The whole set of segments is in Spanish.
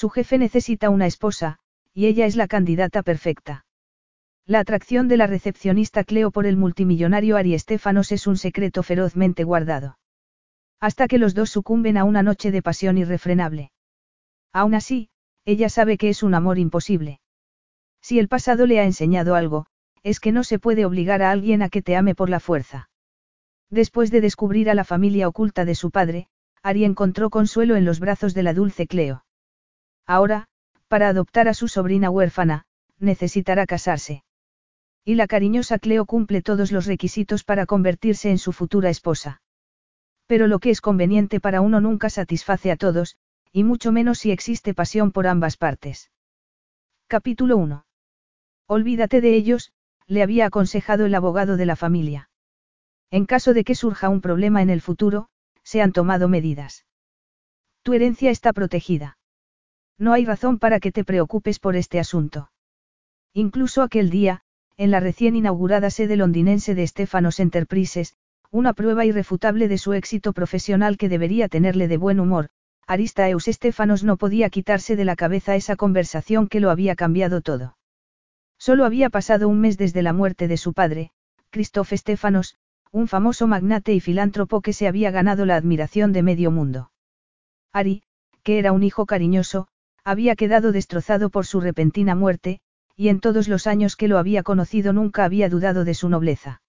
Su jefe necesita una esposa, y ella es la candidata perfecta. La atracción de la recepcionista Cleo por el multimillonario Ari Estefanos es un secreto ferozmente guardado. Hasta que los dos sucumben a una noche de pasión irrefrenable. Aún así, ella sabe que es un amor imposible. Si el pasado le ha enseñado algo, es que no se puede obligar a alguien a que te ame por la fuerza. Después de descubrir a la familia oculta de su padre, Ari encontró consuelo en los brazos de la dulce Cleo. Ahora, para adoptar a su sobrina huérfana, necesitará casarse. Y la cariñosa Cleo cumple todos los requisitos para convertirse en su futura esposa. Pero lo que es conveniente para uno nunca satisface a todos, y mucho menos si existe pasión por ambas partes. Capítulo 1. Olvídate de ellos, le había aconsejado el abogado de la familia. En caso de que surja un problema en el futuro, se han tomado medidas. Tu herencia está protegida. No hay razón para que te preocupes por este asunto. Incluso aquel día, en la recién inaugurada sede londinense de Stephanos Enterprises, una prueba irrefutable de su éxito profesional que debería tenerle de buen humor, Aristaeus Stephanos no podía quitarse de la cabeza esa conversación que lo había cambiado todo. Solo había pasado un mes desde la muerte de su padre, Christoph Stephanos, un famoso magnate y filántropo que se había ganado la admiración de medio mundo. Ari, que era un hijo cariñoso, había quedado destrozado por su repentina muerte, y en todos los años que lo había conocido nunca había dudado de su nobleza.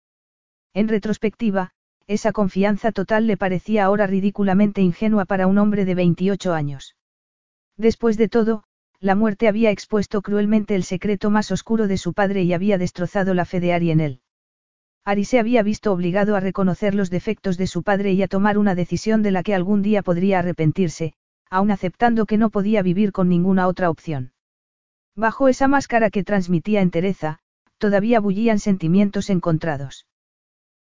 En retrospectiva, esa confianza total le parecía ahora ridículamente ingenua para un hombre de 28 años. Después de todo, la muerte había expuesto cruelmente el secreto más oscuro de su padre y había destrozado la fe de Ari en él. Ari se había visto obligado a reconocer los defectos de su padre y a tomar una decisión de la que algún día podría arrepentirse, aun aceptando que no podía vivir con ninguna otra opción. Bajo esa máscara que transmitía entereza, todavía bullían sentimientos encontrados.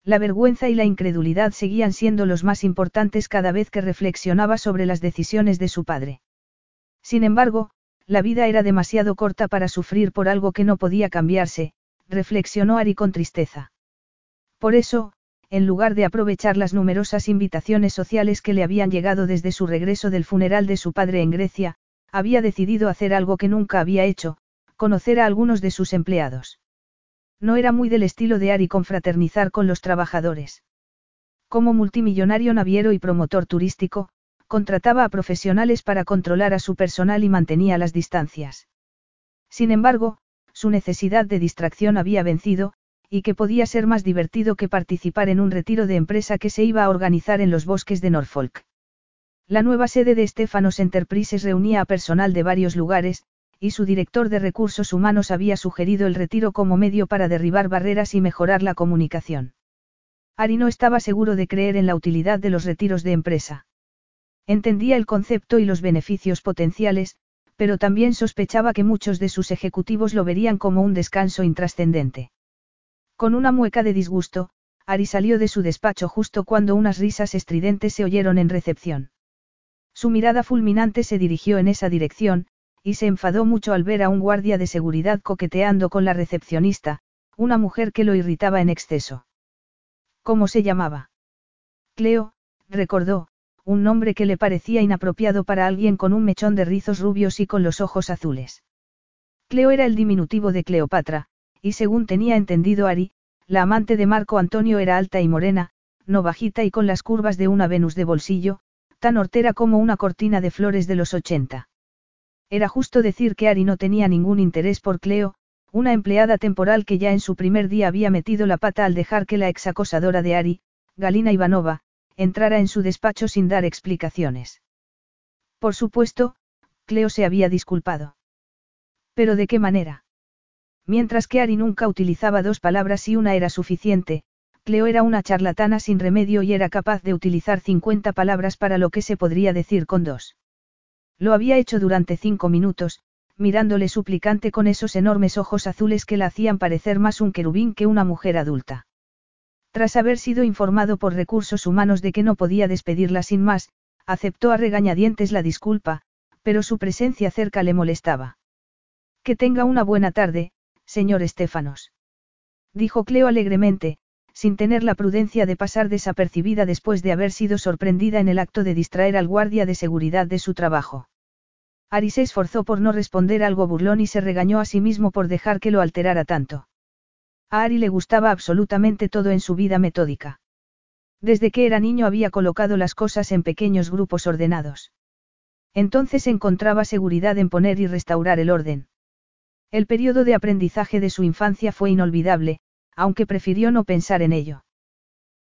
La vergüenza y la incredulidad seguían siendo los más importantes cada vez que reflexionaba sobre las decisiones de su padre. Sin embargo, la vida era demasiado corta para sufrir por algo que no podía cambiarse, reflexionó Ari con tristeza. Por eso, en lugar de aprovechar las numerosas invitaciones sociales que le habían llegado desde su regreso del funeral de su padre en Grecia, había decidido hacer algo que nunca había hecho, conocer a algunos de sus empleados. No era muy del estilo de Ari confraternizar con los trabajadores. Como multimillonario naviero y promotor turístico, contrataba a profesionales para controlar a su personal y mantenía las distancias. Sin embargo, su necesidad de distracción había vencido, y que podía ser más divertido que participar en un retiro de empresa que se iba a organizar en los bosques de Norfolk. La nueva sede de Stephanos Enterprises reunía a personal de varios lugares, y su director de recursos humanos había sugerido el retiro como medio para derribar barreras y mejorar la comunicación. Ari no estaba seguro de creer en la utilidad de los retiros de empresa. Entendía el concepto y los beneficios potenciales, pero también sospechaba que muchos de sus ejecutivos lo verían como un descanso intrascendente. Con una mueca de disgusto, Ari salió de su despacho justo cuando unas risas estridentes se oyeron en recepción. Su mirada fulminante se dirigió en esa dirección, y se enfadó mucho al ver a un guardia de seguridad coqueteando con la recepcionista, una mujer que lo irritaba en exceso. ¿Cómo se llamaba? Cleo, recordó, un nombre que le parecía inapropiado para alguien con un mechón de rizos rubios y con los ojos azules. Cleo era el diminutivo de Cleopatra, y según tenía entendido Ari, la amante de Marco Antonio era alta y morena, no bajita y con las curvas de una Venus de bolsillo, tan hortera como una cortina de flores de los ochenta. Era justo decir que Ari no tenía ningún interés por Cleo, una empleada temporal que ya en su primer día había metido la pata al dejar que la exacosadora de Ari, Galina Ivanova, entrara en su despacho sin dar explicaciones. Por supuesto, Cleo se había disculpado. ¿Pero de qué manera? Mientras que Ari nunca utilizaba dos palabras y una era suficiente, Cleo era una charlatana sin remedio y era capaz de utilizar 50 palabras para lo que se podría decir con dos. Lo había hecho durante cinco minutos, mirándole suplicante con esos enormes ojos azules que la hacían parecer más un querubín que una mujer adulta. Tras haber sido informado por recursos humanos de que no podía despedirla sin más, aceptó a regañadientes la disculpa, pero su presencia cerca le molestaba. Que tenga una buena tarde, señor Estefanos. Dijo Cleo alegremente, sin tener la prudencia de pasar desapercibida después de haber sido sorprendida en el acto de distraer al guardia de seguridad de su trabajo. Ari se esforzó por no responder algo burlón y se regañó a sí mismo por dejar que lo alterara tanto. A Ari le gustaba absolutamente todo en su vida metódica. Desde que era niño había colocado las cosas en pequeños grupos ordenados. Entonces encontraba seguridad en poner y restaurar el orden. El periodo de aprendizaje de su infancia fue inolvidable, aunque prefirió no pensar en ello.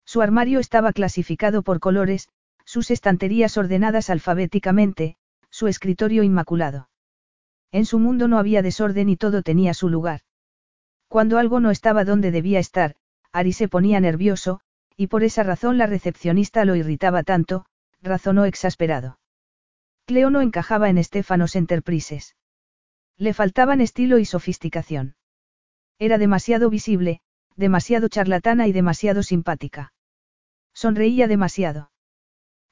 Su armario estaba clasificado por colores, sus estanterías ordenadas alfabéticamente, su escritorio inmaculado. En su mundo no había desorden y todo tenía su lugar. Cuando algo no estaba donde debía estar, Ari se ponía nervioso, y por esa razón la recepcionista lo irritaba tanto, razonó exasperado. Cleo no encajaba en Estefanos Enterprises. Le faltaban estilo y sofisticación. Era demasiado visible, demasiado charlatana y demasiado simpática. Sonreía demasiado.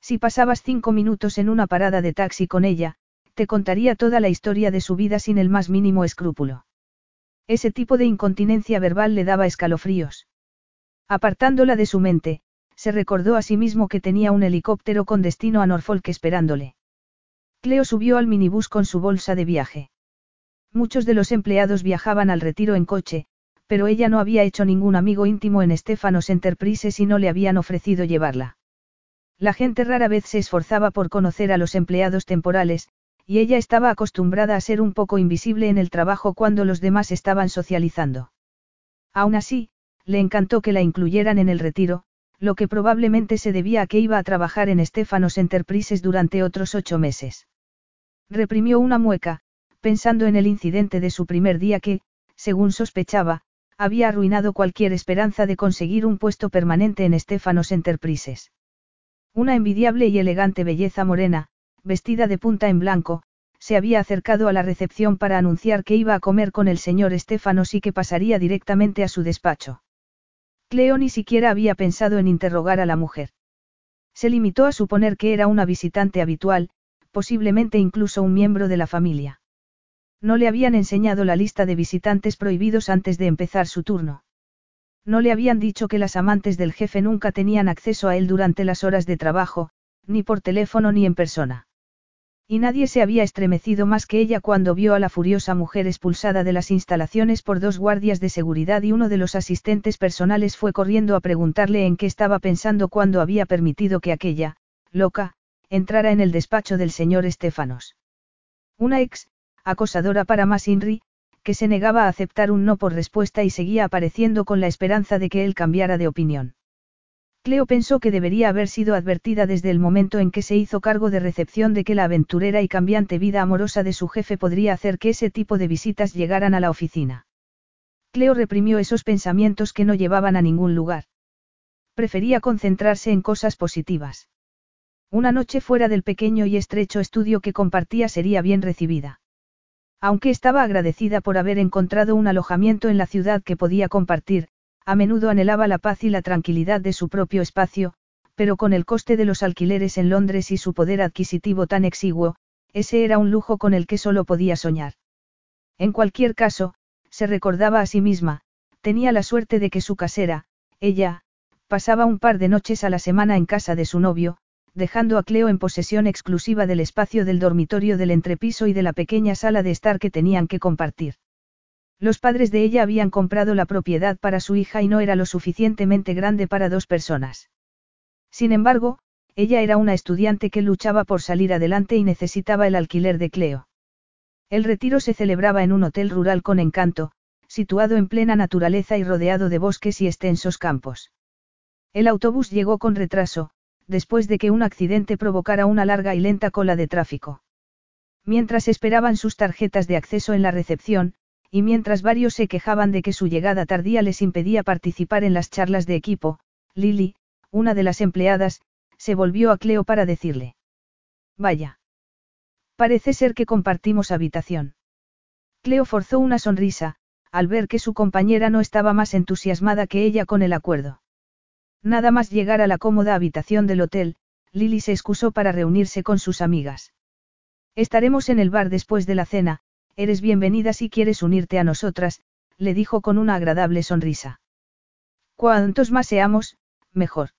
Si pasabas cinco minutos en una parada de taxi con ella, te contaría toda la historia de su vida sin el más mínimo escrúpulo. Ese tipo de incontinencia verbal le daba escalofríos. Apartándola de su mente, se recordó a sí mismo que tenía un helicóptero con destino a Norfolk esperándole. Cleo subió al minibús con su bolsa de viaje. Muchos de los empleados viajaban al retiro en coche, pero ella no había hecho ningún amigo íntimo en Stefanos Enterprises y no le habían ofrecido llevarla. La gente rara vez se esforzaba por conocer a los empleados temporales, y ella estaba acostumbrada a ser un poco invisible en el trabajo cuando los demás estaban socializando. Aún así, le encantó que la incluyeran en el retiro, lo que probablemente se debía a que iba a trabajar en Stefanos Enterprises durante otros ocho meses. Reprimió una mueca, pensando en el incidente de su primer día que, según sospechaba, había arruinado cualquier esperanza de conseguir un puesto permanente en Stefanos Enterprises. Una envidiable y elegante belleza morena, vestida de punta en blanco, se había acercado a la recepción para anunciar que iba a comer con el señor Estefanos y que pasaría directamente a su despacho. Cleo ni siquiera había pensado en interrogar a la mujer. Se limitó a suponer que era una visitante habitual, posiblemente incluso un miembro de la familia. No le habían enseñado la lista de visitantes prohibidos antes de empezar su turno. No le habían dicho que las amantes del jefe nunca tenían acceso a él durante las horas de trabajo, ni por teléfono ni en persona. Y nadie se había estremecido más que ella cuando vio a la furiosa mujer expulsada de las instalaciones por dos guardias de seguridad y uno de los asistentes personales fue corriendo a preguntarle en qué estaba pensando cuando había permitido que aquella, loca, entrara en el despacho del señor Estefanos. Una ex, acosadora para más Inri, que se negaba a aceptar un no por respuesta y seguía apareciendo con la esperanza de que él cambiara de opinión. Cleo pensó que debería haber sido advertida desde el momento en que se hizo cargo de recepción de que la aventurera y cambiante vida amorosa de su jefe podría hacer que ese tipo de visitas llegaran a la oficina. Cleo reprimió esos pensamientos que no llevaban a ningún lugar. Prefería concentrarse en cosas positivas. Una noche fuera del pequeño y estrecho estudio que compartía sería bien recibida. Aunque estaba agradecida por haber encontrado un alojamiento en la ciudad que podía compartir, a menudo anhelaba la paz y la tranquilidad de su propio espacio, pero con el coste de los alquileres en Londres y su poder adquisitivo tan exiguo, ese era un lujo con el que solo podía soñar. En cualquier caso, se recordaba a sí misma, tenía la suerte de que su casera, ella, pasaba un par de noches a la semana en casa de su novio, dejando a Cleo en posesión exclusiva del espacio del dormitorio del entrepiso y de la pequeña sala de estar que tenían que compartir. Los padres de ella habían comprado la propiedad para su hija y no era lo suficientemente grande para dos personas. Sin embargo, ella era una estudiante que luchaba por salir adelante y necesitaba el alquiler de Cleo. El retiro se celebraba en un hotel rural con encanto, situado en plena naturaleza y rodeado de bosques y extensos campos. El autobús llegó con retraso, después de que un accidente provocara una larga y lenta cola de tráfico. Mientras esperaban sus tarjetas de acceso en la recepción, y mientras varios se quejaban de que su llegada tardía les impedía participar en las charlas de equipo, Lily, una de las empleadas, se volvió a Cleo para decirle. Vaya. Parece ser que compartimos habitación. Cleo forzó una sonrisa, al ver que su compañera no estaba más entusiasmada que ella con el acuerdo. Nada más llegar a la cómoda habitación del hotel, Lily se excusó para reunirse con sus amigas. Estaremos en el bar después de la cena, eres bienvenida si quieres unirte a nosotras, le dijo con una agradable sonrisa. Cuantos más seamos, mejor.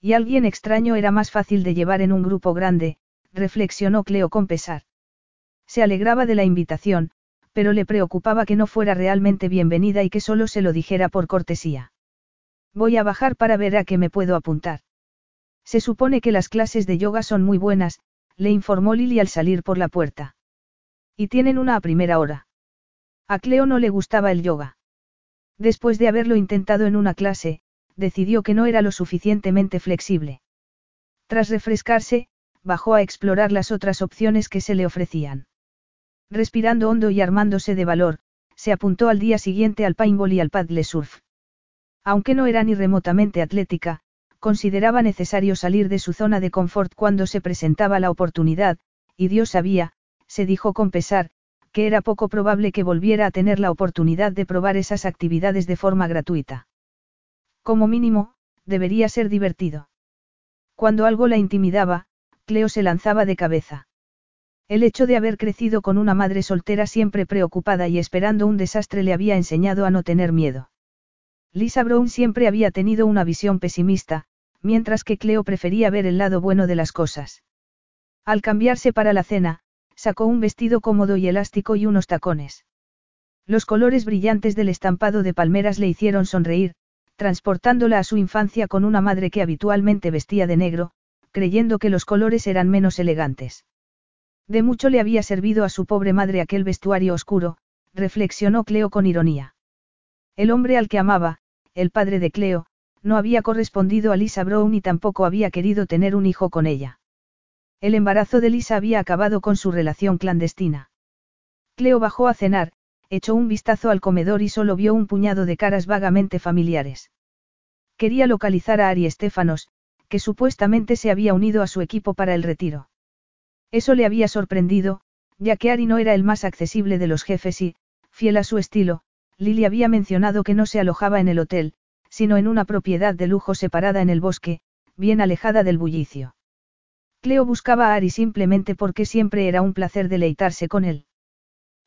Y alguien extraño era más fácil de llevar en un grupo grande, reflexionó Cleo con pesar. Se alegraba de la invitación, pero le preocupaba que no fuera realmente bienvenida y que solo se lo dijera por cortesía. Voy a bajar para ver a qué me puedo apuntar. Se supone que las clases de yoga son muy buenas, le informó Lily al salir por la puerta. Y tienen una a primera hora. A Cleo no le gustaba el yoga. Después de haberlo intentado en una clase, decidió que no era lo suficientemente flexible. Tras refrescarse, bajó a explorar las otras opciones que se le ofrecían. Respirando hondo y armándose de valor, se apuntó al día siguiente al paintball y al paddle surf. Aunque no era ni remotamente atlética, consideraba necesario salir de su zona de confort cuando se presentaba la oportunidad, y Dios sabía, se dijo con pesar, que era poco probable que volviera a tener la oportunidad de probar esas actividades de forma gratuita. Como mínimo, debería ser divertido. Cuando algo la intimidaba, Cleo se lanzaba de cabeza. El hecho de haber crecido con una madre soltera siempre preocupada y esperando un desastre le había enseñado a no tener miedo. Lisa Brown siempre había tenido una visión pesimista, mientras que Cleo prefería ver el lado bueno de las cosas. Al cambiarse para la cena, sacó un vestido cómodo y elástico y unos tacones. Los colores brillantes del estampado de palmeras le hicieron sonreír, transportándola a su infancia con una madre que habitualmente vestía de negro, creyendo que los colores eran menos elegantes. De mucho le había servido a su pobre madre aquel vestuario oscuro, reflexionó Cleo con ironía. El hombre al que amaba, el padre de Cleo, no había correspondido a Lisa Brown y tampoco había querido tener un hijo con ella. El embarazo de Lisa había acabado con su relación clandestina. Cleo bajó a cenar, echó un vistazo al comedor y solo vio un puñado de caras vagamente familiares. Quería localizar a Ari Estefanos, que supuestamente se había unido a su equipo para el retiro. Eso le había sorprendido, ya que Ari no era el más accesible de los jefes y, fiel a su estilo, Lily había mencionado que no se alojaba en el hotel, sino en una propiedad de lujo separada en el bosque, bien alejada del bullicio. Cleo buscaba a Ari simplemente porque siempre era un placer deleitarse con él.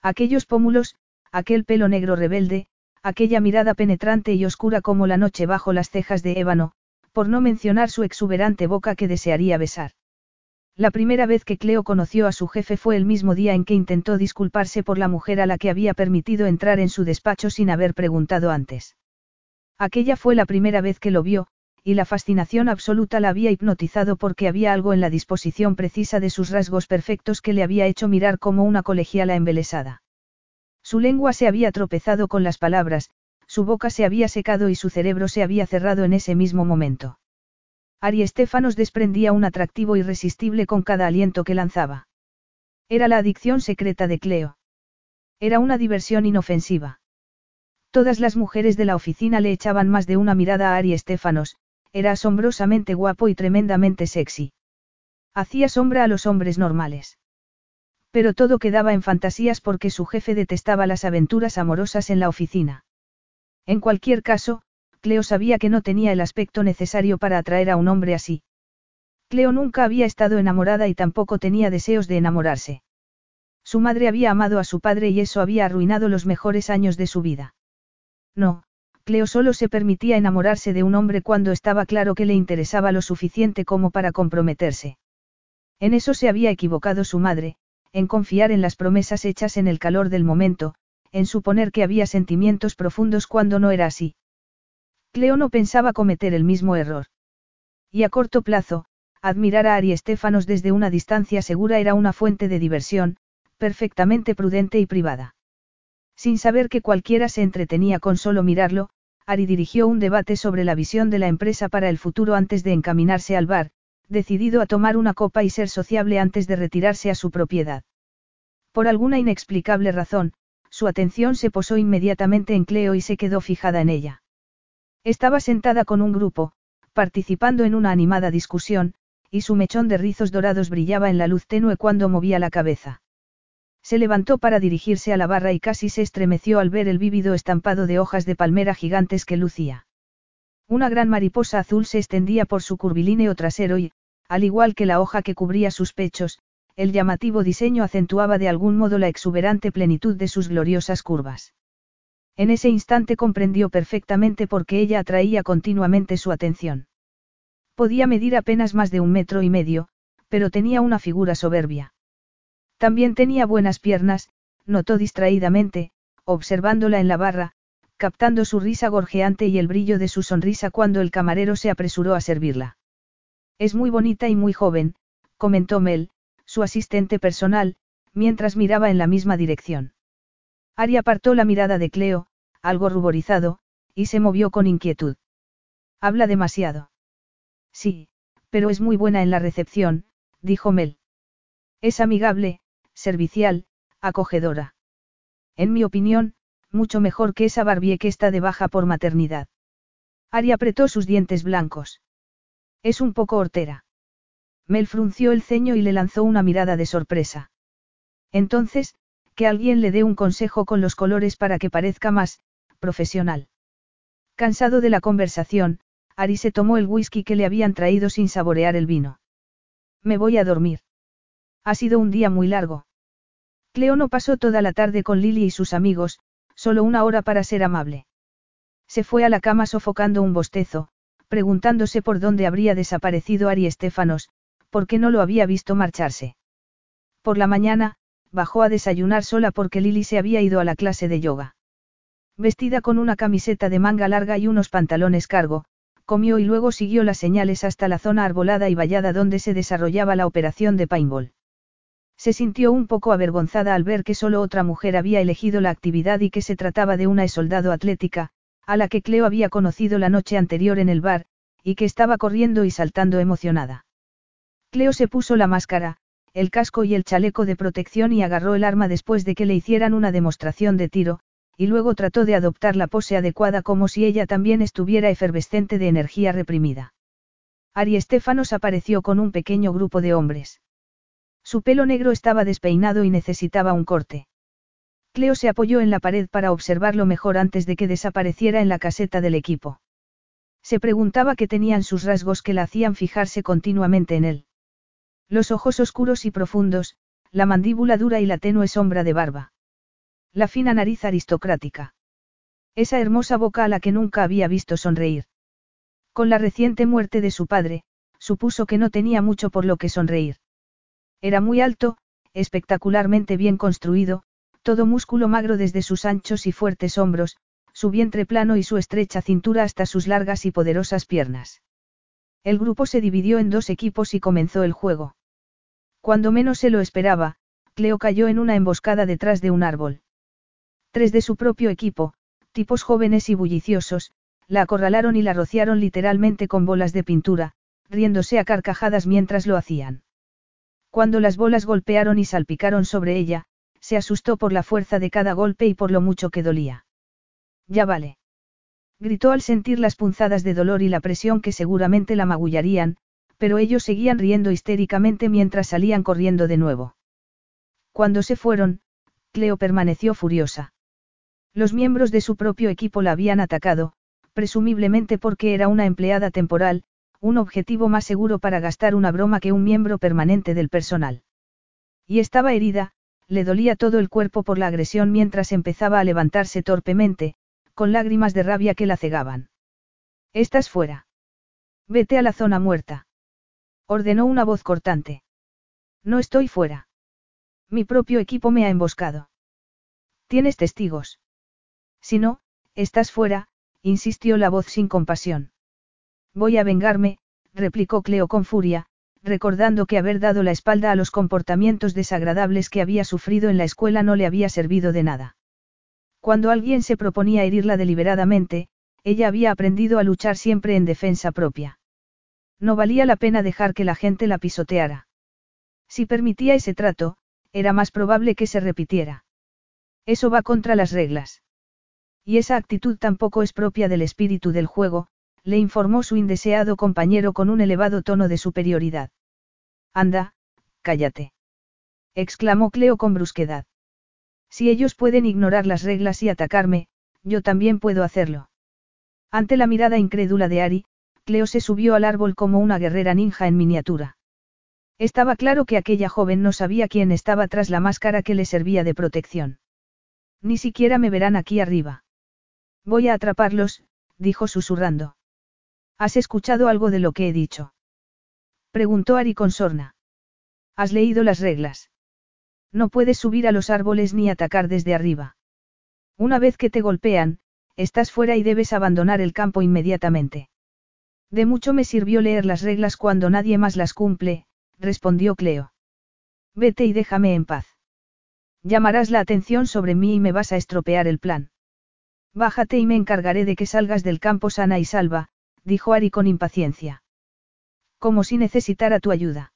Aquellos pómulos, aquel pelo negro rebelde, aquella mirada penetrante y oscura como la noche bajo las cejas de ébano, por no mencionar su exuberante boca que desearía besar. La primera vez que Cleo conoció a su jefe fue el mismo día en que intentó disculparse por la mujer a la que había permitido entrar en su despacho sin haber preguntado antes. Aquella fue la primera vez que lo vio, y la fascinación absoluta la había hipnotizado porque había algo en la disposición precisa de sus rasgos perfectos que le había hecho mirar como una colegiala embelesada. Su lengua se había tropezado con las palabras, su boca se había secado y su cerebro se había cerrado en ese mismo momento. Ari Estefanos desprendía un atractivo irresistible con cada aliento que lanzaba. Era la adicción secreta de Cleo. Era una diversión inofensiva. Todas las mujeres de la oficina le echaban más de una mirada a Ari Estefanos, era asombrosamente guapo y tremendamente sexy. Hacía sombra a los hombres normales. Pero todo quedaba en fantasías porque su jefe detestaba las aventuras amorosas en la oficina. En cualquier caso, Cleo sabía que no tenía el aspecto necesario para atraer a un hombre así. Cleo nunca había estado enamorada y tampoco tenía deseos de enamorarse. Su madre había amado a su padre y eso había arruinado los mejores años de su vida. No, Cleo solo se permitía enamorarse de un hombre cuando estaba claro que le interesaba lo suficiente como para comprometerse. En eso se había equivocado su madre, en confiar en las promesas hechas en el calor del momento, en suponer que había sentimientos profundos cuando no era así. Cleo no pensaba cometer el mismo error. Y a corto plazo, admirar a Ari Estefanos desde una distancia segura era una fuente de diversión, perfectamente prudente y privada. Sin saber que cualquiera se entretenía con solo mirarlo, Ari dirigió un debate sobre la visión de la empresa para el futuro antes de encaminarse al bar, decidido a tomar una copa y ser sociable antes de retirarse a su propiedad. Por alguna inexplicable razón, su atención se posó inmediatamente en Cleo y se quedó fijada en ella. Estaba sentada con un grupo, participando en una animada discusión, y su mechón de rizos dorados brillaba en la luz tenue cuando movía la cabeza. Se levantó para dirigirse a la barra y casi se estremeció al ver el vívido estampado de hojas de palmera gigantes que lucía. Una gran mariposa azul se extendía por su curvilíneo trasero y, al igual que la hoja que cubría sus pechos, el llamativo diseño acentuaba de algún modo la exuberante plenitud de sus gloriosas curvas. En ese instante comprendió perfectamente por qué ella atraía continuamente su atención. Podía medir apenas más de un metro y medio, pero tenía una figura soberbia. También tenía buenas piernas, notó distraídamente, observándola en la barra, captando su risa gorjeante y el brillo de su sonrisa cuando el camarero se apresuró a servirla. Es muy bonita y muy joven, comentó Mel, su asistente personal, mientras miraba en la misma dirección. Ari apartó la mirada de Cleo, algo ruborizado, y se movió con inquietud. Habla demasiado. Sí, pero es muy buena en la recepción, dijo Mel. Es amigable, servicial, acogedora. En mi opinión, mucho mejor que esa Barbie que está de baja por maternidad. Ari apretó sus dientes blancos. Es un poco hortera. Mel frunció el ceño y le lanzó una mirada de sorpresa. Entonces, que alguien le dé un consejo con los colores para que parezca más, profesional. Cansado de la conversación, Ari se tomó el whisky que le habían traído sin saborear el vino. Me voy a dormir. Ha sido un día muy largo. Cleo no pasó toda la tarde con Lily y sus amigos, solo una hora para ser amable. Se fue a la cama sofocando un bostezo, preguntándose por dónde habría desaparecido Ari Estefanos, por qué no lo había visto marcharse. Por la mañana, bajó a desayunar sola porque Lily se había ido a la clase de yoga. Vestida con una camiseta de manga larga y unos pantalones cargo, comió y luego siguió las señales hasta la zona arbolada y vallada donde se desarrollaba la operación de paintball. Se sintió un poco avergonzada al ver que solo otra mujer había elegido la actividad y que se trataba de una soldado atlética, a la que Cleo había conocido la noche anterior en el bar, y que estaba corriendo y saltando emocionada. Cleo se puso la máscara, el casco y el chaleco de protección y agarró el arma después de que le hicieran una demostración de tiro, y luego trató de adoptar la pose adecuada como si ella también estuviera efervescente de energía reprimida. Ari Estefanos apareció con un pequeño grupo de hombres. Su pelo negro estaba despeinado y necesitaba un corte. Cleo se apoyó en la pared para observarlo mejor antes de que desapareciera en la caseta del equipo. Se preguntaba qué tenían sus rasgos que la hacían fijarse continuamente en él. Los ojos oscuros y profundos, la mandíbula dura y la tenue sombra de barba. La fina nariz aristocrática. Esa hermosa boca a la que nunca había visto sonreír. Con la reciente muerte de su padre, supuso que no tenía mucho por lo que sonreír. Era muy alto, espectacularmente bien construido, todo músculo magro desde sus anchos y fuertes hombros, su vientre plano y su estrecha cintura hasta sus largas y poderosas piernas. El grupo se dividió en dos equipos y comenzó el juego. Cuando menos se lo esperaba, Cleo cayó en una emboscada detrás de un árbol. Tres de su propio equipo, tipos jóvenes y bulliciosos, la acorralaron y la rociaron literalmente con bolas de pintura, riéndose a carcajadas mientras lo hacían. Cuando las bolas golpearon y salpicaron sobre ella, se asustó por la fuerza de cada golpe y por lo mucho que dolía. Ya vale. Gritó al sentir las punzadas de dolor y la presión que seguramente la magullarían, pero ellos seguían riendo histéricamente mientras salían corriendo de nuevo. Cuando se fueron, Cleo permaneció furiosa. Los miembros de su propio equipo la habían atacado, presumiblemente porque era una empleada temporal, un objetivo más seguro para gastar una broma que un miembro permanente del personal. Y estaba herida, le dolía todo el cuerpo por la agresión mientras empezaba a levantarse torpemente, con lágrimas de rabia que la cegaban. Estás fuera. Vete a la zona muerta. Ordenó una voz cortante. No estoy fuera. Mi propio equipo me ha emboscado. Tienes testigos. Si no, estás fuera, insistió la voz sin compasión. Voy a vengarme, replicó Cleo con furia, recordando que haber dado la espalda a los comportamientos desagradables que había sufrido en la escuela no le había servido de nada. Cuando alguien se proponía herirla deliberadamente, ella había aprendido a luchar siempre en defensa propia. No valía la pena dejar que la gente la pisoteara. Si permitía ese trato, era más probable que se repitiera. Eso va contra las reglas. Y esa actitud tampoco es propia del espíritu del juego, le informó su indeseado compañero con un elevado tono de superioridad. Anda, cállate. exclamó Cleo con brusquedad. Si ellos pueden ignorar las reglas y atacarme, yo también puedo hacerlo. Ante la mirada incrédula de Ari, Cleo se subió al árbol como una guerrera ninja en miniatura. Estaba claro que aquella joven no sabía quién estaba tras la máscara que le servía de protección. Ni siquiera me verán aquí arriba. Voy a atraparlos, dijo susurrando. ¿Has escuchado algo de lo que he dicho? Preguntó Ari con sorna. ¿Has leído las reglas? No puedes subir a los árboles ni atacar desde arriba. Una vez que te golpean, estás fuera y debes abandonar el campo inmediatamente. De mucho me sirvió leer las reglas cuando nadie más las cumple, respondió Cleo. Vete y déjame en paz. Llamarás la atención sobre mí y me vas a estropear el plan. Bájate y me encargaré de que salgas del campo sana y salva, dijo Ari con impaciencia. Como si necesitara tu ayuda.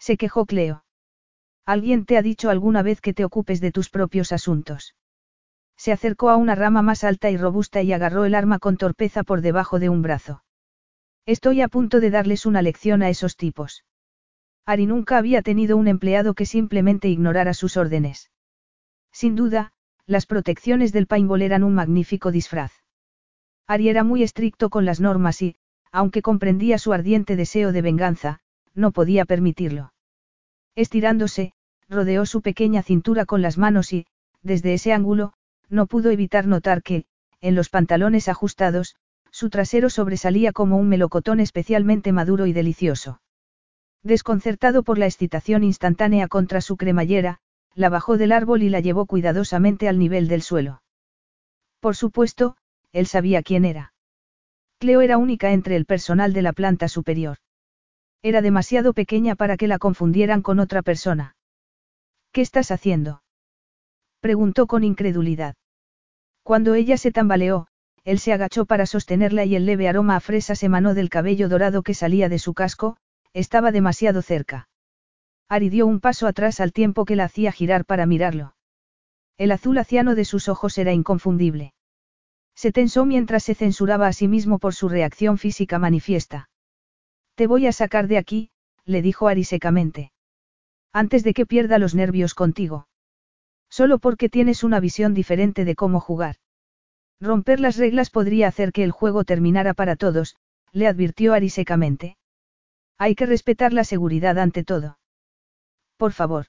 Se quejó Cleo. ¿Alguien te ha dicho alguna vez que te ocupes de tus propios asuntos? Se acercó a una rama más alta y robusta y agarró el arma con torpeza por debajo de un brazo. Estoy a punto de darles una lección a esos tipos. Ari nunca había tenido un empleado que simplemente ignorara sus órdenes. Sin duda, las protecciones del paintball eran un magnífico disfraz. Ari era muy estricto con las normas y, aunque comprendía su ardiente deseo de venganza, no podía permitirlo. Estirándose, rodeó su pequeña cintura con las manos y, desde ese ángulo, no pudo evitar notar que, en los pantalones ajustados, su trasero sobresalía como un melocotón especialmente maduro y delicioso. Desconcertado por la excitación instantánea contra su cremallera, la bajó del árbol y la llevó cuidadosamente al nivel del suelo. Por supuesto, él sabía quién era. Cleo era única entre el personal de la planta superior. Era demasiado pequeña para que la confundieran con otra persona. ¿Qué estás haciendo? preguntó con incredulidad. Cuando ella se tambaleó, él se agachó para sostenerla y el leve aroma a fresas emanó del cabello dorado que salía de su casco, estaba demasiado cerca. Ari dio un paso atrás al tiempo que la hacía girar para mirarlo. El azul aciano de sus ojos era inconfundible. Se tensó mientras se censuraba a sí mismo por su reacción física manifiesta. Te voy a sacar de aquí, le dijo Ari secamente. Antes de que pierda los nervios contigo. Solo porque tienes una visión diferente de cómo jugar. Romper las reglas podría hacer que el juego terminara para todos, le advirtió Ari secamente. Hay que respetar la seguridad ante todo. Por favor.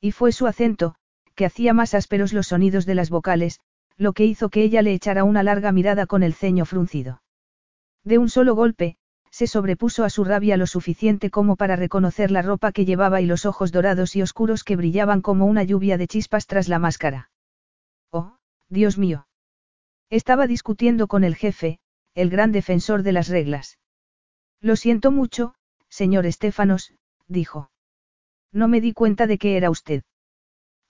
Y fue su acento, que hacía más ásperos los sonidos de las vocales, lo que hizo que ella le echara una larga mirada con el ceño fruncido. De un solo golpe, se sobrepuso a su rabia lo suficiente como para reconocer la ropa que llevaba y los ojos dorados y oscuros que brillaban como una lluvia de chispas tras la máscara. Oh, Dios mío. Estaba discutiendo con el jefe, el gran defensor de las reglas. Lo siento mucho, señor Estefanos, dijo. No me di cuenta de que era usted.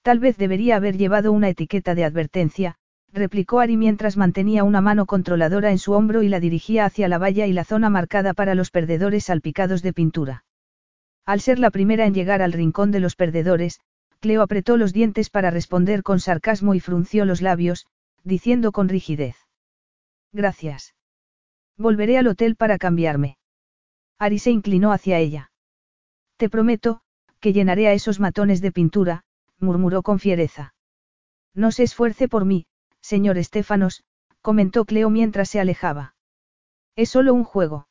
Tal vez debería haber llevado una etiqueta de advertencia, replicó Ari mientras mantenía una mano controladora en su hombro y la dirigía hacia la valla y la zona marcada para los perdedores salpicados de pintura. Al ser la primera en llegar al rincón de los perdedores, Cleo apretó los dientes para responder con sarcasmo y frunció los labios, diciendo con rigidez. Gracias. Volveré al hotel para cambiarme. Ari se inclinó hacia ella. Te prometo, que llenaré a esos matones de pintura, murmuró con fiereza. No se esfuerce por mí, señor Estefanos, comentó Cleo mientras se alejaba. Es solo un juego.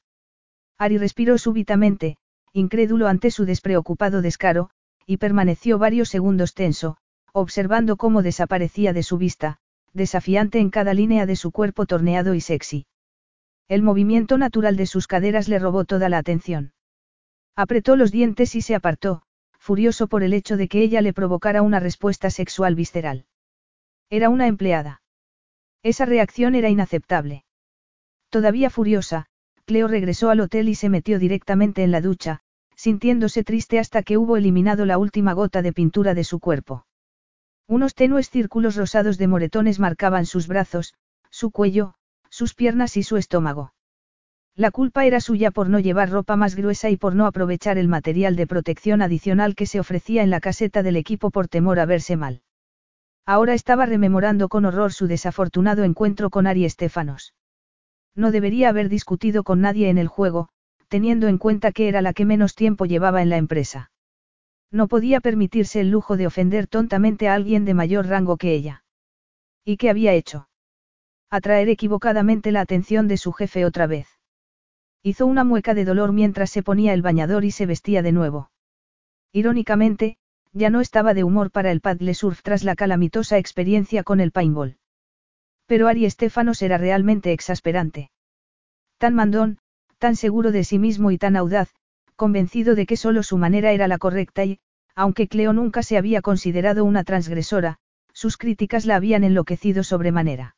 Ari respiró súbitamente, incrédulo ante su despreocupado descaro, y permaneció varios segundos tenso, observando cómo desaparecía de su vista, desafiante en cada línea de su cuerpo torneado y sexy. El movimiento natural de sus caderas le robó toda la atención. Apretó los dientes y se apartó, furioso por el hecho de que ella le provocara una respuesta sexual visceral. Era una empleada. Esa reacción era inaceptable. Todavía furiosa, Cleo regresó al hotel y se metió directamente en la ducha, sintiéndose triste hasta que hubo eliminado la última gota de pintura de su cuerpo. Unos tenues círculos rosados de moretones marcaban sus brazos, su cuello, sus piernas y su estómago. La culpa era suya por no llevar ropa más gruesa y por no aprovechar el material de protección adicional que se ofrecía en la caseta del equipo por temor a verse mal. Ahora estaba rememorando con horror su desafortunado encuentro con Ari Estefanos. No debería haber discutido con nadie en el juego, teniendo en cuenta que era la que menos tiempo llevaba en la empresa. No podía permitirse el lujo de ofender tontamente a alguien de mayor rango que ella. ¿Y qué había hecho? Atraer equivocadamente la atención de su jefe otra vez. Hizo una mueca de dolor mientras se ponía el bañador y se vestía de nuevo. Irónicamente, ya no estaba de humor para el paddle surf tras la calamitosa experiencia con el paintball. Pero Ari Estefanos era realmente exasperante. Tan mandón, tan seguro de sí mismo y tan audaz, convencido de que solo su manera era la correcta y, aunque Cleo nunca se había considerado una transgresora, sus críticas la habían enloquecido sobremanera.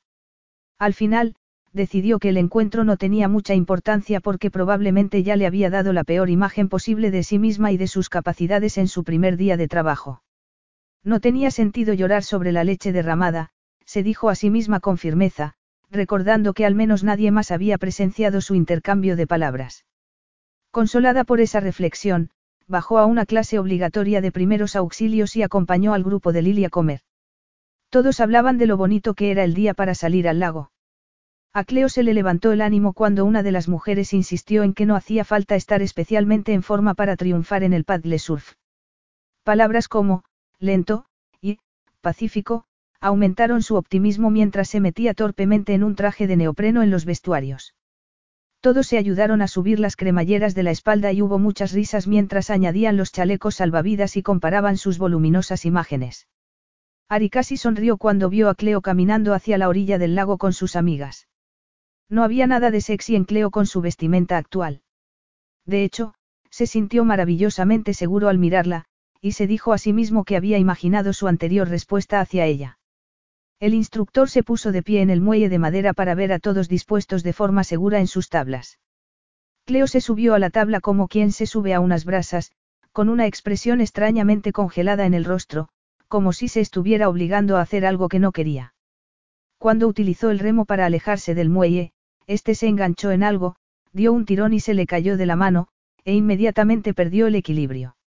Al final, decidió que el encuentro no tenía mucha importancia porque probablemente ya le había dado la peor imagen posible de sí misma y de sus capacidades en su primer día de trabajo. No tenía sentido llorar sobre la leche derramada, se dijo a sí misma con firmeza, recordando que al menos nadie más había presenciado su intercambio de palabras. Consolada por esa reflexión, bajó a una clase obligatoria de primeros auxilios y acompañó al grupo de Lili a comer. Todos hablaban de lo bonito que era el día para salir al lago. A Cleo se le levantó el ánimo cuando una de las mujeres insistió en que no hacía falta estar especialmente en forma para triunfar en el paddle surf. Palabras como, lento, y, pacífico, aumentaron su optimismo mientras se metía torpemente en un traje de neopreno en los vestuarios. Todos se ayudaron a subir las cremalleras de la espalda y hubo muchas risas mientras añadían los chalecos salvavidas y comparaban sus voluminosas imágenes. Ari casi sonrió cuando vio a Cleo caminando hacia la orilla del lago con sus amigas. No había nada de sexy en Cleo con su vestimenta actual. De hecho, se sintió maravillosamente seguro al mirarla, y se dijo a sí mismo que había imaginado su anterior respuesta hacia ella. El instructor se puso de pie en el muelle de madera para ver a todos dispuestos de forma segura en sus tablas. Cleo se subió a la tabla como quien se sube a unas brasas, con una expresión extrañamente congelada en el rostro, como si se estuviera obligando a hacer algo que no quería. Cuando utilizó el remo para alejarse del muelle, este se enganchó en algo, dio un tirón y se le cayó de la mano, e inmediatamente perdió el equilibrio.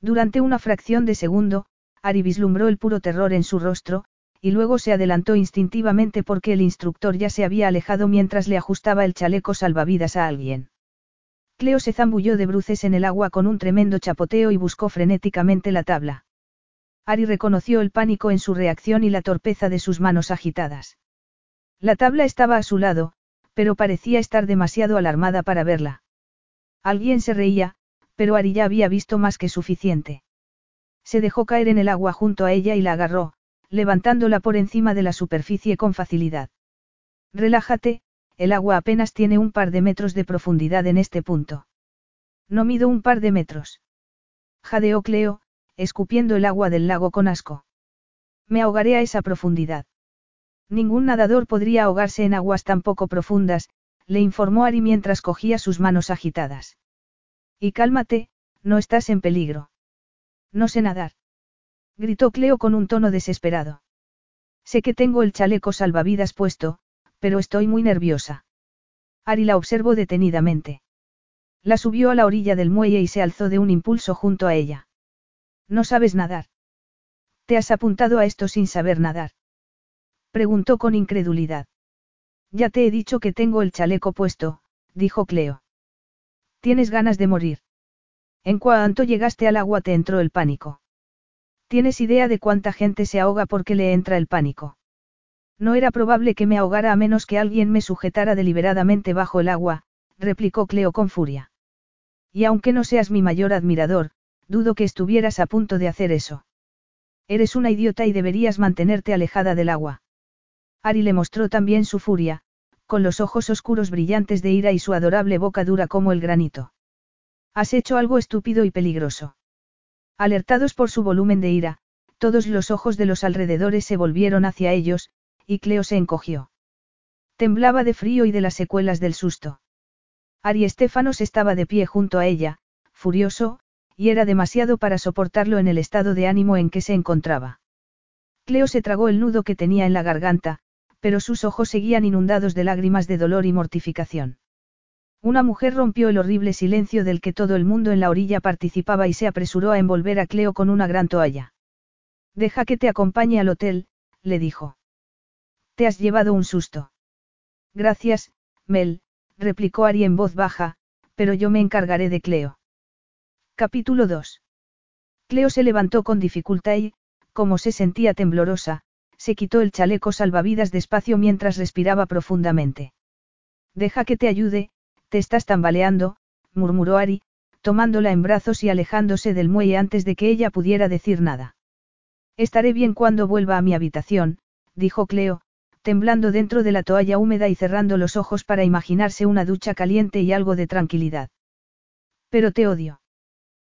Durante una fracción de segundo, Ari vislumbró el puro terror en su rostro, y luego se adelantó instintivamente porque el instructor ya se había alejado mientras le ajustaba el chaleco salvavidas a alguien. Cleo se zambulló de bruces en el agua con un tremendo chapoteo y buscó frenéticamente la tabla. Ari reconoció el pánico en su reacción y la torpeza de sus manos agitadas. La tabla estaba a su lado, pero parecía estar demasiado alarmada para verla. Alguien se reía, pero Ari ya había visto más que suficiente. Se dejó caer en el agua junto a ella y la agarró, levantándola por encima de la superficie con facilidad. Relájate, el agua apenas tiene un par de metros de profundidad en este punto. No mido un par de metros. Jadeó Cleo, escupiendo el agua del lago con asco. Me ahogaré a esa profundidad. Ningún nadador podría ahogarse en aguas tan poco profundas, le informó Ari mientras cogía sus manos agitadas. Y cálmate, no estás en peligro. No sé nadar gritó Cleo con un tono desesperado. Sé que tengo el chaleco salvavidas puesto, pero estoy muy nerviosa. Ari la observó detenidamente. La subió a la orilla del muelle y se alzó de un impulso junto a ella. No sabes nadar. ¿Te has apuntado a esto sin saber nadar? Preguntó con incredulidad. Ya te he dicho que tengo el chaleco puesto, dijo Cleo. Tienes ganas de morir. En cuanto llegaste al agua te entró el pánico. ¿Tienes idea de cuánta gente se ahoga porque le entra el pánico? No era probable que me ahogara a menos que alguien me sujetara deliberadamente bajo el agua, replicó Cleo con furia. Y aunque no seas mi mayor admirador, dudo que estuvieras a punto de hacer eso. Eres una idiota y deberías mantenerte alejada del agua. Ari le mostró también su furia, con los ojos oscuros brillantes de ira y su adorable boca dura como el granito. Has hecho algo estúpido y peligroso. Alertados por su volumen de ira, todos los ojos de los alrededores se volvieron hacia ellos, y Cleo se encogió. Temblaba de frío y de las secuelas del susto. Ari Estefanos estaba de pie junto a ella, furioso, y era demasiado para soportarlo en el estado de ánimo en que se encontraba. Cleo se tragó el nudo que tenía en la garganta, pero sus ojos seguían inundados de lágrimas de dolor y mortificación. Una mujer rompió el horrible silencio del que todo el mundo en la orilla participaba y se apresuró a envolver a Cleo con una gran toalla. Deja que te acompañe al hotel, le dijo. Te has llevado un susto. Gracias, Mel, replicó Ari en voz baja, pero yo me encargaré de Cleo. Capítulo 2. Cleo se levantó con dificultad y, como se sentía temblorosa, se quitó el chaleco salvavidas despacio mientras respiraba profundamente. Deja que te ayude, te estás tambaleando, murmuró Ari, tomándola en brazos y alejándose del muelle antes de que ella pudiera decir nada. Estaré bien cuando vuelva a mi habitación, dijo Cleo, temblando dentro de la toalla húmeda y cerrando los ojos para imaginarse una ducha caliente y algo de tranquilidad. Pero te odio.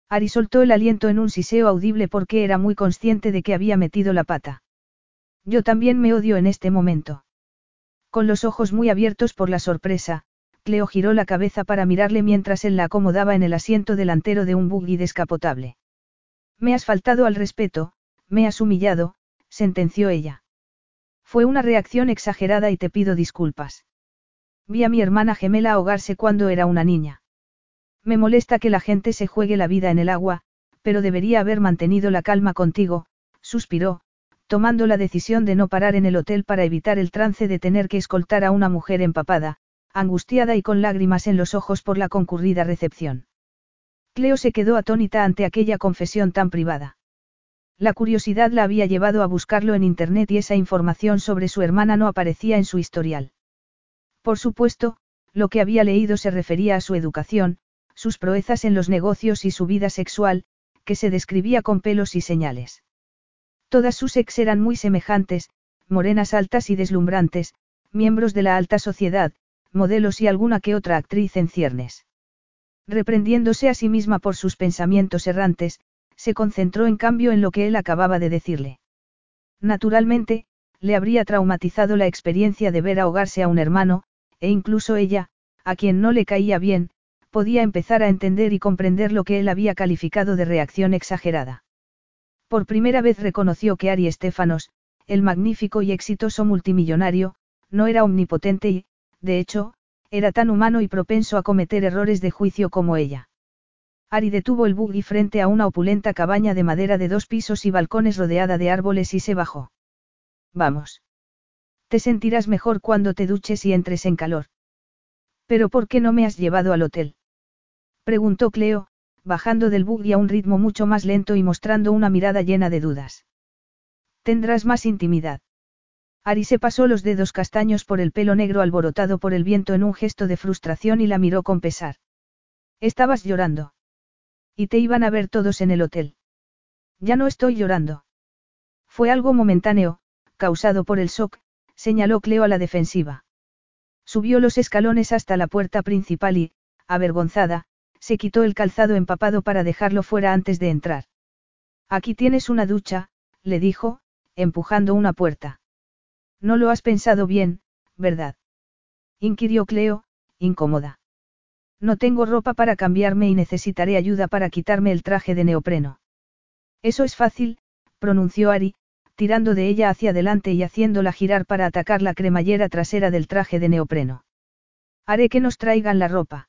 Ari soltó el aliento en un siseo audible porque era muy consciente de que había metido la pata. Yo también me odio en este momento. Con los ojos muy abiertos por la sorpresa, Cleo giró la cabeza para mirarle mientras él la acomodaba en el asiento delantero de un buggy descapotable. Me has faltado al respeto, me has humillado, sentenció ella. Fue una reacción exagerada y te pido disculpas. Vi a mi hermana gemela ahogarse cuando era una niña. Me molesta que la gente se juegue la vida en el agua, pero debería haber mantenido la calma contigo, suspiró, tomando la decisión de no parar en el hotel para evitar el trance de tener que escoltar a una mujer empapada, angustiada y con lágrimas en los ojos por la concurrida recepción. Cleo se quedó atónita ante aquella confesión tan privada. La curiosidad la había llevado a buscarlo en Internet y esa información sobre su hermana no aparecía en su historial. Por supuesto, lo que había leído se refería a su educación, sus proezas en los negocios y su vida sexual, que se describía con pelos y señales. Todas sus ex eran muy semejantes, morenas altas y deslumbrantes, miembros de la alta sociedad, modelos y alguna que otra actriz en ciernes. Reprendiéndose a sí misma por sus pensamientos errantes, se concentró en cambio en lo que él acababa de decirle. Naturalmente, le habría traumatizado la experiencia de ver ahogarse a un hermano, e incluso ella, a quien no le caía bien, podía empezar a entender y comprender lo que él había calificado de reacción exagerada. Por primera vez reconoció que Ari Estefanos, el magnífico y exitoso multimillonario, no era omnipotente y, de hecho, era tan humano y propenso a cometer errores de juicio como ella. Ari detuvo el buggy frente a una opulenta cabaña de madera de dos pisos y balcones rodeada de árboles y se bajó. Vamos. Te sentirás mejor cuando te duches y entres en calor. ¿Pero por qué no me has llevado al hotel? Preguntó Cleo, bajando del buggy a un ritmo mucho más lento y mostrando una mirada llena de dudas. Tendrás más intimidad. Ari se pasó los dedos castaños por el pelo negro alborotado por el viento en un gesto de frustración y la miró con pesar. Estabas llorando. Y te iban a ver todos en el hotel. Ya no estoy llorando. Fue algo momentáneo, causado por el shock, señaló Cleo a la defensiva. Subió los escalones hasta la puerta principal y, avergonzada, se quitó el calzado empapado para dejarlo fuera antes de entrar. Aquí tienes una ducha, le dijo, empujando una puerta. No lo has pensado bien, ¿verdad? inquirió Cleo, incómoda. No tengo ropa para cambiarme y necesitaré ayuda para quitarme el traje de neopreno. Eso es fácil, pronunció Ari, tirando de ella hacia adelante y haciéndola girar para atacar la cremallera trasera del traje de neopreno. Haré que nos traigan la ropa.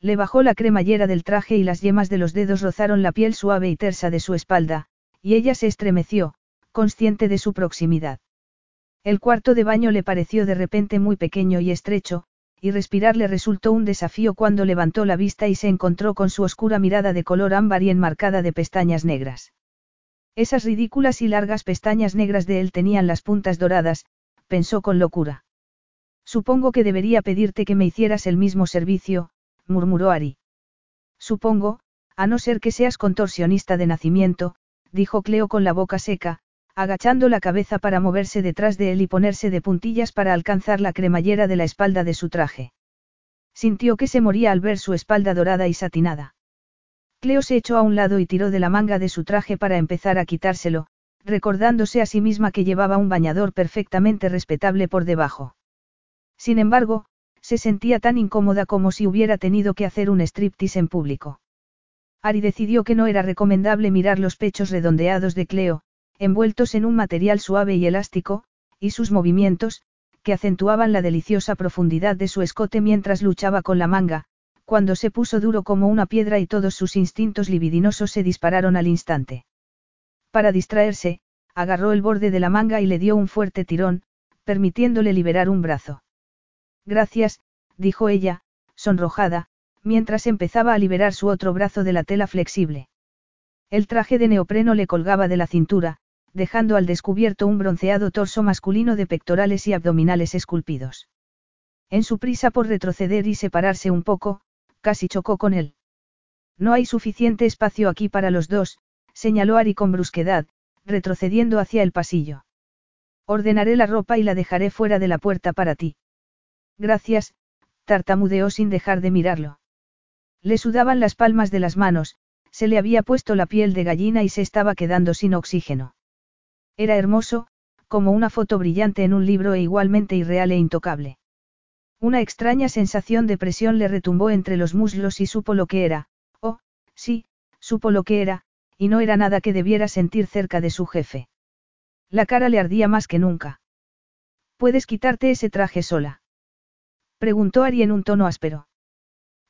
Le bajó la cremallera del traje y las yemas de los dedos rozaron la piel suave y tersa de su espalda, y ella se estremeció, consciente de su proximidad. El cuarto de baño le pareció de repente muy pequeño y estrecho, y respirar le resultó un desafío cuando levantó la vista y se encontró con su oscura mirada de color ámbar y enmarcada de pestañas negras. Esas ridículas y largas pestañas negras de él tenían las puntas doradas, pensó con locura. Supongo que debería pedirte que me hicieras el mismo servicio, murmuró Ari. Supongo, a no ser que seas contorsionista de nacimiento, dijo Cleo con la boca seca, agachando la cabeza para moverse detrás de él y ponerse de puntillas para alcanzar la cremallera de la espalda de su traje. Sintió que se moría al ver su espalda dorada y satinada. Cleo se echó a un lado y tiró de la manga de su traje para empezar a quitárselo, recordándose a sí misma que llevaba un bañador perfectamente respetable por debajo. Sin embargo, se sentía tan incómoda como si hubiera tenido que hacer un striptease en público. Ari decidió que no era recomendable mirar los pechos redondeados de Cleo, envueltos en un material suave y elástico, y sus movimientos, que acentuaban la deliciosa profundidad de su escote mientras luchaba con la manga, cuando se puso duro como una piedra y todos sus instintos libidinosos se dispararon al instante. Para distraerse, agarró el borde de la manga y le dio un fuerte tirón, permitiéndole liberar un brazo. Gracias, dijo ella, sonrojada, mientras empezaba a liberar su otro brazo de la tela flexible. El traje de neopreno le colgaba de la cintura, dejando al descubierto un bronceado torso masculino de pectorales y abdominales esculpidos. En su prisa por retroceder y separarse un poco, casi chocó con él. No hay suficiente espacio aquí para los dos, señaló Ari con brusquedad, retrocediendo hacia el pasillo. Ordenaré la ropa y la dejaré fuera de la puerta para ti. Gracias, tartamudeó sin dejar de mirarlo. Le sudaban las palmas de las manos, se le había puesto la piel de gallina y se estaba quedando sin oxígeno. Era hermoso, como una foto brillante en un libro e igualmente irreal e intocable. Una extraña sensación de presión le retumbó entre los muslos y supo lo que era, oh, sí, supo lo que era, y no era nada que debiera sentir cerca de su jefe. La cara le ardía más que nunca. ¿Puedes quitarte ese traje sola? Preguntó Ari en un tono áspero.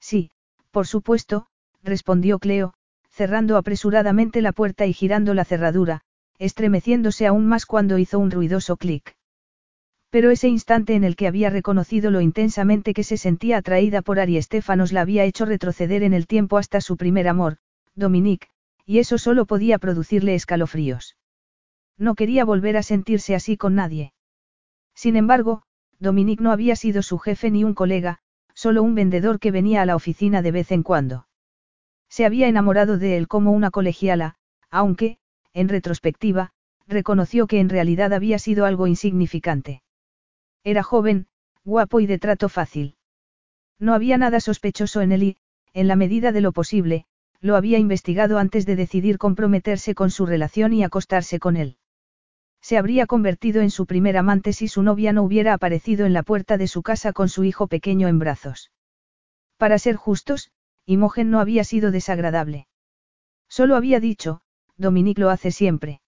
Sí, por supuesto, respondió Cleo, cerrando apresuradamente la puerta y girando la cerradura, estremeciéndose aún más cuando hizo un ruidoso clic. Pero ese instante en el que había reconocido lo intensamente que se sentía atraída por Ari Estefanos la había hecho retroceder en el tiempo hasta su primer amor, Dominique, y eso solo podía producirle escalofríos. No quería volver a sentirse así con nadie. Sin embargo, Dominique no había sido su jefe ni un colega, solo un vendedor que venía a la oficina de vez en cuando. Se había enamorado de él como una colegiala, aunque, en retrospectiva, reconoció que en realidad había sido algo insignificante. Era joven, guapo y de trato fácil. No había nada sospechoso en él y, en la medida de lo posible, lo había investigado antes de decidir comprometerse con su relación y acostarse con él. Se habría convertido en su primer amante si su novia no hubiera aparecido en la puerta de su casa con su hijo pequeño en brazos. Para ser justos, Imogen no había sido desagradable. Solo había dicho, Dominique lo hace siempre.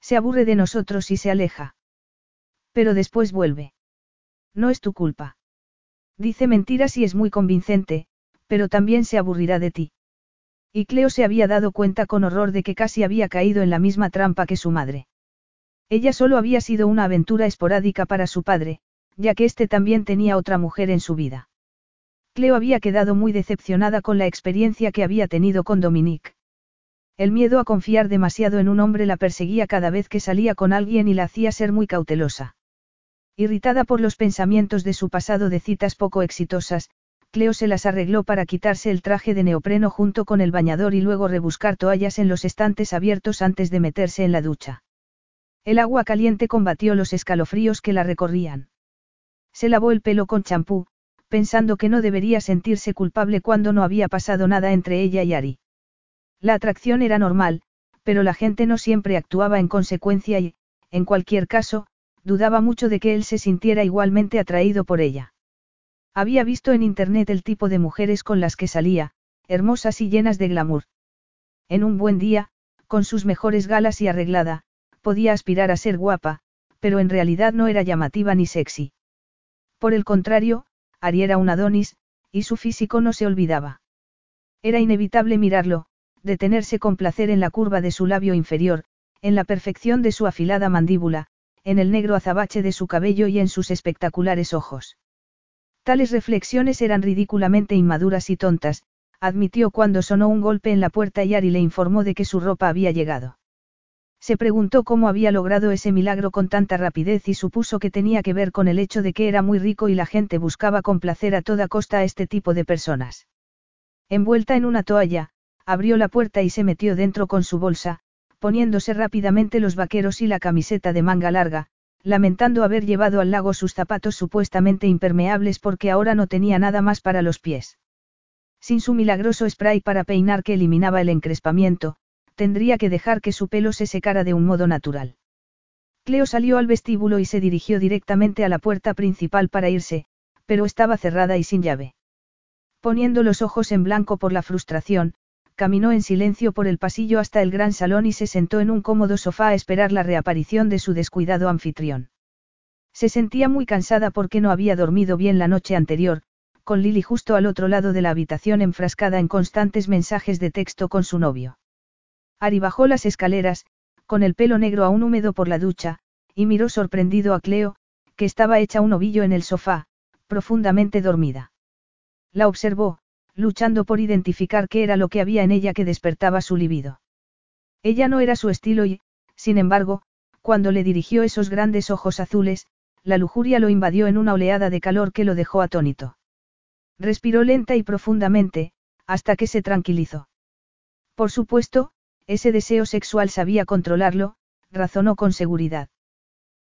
Se aburre de nosotros y se aleja. Pero después vuelve. No es tu culpa. Dice mentiras y es muy convincente, pero también se aburrirá de ti. Y Cleo se había dado cuenta con horror de que casi había caído en la misma trampa que su madre. Ella solo había sido una aventura esporádica para su padre, ya que éste también tenía otra mujer en su vida. Cleo había quedado muy decepcionada con la experiencia que había tenido con Dominique. El miedo a confiar demasiado en un hombre la perseguía cada vez que salía con alguien y la hacía ser muy cautelosa. Irritada por los pensamientos de su pasado de citas poco exitosas, Cleo se las arregló para quitarse el traje de neopreno junto con el bañador y luego rebuscar toallas en los estantes abiertos antes de meterse en la ducha. El agua caliente combatió los escalofríos que la recorrían. Se lavó el pelo con champú, pensando que no debería sentirse culpable cuando no había pasado nada entre ella y Ari. La atracción era normal, pero la gente no siempre actuaba en consecuencia y, en cualquier caso, dudaba mucho de que él se sintiera igualmente atraído por ella. Había visto en internet el tipo de mujeres con las que salía, hermosas y llenas de glamour. En un buen día, con sus mejores galas y arreglada, podía aspirar a ser guapa, pero en realidad no era llamativa ni sexy. Por el contrario, Ari era un Adonis, y su físico no se olvidaba. Era inevitable mirarlo, detenerse con placer en la curva de su labio inferior, en la perfección de su afilada mandíbula, en el negro azabache de su cabello y en sus espectaculares ojos. Tales reflexiones eran ridículamente inmaduras y tontas, admitió cuando sonó un golpe en la puerta y Ari le informó de que su ropa había llegado. Se preguntó cómo había logrado ese milagro con tanta rapidez y supuso que tenía que ver con el hecho de que era muy rico y la gente buscaba complacer a toda costa a este tipo de personas. Envuelta en una toalla, abrió la puerta y se metió dentro con su bolsa, poniéndose rápidamente los vaqueros y la camiseta de manga larga, lamentando haber llevado al lago sus zapatos supuestamente impermeables porque ahora no tenía nada más para los pies. Sin su milagroso spray para peinar que eliminaba el encrespamiento, tendría que dejar que su pelo se secara de un modo natural. Cleo salió al vestíbulo y se dirigió directamente a la puerta principal para irse, pero estaba cerrada y sin llave. Poniendo los ojos en blanco por la frustración, caminó en silencio por el pasillo hasta el gran salón y se sentó en un cómodo sofá a esperar la reaparición de su descuidado anfitrión. Se sentía muy cansada porque no había dormido bien la noche anterior, con Lily justo al otro lado de la habitación enfrascada en constantes mensajes de texto con su novio. Ari bajó las escaleras, con el pelo negro aún húmedo por la ducha, y miró sorprendido a Cleo, que estaba hecha un ovillo en el sofá, profundamente dormida. La observó, luchando por identificar qué era lo que había en ella que despertaba su libido. Ella no era su estilo y, sin embargo, cuando le dirigió esos grandes ojos azules, la lujuria lo invadió en una oleada de calor que lo dejó atónito. Respiró lenta y profundamente, hasta que se tranquilizó. Por supuesto, ese deseo sexual sabía controlarlo, razonó con seguridad.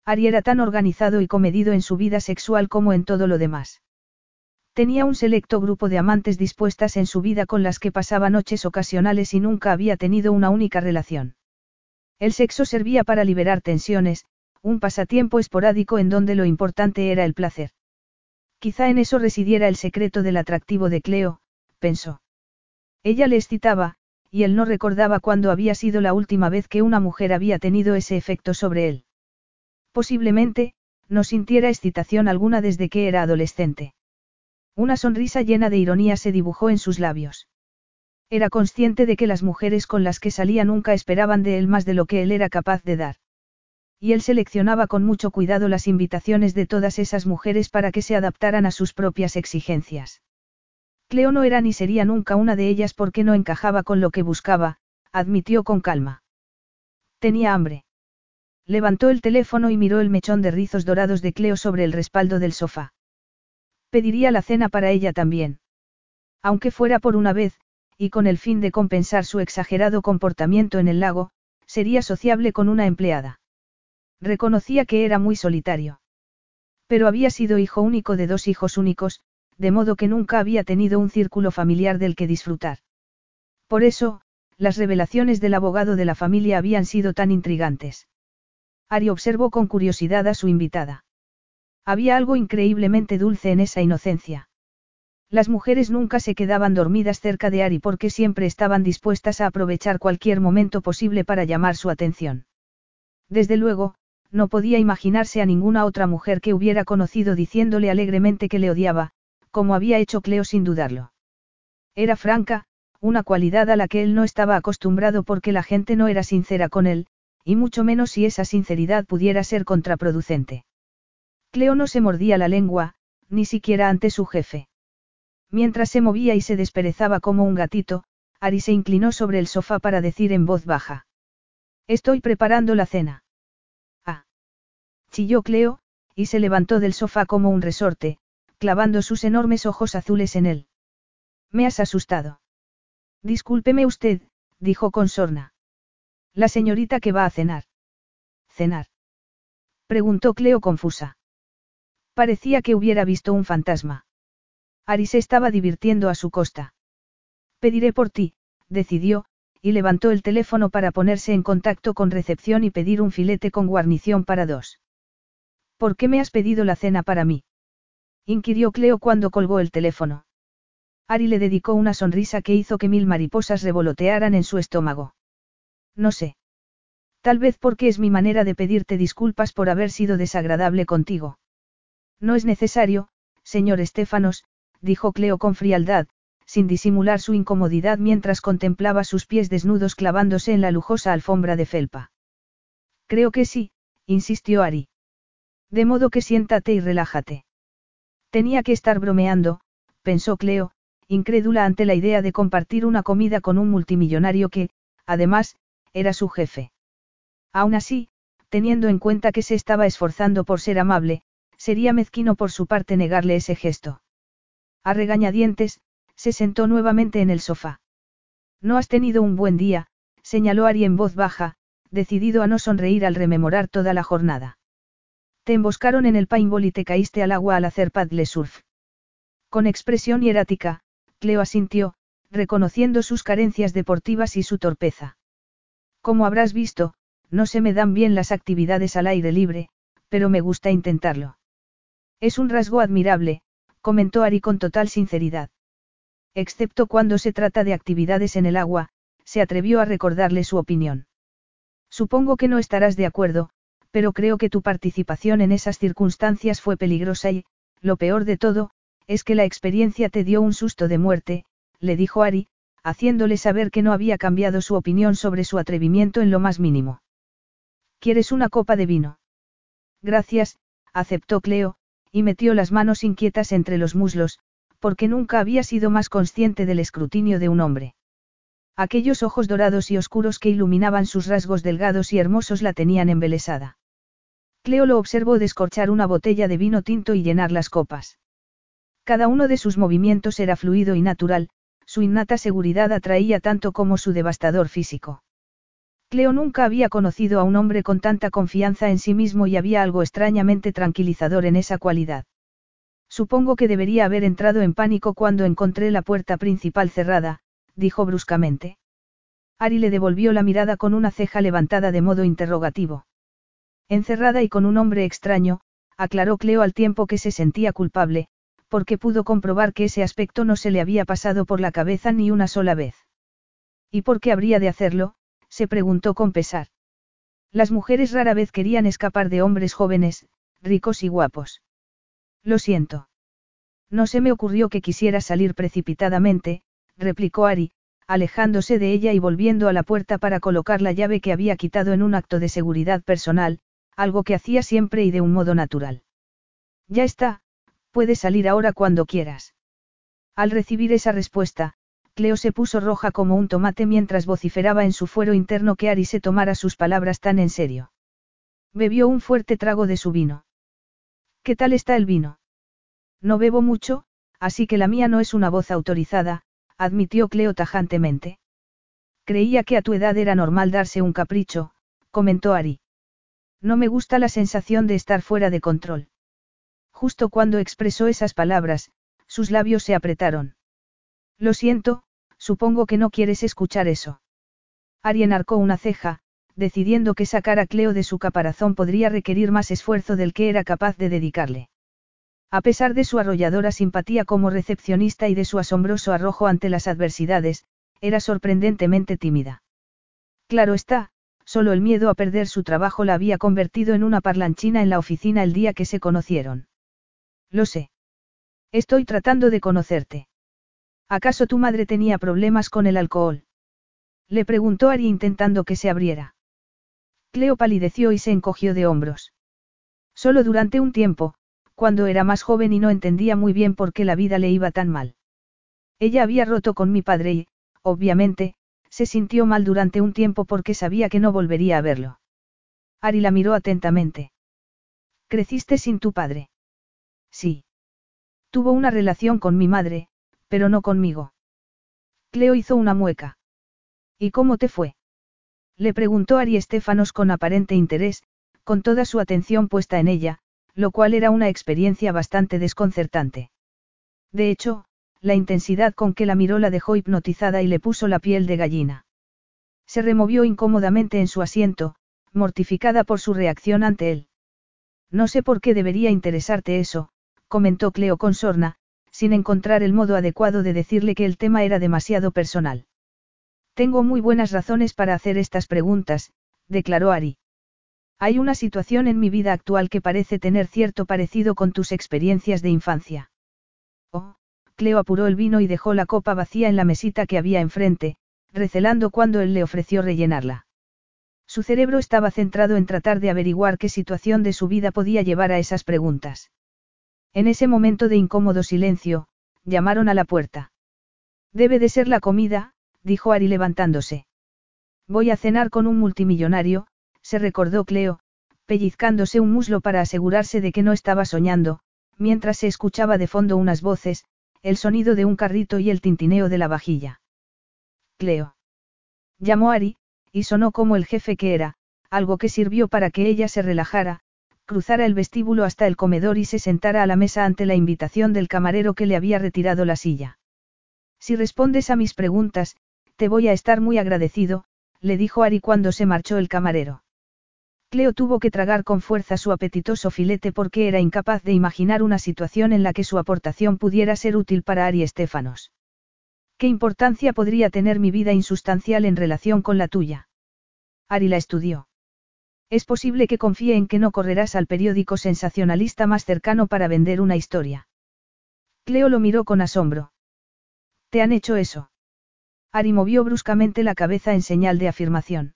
Ari era tan organizado y comedido en su vida sexual como en todo lo demás. Tenía un selecto grupo de amantes dispuestas en su vida con las que pasaba noches ocasionales y nunca había tenido una única relación. El sexo servía para liberar tensiones, un pasatiempo esporádico en donde lo importante era el placer. Quizá en eso residiera el secreto del atractivo de Cleo, pensó. Ella le excitaba, y él no recordaba cuándo había sido la última vez que una mujer había tenido ese efecto sobre él. Posiblemente, no sintiera excitación alguna desde que era adolescente. Una sonrisa llena de ironía se dibujó en sus labios. Era consciente de que las mujeres con las que salía nunca esperaban de él más de lo que él era capaz de dar. Y él seleccionaba con mucho cuidado las invitaciones de todas esas mujeres para que se adaptaran a sus propias exigencias. Cleo no era ni sería nunca una de ellas porque no encajaba con lo que buscaba, admitió con calma. Tenía hambre. Levantó el teléfono y miró el mechón de rizos dorados de Cleo sobre el respaldo del sofá. Pediría la cena para ella también. Aunque fuera por una vez, y con el fin de compensar su exagerado comportamiento en el lago, sería sociable con una empleada. Reconocía que era muy solitario. Pero había sido hijo único de dos hijos únicos, de modo que nunca había tenido un círculo familiar del que disfrutar. Por eso, las revelaciones del abogado de la familia habían sido tan intrigantes. Ari observó con curiosidad a su invitada. Había algo increíblemente dulce en esa inocencia. Las mujeres nunca se quedaban dormidas cerca de Ari porque siempre estaban dispuestas a aprovechar cualquier momento posible para llamar su atención. Desde luego, no podía imaginarse a ninguna otra mujer que hubiera conocido diciéndole alegremente que le odiaba, como había hecho Cleo sin dudarlo. Era franca, una cualidad a la que él no estaba acostumbrado porque la gente no era sincera con él, y mucho menos si esa sinceridad pudiera ser contraproducente. Cleo no se mordía la lengua, ni siquiera ante su jefe. Mientras se movía y se desperezaba como un gatito, Ari se inclinó sobre el sofá para decir en voz baja. Estoy preparando la cena. Ah. Chilló Cleo, y se levantó del sofá como un resorte, clavando sus enormes ojos azules en él. Me has asustado. Discúlpeme usted, dijo con sorna. La señorita que va a cenar. ¿Cenar? Preguntó Cleo confusa. Parecía que hubiera visto un fantasma. Ari se estaba divirtiendo a su costa. Pediré por ti, decidió, y levantó el teléfono para ponerse en contacto con recepción y pedir un filete con guarnición para dos. ¿Por qué me has pedido la cena para mí? inquirió Cleo cuando colgó el teléfono. Ari le dedicó una sonrisa que hizo que mil mariposas revolotearan en su estómago. No sé. Tal vez porque es mi manera de pedirte disculpas por haber sido desagradable contigo. No es necesario, señor Estefanos, dijo Cleo con frialdad, sin disimular su incomodidad mientras contemplaba sus pies desnudos clavándose en la lujosa alfombra de felpa. Creo que sí, insistió Ari. De modo que siéntate y relájate. Tenía que estar bromeando, pensó Cleo, incrédula ante la idea de compartir una comida con un multimillonario que, además, era su jefe. Aún así, teniendo en cuenta que se estaba esforzando por ser amable, sería mezquino por su parte negarle ese gesto. A regañadientes, se sentó nuevamente en el sofá. No has tenido un buen día, señaló Ari en voz baja, decidido a no sonreír al rememorar toda la jornada. Te emboscaron en el paintball y te caíste al agua al hacer paddle surf. Con expresión hierática, Cleo asintió, reconociendo sus carencias deportivas y su torpeza. Como habrás visto, no se me dan bien las actividades al aire libre, pero me gusta intentarlo. Es un rasgo admirable, comentó Ari con total sinceridad. Excepto cuando se trata de actividades en el agua, se atrevió a recordarle su opinión. Supongo que no estarás de acuerdo, pero creo que tu participación en esas circunstancias fue peligrosa y, lo peor de todo, es que la experiencia te dio un susto de muerte, le dijo Ari, haciéndole saber que no había cambiado su opinión sobre su atrevimiento en lo más mínimo. ¿Quieres una copa de vino? Gracias, aceptó Cleo, y metió las manos inquietas entre los muslos, porque nunca había sido más consciente del escrutinio de un hombre. Aquellos ojos dorados y oscuros que iluminaban sus rasgos delgados y hermosos la tenían embelesada. Cleo lo observó descorchar una botella de vino tinto y llenar las copas. Cada uno de sus movimientos era fluido y natural, su innata seguridad atraía tanto como su devastador físico. Cleo nunca había conocido a un hombre con tanta confianza en sí mismo y había algo extrañamente tranquilizador en esa cualidad. Supongo que debería haber entrado en pánico cuando encontré la puerta principal cerrada, dijo bruscamente. Ari le devolvió la mirada con una ceja levantada de modo interrogativo. Encerrada y con un hombre extraño, aclaró Cleo al tiempo que se sentía culpable, porque pudo comprobar que ese aspecto no se le había pasado por la cabeza ni una sola vez. ¿Y por qué habría de hacerlo? Se preguntó con pesar. Las mujeres rara vez querían escapar de hombres jóvenes, ricos y guapos. Lo siento. No se me ocurrió que quisiera salir precipitadamente, replicó Ari, alejándose de ella y volviendo a la puerta para colocar la llave que había quitado en un acto de seguridad personal, algo que hacía siempre y de un modo natural. Ya está, puedes salir ahora cuando quieras. Al recibir esa respuesta, Cleo se puso roja como un tomate mientras vociferaba en su fuero interno que Ari se tomara sus palabras tan en serio. Bebió un fuerte trago de su vino. ¿Qué tal está el vino? No bebo mucho, así que la mía no es una voz autorizada, admitió Cleo tajantemente. Creía que a tu edad era normal darse un capricho, comentó Ari. No me gusta la sensación de estar fuera de control. Justo cuando expresó esas palabras, sus labios se apretaron. Lo siento, supongo que no quieres escuchar eso. Ari enarcó una ceja, decidiendo que sacar a Cleo de su caparazón podría requerir más esfuerzo del que era capaz de dedicarle. A pesar de su arrolladora simpatía como recepcionista y de su asombroso arrojo ante las adversidades, era sorprendentemente tímida. Claro está, solo el miedo a perder su trabajo la había convertido en una parlanchina en la oficina el día que se conocieron. Lo sé. Estoy tratando de conocerte. ¿Acaso tu madre tenía problemas con el alcohol? Le preguntó Ari intentando que se abriera. Cleo palideció y se encogió de hombros. Solo durante un tiempo, cuando era más joven y no entendía muy bien por qué la vida le iba tan mal. Ella había roto con mi padre y, obviamente, se sintió mal durante un tiempo porque sabía que no volvería a verlo. Ari la miró atentamente. ¿Creciste sin tu padre? Sí. Tuvo una relación con mi madre, pero no conmigo. Cleo hizo una mueca. ¿Y cómo te fue? Le preguntó Ari Estefanos con aparente interés, con toda su atención puesta en ella, lo cual era una experiencia bastante desconcertante. De hecho, la intensidad con que la miró la dejó hipnotizada y le puso la piel de gallina. Se removió incómodamente en su asiento, mortificada por su reacción ante él. No sé por qué debería interesarte eso, comentó Cleo con sorna, sin encontrar el modo adecuado de decirle que el tema era demasiado personal. Tengo muy buenas razones para hacer estas preguntas, declaró Ari. Hay una situación en mi vida actual que parece tener cierto parecido con tus experiencias de infancia. Oh, Cleo apuró el vino y dejó la copa vacía en la mesita que había enfrente, recelando cuando él le ofreció rellenarla. Su cerebro estaba centrado en tratar de averiguar qué situación de su vida podía llevar a esas preguntas. En ese momento de incómodo silencio, llamaron a la puerta. Debe de ser la comida, dijo Ari levantándose. Voy a cenar con un multimillonario, se recordó Cleo, pellizcándose un muslo para asegurarse de que no estaba soñando, mientras se escuchaba de fondo unas voces, el sonido de un carrito y el tintineo de la vajilla. Cleo. Llamó Ari, y sonó como el jefe que era, algo que sirvió para que ella se relajara, cruzara el vestíbulo hasta el comedor y se sentara a la mesa ante la invitación del camarero que le había retirado la silla. Si respondes a mis preguntas, te voy a estar muy agradecido, le dijo Ari cuando se marchó el camarero. Cleo tuvo que tragar con fuerza su apetitoso filete porque era incapaz de imaginar una situación en la que su aportación pudiera ser útil para Ari Estefanos. ¿Qué importancia podría tener mi vida insustancial en relación con la tuya? Ari la estudió. Es posible que confíe en que no correrás al periódico sensacionalista más cercano para vender una historia. Cleo lo miró con asombro. ¿Te han hecho eso? Ari movió bruscamente la cabeza en señal de afirmación.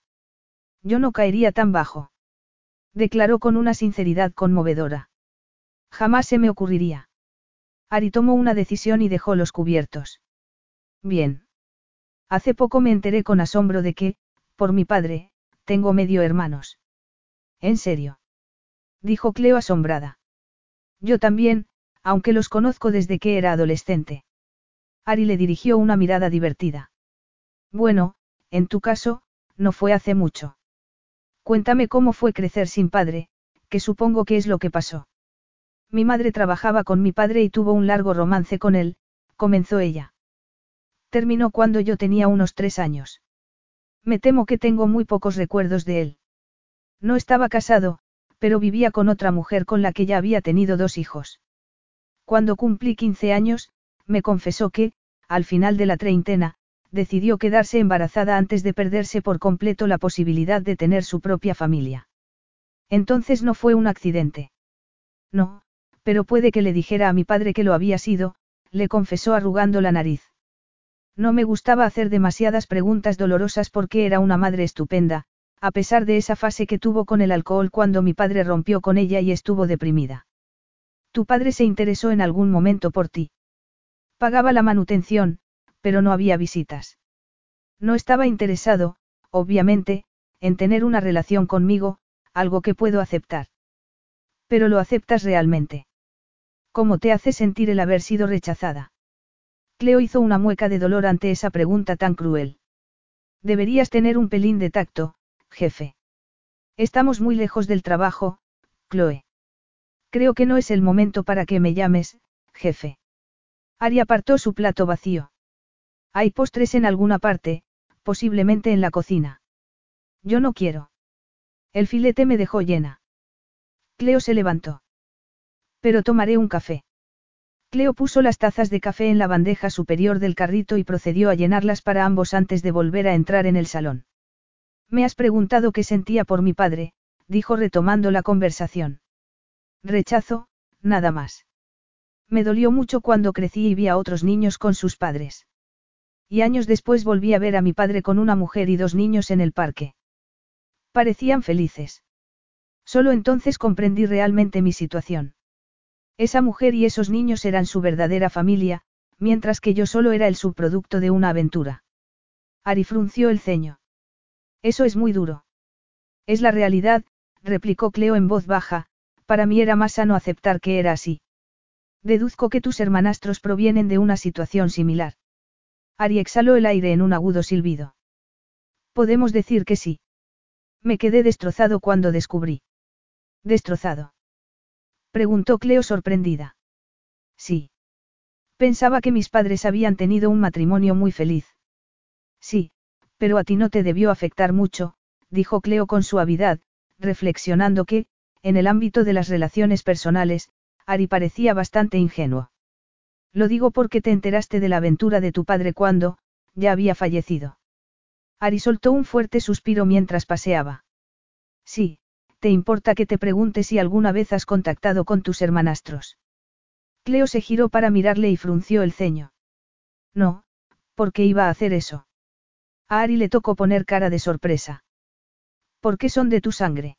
Yo no caería tan bajo declaró con una sinceridad conmovedora. Jamás se me ocurriría. Ari tomó una decisión y dejó los cubiertos. Bien. Hace poco me enteré con asombro de que, por mi padre, tengo medio hermanos. ¿En serio? Dijo Cleo asombrada. Yo también, aunque los conozco desde que era adolescente. Ari le dirigió una mirada divertida. Bueno, en tu caso, no fue hace mucho. Cuéntame cómo fue crecer sin padre, que supongo que es lo que pasó. Mi madre trabajaba con mi padre y tuvo un largo romance con él, comenzó ella. Terminó cuando yo tenía unos tres años. Me temo que tengo muy pocos recuerdos de él. No estaba casado, pero vivía con otra mujer con la que ya había tenido dos hijos. Cuando cumplí 15 años, me confesó que, al final de la treintena, decidió quedarse embarazada antes de perderse por completo la posibilidad de tener su propia familia. Entonces no fue un accidente. No, pero puede que le dijera a mi padre que lo había sido, le confesó arrugando la nariz. No me gustaba hacer demasiadas preguntas dolorosas porque era una madre estupenda, a pesar de esa fase que tuvo con el alcohol cuando mi padre rompió con ella y estuvo deprimida. Tu padre se interesó en algún momento por ti. Pagaba la manutención, pero no había visitas. No estaba interesado, obviamente, en tener una relación conmigo, algo que puedo aceptar. Pero lo aceptas realmente. ¿Cómo te hace sentir el haber sido rechazada? Cleo hizo una mueca de dolor ante esa pregunta tan cruel. Deberías tener un pelín de tacto, jefe. Estamos muy lejos del trabajo, Chloe. Creo que no es el momento para que me llames, jefe. Ari apartó su plato vacío. Hay postres en alguna parte, posiblemente en la cocina. Yo no quiero. El filete me dejó llena. Cleo se levantó. Pero tomaré un café. Cleo puso las tazas de café en la bandeja superior del carrito y procedió a llenarlas para ambos antes de volver a entrar en el salón. Me has preguntado qué sentía por mi padre, dijo retomando la conversación. Rechazo, nada más. Me dolió mucho cuando crecí y vi a otros niños con sus padres. Y años después volví a ver a mi padre con una mujer y dos niños en el parque. Parecían felices. Solo entonces comprendí realmente mi situación. Esa mujer y esos niños eran su verdadera familia, mientras que yo solo era el subproducto de una aventura. Ari frunció el ceño. Eso es muy duro. Es la realidad, replicó Cleo en voz baja, para mí era más sano aceptar que era así. Deduzco que tus hermanastros provienen de una situación similar. Ari exhaló el aire en un agudo silbido. Podemos decir que sí. Me quedé destrozado cuando descubrí. Destrozado. Preguntó Cleo sorprendida. Sí. Pensaba que mis padres habían tenido un matrimonio muy feliz. Sí, pero a ti no te debió afectar mucho, dijo Cleo con suavidad, reflexionando que, en el ámbito de las relaciones personales, Ari parecía bastante ingenuo. Lo digo porque te enteraste de la aventura de tu padre cuando, ya había fallecido. Ari soltó un fuerte suspiro mientras paseaba. Sí, ¿Te importa que te pregunte si alguna vez has contactado con tus hermanastros? Cleo se giró para mirarle y frunció el ceño. No, ¿por qué iba a hacer eso? A Ari le tocó poner cara de sorpresa. ¿Por qué son de tu sangre?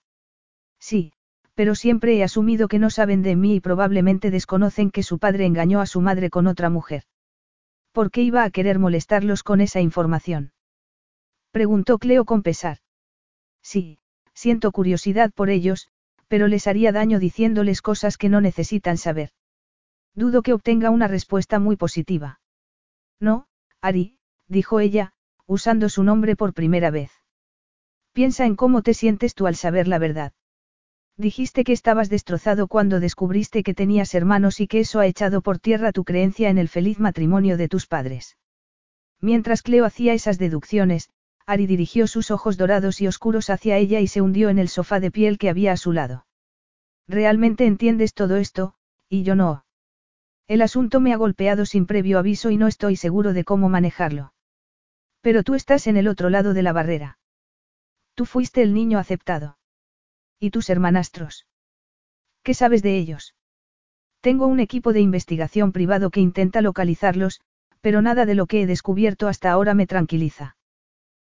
Sí, pero siempre he asumido que no saben de mí y probablemente desconocen que su padre engañó a su madre con otra mujer. ¿Por qué iba a querer molestarlos con esa información? Preguntó Cleo con pesar. Sí, siento curiosidad por ellos, pero les haría daño diciéndoles cosas que no necesitan saber. Dudo que obtenga una respuesta muy positiva. No, Ari, dijo ella, usando su nombre por primera vez. Piensa en cómo te sientes tú al saber la verdad. Dijiste que estabas destrozado cuando descubriste que tenías hermanos y que eso ha echado por tierra tu creencia en el feliz matrimonio de tus padres. Mientras Cleo hacía esas deducciones, Ari dirigió sus ojos dorados y oscuros hacia ella y se hundió en el sofá de piel que había a su lado. Realmente entiendes todo esto, y yo no. El asunto me ha golpeado sin previo aviso y no estoy seguro de cómo manejarlo. Pero tú estás en el otro lado de la barrera. Tú fuiste el niño aceptado. ¿Y tus hermanastros? ¿Qué sabes de ellos? Tengo un equipo de investigación privado que intenta localizarlos, pero nada de lo que he descubierto hasta ahora me tranquiliza.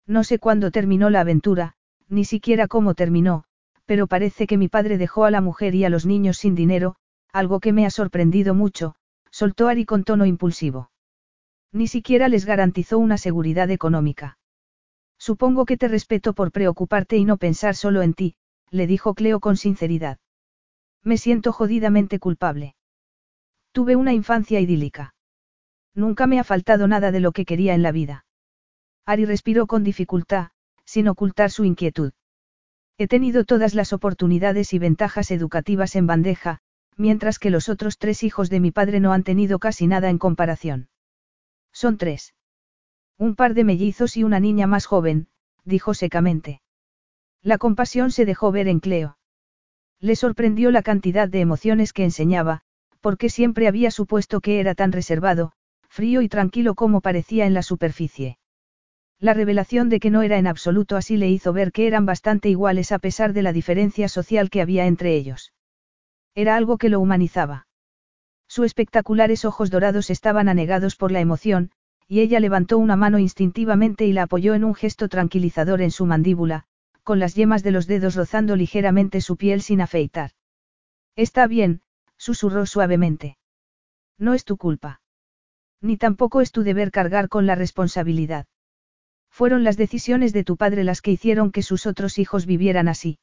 No sé cuándo terminó la aventura, ni siquiera cómo terminó, pero parece que mi padre dejó a la mujer y a los niños sin dinero, algo que me ha sorprendido mucho, soltó Ari con tono impulsivo. Ni siquiera les garantizó una seguridad económica. Supongo que te respeto por preocuparte y no pensar solo en ti, le dijo Cleo con sinceridad. Me siento jodidamente culpable. Tuve una infancia idílica. Nunca me ha faltado nada de lo que quería en la vida. Ari respiró con dificultad, sin ocultar su inquietud. He tenido todas las oportunidades y ventajas educativas en bandeja, mientras que los otros tres hijos de mi padre no han tenido casi nada en comparación. Son tres. Un par de mellizos y una niña más joven, dijo secamente. La compasión se dejó ver en Cleo. Le sorprendió la cantidad de emociones que enseñaba, porque siempre había supuesto que era tan reservado, frío y tranquilo como parecía en la superficie. La revelación de que no era en absoluto así le hizo ver que eran bastante iguales a pesar de la diferencia social que había entre ellos. Era algo que lo humanizaba. Sus espectaculares ojos dorados estaban anegados por la emoción, y ella levantó una mano instintivamente y la apoyó en un gesto tranquilizador en su mandíbula, con las yemas de los dedos rozando ligeramente su piel sin afeitar. Está bien, susurró suavemente. No es tu culpa. Ni tampoco es tu deber cargar con la responsabilidad. Fueron las decisiones de tu padre las que hicieron que sus otros hijos vivieran así.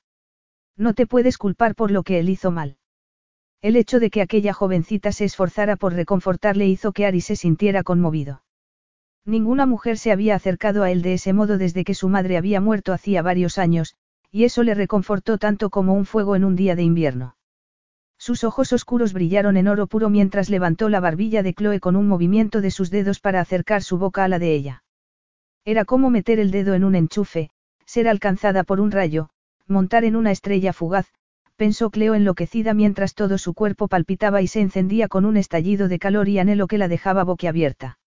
No te puedes culpar por lo que él hizo mal. El hecho de que aquella jovencita se esforzara por reconfortarle hizo que Ari se sintiera conmovido. Ninguna mujer se había acercado a él de ese modo desde que su madre había muerto hacía varios años, y eso le reconfortó tanto como un fuego en un día de invierno. Sus ojos oscuros brillaron en oro puro mientras levantó la barbilla de Chloe con un movimiento de sus dedos para acercar su boca a la de ella. Era como meter el dedo en un enchufe, ser alcanzada por un rayo, montar en una estrella fugaz, pensó Cleo enloquecida mientras todo su cuerpo palpitaba y se encendía con un estallido de calor y anhelo que la dejaba boquiabierta.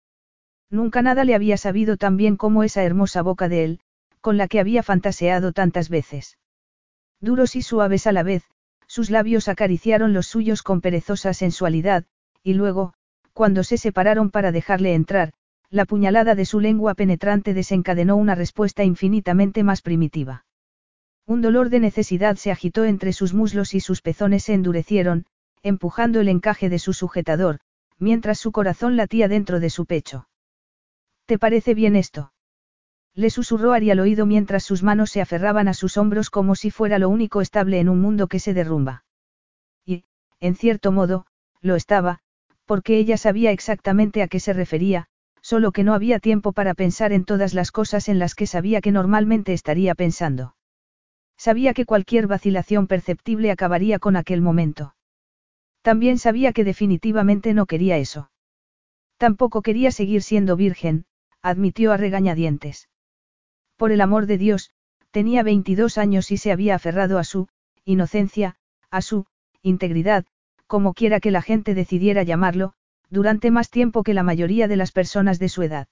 Nunca nada le había sabido tan bien como esa hermosa boca de él, con la que había fantaseado tantas veces. Duros y suaves a la vez, sus labios acariciaron los suyos con perezosa sensualidad, y luego, cuando se separaron para dejarle entrar, la puñalada de su lengua penetrante desencadenó una respuesta infinitamente más primitiva. Un dolor de necesidad se agitó entre sus muslos y sus pezones se endurecieron, empujando el encaje de su sujetador, mientras su corazón latía dentro de su pecho. ¿Te parece bien esto? Le susurró Ari al oído mientras sus manos se aferraban a sus hombros como si fuera lo único estable en un mundo que se derrumba. Y, en cierto modo, lo estaba, porque ella sabía exactamente a qué se refería, solo que no había tiempo para pensar en todas las cosas en las que sabía que normalmente estaría pensando. Sabía que cualquier vacilación perceptible acabaría con aquel momento. También sabía que definitivamente no quería eso. Tampoco quería seguir siendo virgen, admitió a regañadientes. Por el amor de Dios, tenía 22 años y se había aferrado a su inocencia, a su integridad, como quiera que la gente decidiera llamarlo, durante más tiempo que la mayoría de las personas de su edad.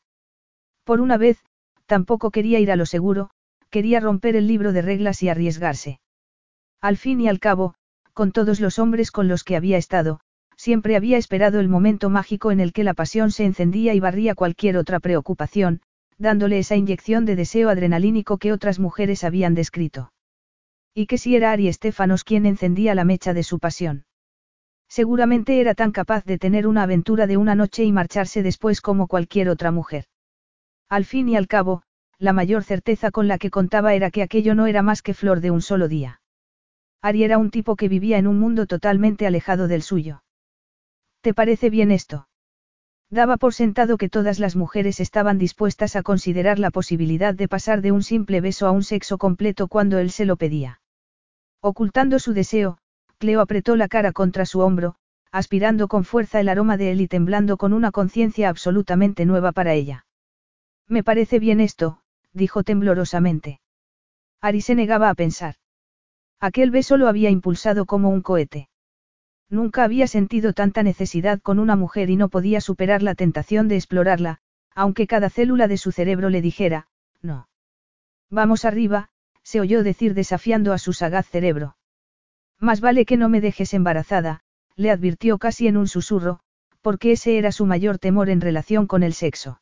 Por una vez, tampoco quería ir a lo seguro, quería romper el libro de reglas y arriesgarse. Al fin y al cabo, con todos los hombres con los que había estado, siempre había esperado el momento mágico en el que la pasión se encendía y barría cualquier otra preocupación, dándole esa inyección de deseo adrenalínico que otras mujeres habían descrito. Y que si era Ari Estefanos quien encendía la mecha de su pasión. Seguramente era tan capaz de tener una aventura de una noche y marcharse después como cualquier otra mujer. Al fin y al cabo, la mayor certeza con la que contaba era que aquello no era más que flor de un solo día. Ari era un tipo que vivía en un mundo totalmente alejado del suyo. ¿Te parece bien esto? Daba por sentado que todas las mujeres estaban dispuestas a considerar la posibilidad de pasar de un simple beso a un sexo completo cuando él se lo pedía. Ocultando su deseo, Cleo apretó la cara contra su hombro, aspirando con fuerza el aroma de él y temblando con una conciencia absolutamente nueva para ella. Me parece bien esto, dijo temblorosamente. Ari se negaba a pensar. Aquel beso lo había impulsado como un cohete. Nunca había sentido tanta necesidad con una mujer y no podía superar la tentación de explorarla, aunque cada célula de su cerebro le dijera, no. Vamos arriba, se oyó decir desafiando a su sagaz cerebro. Más vale que no me dejes embarazada, le advirtió casi en un susurro, porque ese era su mayor temor en relación con el sexo.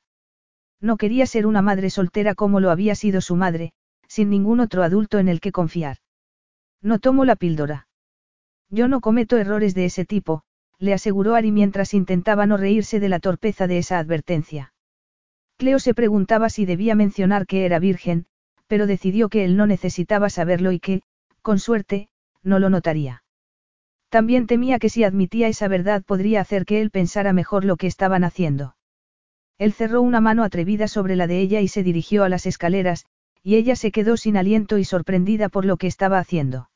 No quería ser una madre soltera como lo había sido su madre, sin ningún otro adulto en el que confiar. No tomo la píldora. Yo no cometo errores de ese tipo, le aseguró Ari mientras intentaba no reírse de la torpeza de esa advertencia. Cleo se preguntaba si debía mencionar que era virgen, pero decidió que él no necesitaba saberlo y que, con suerte, no lo notaría. También temía que si admitía esa verdad podría hacer que él pensara mejor lo que estaban haciendo. Él cerró una mano atrevida sobre la de ella y se dirigió a las escaleras, y ella se quedó sin aliento y sorprendida por lo que estaba haciendo.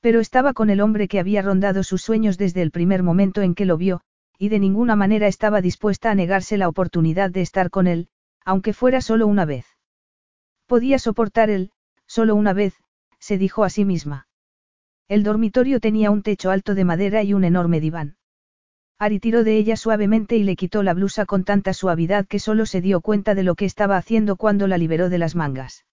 Pero estaba con el hombre que había rondado sus sueños desde el primer momento en que lo vio, y de ninguna manera estaba dispuesta a negarse la oportunidad de estar con él, aunque fuera solo una vez. Podía soportar él, solo una vez, se dijo a sí misma. El dormitorio tenía un techo alto de madera y un enorme diván. Ari tiró de ella suavemente y le quitó la blusa con tanta suavidad que solo se dio cuenta de lo que estaba haciendo cuando la liberó de las mangas.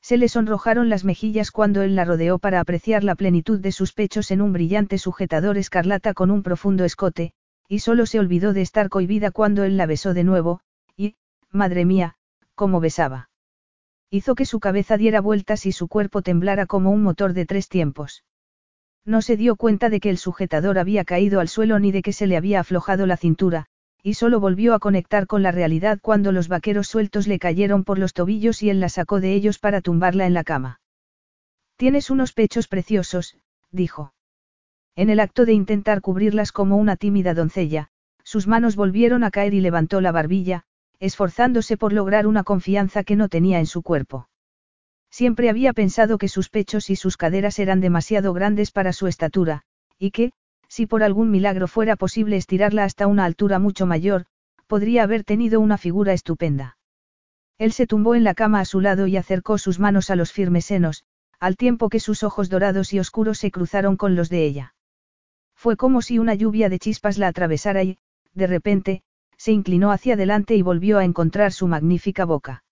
Se le sonrojaron las mejillas cuando él la rodeó para apreciar la plenitud de sus pechos en un brillante sujetador escarlata con un profundo escote, y solo se olvidó de estar cohibida cuando él la besó de nuevo, y, madre mía, cómo besaba. Hizo que su cabeza diera vueltas y su cuerpo temblara como un motor de tres tiempos. No se dio cuenta de que el sujetador había caído al suelo ni de que se le había aflojado la cintura, y solo volvió a conectar con la realidad cuando los vaqueros sueltos le cayeron por los tobillos y él la sacó de ellos para tumbarla en la cama. Tienes unos pechos preciosos, dijo. En el acto de intentar cubrirlas como una tímida doncella, sus manos volvieron a caer y levantó la barbilla, esforzándose por lograr una confianza que no tenía en su cuerpo. Siempre había pensado que sus pechos y sus caderas eran demasiado grandes para su estatura, y que, si por algún milagro fuera posible estirarla hasta una altura mucho mayor, podría haber tenido una figura estupenda. Él se tumbó en la cama a su lado y acercó sus manos a los firmes senos, al tiempo que sus ojos dorados y oscuros se cruzaron con los de ella. Fue como si una lluvia de chispas la atravesara y, de repente, se inclinó hacia adelante y volvió a encontrar su magnífica boca.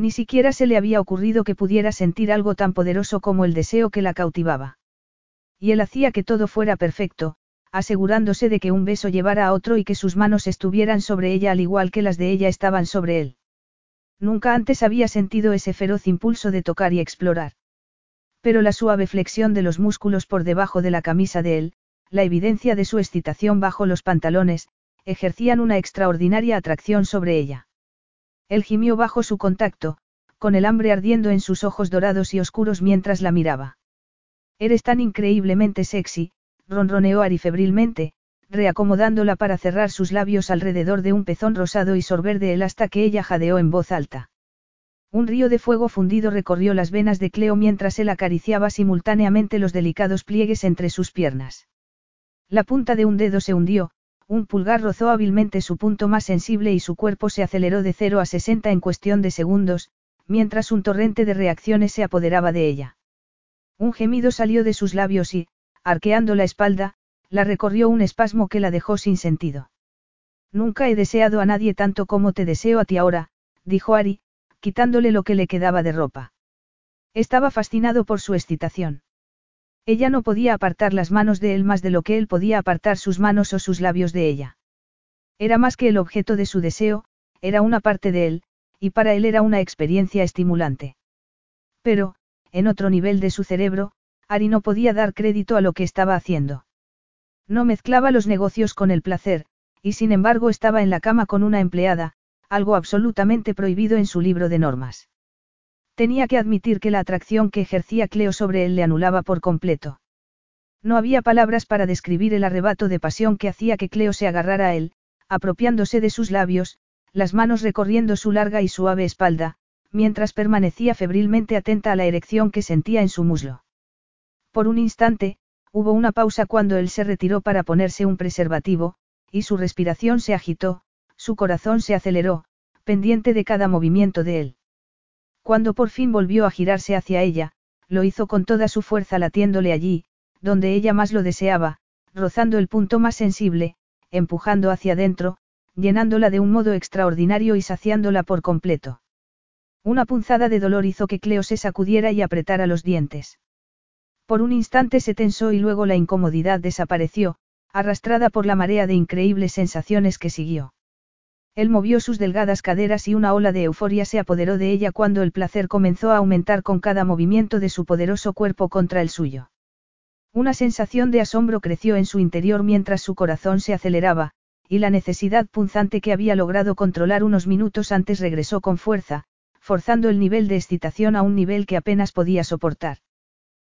Ni siquiera se le había ocurrido que pudiera sentir algo tan poderoso como el deseo que la cautivaba. Y él hacía que todo fuera perfecto, asegurándose de que un beso llevara a otro y que sus manos estuvieran sobre ella al igual que las de ella estaban sobre él. Nunca antes había sentido ese feroz impulso de tocar y explorar. Pero la suave flexión de los músculos por debajo de la camisa de él, la evidencia de su excitación bajo los pantalones, ejercían una extraordinaria atracción sobre ella. Él gimió bajo su contacto, con el hambre ardiendo en sus ojos dorados y oscuros mientras la miraba. Eres tan increíblemente sexy, ronroneó Ari febrilmente, reacomodándola para cerrar sus labios alrededor de un pezón rosado y sorber de él hasta que ella jadeó en voz alta. Un río de fuego fundido recorrió las venas de Cleo mientras él acariciaba simultáneamente los delicados pliegues entre sus piernas. La punta de un dedo se hundió, un pulgar rozó hábilmente su punto más sensible y su cuerpo se aceleró de 0 a 60 en cuestión de segundos, mientras un torrente de reacciones se apoderaba de ella. Un gemido salió de sus labios y, arqueando la espalda, la recorrió un espasmo que la dejó sin sentido. Nunca he deseado a nadie tanto como te deseo a ti ahora, dijo Ari, quitándole lo que le quedaba de ropa. Estaba fascinado por su excitación. Ella no podía apartar las manos de él más de lo que él podía apartar sus manos o sus labios de ella. Era más que el objeto de su deseo, era una parte de él, y para él era una experiencia estimulante. Pero, en otro nivel de su cerebro, Ari no podía dar crédito a lo que estaba haciendo. No mezclaba los negocios con el placer, y sin embargo estaba en la cama con una empleada, algo absolutamente prohibido en su libro de normas. Tenía que admitir que la atracción que ejercía Cleo sobre él le anulaba por completo. No había palabras para describir el arrebato de pasión que hacía que Cleo se agarrara a él, apropiándose de sus labios, las manos recorriendo su larga y suave espalda, mientras permanecía febrilmente atenta a la erección que sentía en su muslo. Por un instante, hubo una pausa cuando él se retiró para ponerse un preservativo, y su respiración se agitó, su corazón se aceleró, pendiente de cada movimiento de él. Cuando por fin volvió a girarse hacia ella, lo hizo con toda su fuerza latiéndole allí, donde ella más lo deseaba, rozando el punto más sensible, empujando hacia adentro, llenándola de un modo extraordinario y saciándola por completo. Una punzada de dolor hizo que Cleo se sacudiera y apretara los dientes. Por un instante se tensó y luego la incomodidad desapareció, arrastrada por la marea de increíbles sensaciones que siguió. Él movió sus delgadas caderas y una ola de euforia se apoderó de ella cuando el placer comenzó a aumentar con cada movimiento de su poderoso cuerpo contra el suyo. Una sensación de asombro creció en su interior mientras su corazón se aceleraba, y la necesidad punzante que había logrado controlar unos minutos antes regresó con fuerza, forzando el nivel de excitación a un nivel que apenas podía soportar.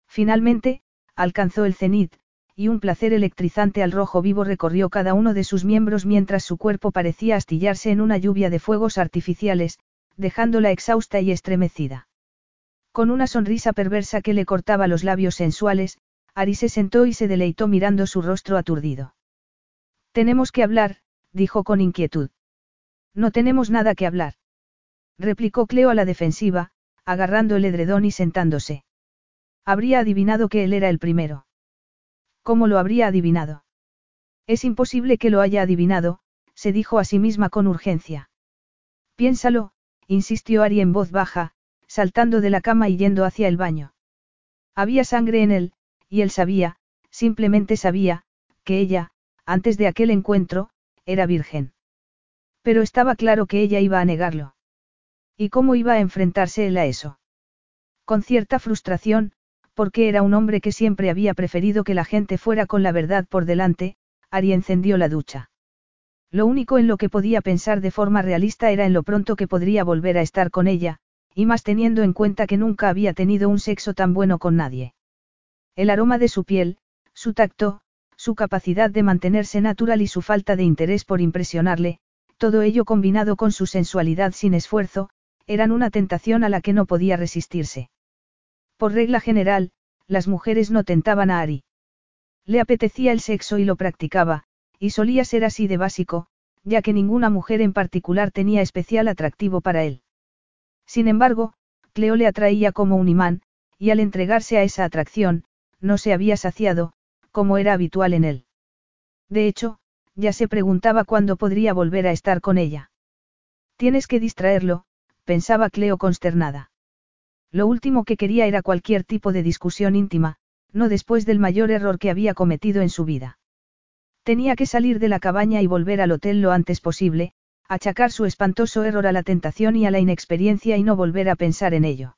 Finalmente, alcanzó el cenit, y un placer electrizante al rojo vivo recorrió cada uno de sus miembros mientras su cuerpo parecía astillarse en una lluvia de fuegos artificiales, dejándola exhausta y estremecida. Con una sonrisa perversa que le cortaba los labios sensuales, Ari se sentó y se deleitó mirando su rostro aturdido. Tenemos que hablar, dijo con inquietud. No tenemos nada que hablar. Replicó Cleo a la defensiva, agarrando el edredón y sentándose. Habría adivinado que él era el primero. ¿Cómo lo habría adivinado? Es imposible que lo haya adivinado, se dijo a sí misma con urgencia. Piénsalo, insistió Ari en voz baja, saltando de la cama y yendo hacia el baño. Había sangre en él, y él sabía, simplemente sabía, que ella, antes de aquel encuentro, era virgen. Pero estaba claro que ella iba a negarlo. ¿Y cómo iba a enfrentarse él a eso? Con cierta frustración, porque era un hombre que siempre había preferido que la gente fuera con la verdad por delante, Ari encendió la ducha. Lo único en lo que podía pensar de forma realista era en lo pronto que podría volver a estar con ella, y más teniendo en cuenta que nunca había tenido un sexo tan bueno con nadie. El aroma de su piel, su tacto, su capacidad de mantenerse natural y su falta de interés por impresionarle, todo ello combinado con su sensualidad sin esfuerzo, eran una tentación a la que no podía resistirse. Por regla general, las mujeres no tentaban a Ari. Le apetecía el sexo y lo practicaba, y solía ser así de básico, ya que ninguna mujer en particular tenía especial atractivo para él. Sin embargo, Cleo le atraía como un imán, y al entregarse a esa atracción, no se había saciado, como era habitual en él. De hecho, ya se preguntaba cuándo podría volver a estar con ella. Tienes que distraerlo, pensaba Cleo consternada. Lo último que quería era cualquier tipo de discusión íntima, no después del mayor error que había cometido en su vida. Tenía que salir de la cabaña y volver al hotel lo antes posible, achacar su espantoso error a la tentación y a la inexperiencia y no volver a pensar en ello.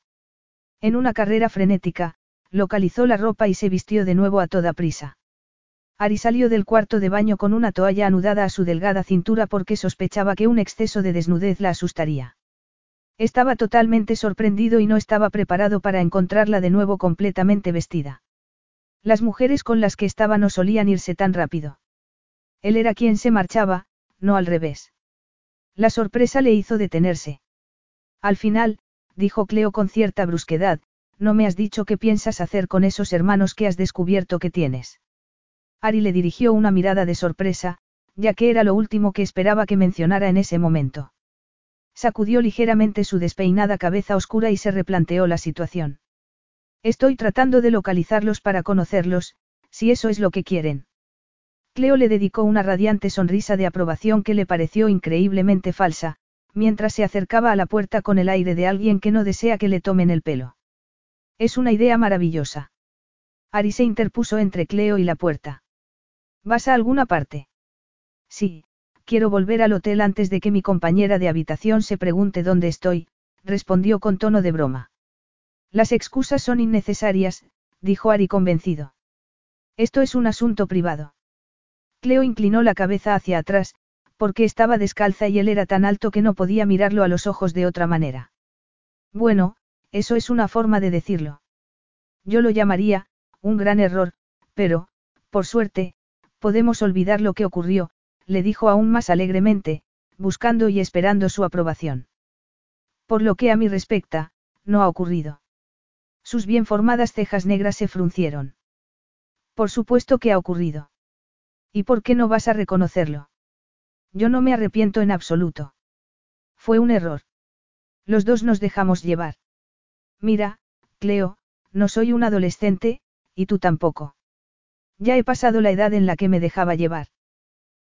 En una carrera frenética, localizó la ropa y se vistió de nuevo a toda prisa. Ari salió del cuarto de baño con una toalla anudada a su delgada cintura porque sospechaba que un exceso de desnudez la asustaría. Estaba totalmente sorprendido y no estaba preparado para encontrarla de nuevo completamente vestida. Las mujeres con las que estaba no solían irse tan rápido. Él era quien se marchaba, no al revés. La sorpresa le hizo detenerse. Al final, dijo Cleo con cierta brusquedad, no me has dicho qué piensas hacer con esos hermanos que has descubierto que tienes. Ari le dirigió una mirada de sorpresa, ya que era lo último que esperaba que mencionara en ese momento. Sacudió ligeramente su despeinada cabeza oscura y se replanteó la situación. Estoy tratando de localizarlos para conocerlos, si eso es lo que quieren. Cleo le dedicó una radiante sonrisa de aprobación que le pareció increíblemente falsa, mientras se acercaba a la puerta con el aire de alguien que no desea que le tomen el pelo. Es una idea maravillosa. Ari se interpuso entre Cleo y la puerta. ¿Vas a alguna parte? Sí, quiero volver al hotel antes de que mi compañera de habitación se pregunte dónde estoy, respondió con tono de broma. Las excusas son innecesarias, dijo Ari convencido. Esto es un asunto privado. Cleo inclinó la cabeza hacia atrás, porque estaba descalza y él era tan alto que no podía mirarlo a los ojos de otra manera. Bueno, eso es una forma de decirlo. Yo lo llamaría, un gran error, pero, por suerte, podemos olvidar lo que ocurrió, le dijo aún más alegremente, buscando y esperando su aprobación. Por lo que a mí respecta, no ha ocurrido. Sus bien formadas cejas negras se fruncieron. Por supuesto que ha ocurrido. ¿Y por qué no vas a reconocerlo? Yo no me arrepiento en absoluto. Fue un error. Los dos nos dejamos llevar. Mira, Cleo, no soy un adolescente, y tú tampoco. Ya he pasado la edad en la que me dejaba llevar.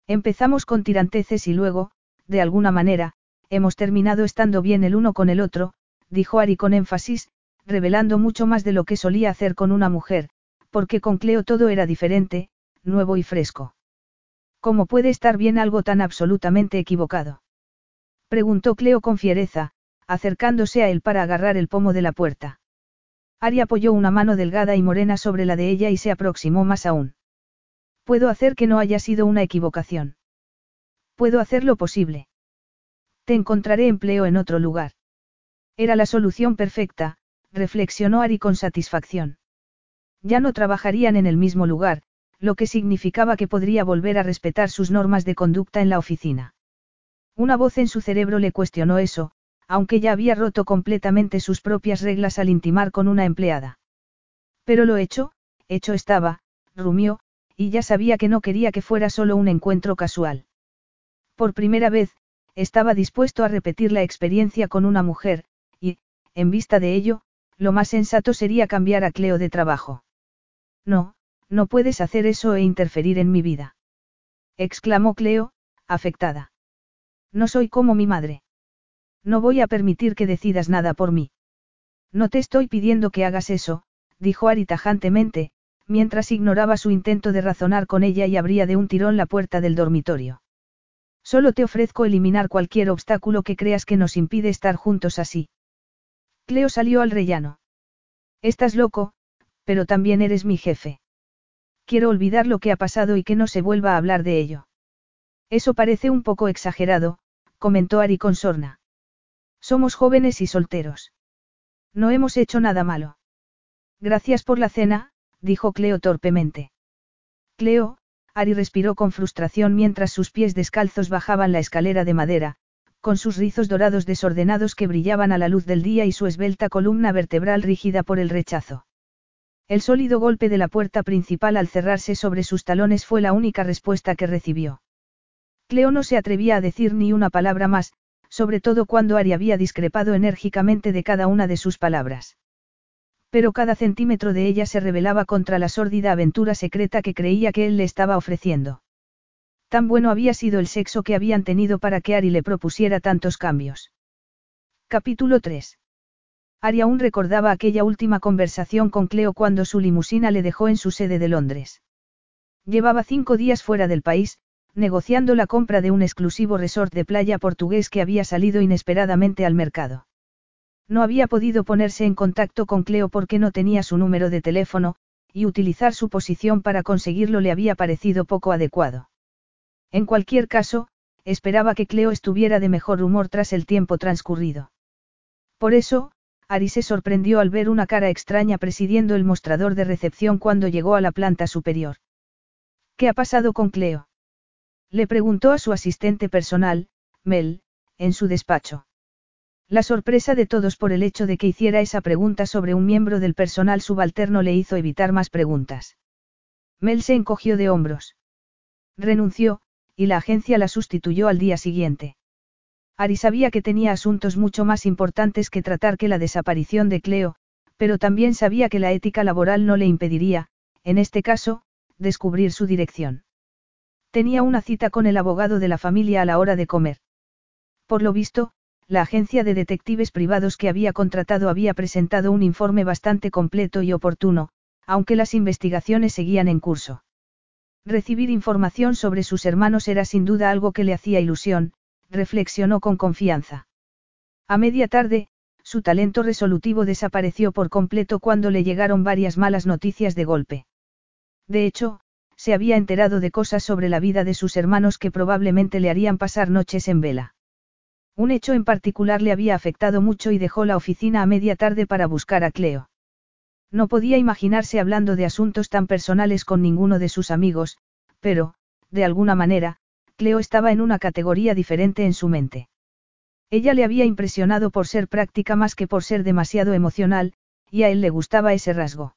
Empezamos con tiranteces y luego, de alguna manera, hemos terminado estando bien el uno con el otro, dijo Ari con énfasis, revelando mucho más de lo que solía hacer con una mujer, porque con Cleo todo era diferente, nuevo y fresco. ¿Cómo puede estar bien algo tan absolutamente equivocado? Preguntó Cleo con fiereza, acercándose a él para agarrar el pomo de la puerta. Ari apoyó una mano delgada y morena sobre la de ella y se aproximó más aún. Puedo hacer que no haya sido una equivocación. Puedo hacer lo posible. Te encontraré empleo en otro lugar. Era la solución perfecta, reflexionó Ari con satisfacción. Ya no trabajarían en el mismo lugar, lo que significaba que podría volver a respetar sus normas de conducta en la oficina. Una voz en su cerebro le cuestionó eso, aunque ya había roto completamente sus propias reglas al intimar con una empleada. Pero lo hecho, hecho estaba, rumió, y ya sabía que no quería que fuera solo un encuentro casual. Por primera vez, estaba dispuesto a repetir la experiencia con una mujer, y, en vista de ello, lo más sensato sería cambiar a Cleo de trabajo. No, no puedes hacer eso e interferir en mi vida. exclamó Cleo, afectada. No soy como mi madre. No voy a permitir que decidas nada por mí. No te estoy pidiendo que hagas eso, dijo Ari tajantemente, mientras ignoraba su intento de razonar con ella y abría de un tirón la puerta del dormitorio. Solo te ofrezco eliminar cualquier obstáculo que creas que nos impide estar juntos así. Cleo salió al rellano. Estás loco, pero también eres mi jefe. Quiero olvidar lo que ha pasado y que no se vuelva a hablar de ello. Eso parece un poco exagerado, comentó Ari con sorna. Somos jóvenes y solteros. No hemos hecho nada malo. Gracias por la cena, dijo Cleo torpemente. Cleo, Ari respiró con frustración mientras sus pies descalzos bajaban la escalera de madera, con sus rizos dorados desordenados que brillaban a la luz del día y su esbelta columna vertebral rígida por el rechazo. El sólido golpe de la puerta principal al cerrarse sobre sus talones fue la única respuesta que recibió. Cleo no se atrevía a decir ni una palabra más, sobre todo cuando Ari había discrepado enérgicamente de cada una de sus palabras. Pero cada centímetro de ella se rebelaba contra la sórdida aventura secreta que creía que él le estaba ofreciendo. Tan bueno había sido el sexo que habían tenido para que Ari le propusiera tantos cambios. Capítulo 3. Ari aún recordaba aquella última conversación con Cleo cuando su limusina le dejó en su sede de Londres. Llevaba cinco días fuera del país, negociando la compra de un exclusivo resort de playa portugués que había salido inesperadamente al mercado. No había podido ponerse en contacto con Cleo porque no tenía su número de teléfono, y utilizar su posición para conseguirlo le había parecido poco adecuado. En cualquier caso, esperaba que Cleo estuviera de mejor humor tras el tiempo transcurrido. Por eso, Ari se sorprendió al ver una cara extraña presidiendo el mostrador de recepción cuando llegó a la planta superior. ¿Qué ha pasado con Cleo? Le preguntó a su asistente personal, Mel, en su despacho. La sorpresa de todos por el hecho de que hiciera esa pregunta sobre un miembro del personal subalterno le hizo evitar más preguntas. Mel se encogió de hombros. Renunció, y la agencia la sustituyó al día siguiente. Ari sabía que tenía asuntos mucho más importantes que tratar que la desaparición de Cleo, pero también sabía que la ética laboral no le impediría, en este caso, descubrir su dirección. Tenía una cita con el abogado de la familia a la hora de comer. Por lo visto, la agencia de detectives privados que había contratado había presentado un informe bastante completo y oportuno, aunque las investigaciones seguían en curso. Recibir información sobre sus hermanos era sin duda algo que le hacía ilusión, reflexionó con confianza. A media tarde, su talento resolutivo desapareció por completo cuando le llegaron varias malas noticias de golpe. De hecho, se había enterado de cosas sobre la vida de sus hermanos que probablemente le harían pasar noches en vela. Un hecho en particular le había afectado mucho y dejó la oficina a media tarde para buscar a Cleo. No podía imaginarse hablando de asuntos tan personales con ninguno de sus amigos, pero, de alguna manera, Cleo estaba en una categoría diferente en su mente. Ella le había impresionado por ser práctica más que por ser demasiado emocional, y a él le gustaba ese rasgo.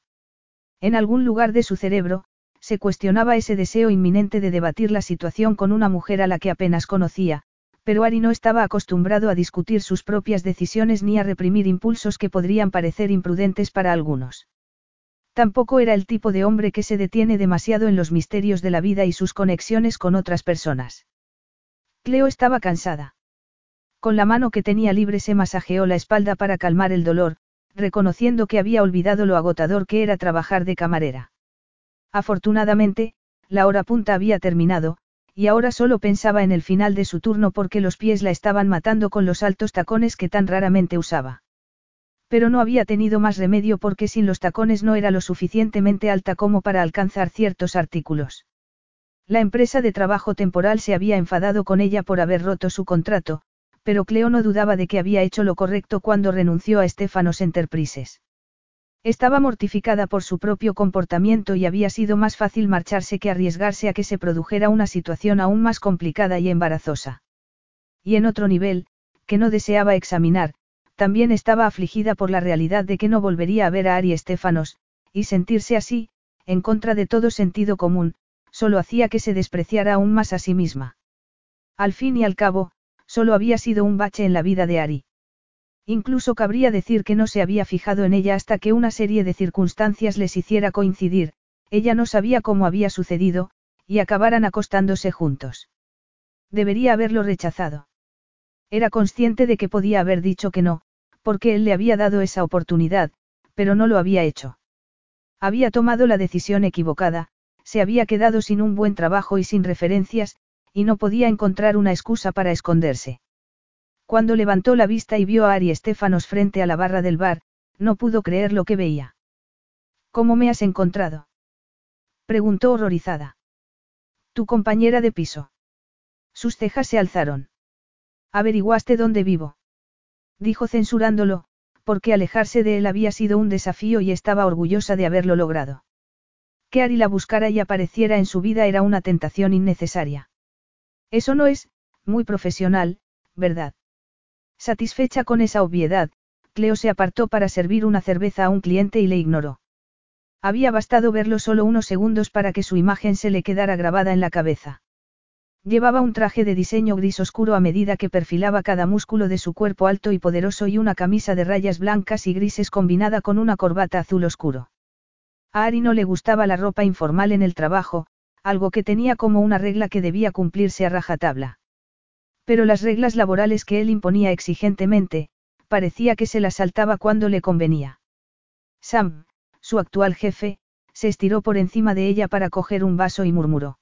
En algún lugar de su cerebro, se cuestionaba ese deseo inminente de debatir la situación con una mujer a la que apenas conocía, pero Ari no estaba acostumbrado a discutir sus propias decisiones ni a reprimir impulsos que podrían parecer imprudentes para algunos. Tampoco era el tipo de hombre que se detiene demasiado en los misterios de la vida y sus conexiones con otras personas. Cleo estaba cansada. Con la mano que tenía libre se masajeó la espalda para calmar el dolor, reconociendo que había olvidado lo agotador que era trabajar de camarera. Afortunadamente, la hora punta había terminado, y ahora solo pensaba en el final de su turno porque los pies la estaban matando con los altos tacones que tan raramente usaba. Pero no había tenido más remedio porque sin los tacones no era lo suficientemente alta como para alcanzar ciertos artículos. La empresa de trabajo temporal se había enfadado con ella por haber roto su contrato, pero Cleo no dudaba de que había hecho lo correcto cuando renunció a Stefanos Enterprises. Estaba mortificada por su propio comportamiento y había sido más fácil marcharse que arriesgarse a que se produjera una situación aún más complicada y embarazosa. Y en otro nivel, que no deseaba examinar, también estaba afligida por la realidad de que no volvería a ver a Ari Estefanos, y sentirse así, en contra de todo sentido común, solo hacía que se despreciara aún más a sí misma. Al fin y al cabo, solo había sido un bache en la vida de Ari. Incluso cabría decir que no se había fijado en ella hasta que una serie de circunstancias les hiciera coincidir, ella no sabía cómo había sucedido, y acabaran acostándose juntos. Debería haberlo rechazado. Era consciente de que podía haber dicho que no, porque él le había dado esa oportunidad, pero no lo había hecho. Había tomado la decisión equivocada, se había quedado sin un buen trabajo y sin referencias, y no podía encontrar una excusa para esconderse. Cuando levantó la vista y vio a Ari Estefanos frente a la barra del bar, no pudo creer lo que veía. ¿Cómo me has encontrado? preguntó horrorizada. Tu compañera de piso. Sus cejas se alzaron. Averiguaste dónde vivo. Dijo censurándolo, porque alejarse de él había sido un desafío y estaba orgullosa de haberlo logrado. Que Ari la buscara y apareciera en su vida era una tentación innecesaria. Eso no es, muy profesional, ¿verdad? Satisfecha con esa obviedad, Cleo se apartó para servir una cerveza a un cliente y le ignoró. Había bastado verlo solo unos segundos para que su imagen se le quedara grabada en la cabeza. Llevaba un traje de diseño gris oscuro a medida que perfilaba cada músculo de su cuerpo alto y poderoso y una camisa de rayas blancas y grises combinada con una corbata azul oscuro. A Ari no le gustaba la ropa informal en el trabajo, algo que tenía como una regla que debía cumplirse a rajatabla. Pero las reglas laborales que él imponía exigentemente, parecía que se las saltaba cuando le convenía. Sam, su actual jefe, se estiró por encima de ella para coger un vaso y murmuró.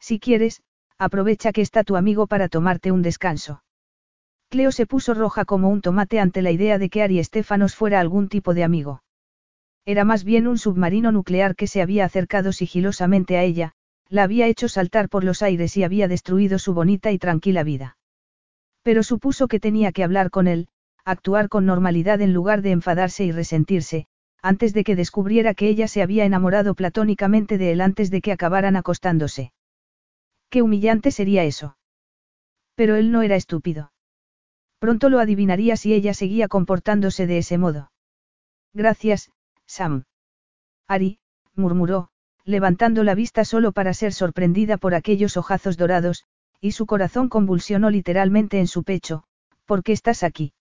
Si quieres, aprovecha que está tu amigo para tomarte un descanso. Cleo se puso roja como un tomate ante la idea de que Ari Estefanos fuera algún tipo de amigo. Era más bien un submarino nuclear que se había acercado sigilosamente a ella, la había hecho saltar por los aires y había destruido su bonita y tranquila vida. Pero supuso que tenía que hablar con él, actuar con normalidad en lugar de enfadarse y resentirse, antes de que descubriera que ella se había enamorado platónicamente de él antes de que acabaran acostándose. Qué humillante sería eso. Pero él no era estúpido. Pronto lo adivinaría si ella seguía comportándose de ese modo. Gracias, Sam. Ari, murmuró, levantando la vista solo para ser sorprendida por aquellos ojazos dorados, y su corazón convulsionó literalmente en su pecho, ¿por qué estás aquí?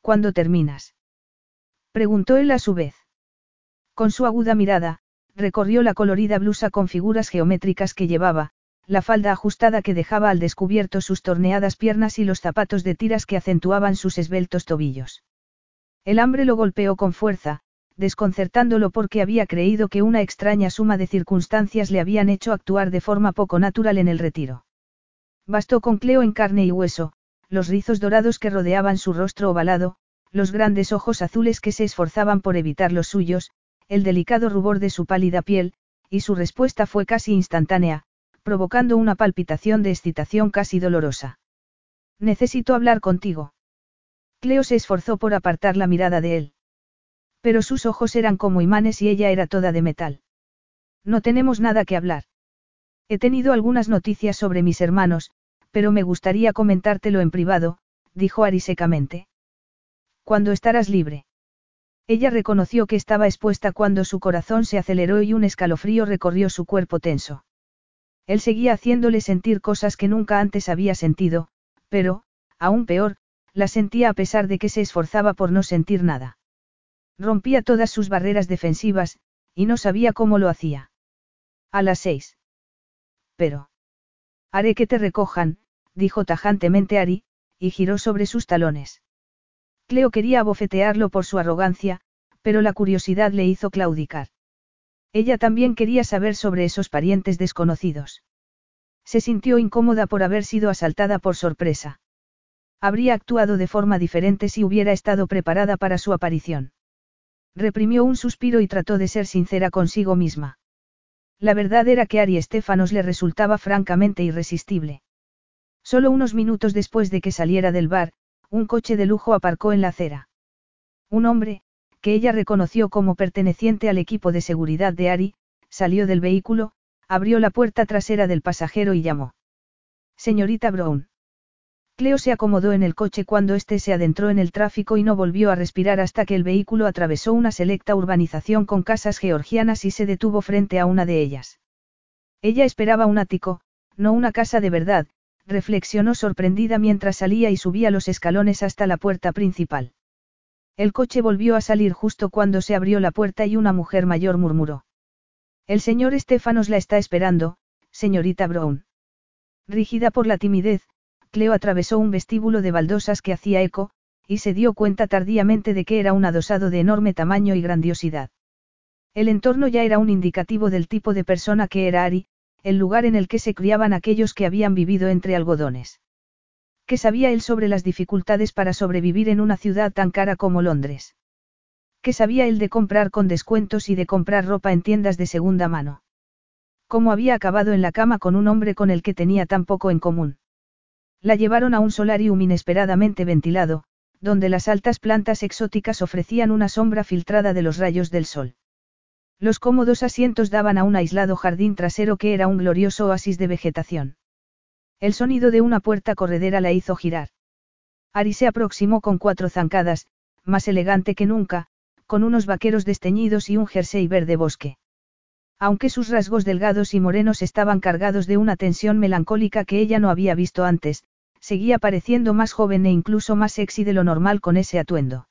¿Cuándo terminas? Preguntó él a su vez. Con su aguda mirada, recorrió la colorida blusa con figuras geométricas que llevaba, la falda ajustada que dejaba al descubierto sus torneadas piernas y los zapatos de tiras que acentuaban sus esbeltos tobillos. El hambre lo golpeó con fuerza, desconcertándolo porque había creído que una extraña suma de circunstancias le habían hecho actuar de forma poco natural en el retiro. Bastó con Cleo en carne y hueso, los rizos dorados que rodeaban su rostro ovalado, los grandes ojos azules que se esforzaban por evitar los suyos, el delicado rubor de su pálida piel, y su respuesta fue casi instantánea, provocando una palpitación de excitación casi dolorosa. Necesito hablar contigo. Cleo se esforzó por apartar la mirada de él. Pero sus ojos eran como imanes y ella era toda de metal. No tenemos nada que hablar. He tenido algunas noticias sobre mis hermanos, pero me gustaría comentártelo en privado, dijo Ari secamente. Cuando estarás libre. Ella reconoció que estaba expuesta cuando su corazón se aceleró y un escalofrío recorrió su cuerpo tenso. Él seguía haciéndole sentir cosas que nunca antes había sentido, pero, aún peor, las sentía a pesar de que se esforzaba por no sentir nada. Rompía todas sus barreras defensivas, y no sabía cómo lo hacía. A las seis. Pero. Haré que te recojan, dijo tajantemente Ari, y giró sobre sus talones. Cleo quería abofetearlo por su arrogancia, pero la curiosidad le hizo claudicar. Ella también quería saber sobre esos parientes desconocidos. Se sintió incómoda por haber sido asaltada por sorpresa. Habría actuado de forma diferente si hubiera estado preparada para su aparición. Reprimió un suspiro y trató de ser sincera consigo misma. La verdad era que Ari Estefanos le resultaba francamente irresistible. Solo unos minutos después de que saliera del bar, un coche de lujo aparcó en la acera. Un hombre, que ella reconoció como perteneciente al equipo de seguridad de Ari, salió del vehículo, abrió la puerta trasera del pasajero y llamó. Señorita Brown. Cleo se acomodó en el coche cuando éste se adentró en el tráfico y no volvió a respirar hasta que el vehículo atravesó una selecta urbanización con casas georgianas y se detuvo frente a una de ellas. Ella esperaba un ático, no una casa de verdad, reflexionó sorprendida mientras salía y subía los escalones hasta la puerta principal. El coche volvió a salir justo cuando se abrió la puerta y una mujer mayor murmuró. El señor Estefanos la está esperando, señorita Brown. Rígida por la timidez, Cleo atravesó un vestíbulo de baldosas que hacía eco, y se dio cuenta tardíamente de que era un adosado de enorme tamaño y grandiosidad. El entorno ya era un indicativo del tipo de persona que era Ari, el lugar en el que se criaban aquellos que habían vivido entre algodones. ¿Qué sabía él sobre las dificultades para sobrevivir en una ciudad tan cara como Londres? ¿Qué sabía él de comprar con descuentos y de comprar ropa en tiendas de segunda mano? ¿Cómo había acabado en la cama con un hombre con el que tenía tan poco en común? La llevaron a un solarium inesperadamente ventilado, donde las altas plantas exóticas ofrecían una sombra filtrada de los rayos del sol. Los cómodos asientos daban a un aislado jardín trasero que era un glorioso oasis de vegetación. El sonido de una puerta corredera la hizo girar. Ari se aproximó con cuatro zancadas, más elegante que nunca, con unos vaqueros desteñidos y un jersey verde bosque. Aunque sus rasgos delgados y morenos estaban cargados de una tensión melancólica que ella no había visto antes, seguía pareciendo más joven e incluso más sexy de lo normal con ese atuendo.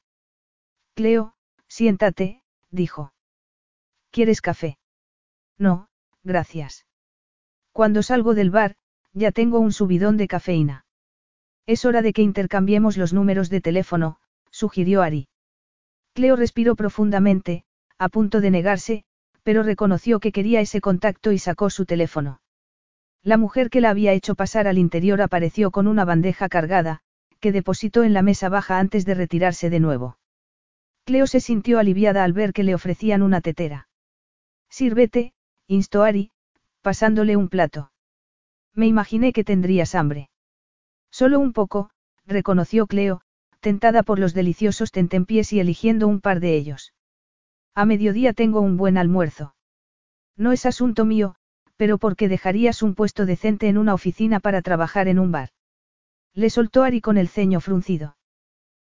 Cleo, siéntate, dijo. ¿Quieres café? No, gracias. Cuando salgo del bar, ya tengo un subidón de cafeína. Es hora de que intercambiemos los números de teléfono, sugirió Ari. Cleo respiró profundamente, a punto de negarse, pero reconoció que quería ese contacto y sacó su teléfono. La mujer que la había hecho pasar al interior apareció con una bandeja cargada, que depositó en la mesa baja antes de retirarse de nuevo. Cleo se sintió aliviada al ver que le ofrecían una tetera. Sírvete, instó Ari, pasándole un plato. Me imaginé que tendrías hambre. Solo un poco, reconoció Cleo, tentada por los deliciosos tentempiés y eligiendo un par de ellos. A mediodía tengo un buen almuerzo. No es asunto mío, pero ¿por qué dejarías un puesto decente en una oficina para trabajar en un bar? Le soltó Ari con el ceño fruncido.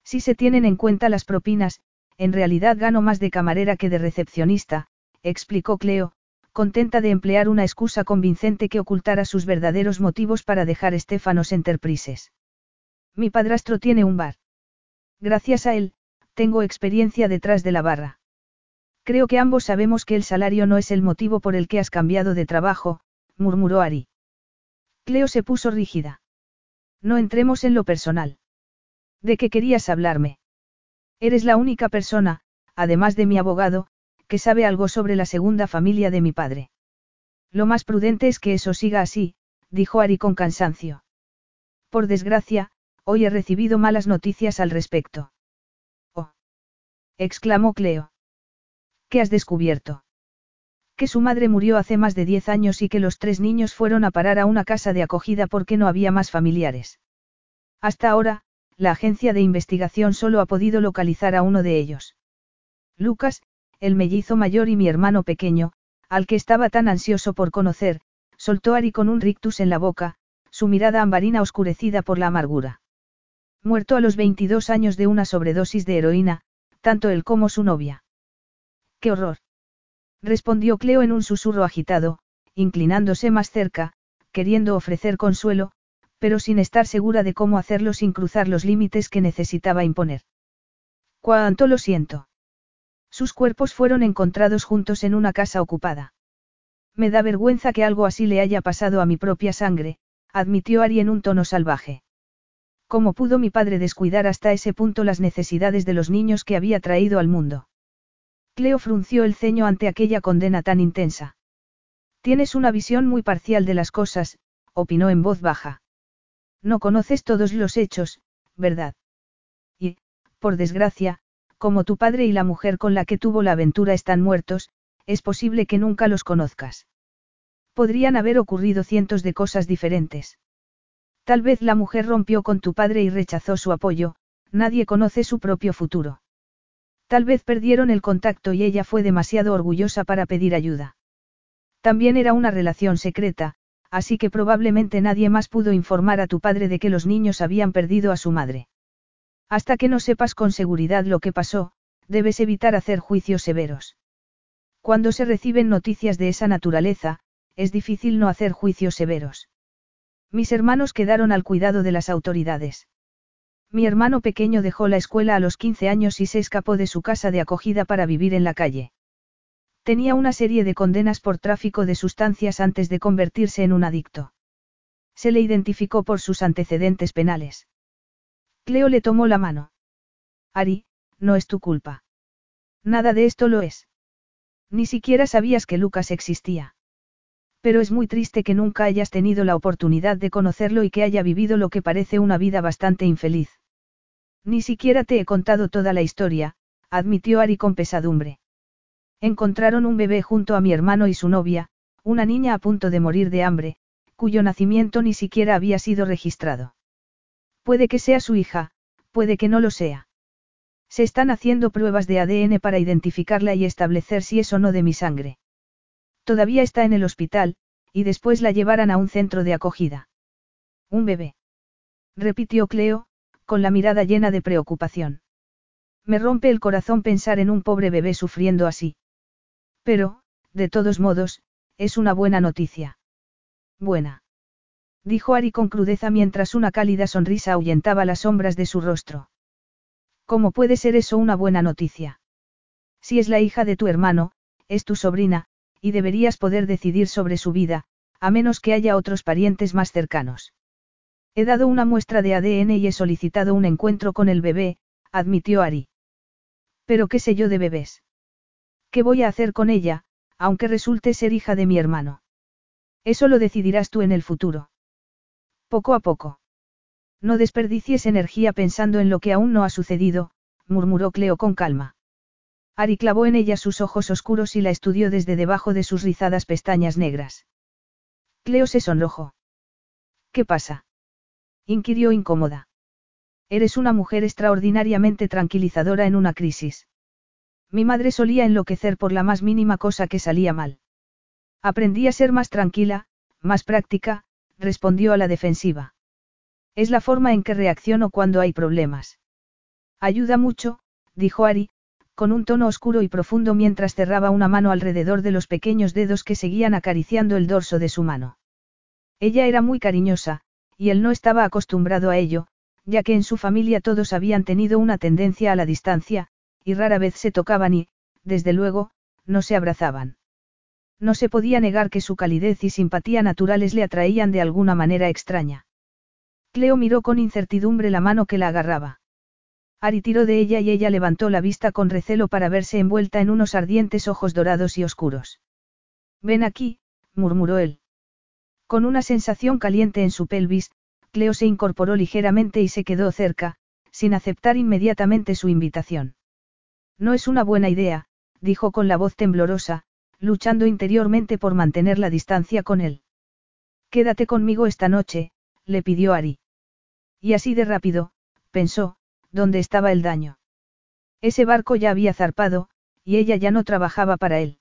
Si se tienen en cuenta las propinas, en realidad gano más de camarera que de recepcionista, explicó Cleo, contenta de emplear una excusa convincente que ocultara sus verdaderos motivos para dejar Estefanos Enterprises. Mi padrastro tiene un bar. Gracias a él, tengo experiencia detrás de la barra. Creo que ambos sabemos que el salario no es el motivo por el que has cambiado de trabajo, murmuró Ari. Cleo se puso rígida. No entremos en lo personal. ¿De qué querías hablarme? Eres la única persona, además de mi abogado, que sabe algo sobre la segunda familia de mi padre. Lo más prudente es que eso siga así, dijo Ari con cansancio. Por desgracia, hoy he recibido malas noticias al respecto. Oh. exclamó Cleo. ¿Qué has descubierto? Que su madre murió hace más de diez años y que los tres niños fueron a parar a una casa de acogida porque no había más familiares. Hasta ahora, la agencia de investigación solo ha podido localizar a uno de ellos. Lucas, el mellizo mayor y mi hermano pequeño, al que estaba tan ansioso por conocer, soltó Ari con un rictus en la boca, su mirada ambarina oscurecida por la amargura. Muerto a los 22 años de una sobredosis de heroína, tanto él como su novia. ¡Qué horror! respondió Cleo en un susurro agitado, inclinándose más cerca, queriendo ofrecer consuelo, pero sin estar segura de cómo hacerlo sin cruzar los límites que necesitaba imponer. Cuánto lo siento. Sus cuerpos fueron encontrados juntos en una casa ocupada. Me da vergüenza que algo así le haya pasado a mi propia sangre, admitió Ari en un tono salvaje. ¿Cómo pudo mi padre descuidar hasta ese punto las necesidades de los niños que había traído al mundo? Cleo frunció el ceño ante aquella condena tan intensa. Tienes una visión muy parcial de las cosas, opinó en voz baja. No conoces todos los hechos, ¿verdad? Y, por desgracia, como tu padre y la mujer con la que tuvo la aventura están muertos, es posible que nunca los conozcas. Podrían haber ocurrido cientos de cosas diferentes. Tal vez la mujer rompió con tu padre y rechazó su apoyo, nadie conoce su propio futuro. Tal vez perdieron el contacto y ella fue demasiado orgullosa para pedir ayuda. También era una relación secreta, así que probablemente nadie más pudo informar a tu padre de que los niños habían perdido a su madre. Hasta que no sepas con seguridad lo que pasó, debes evitar hacer juicios severos. Cuando se reciben noticias de esa naturaleza, es difícil no hacer juicios severos. Mis hermanos quedaron al cuidado de las autoridades. Mi hermano pequeño dejó la escuela a los 15 años y se escapó de su casa de acogida para vivir en la calle. Tenía una serie de condenas por tráfico de sustancias antes de convertirse en un adicto. Se le identificó por sus antecedentes penales. Cleo le tomó la mano. Ari, no es tu culpa. Nada de esto lo es. Ni siquiera sabías que Lucas existía. Pero es muy triste que nunca hayas tenido la oportunidad de conocerlo y que haya vivido lo que parece una vida bastante infeliz. Ni siquiera te he contado toda la historia, admitió Ari con pesadumbre. Encontraron un bebé junto a mi hermano y su novia, una niña a punto de morir de hambre, cuyo nacimiento ni siquiera había sido registrado. Puede que sea su hija, puede que no lo sea. Se están haciendo pruebas de ADN para identificarla y establecer si es o no de mi sangre. Todavía está en el hospital, y después la llevarán a un centro de acogida. Un bebé. Repitió Cleo, con la mirada llena de preocupación. Me rompe el corazón pensar en un pobre bebé sufriendo así. Pero, de todos modos, es una buena noticia. Buena. Dijo Ari con crudeza mientras una cálida sonrisa ahuyentaba las sombras de su rostro. ¿Cómo puede ser eso una buena noticia? Si es la hija de tu hermano, es tu sobrina, y deberías poder decidir sobre su vida, a menos que haya otros parientes más cercanos. He dado una muestra de ADN y he solicitado un encuentro con el bebé, admitió Ari. Pero qué sé yo de bebés. ¿Qué voy a hacer con ella, aunque resulte ser hija de mi hermano? Eso lo decidirás tú en el futuro. Poco a poco. No desperdicies energía pensando en lo que aún no ha sucedido, murmuró Cleo con calma. Ari clavó en ella sus ojos oscuros y la estudió desde debajo de sus rizadas pestañas negras. Cleo se sonrojó. ¿Qué pasa? Inquirió incómoda. Eres una mujer extraordinariamente tranquilizadora en una crisis. Mi madre solía enloquecer por la más mínima cosa que salía mal. Aprendí a ser más tranquila, más práctica, respondió a la defensiva. Es la forma en que reacciono cuando hay problemas. Ayuda mucho, dijo Ari, con un tono oscuro y profundo mientras cerraba una mano alrededor de los pequeños dedos que seguían acariciando el dorso de su mano. Ella era muy cariñosa, y él no estaba acostumbrado a ello, ya que en su familia todos habían tenido una tendencia a la distancia, y rara vez se tocaban y, desde luego, no se abrazaban. No se podía negar que su calidez y simpatía naturales le atraían de alguna manera extraña. Cleo miró con incertidumbre la mano que la agarraba. Ari tiró de ella y ella levantó la vista con recelo para verse envuelta en unos ardientes ojos dorados y oscuros. Ven aquí, murmuró él. Con una sensación caliente en su pelvis, Cleo se incorporó ligeramente y se quedó cerca, sin aceptar inmediatamente su invitación. No es una buena idea, dijo con la voz temblorosa, luchando interiormente por mantener la distancia con él. Quédate conmigo esta noche, le pidió Ari. Y así de rápido, pensó, ¿dónde estaba el daño? Ese barco ya había zarpado, y ella ya no trabajaba para él.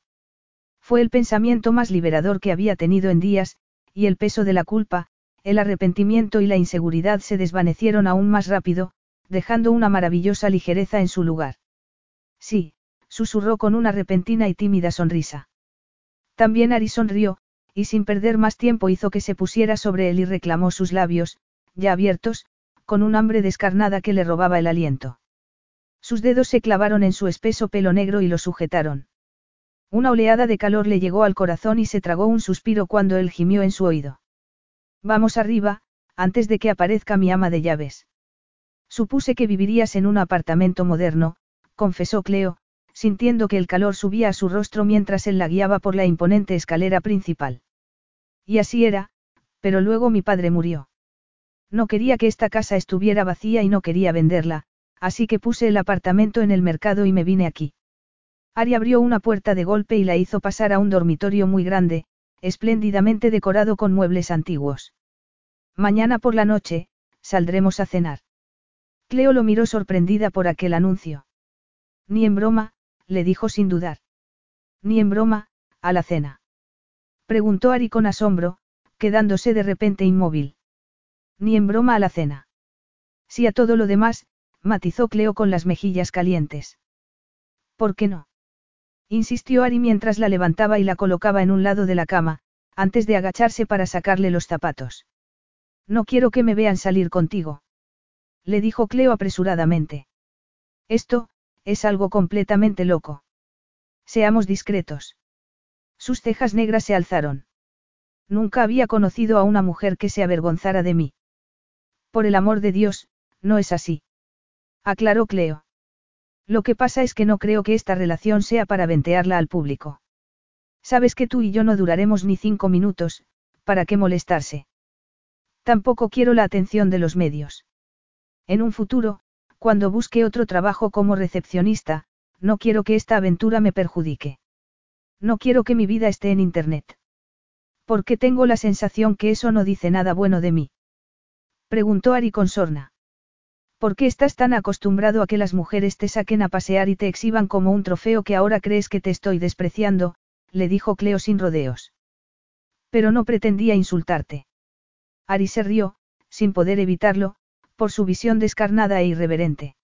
Fue el pensamiento más liberador que había tenido en días, y el peso de la culpa, el arrepentimiento y la inseguridad se desvanecieron aún más rápido, dejando una maravillosa ligereza en su lugar. Sí, susurró con una repentina y tímida sonrisa. También Ari sonrió, y sin perder más tiempo hizo que se pusiera sobre él y reclamó sus labios, ya abiertos, con un hambre descarnada que le robaba el aliento. Sus dedos se clavaron en su espeso pelo negro y lo sujetaron. Una oleada de calor le llegó al corazón y se tragó un suspiro cuando él gimió en su oído. Vamos arriba, antes de que aparezca mi ama de llaves. Supuse que vivirías en un apartamento moderno, confesó Cleo, sintiendo que el calor subía a su rostro mientras él la guiaba por la imponente escalera principal. Y así era, pero luego mi padre murió. No quería que esta casa estuviera vacía y no quería venderla, así que puse el apartamento en el mercado y me vine aquí. Ari abrió una puerta de golpe y la hizo pasar a un dormitorio muy grande, espléndidamente decorado con muebles antiguos. Mañana por la noche, saldremos a cenar. Cleo lo miró sorprendida por aquel anuncio. Ni en broma, le dijo sin dudar. Ni en broma, a la cena. Preguntó Ari con asombro, quedándose de repente inmóvil. Ni en broma a la cena. Si a todo lo demás, matizó Cleo con las mejillas calientes. ¿Por qué no? Insistió Ari mientras la levantaba y la colocaba en un lado de la cama, antes de agacharse para sacarle los zapatos. No quiero que me vean salir contigo. Le dijo Cleo apresuradamente. Esto, es algo completamente loco. Seamos discretos. Sus cejas negras se alzaron. Nunca había conocido a una mujer que se avergonzara de mí. Por el amor de Dios, no es así. Aclaró Cleo. Lo que pasa es que no creo que esta relación sea para ventearla al público. Sabes que tú y yo no duraremos ni cinco minutos, ¿para qué molestarse? Tampoco quiero la atención de los medios. En un futuro, cuando busque otro trabajo como recepcionista, no quiero que esta aventura me perjudique. No quiero que mi vida esté en Internet. Porque tengo la sensación que eso no dice nada bueno de mí. Preguntó Ari con sorna. ¿Por qué estás tan acostumbrado a que las mujeres te saquen a pasear y te exhiban como un trofeo que ahora crees que te estoy despreciando? le dijo Cleo sin rodeos. Pero no pretendía insultarte. Ari se rió, sin poder evitarlo, por su visión descarnada e irreverente.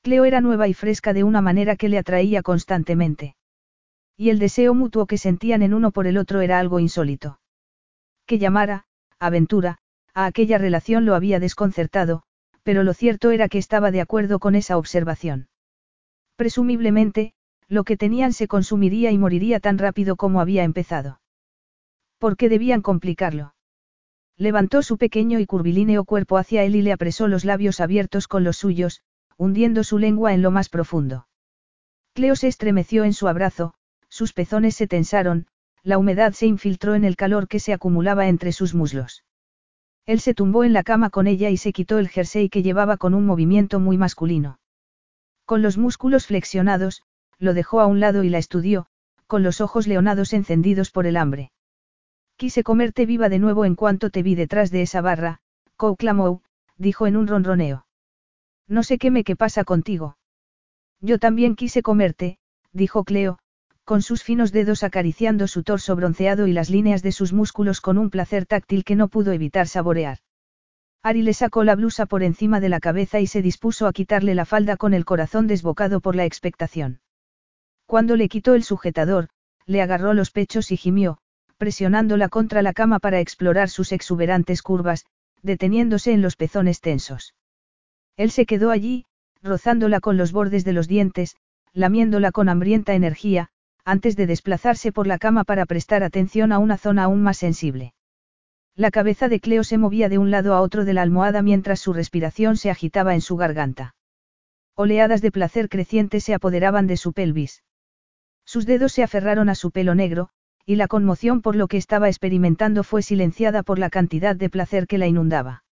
Cleo era nueva y fresca de una manera que le atraía constantemente. Y el deseo mutuo que sentían en uno por el otro era algo insólito. Que llamara, aventura, a aquella relación lo había desconcertado, pero lo cierto era que estaba de acuerdo con esa observación. Presumiblemente, lo que tenían se consumiría y moriría tan rápido como había empezado. ¿Por qué debían complicarlo? Levantó su pequeño y curvilíneo cuerpo hacia él y le apresó los labios abiertos con los suyos, hundiendo su lengua en lo más profundo. Cleo se estremeció en su abrazo, sus pezones se tensaron, la humedad se infiltró en el calor que se acumulaba entre sus muslos. Él se tumbó en la cama con ella y se quitó el jersey que llevaba con un movimiento muy masculino. Con los músculos flexionados, lo dejó a un lado y la estudió, con los ojos leonados encendidos por el hambre. Quise comerte viva de nuevo en cuanto te vi detrás de esa barra, clamó, dijo en un ronroneo. No sé qué me qué pasa contigo. Yo también quise comerte, dijo Cleo, con sus finos dedos acariciando su torso bronceado y las líneas de sus músculos con un placer táctil que no pudo evitar saborear. Ari le sacó la blusa por encima de la cabeza y se dispuso a quitarle la falda con el corazón desbocado por la expectación. Cuando le quitó el sujetador, le agarró los pechos y gimió, presionándola contra la cama para explorar sus exuberantes curvas, deteniéndose en los pezones tensos. Él se quedó allí, rozándola con los bordes de los dientes, lamiéndola con hambrienta energía, antes de desplazarse por la cama para prestar atención a una zona aún más sensible. La cabeza de Cleo se movía de un lado a otro de la almohada mientras su respiración se agitaba en su garganta. Oleadas de placer creciente se apoderaban de su pelvis. Sus dedos se aferraron a su pelo negro, y la conmoción por lo que estaba experimentando fue silenciada por la cantidad de placer que la inundaba.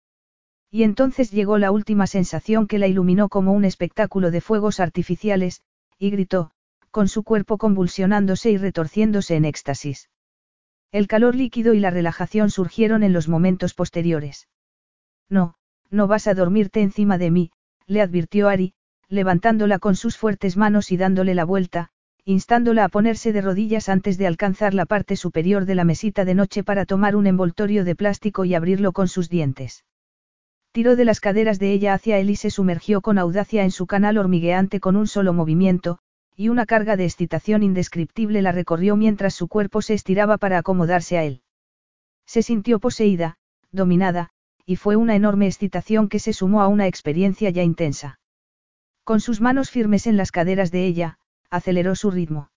Y entonces llegó la última sensación que la iluminó como un espectáculo de fuegos artificiales, y gritó, con su cuerpo convulsionándose y retorciéndose en éxtasis. El calor líquido y la relajación surgieron en los momentos posteriores. No, no vas a dormirte encima de mí, le advirtió Ari, levantándola con sus fuertes manos y dándole la vuelta, instándola a ponerse de rodillas antes de alcanzar la parte superior de la mesita de noche para tomar un envoltorio de plástico y abrirlo con sus dientes. Tiró de las caderas de ella hacia él y se sumergió con audacia en su canal hormigueante con un solo movimiento, y una carga de excitación indescriptible la recorrió mientras su cuerpo se estiraba para acomodarse a él. Se sintió poseída, dominada, y fue una enorme excitación que se sumó a una experiencia ya intensa. Con sus manos firmes en las caderas de ella, aceleró su ritmo.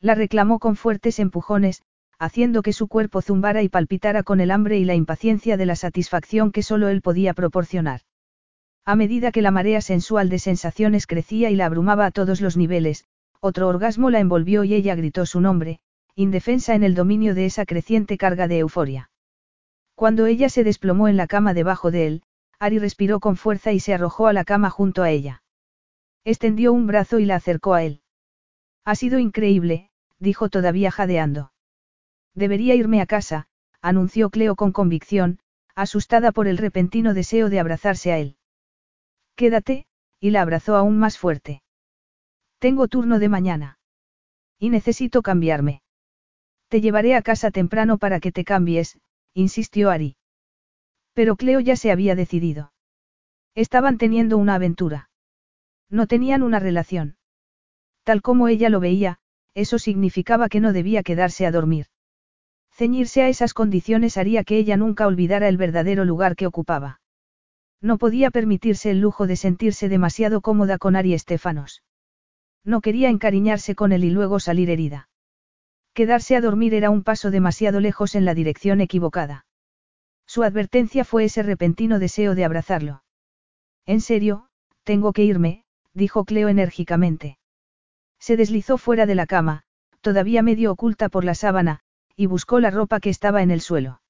La reclamó con fuertes empujones, haciendo que su cuerpo zumbara y palpitara con el hambre y la impaciencia de la satisfacción que solo él podía proporcionar. A medida que la marea sensual de sensaciones crecía y la abrumaba a todos los niveles, otro orgasmo la envolvió y ella gritó su nombre, indefensa en el dominio de esa creciente carga de euforia. Cuando ella se desplomó en la cama debajo de él, Ari respiró con fuerza y se arrojó a la cama junto a ella. Extendió un brazo y la acercó a él. Ha sido increíble, dijo todavía jadeando. Debería irme a casa, anunció Cleo con convicción, asustada por el repentino deseo de abrazarse a él. Quédate, y la abrazó aún más fuerte. Tengo turno de mañana. Y necesito cambiarme. Te llevaré a casa temprano para que te cambies, insistió Ari. Pero Cleo ya se había decidido. Estaban teniendo una aventura. No tenían una relación. Tal como ella lo veía, eso significaba que no debía quedarse a dormir. Ceñirse a esas condiciones haría que ella nunca olvidara el verdadero lugar que ocupaba. No podía permitirse el lujo de sentirse demasiado cómoda con Ari Estefanos. No quería encariñarse con él y luego salir herida. Quedarse a dormir era un paso demasiado lejos en la dirección equivocada. Su advertencia fue ese repentino deseo de abrazarlo. En serio, tengo que irme, dijo Cleo enérgicamente. Se deslizó fuera de la cama, todavía medio oculta por la sábana, y buscó la ropa que estaba en el suelo.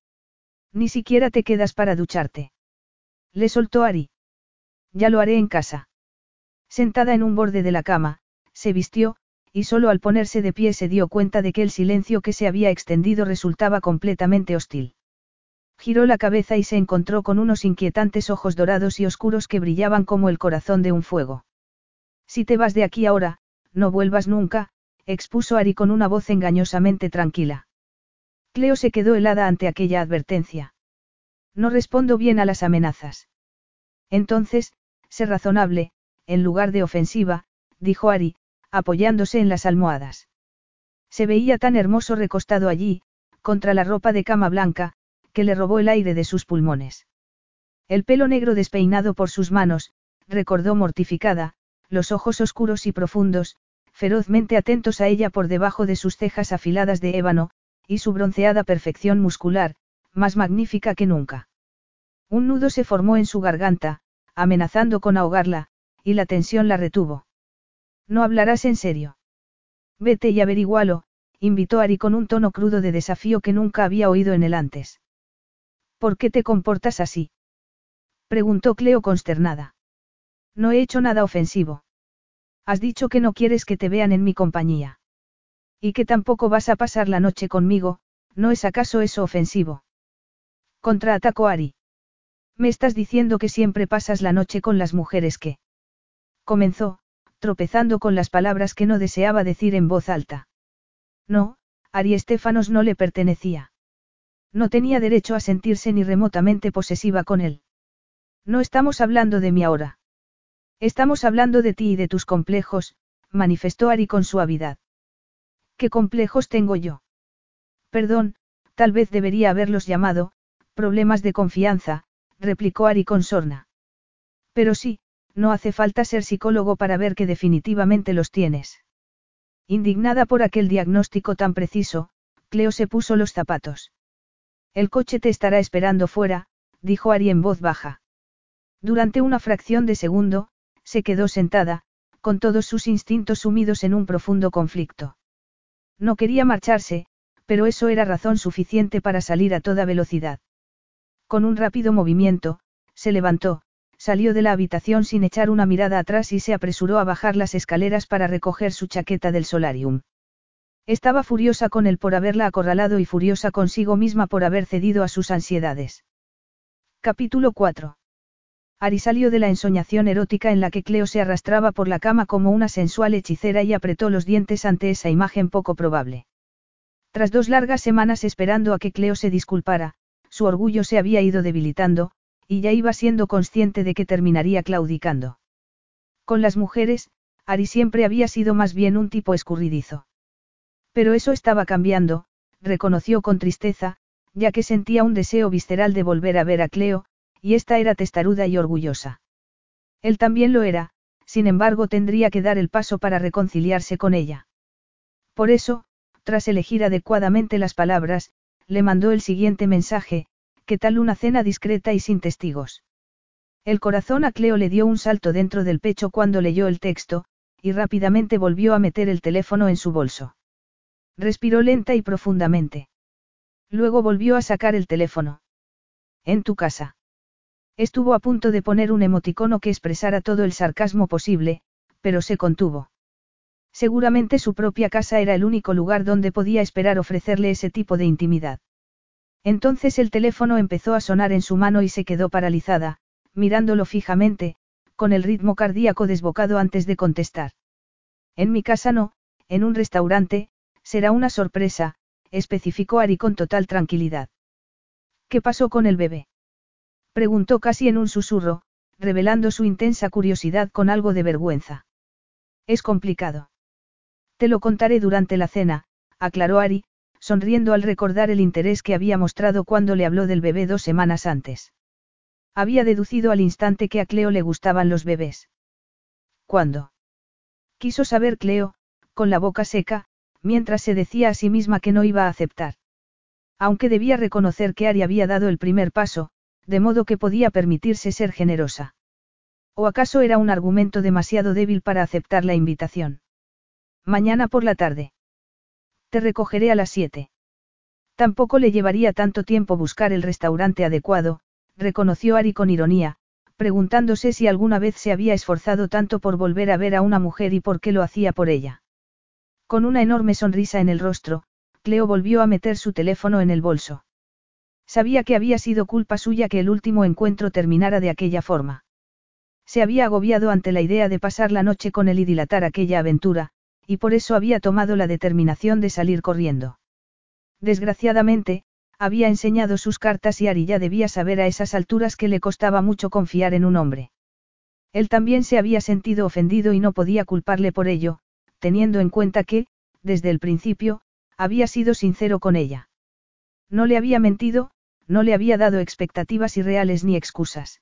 Ni siquiera te quedas para ducharte. Le soltó Ari. Ya lo haré en casa. Sentada en un borde de la cama, se vistió, y solo al ponerse de pie se dio cuenta de que el silencio que se había extendido resultaba completamente hostil. Giró la cabeza y se encontró con unos inquietantes ojos dorados y oscuros que brillaban como el corazón de un fuego. Si te vas de aquí ahora, no vuelvas nunca, expuso Ari con una voz engañosamente tranquila. Cleo se quedó helada ante aquella advertencia. No respondo bien a las amenazas. Entonces, sé razonable, en lugar de ofensiva, dijo Ari, apoyándose en las almohadas. Se veía tan hermoso recostado allí, contra la ropa de cama blanca, que le robó el aire de sus pulmones. El pelo negro despeinado por sus manos, recordó mortificada, los ojos oscuros y profundos, ferozmente atentos a ella por debajo de sus cejas afiladas de ébano, y su bronceada perfección muscular, más magnífica que nunca. Un nudo se formó en su garganta, amenazando con ahogarla, y la tensión la retuvo. No hablarás en serio. Vete y averigualo, invitó Ari con un tono crudo de desafío que nunca había oído en él antes. ¿Por qué te comportas así? preguntó Cleo consternada. No he hecho nada ofensivo. Has dicho que no quieres que te vean en mi compañía. Y que tampoco vas a pasar la noche conmigo, ¿no es acaso eso ofensivo? Contraatacó Ari. Me estás diciendo que siempre pasas la noche con las mujeres que. Comenzó, tropezando con las palabras que no deseaba decir en voz alta. No, Ari Estefanos no le pertenecía. No tenía derecho a sentirse ni remotamente posesiva con él. No estamos hablando de mí ahora. Estamos hablando de ti y de tus complejos, manifestó Ari con suavidad. ¿Qué complejos tengo yo? Perdón, tal vez debería haberlos llamado, problemas de confianza, replicó Ari con sorna. Pero sí, no hace falta ser psicólogo para ver que definitivamente los tienes. Indignada por aquel diagnóstico tan preciso, Cleo se puso los zapatos. El coche te estará esperando fuera, dijo Ari en voz baja. Durante una fracción de segundo, se quedó sentada, con todos sus instintos sumidos en un profundo conflicto. No quería marcharse, pero eso era razón suficiente para salir a toda velocidad. Con un rápido movimiento, se levantó, salió de la habitación sin echar una mirada atrás y se apresuró a bajar las escaleras para recoger su chaqueta del solarium. Estaba furiosa con él por haberla acorralado y furiosa consigo misma por haber cedido a sus ansiedades. Capítulo 4. Ari salió de la ensoñación erótica en la que Cleo se arrastraba por la cama como una sensual hechicera y apretó los dientes ante esa imagen poco probable. Tras dos largas semanas esperando a que Cleo se disculpara, su orgullo se había ido debilitando, y ya iba siendo consciente de que terminaría claudicando. Con las mujeres, Ari siempre había sido más bien un tipo escurridizo. Pero eso estaba cambiando, reconoció con tristeza, ya que sentía un deseo visceral de volver a ver a Cleo, y esta era testaruda y orgullosa. Él también lo era, sin embargo tendría que dar el paso para reconciliarse con ella. Por eso, tras elegir adecuadamente las palabras, le mandó el siguiente mensaje, ¿qué tal una cena discreta y sin testigos? El corazón a Cleo le dio un salto dentro del pecho cuando leyó el texto, y rápidamente volvió a meter el teléfono en su bolso. Respiró lenta y profundamente. Luego volvió a sacar el teléfono. En tu casa. Estuvo a punto de poner un emoticono que expresara todo el sarcasmo posible, pero se contuvo. Seguramente su propia casa era el único lugar donde podía esperar ofrecerle ese tipo de intimidad. Entonces el teléfono empezó a sonar en su mano y se quedó paralizada, mirándolo fijamente, con el ritmo cardíaco desbocado antes de contestar. En mi casa no, en un restaurante, será una sorpresa, especificó Ari con total tranquilidad. ¿Qué pasó con el bebé? Preguntó casi en un susurro, revelando su intensa curiosidad con algo de vergüenza. Es complicado. Te lo contaré durante la cena, aclaró Ari, sonriendo al recordar el interés que había mostrado cuando le habló del bebé dos semanas antes. Había deducido al instante que a Cleo le gustaban los bebés. ¿Cuándo? Quiso saber Cleo, con la boca seca, mientras se decía a sí misma que no iba a aceptar. Aunque debía reconocer que Ari había dado el primer paso, de modo que podía permitirse ser generosa. ¿O acaso era un argumento demasiado débil para aceptar la invitación? Mañana por la tarde. Te recogeré a las siete. Tampoco le llevaría tanto tiempo buscar el restaurante adecuado, reconoció Ari con ironía, preguntándose si alguna vez se había esforzado tanto por volver a ver a una mujer y por qué lo hacía por ella. Con una enorme sonrisa en el rostro, Cleo volvió a meter su teléfono en el bolso. Sabía que había sido culpa suya que el último encuentro terminara de aquella forma. Se había agobiado ante la idea de pasar la noche con él y dilatar aquella aventura, y por eso había tomado la determinación de salir corriendo. Desgraciadamente, había enseñado sus cartas y Ari ya debía saber a esas alturas que le costaba mucho confiar en un hombre. Él también se había sentido ofendido y no podía culparle por ello, teniendo en cuenta que, desde el principio, había sido sincero con ella. No le había mentido, no le había dado expectativas irreales ni excusas.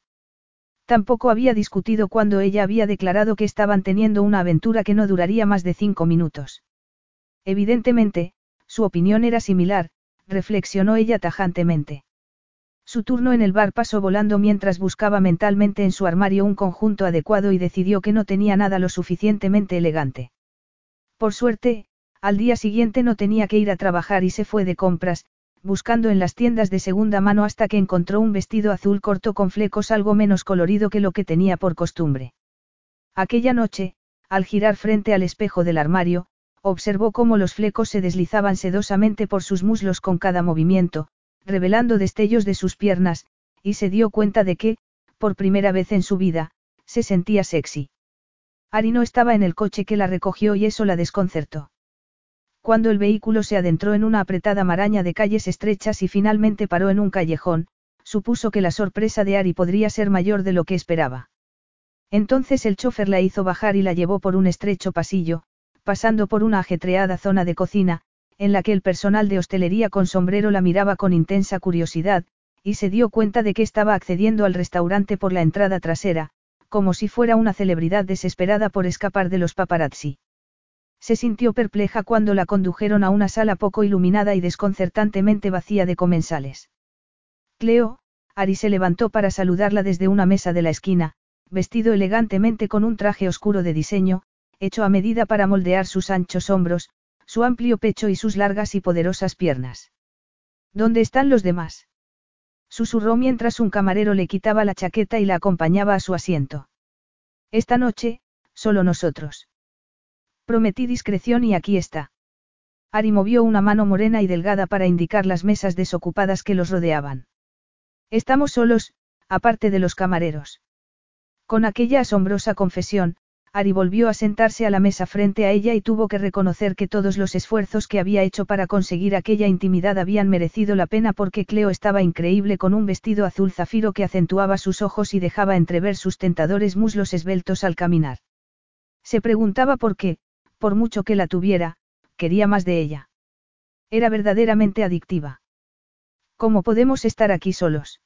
Tampoco había discutido cuando ella había declarado que estaban teniendo una aventura que no duraría más de cinco minutos. Evidentemente, su opinión era similar, reflexionó ella tajantemente. Su turno en el bar pasó volando mientras buscaba mentalmente en su armario un conjunto adecuado y decidió que no tenía nada lo suficientemente elegante. Por suerte, al día siguiente no tenía que ir a trabajar y se fue de compras, buscando en las tiendas de segunda mano hasta que encontró un vestido azul corto con flecos algo menos colorido que lo que tenía por costumbre. Aquella noche, al girar frente al espejo del armario, observó cómo los flecos se deslizaban sedosamente por sus muslos con cada movimiento, revelando destellos de sus piernas, y se dio cuenta de que, por primera vez en su vida, se sentía sexy. Ari no estaba en el coche que la recogió y eso la desconcertó. Cuando el vehículo se adentró en una apretada maraña de calles estrechas y finalmente paró en un callejón, supuso que la sorpresa de Ari podría ser mayor de lo que esperaba. Entonces el chofer la hizo bajar y la llevó por un estrecho pasillo, pasando por una ajetreada zona de cocina, en la que el personal de hostelería con sombrero la miraba con intensa curiosidad, y se dio cuenta de que estaba accediendo al restaurante por la entrada trasera, como si fuera una celebridad desesperada por escapar de los paparazzi. Se sintió perpleja cuando la condujeron a una sala poco iluminada y desconcertantemente vacía de comensales. Cleo, Ari se levantó para saludarla desde una mesa de la esquina, vestido elegantemente con un traje oscuro de diseño, hecho a medida para moldear sus anchos hombros, su amplio pecho y sus largas y poderosas piernas. ¿Dónde están los demás? Susurró mientras un camarero le quitaba la chaqueta y la acompañaba a su asiento. Esta noche, solo nosotros. Prometí discreción y aquí está. Ari movió una mano morena y delgada para indicar las mesas desocupadas que los rodeaban. Estamos solos, aparte de los camareros. Con aquella asombrosa confesión, Ari volvió a sentarse a la mesa frente a ella y tuvo que reconocer que todos los esfuerzos que había hecho para conseguir aquella intimidad habían merecido la pena porque Cleo estaba increíble con un vestido azul zafiro que acentuaba sus ojos y dejaba entrever sus tentadores muslos esbeltos al caminar. Se preguntaba por qué, por mucho que la tuviera, quería más de ella. Era verdaderamente adictiva. ¿Cómo podemos estar aquí solos?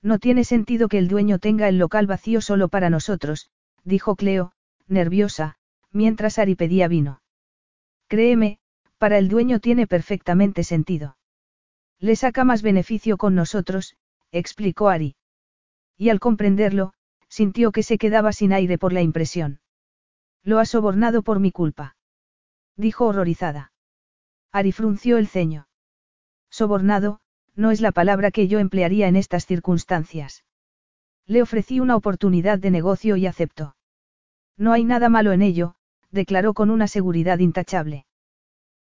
No tiene sentido que el dueño tenga el local vacío solo para nosotros, dijo Cleo, nerviosa, mientras Ari pedía vino. Créeme, para el dueño tiene perfectamente sentido. Le saca más beneficio con nosotros, explicó Ari. Y al comprenderlo, sintió que se quedaba sin aire por la impresión. Lo ha sobornado por mi culpa. Dijo horrorizada. Ari frunció el ceño. Sobornado, no es la palabra que yo emplearía en estas circunstancias. Le ofrecí una oportunidad de negocio y aceptó. No hay nada malo en ello, declaró con una seguridad intachable.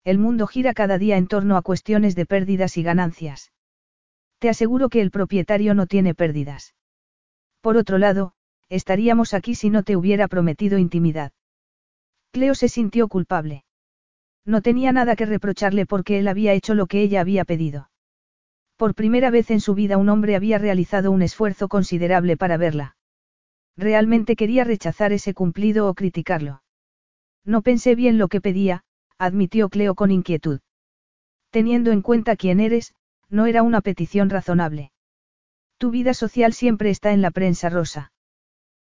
El mundo gira cada día en torno a cuestiones de pérdidas y ganancias. Te aseguro que el propietario no tiene pérdidas. Por otro lado, estaríamos aquí si no te hubiera prometido intimidad. Cleo se sintió culpable. No tenía nada que reprocharle porque él había hecho lo que ella había pedido. Por primera vez en su vida un hombre había realizado un esfuerzo considerable para verla. Realmente quería rechazar ese cumplido o criticarlo. No pensé bien lo que pedía, admitió Cleo con inquietud. Teniendo en cuenta quién eres, no era una petición razonable. Tu vida social siempre está en la prensa rosa.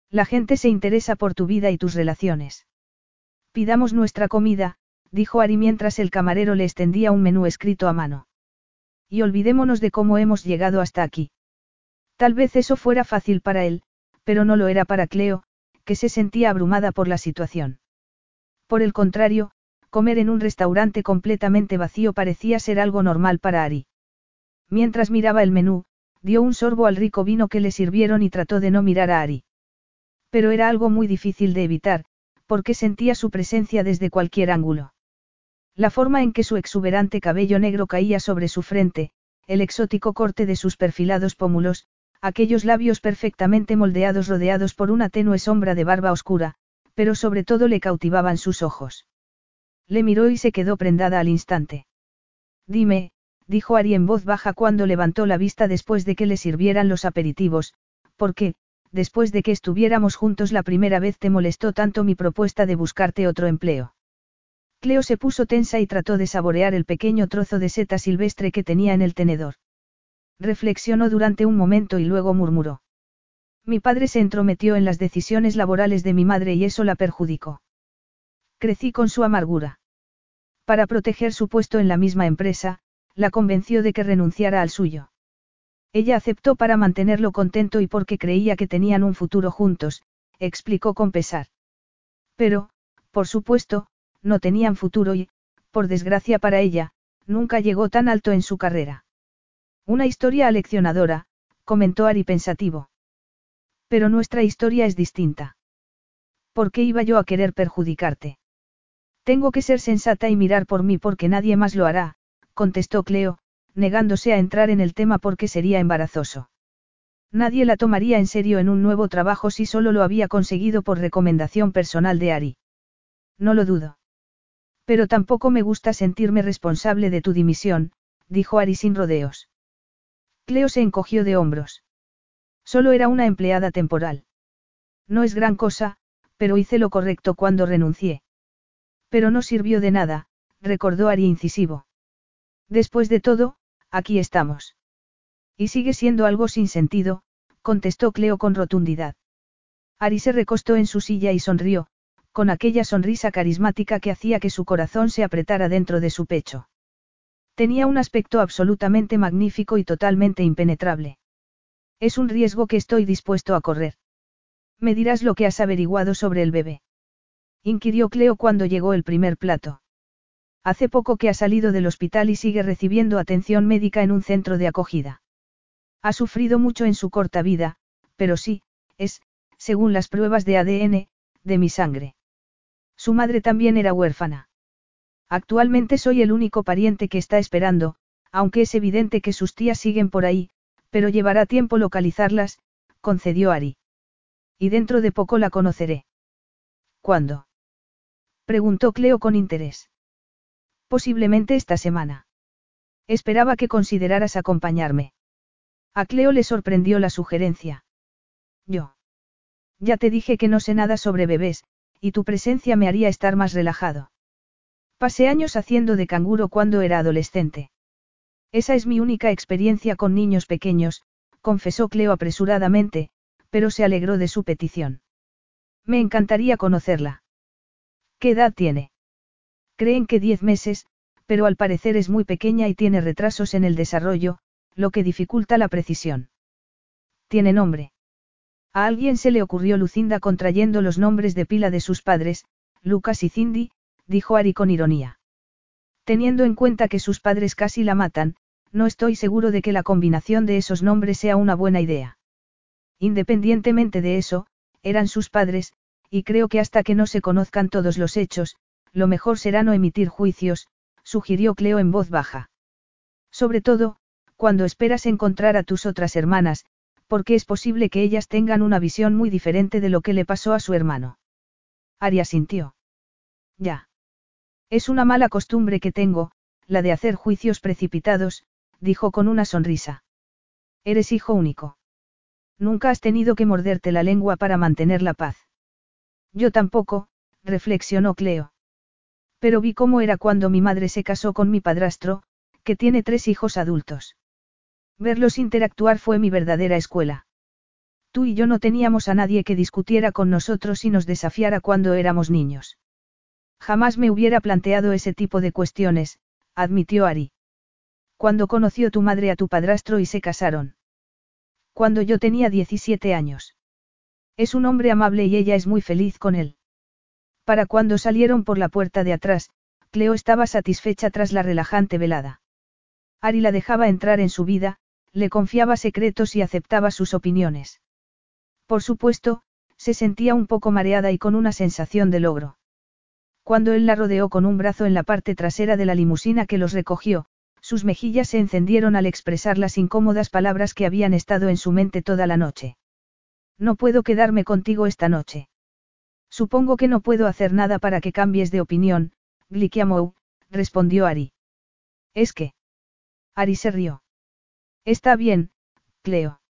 La gente se interesa por tu vida y tus relaciones. Pidamos nuestra comida, dijo Ari mientras el camarero le extendía un menú escrito a mano. Y olvidémonos de cómo hemos llegado hasta aquí. Tal vez eso fuera fácil para él, pero no lo era para Cleo, que se sentía abrumada por la situación. Por el contrario, comer en un restaurante completamente vacío parecía ser algo normal para Ari. Mientras miraba el menú, dio un sorbo al rico vino que le sirvieron y trató de no mirar a Ari. Pero era algo muy difícil de evitar, porque sentía su presencia desde cualquier ángulo. La forma en que su exuberante cabello negro caía sobre su frente, el exótico corte de sus perfilados pómulos, aquellos labios perfectamente moldeados rodeados por una tenue sombra de barba oscura, pero sobre todo le cautivaban sus ojos. Le miró y se quedó prendada al instante. Dime, dijo Ari en voz baja cuando levantó la vista después de que le sirvieran los aperitivos, ¿por qué, después de que estuviéramos juntos la primera vez te molestó tanto mi propuesta de buscarte otro empleo. Cleo se puso tensa y trató de saborear el pequeño trozo de seta silvestre que tenía en el tenedor. Reflexionó durante un momento y luego murmuró. Mi padre se entrometió en las decisiones laborales de mi madre y eso la perjudicó. Crecí con su amargura. Para proteger su puesto en la misma empresa, la convenció de que renunciara al suyo. Ella aceptó para mantenerlo contento y porque creía que tenían un futuro juntos, explicó con pesar. Pero, por supuesto, no tenían futuro y, por desgracia para ella, nunca llegó tan alto en su carrera. Una historia aleccionadora, comentó Ari pensativo. Pero nuestra historia es distinta. ¿Por qué iba yo a querer perjudicarte? Tengo que ser sensata y mirar por mí porque nadie más lo hará, contestó Cleo, negándose a entrar en el tema porque sería embarazoso. Nadie la tomaría en serio en un nuevo trabajo si solo lo había conseguido por recomendación personal de Ari. No lo dudo. Pero tampoco me gusta sentirme responsable de tu dimisión, dijo Ari sin rodeos. Cleo se encogió de hombros. Solo era una empleada temporal. No es gran cosa, pero hice lo correcto cuando renuncié. Pero no sirvió de nada, recordó Ari incisivo. Después de todo, aquí estamos. Y sigue siendo algo sin sentido, contestó Cleo con rotundidad. Ari se recostó en su silla y sonrió, con aquella sonrisa carismática que hacía que su corazón se apretara dentro de su pecho. Tenía un aspecto absolutamente magnífico y totalmente impenetrable. Es un riesgo que estoy dispuesto a correr. Me dirás lo que has averiguado sobre el bebé. Inquirió Cleo cuando llegó el primer plato. Hace poco que ha salido del hospital y sigue recibiendo atención médica en un centro de acogida. Ha sufrido mucho en su corta vida, pero sí, es, según las pruebas de ADN, de mi sangre. Su madre también era huérfana. Actualmente soy el único pariente que está esperando, aunque es evidente que sus tías siguen por ahí, pero llevará tiempo localizarlas, concedió Ari. Y dentro de poco la conoceré. ¿Cuándo? preguntó Cleo con interés. Posiblemente esta semana. Esperaba que consideraras acompañarme. A Cleo le sorprendió la sugerencia. Yo. Ya te dije que no sé nada sobre bebés, y tu presencia me haría estar más relajado. Pasé años haciendo de canguro cuando era adolescente. Esa es mi única experiencia con niños pequeños, confesó Cleo apresuradamente, pero se alegró de su petición. Me encantaría conocerla. ¿Qué edad tiene? Creen que diez meses, pero al parecer es muy pequeña y tiene retrasos en el desarrollo, lo que dificulta la precisión. Tiene nombre. A alguien se le ocurrió Lucinda contrayendo los nombres de pila de sus padres, Lucas y Cindy, dijo Ari con ironía. Teniendo en cuenta que sus padres casi la matan, no estoy seguro de que la combinación de esos nombres sea una buena idea. Independientemente de eso, eran sus padres, y creo que hasta que no se conozcan todos los hechos, lo mejor será no emitir juicios, sugirió Cleo en voz baja. Sobre todo, cuando esperas encontrar a tus otras hermanas, porque es posible que ellas tengan una visión muy diferente de lo que le pasó a su hermano. Aria sintió. Ya. Es una mala costumbre que tengo, la de hacer juicios precipitados, dijo con una sonrisa. Eres hijo único. Nunca has tenido que morderte la lengua para mantener la paz. Yo tampoco, reflexionó Cleo. Pero vi cómo era cuando mi madre se casó con mi padrastro, que tiene tres hijos adultos. Verlos interactuar fue mi verdadera escuela. Tú y yo no teníamos a nadie que discutiera con nosotros y nos desafiara cuando éramos niños. Jamás me hubiera planteado ese tipo de cuestiones, admitió Ari. Cuando conoció tu madre a tu padrastro y se casaron. Cuando yo tenía 17 años. Es un hombre amable y ella es muy feliz con él. Para cuando salieron por la puerta de atrás, Cleo estaba satisfecha tras la relajante velada. Ari la dejaba entrar en su vida, le confiaba secretos y aceptaba sus opiniones. Por supuesto, se sentía un poco mareada y con una sensación de logro. Cuando él la rodeó con un brazo en la parte trasera de la limusina que los recogió, sus mejillas se encendieron al expresar las incómodas palabras que habían estado en su mente toda la noche. No puedo quedarme contigo esta noche. Supongo que no puedo hacer nada para que cambies de opinión, Glikiamou, respondió Ari. ¿Es que? Ari se rió. Está bien, Cleo.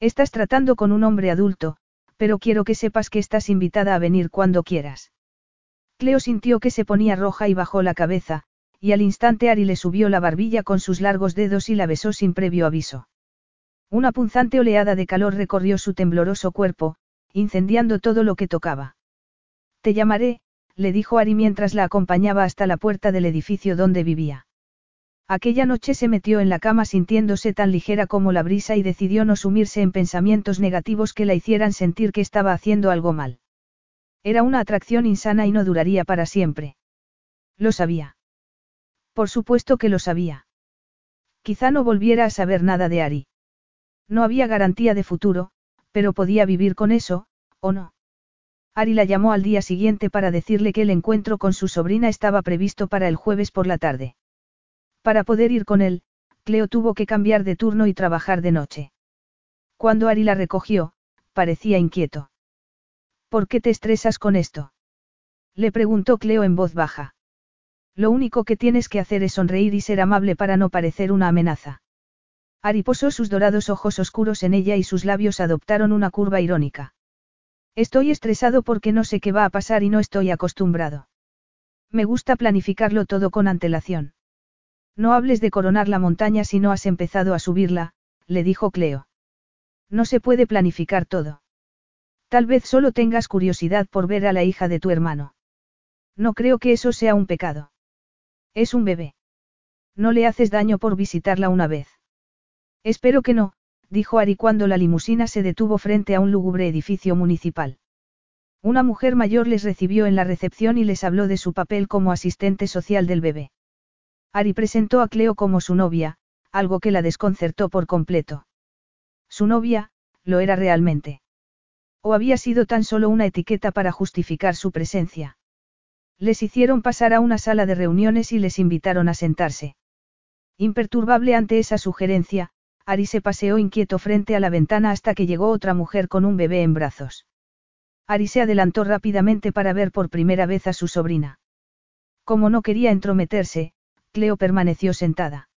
Estás tratando con un hombre adulto, pero quiero que sepas que estás invitada a venir cuando quieras. Cleo sintió que se ponía roja y bajó la cabeza, y al instante Ari le subió la barbilla con sus largos dedos y la besó sin previo aviso. Una punzante oleada de calor recorrió su tembloroso cuerpo, incendiando todo lo que tocaba. Te llamaré, le dijo Ari mientras la acompañaba hasta la puerta del edificio donde vivía. Aquella noche se metió en la cama sintiéndose tan ligera como la brisa y decidió no sumirse en pensamientos negativos que la hicieran sentir que estaba haciendo algo mal. Era una atracción insana y no duraría para siempre. Lo sabía. Por supuesto que lo sabía. Quizá no volviera a saber nada de Ari. No había garantía de futuro, pero podía vivir con eso, ¿o no? Ari la llamó al día siguiente para decirle que el encuentro con su sobrina estaba previsto para el jueves por la tarde. Para poder ir con él, Cleo tuvo que cambiar de turno y trabajar de noche. Cuando Ari la recogió, parecía inquieto. ¿Por qué te estresas con esto? Le preguntó Cleo en voz baja. Lo único que tienes que hacer es sonreír y ser amable para no parecer una amenaza. Ari posó sus dorados ojos oscuros en ella y sus labios adoptaron una curva irónica. Estoy estresado porque no sé qué va a pasar y no estoy acostumbrado. Me gusta planificarlo todo con antelación. No hables de coronar la montaña si no has empezado a subirla, le dijo Cleo. No se puede planificar todo. Tal vez solo tengas curiosidad por ver a la hija de tu hermano. No creo que eso sea un pecado. Es un bebé. No le haces daño por visitarla una vez. Espero que no, dijo Ari cuando la limusina se detuvo frente a un lúgubre edificio municipal. Una mujer mayor les recibió en la recepción y les habló de su papel como asistente social del bebé. Ari presentó a Cleo como su novia, algo que la desconcertó por completo. Su novia, lo era realmente. O había sido tan solo una etiqueta para justificar su presencia. Les hicieron pasar a una sala de reuniones y les invitaron a sentarse. Imperturbable ante esa sugerencia, Ari se paseó inquieto frente a la ventana hasta que llegó otra mujer con un bebé en brazos. Ari se adelantó rápidamente para ver por primera vez a su sobrina. Como no quería entrometerse, Cleo permaneció sentada.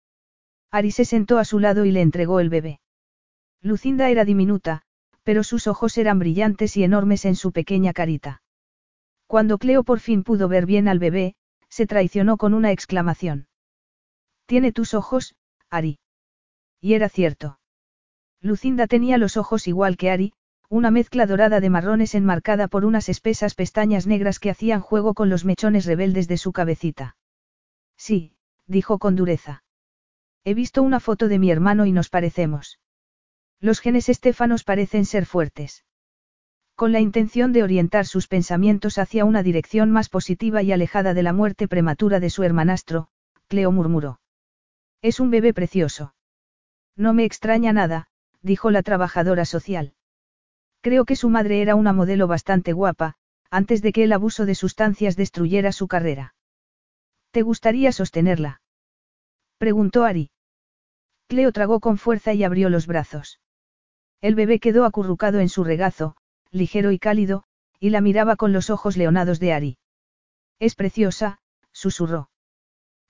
Ari se sentó a su lado y le entregó el bebé. Lucinda era diminuta, pero sus ojos eran brillantes y enormes en su pequeña carita. Cuando Cleo por fin pudo ver bien al bebé, se traicionó con una exclamación. Tiene tus ojos, Ari. Y era cierto. Lucinda tenía los ojos igual que Ari, una mezcla dorada de marrones enmarcada por unas espesas pestañas negras que hacían juego con los mechones rebeldes de su cabecita. Sí, dijo con dureza. He visto una foto de mi hermano y nos parecemos. Los genes estéfanos parecen ser fuertes. Con la intención de orientar sus pensamientos hacia una dirección más positiva y alejada de la muerte prematura de su hermanastro, Cleo murmuró. Es un bebé precioso. No me extraña nada, dijo la trabajadora social. Creo que su madre era una modelo bastante guapa, antes de que el abuso de sustancias destruyera su carrera. ¿Te gustaría sostenerla? Preguntó Ari. Cleo tragó con fuerza y abrió los brazos. El bebé quedó acurrucado en su regazo, ligero y cálido, y la miraba con los ojos leonados de Ari. Es preciosa, susurró.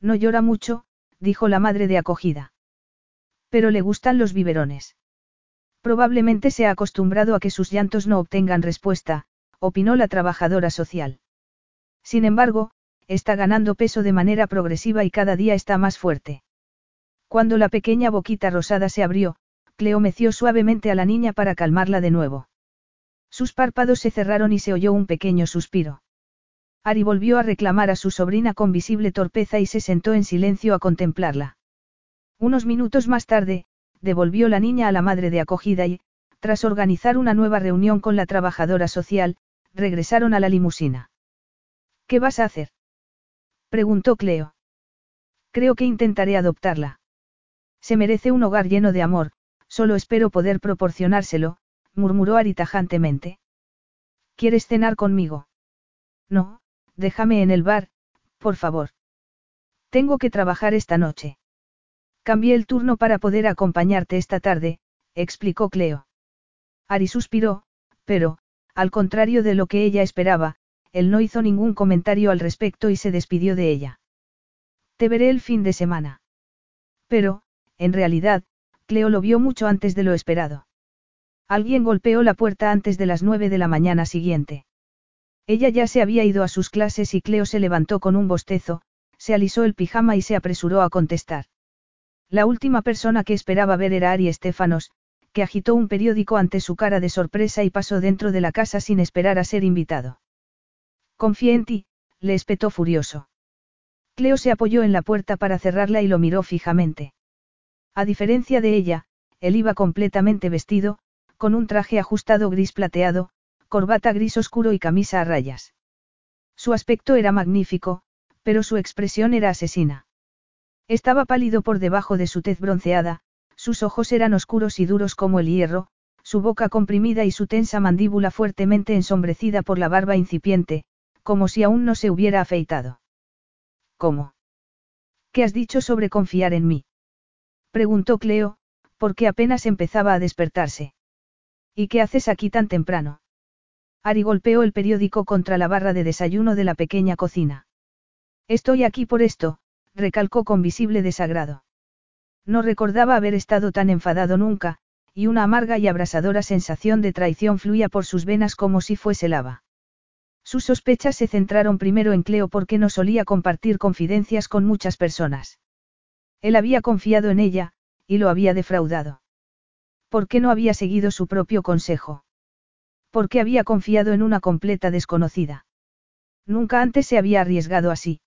No llora mucho, dijo la madre de acogida. Pero le gustan los biberones. Probablemente se ha acostumbrado a que sus llantos no obtengan respuesta, opinó la trabajadora social. Sin embargo, está ganando peso de manera progresiva y cada día está más fuerte. Cuando la pequeña boquita rosada se abrió, Cleo meció suavemente a la niña para calmarla de nuevo. Sus párpados se cerraron y se oyó un pequeño suspiro. Ari volvió a reclamar a su sobrina con visible torpeza y se sentó en silencio a contemplarla. Unos minutos más tarde, devolvió la niña a la madre de acogida y, tras organizar una nueva reunión con la trabajadora social, regresaron a la limusina. ¿Qué vas a hacer? preguntó Cleo. Creo que intentaré adoptarla. Se merece un hogar lleno de amor, solo espero poder proporcionárselo, murmuró Ari tajantemente. ¿Quieres cenar conmigo? No, déjame en el bar, por favor. Tengo que trabajar esta noche. Cambié el turno para poder acompañarte esta tarde, explicó Cleo. Ari suspiró, pero, al contrario de lo que ella esperaba, él no hizo ningún comentario al respecto y se despidió de ella. Te veré el fin de semana. Pero, en realidad, Cleo lo vio mucho antes de lo esperado. Alguien golpeó la puerta antes de las nueve de la mañana siguiente. Ella ya se había ido a sus clases y Cleo se levantó con un bostezo, se alisó el pijama y se apresuró a contestar. La última persona que esperaba ver era Ari Estefanos, que agitó un periódico ante su cara de sorpresa y pasó dentro de la casa sin esperar a ser invitado. Confía en ti, le espetó furioso. Cleo se apoyó en la puerta para cerrarla y lo miró fijamente. A diferencia de ella, él iba completamente vestido, con un traje ajustado gris plateado, corbata gris oscuro y camisa a rayas. Su aspecto era magnífico, pero su expresión era asesina. Estaba pálido por debajo de su tez bronceada, sus ojos eran oscuros y duros como el hierro, su boca comprimida y su tensa mandíbula fuertemente ensombrecida por la barba incipiente, como si aún no se hubiera afeitado. ¿Cómo? ¿Qué has dicho sobre confiar en mí? Preguntó Cleo, porque apenas empezaba a despertarse. ¿Y qué haces aquí tan temprano? Ari golpeó el periódico contra la barra de desayuno de la pequeña cocina. Estoy aquí por esto, recalcó con visible desagrado. No recordaba haber estado tan enfadado nunca, y una amarga y abrasadora sensación de traición fluía por sus venas como si fuese lava. Sus sospechas se centraron primero en Cleo porque no solía compartir confidencias con muchas personas. Él había confiado en ella, y lo había defraudado. ¿Por qué no había seguido su propio consejo? ¿Por qué había confiado en una completa desconocida? Nunca antes se había arriesgado así.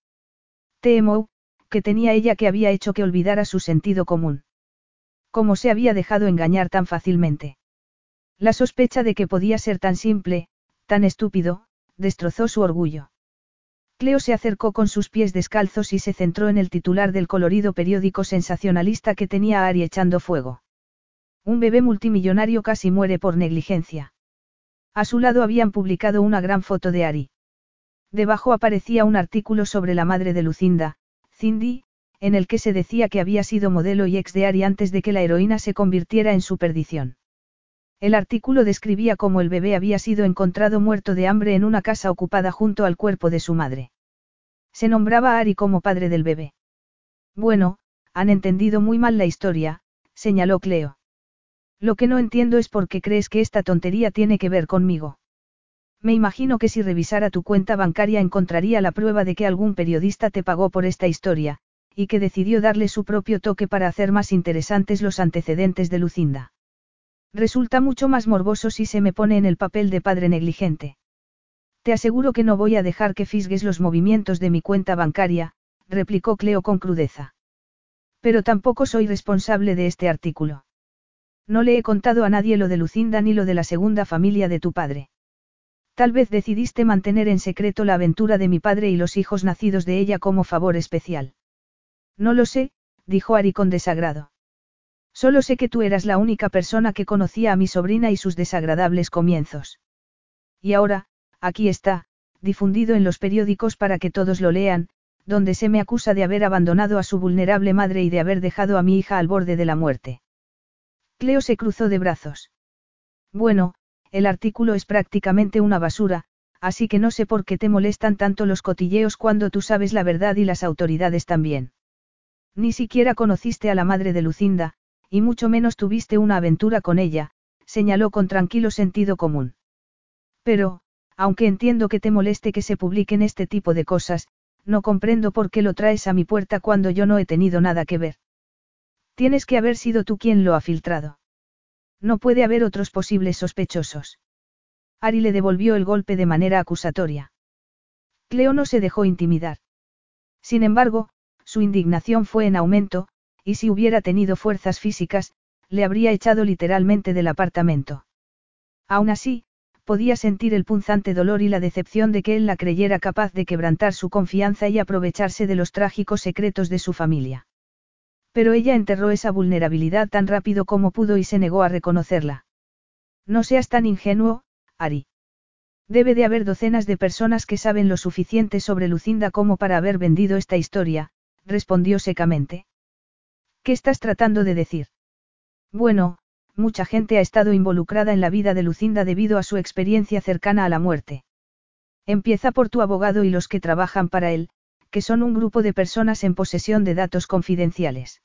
Temo, que tenía ella que había hecho que olvidara su sentido común. ¿Cómo se había dejado engañar tan fácilmente? La sospecha de que podía ser tan simple, tan estúpido, destrozó su orgullo. Cleo se acercó con sus pies descalzos y se centró en el titular del colorido periódico sensacionalista que tenía a Ari echando fuego. Un bebé multimillonario casi muere por negligencia. A su lado habían publicado una gran foto de Ari. Debajo aparecía un artículo sobre la madre de Lucinda, Cindy, en el que se decía que había sido modelo y ex de Ari antes de que la heroína se convirtiera en su perdición. El artículo describía cómo el bebé había sido encontrado muerto de hambre en una casa ocupada junto al cuerpo de su madre. Se nombraba a Ari como padre del bebé. Bueno, han entendido muy mal la historia, señaló Cleo. Lo que no entiendo es por qué crees que esta tontería tiene que ver conmigo. Me imagino que si revisara tu cuenta bancaria encontraría la prueba de que algún periodista te pagó por esta historia, y que decidió darle su propio toque para hacer más interesantes los antecedentes de Lucinda. Resulta mucho más morboso si se me pone en el papel de padre negligente. Te aseguro que no voy a dejar que fisgues los movimientos de mi cuenta bancaria, replicó Cleo con crudeza. Pero tampoco soy responsable de este artículo. No le he contado a nadie lo de Lucinda ni lo de la segunda familia de tu padre. Tal vez decidiste mantener en secreto la aventura de mi padre y los hijos nacidos de ella como favor especial. No lo sé, dijo Ari con desagrado. Solo sé que tú eras la única persona que conocía a mi sobrina y sus desagradables comienzos. Y ahora, aquí está, difundido en los periódicos para que todos lo lean, donde se me acusa de haber abandonado a su vulnerable madre y de haber dejado a mi hija al borde de la muerte. Cleo se cruzó de brazos. Bueno, el artículo es prácticamente una basura, así que no sé por qué te molestan tanto los cotilleos cuando tú sabes la verdad y las autoridades también. Ni siquiera conociste a la madre de Lucinda, y mucho menos tuviste una aventura con ella, señaló con tranquilo sentido común. Pero, aunque entiendo que te moleste que se publiquen este tipo de cosas, no comprendo por qué lo traes a mi puerta cuando yo no he tenido nada que ver. Tienes que haber sido tú quien lo ha filtrado. No puede haber otros posibles sospechosos. Ari le devolvió el golpe de manera acusatoria. Cleo no se dejó intimidar. Sin embargo, su indignación fue en aumento, y si hubiera tenido fuerzas físicas, le habría echado literalmente del apartamento. Aún así, podía sentir el punzante dolor y la decepción de que él la creyera capaz de quebrantar su confianza y aprovecharse de los trágicos secretos de su familia. Pero ella enterró esa vulnerabilidad tan rápido como pudo y se negó a reconocerla. No seas tan ingenuo, Ari. Debe de haber docenas de personas que saben lo suficiente sobre Lucinda como para haber vendido esta historia, respondió secamente. ¿Qué estás tratando de decir? Bueno, mucha gente ha estado involucrada en la vida de Lucinda debido a su experiencia cercana a la muerte. Empieza por tu abogado y los que trabajan para él, que son un grupo de personas en posesión de datos confidenciales.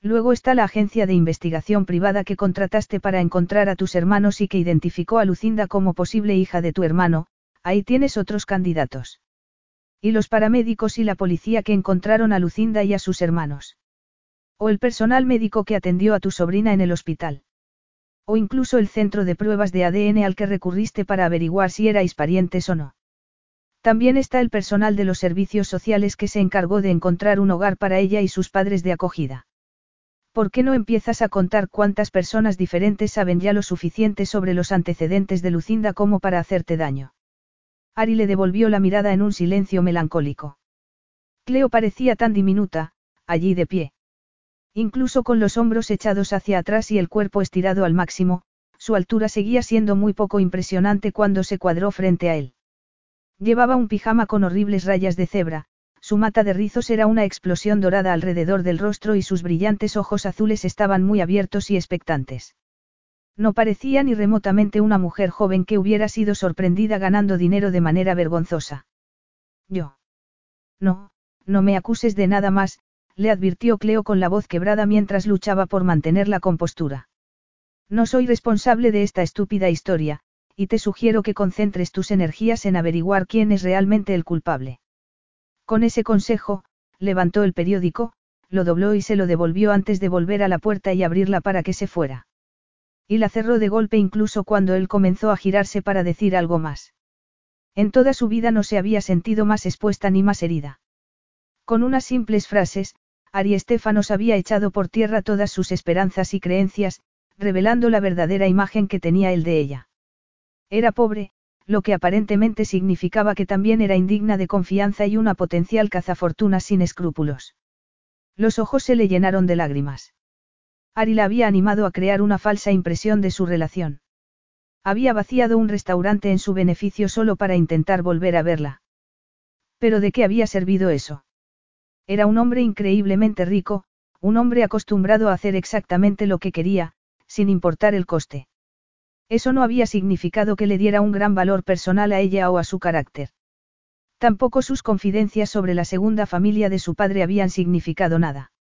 Luego está la agencia de investigación privada que contrataste para encontrar a tus hermanos y que identificó a Lucinda como posible hija de tu hermano, ahí tienes otros candidatos. Y los paramédicos y la policía que encontraron a Lucinda y a sus hermanos. O el personal médico que atendió a tu sobrina en el hospital. O incluso el centro de pruebas de ADN al que recurriste para averiguar si erais parientes o no. También está el personal de los servicios sociales que se encargó de encontrar un hogar para ella y sus padres de acogida. ¿Por qué no empiezas a contar cuántas personas diferentes saben ya lo suficiente sobre los antecedentes de Lucinda como para hacerte daño? Ari le devolvió la mirada en un silencio melancólico. Cleo parecía tan diminuta, allí de pie. Incluso con los hombros echados hacia atrás y el cuerpo estirado al máximo, su altura seguía siendo muy poco impresionante cuando se cuadró frente a él. Llevaba un pijama con horribles rayas de cebra, su mata de rizos era una explosión dorada alrededor del rostro y sus brillantes ojos azules estaban muy abiertos y expectantes. No parecía ni remotamente una mujer joven que hubiera sido sorprendida ganando dinero de manera vergonzosa. Yo. No, no me acuses de nada más, le advirtió Cleo con la voz quebrada mientras luchaba por mantener la compostura. No soy responsable de esta estúpida historia, y te sugiero que concentres tus energías en averiguar quién es realmente el culpable. Con ese consejo, levantó el periódico, lo dobló y se lo devolvió antes de volver a la puerta y abrirla para que se fuera. Y la cerró de golpe incluso cuando él comenzó a girarse para decir algo más. En toda su vida no se había sentido más expuesta ni más herida. Con unas simples frases, Ari Estefanos había echado por tierra todas sus esperanzas y creencias, revelando la verdadera imagen que tenía él de ella. Era pobre, lo que aparentemente significaba que también era indigna de confianza y una potencial cazafortuna sin escrúpulos. Los ojos se le llenaron de lágrimas. Ari la había animado a crear una falsa impresión de su relación. Había vaciado un restaurante en su beneficio solo para intentar volver a verla. Pero ¿de qué había servido eso? Era un hombre increíblemente rico, un hombre acostumbrado a hacer exactamente lo que quería, sin importar el coste. Eso no había significado que le diera un gran valor personal a ella o a su carácter. Tampoco sus confidencias sobre la segunda familia de su padre habían significado nada.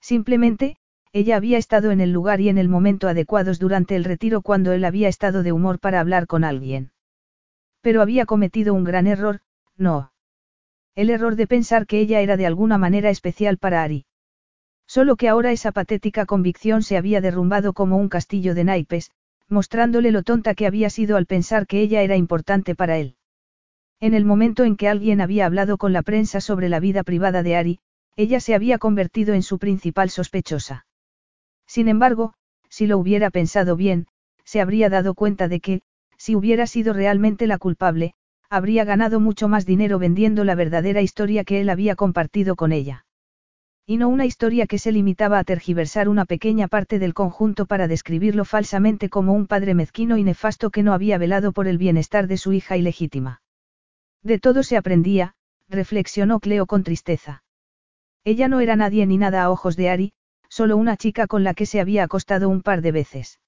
Simplemente, ella había estado en el lugar y en el momento adecuados durante el retiro cuando él había estado de humor para hablar con alguien. Pero había cometido un gran error, no. El error de pensar que ella era de alguna manera especial para Ari. Solo que ahora esa patética convicción se había derrumbado como un castillo de naipes, mostrándole lo tonta que había sido al pensar que ella era importante para él. En el momento en que alguien había hablado con la prensa sobre la vida privada de Ari, ella se había convertido en su principal sospechosa. Sin embargo, si lo hubiera pensado bien, se habría dado cuenta de que, si hubiera sido realmente la culpable, habría ganado mucho más dinero vendiendo la verdadera historia que él había compartido con ella. Y no una historia que se limitaba a tergiversar una pequeña parte del conjunto para describirlo falsamente como un padre mezquino y nefasto que no había velado por el bienestar de su hija ilegítima. De todo se aprendía, reflexionó Cleo con tristeza. Ella no era nadie ni nada a ojos de Ari, solo una chica con la que se había acostado un par de veces.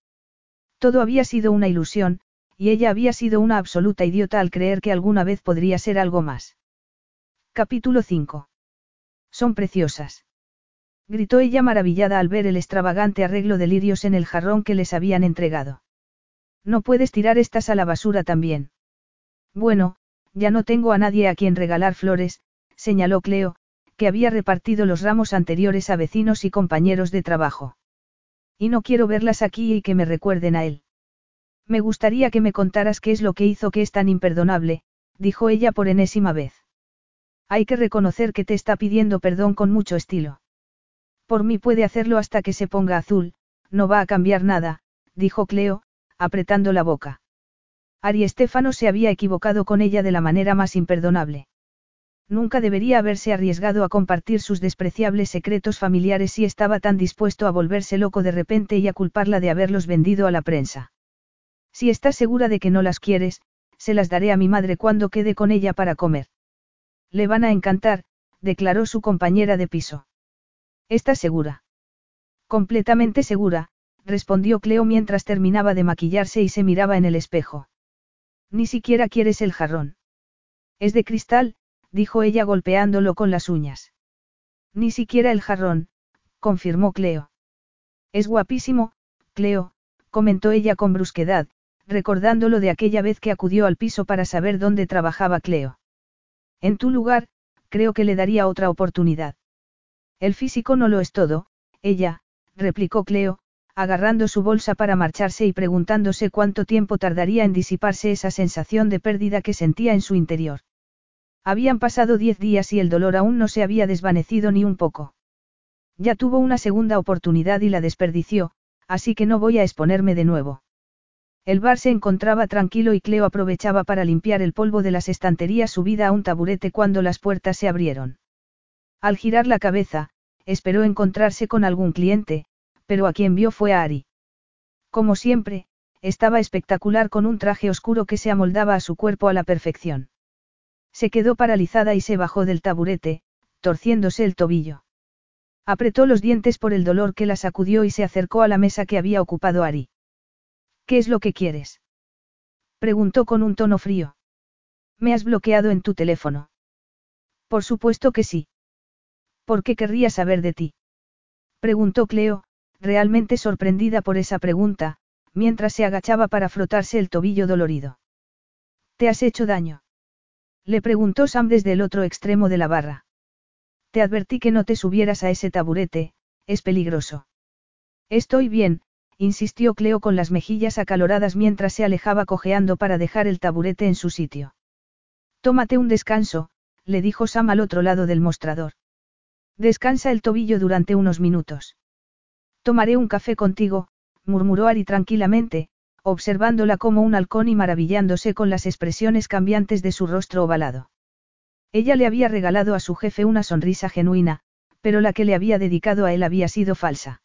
Todo había sido una ilusión, y ella había sido una absoluta idiota al creer que alguna vez podría ser algo más. Capítulo 5. Son preciosas. Gritó ella maravillada al ver el extravagante arreglo de lirios en el jarrón que les habían entregado. No puedes tirar estas a la basura también. Bueno, ya no tengo a nadie a quien regalar flores, señaló Cleo, que había repartido los ramos anteriores a vecinos y compañeros de trabajo. Y no quiero verlas aquí y que me recuerden a él. Me gustaría que me contaras qué es lo que hizo que es tan imperdonable, dijo ella por enésima vez. Hay que reconocer que te está pidiendo perdón con mucho estilo. Por mí puede hacerlo hasta que se ponga azul, no va a cambiar nada, dijo Cleo, apretando la boca. Ari Estefano se había equivocado con ella de la manera más imperdonable. Nunca debería haberse arriesgado a compartir sus despreciables secretos familiares si estaba tan dispuesto a volverse loco de repente y a culparla de haberlos vendido a la prensa. Si estás segura de que no las quieres, se las daré a mi madre cuando quede con ella para comer. Le van a encantar, declaró su compañera de piso. ¿Estás segura? Completamente segura, respondió Cleo mientras terminaba de maquillarse y se miraba en el espejo. Ni siquiera quieres el jarrón. Es de cristal, dijo ella golpeándolo con las uñas. Ni siquiera el jarrón, confirmó Cleo. Es guapísimo, Cleo, comentó ella con brusquedad, recordándolo de aquella vez que acudió al piso para saber dónde trabajaba Cleo. En tu lugar, creo que le daría otra oportunidad. El físico no lo es todo, ella, replicó Cleo, agarrando su bolsa para marcharse y preguntándose cuánto tiempo tardaría en disiparse esa sensación de pérdida que sentía en su interior. Habían pasado diez días y el dolor aún no se había desvanecido ni un poco. Ya tuvo una segunda oportunidad y la desperdició, así que no voy a exponerme de nuevo. El bar se encontraba tranquilo y Cleo aprovechaba para limpiar el polvo de las estanterías subida a un taburete cuando las puertas se abrieron. Al girar la cabeza, esperó encontrarse con algún cliente, pero a quien vio fue a Ari. Como siempre, estaba espectacular con un traje oscuro que se amoldaba a su cuerpo a la perfección. Se quedó paralizada y se bajó del taburete, torciéndose el tobillo. Apretó los dientes por el dolor que la sacudió y se acercó a la mesa que había ocupado Ari. ¿Qué es lo que quieres? Preguntó con un tono frío. ¿Me has bloqueado en tu teléfono? Por supuesto que sí. ¿Por qué querría saber de ti? Preguntó Cleo, realmente sorprendida por esa pregunta, mientras se agachaba para frotarse el tobillo dolorido. ¿Te has hecho daño? Le preguntó Sam desde el otro extremo de la barra. Te advertí que no te subieras a ese taburete, es peligroso. Estoy bien, insistió Cleo con las mejillas acaloradas mientras se alejaba cojeando para dejar el taburete en su sitio. Tómate un descanso, le dijo Sam al otro lado del mostrador. Descansa el tobillo durante unos minutos. Tomaré un café contigo, murmuró Ari tranquilamente, observándola como un halcón y maravillándose con las expresiones cambiantes de su rostro ovalado. Ella le había regalado a su jefe una sonrisa genuina, pero la que le había dedicado a él había sido falsa.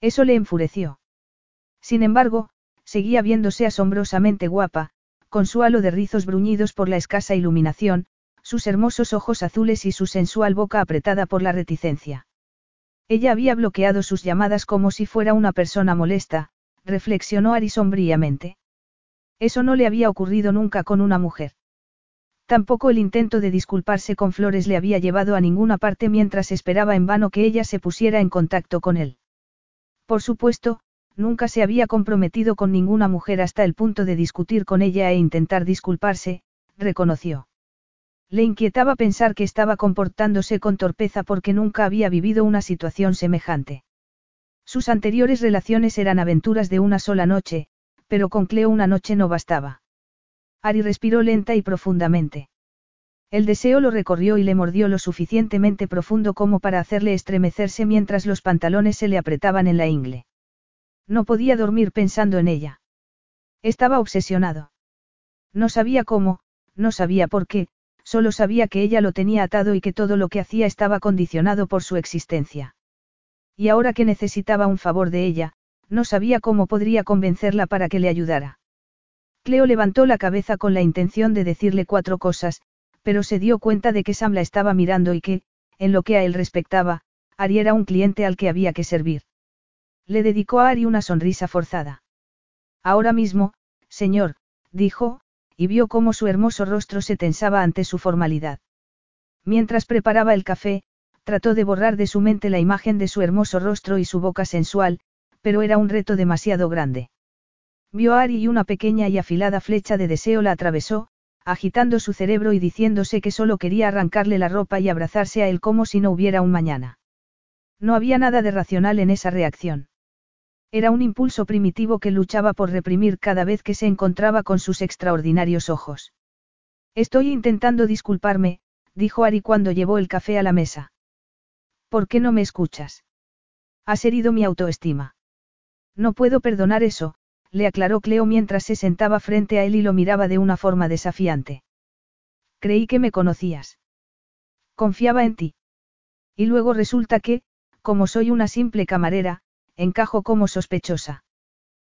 Eso le enfureció. Sin embargo, seguía viéndose asombrosamente guapa, con su halo de rizos bruñidos por la escasa iluminación, sus hermosos ojos azules y su sensual boca apretada por la reticencia. Ella había bloqueado sus llamadas como si fuera una persona molesta, reflexionó Ari sombríamente. Eso no le había ocurrido nunca con una mujer. Tampoco el intento de disculparse con Flores le había llevado a ninguna parte mientras esperaba en vano que ella se pusiera en contacto con él. Por supuesto, nunca se había comprometido con ninguna mujer hasta el punto de discutir con ella e intentar disculparse, reconoció. Le inquietaba pensar que estaba comportándose con torpeza porque nunca había vivido una situación semejante. Sus anteriores relaciones eran aventuras de una sola noche, pero con Cleo una noche no bastaba. Ari respiró lenta y profundamente. El deseo lo recorrió y le mordió lo suficientemente profundo como para hacerle estremecerse mientras los pantalones se le apretaban en la ingle. No podía dormir pensando en ella. Estaba obsesionado. No sabía cómo, no sabía por qué, solo sabía que ella lo tenía atado y que todo lo que hacía estaba condicionado por su existencia. Y ahora que necesitaba un favor de ella, no sabía cómo podría convencerla para que le ayudara. Cleo levantó la cabeza con la intención de decirle cuatro cosas, pero se dio cuenta de que Sam la estaba mirando y que, en lo que a él respectaba, Ari era un cliente al que había que servir. Le dedicó a Ari una sonrisa forzada. Ahora mismo, señor, dijo, y vio cómo su hermoso rostro se tensaba ante su formalidad. Mientras preparaba el café, trató de borrar de su mente la imagen de su hermoso rostro y su boca sensual, pero era un reto demasiado grande. Vio a Ari y una pequeña y afilada flecha de deseo la atravesó, agitando su cerebro y diciéndose que solo quería arrancarle la ropa y abrazarse a él como si no hubiera un mañana. No había nada de racional en esa reacción. Era un impulso primitivo que luchaba por reprimir cada vez que se encontraba con sus extraordinarios ojos. Estoy intentando disculparme, dijo Ari cuando llevó el café a la mesa. ¿Por qué no me escuchas? Has herido mi autoestima. No puedo perdonar eso, le aclaró Cleo mientras se sentaba frente a él y lo miraba de una forma desafiante. Creí que me conocías. Confiaba en ti. Y luego resulta que, como soy una simple camarera, encajo como sospechosa.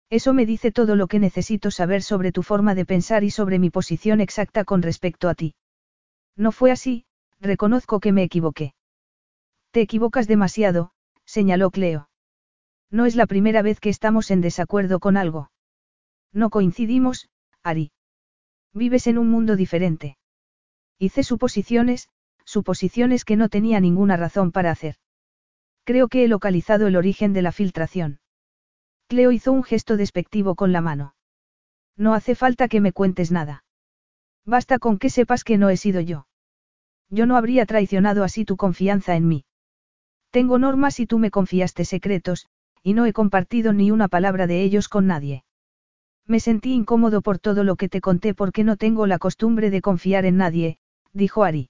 Eso me dice todo lo que necesito saber sobre tu forma de pensar y sobre mi posición exacta con respecto a ti. No fue así, reconozco que me equivoqué. Te equivocas demasiado, señaló Cleo. No es la primera vez que estamos en desacuerdo con algo. No coincidimos, Ari. Vives en un mundo diferente. Hice suposiciones, suposiciones que no tenía ninguna razón para hacer. Creo que he localizado el origen de la filtración. Cleo hizo un gesto despectivo con la mano. No hace falta que me cuentes nada. Basta con que sepas que no he sido yo. Yo no habría traicionado así tu confianza en mí. Tengo normas y tú me confiaste secretos, y no he compartido ni una palabra de ellos con nadie. Me sentí incómodo por todo lo que te conté porque no tengo la costumbre de confiar en nadie, dijo Ari.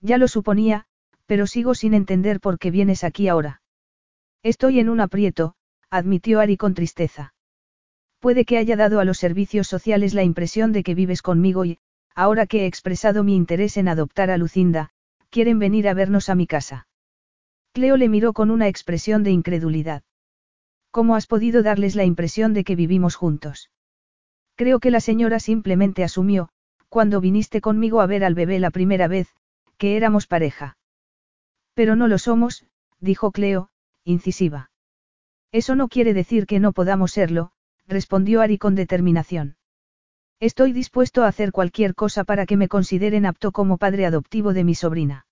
Ya lo suponía, pero sigo sin entender por qué vienes aquí ahora. Estoy en un aprieto, admitió Ari con tristeza. Puede que haya dado a los servicios sociales la impresión de que vives conmigo y, ahora que he expresado mi interés en adoptar a Lucinda, quieren venir a vernos a mi casa. Cleo le miró con una expresión de incredulidad. ¿Cómo has podido darles la impresión de que vivimos juntos? Creo que la señora simplemente asumió, cuando viniste conmigo a ver al bebé la primera vez, que éramos pareja. Pero no lo somos, dijo Cleo, incisiva. Eso no quiere decir que no podamos serlo, respondió Ari con determinación. Estoy dispuesto a hacer cualquier cosa para que me consideren apto como padre adoptivo de mi sobrina.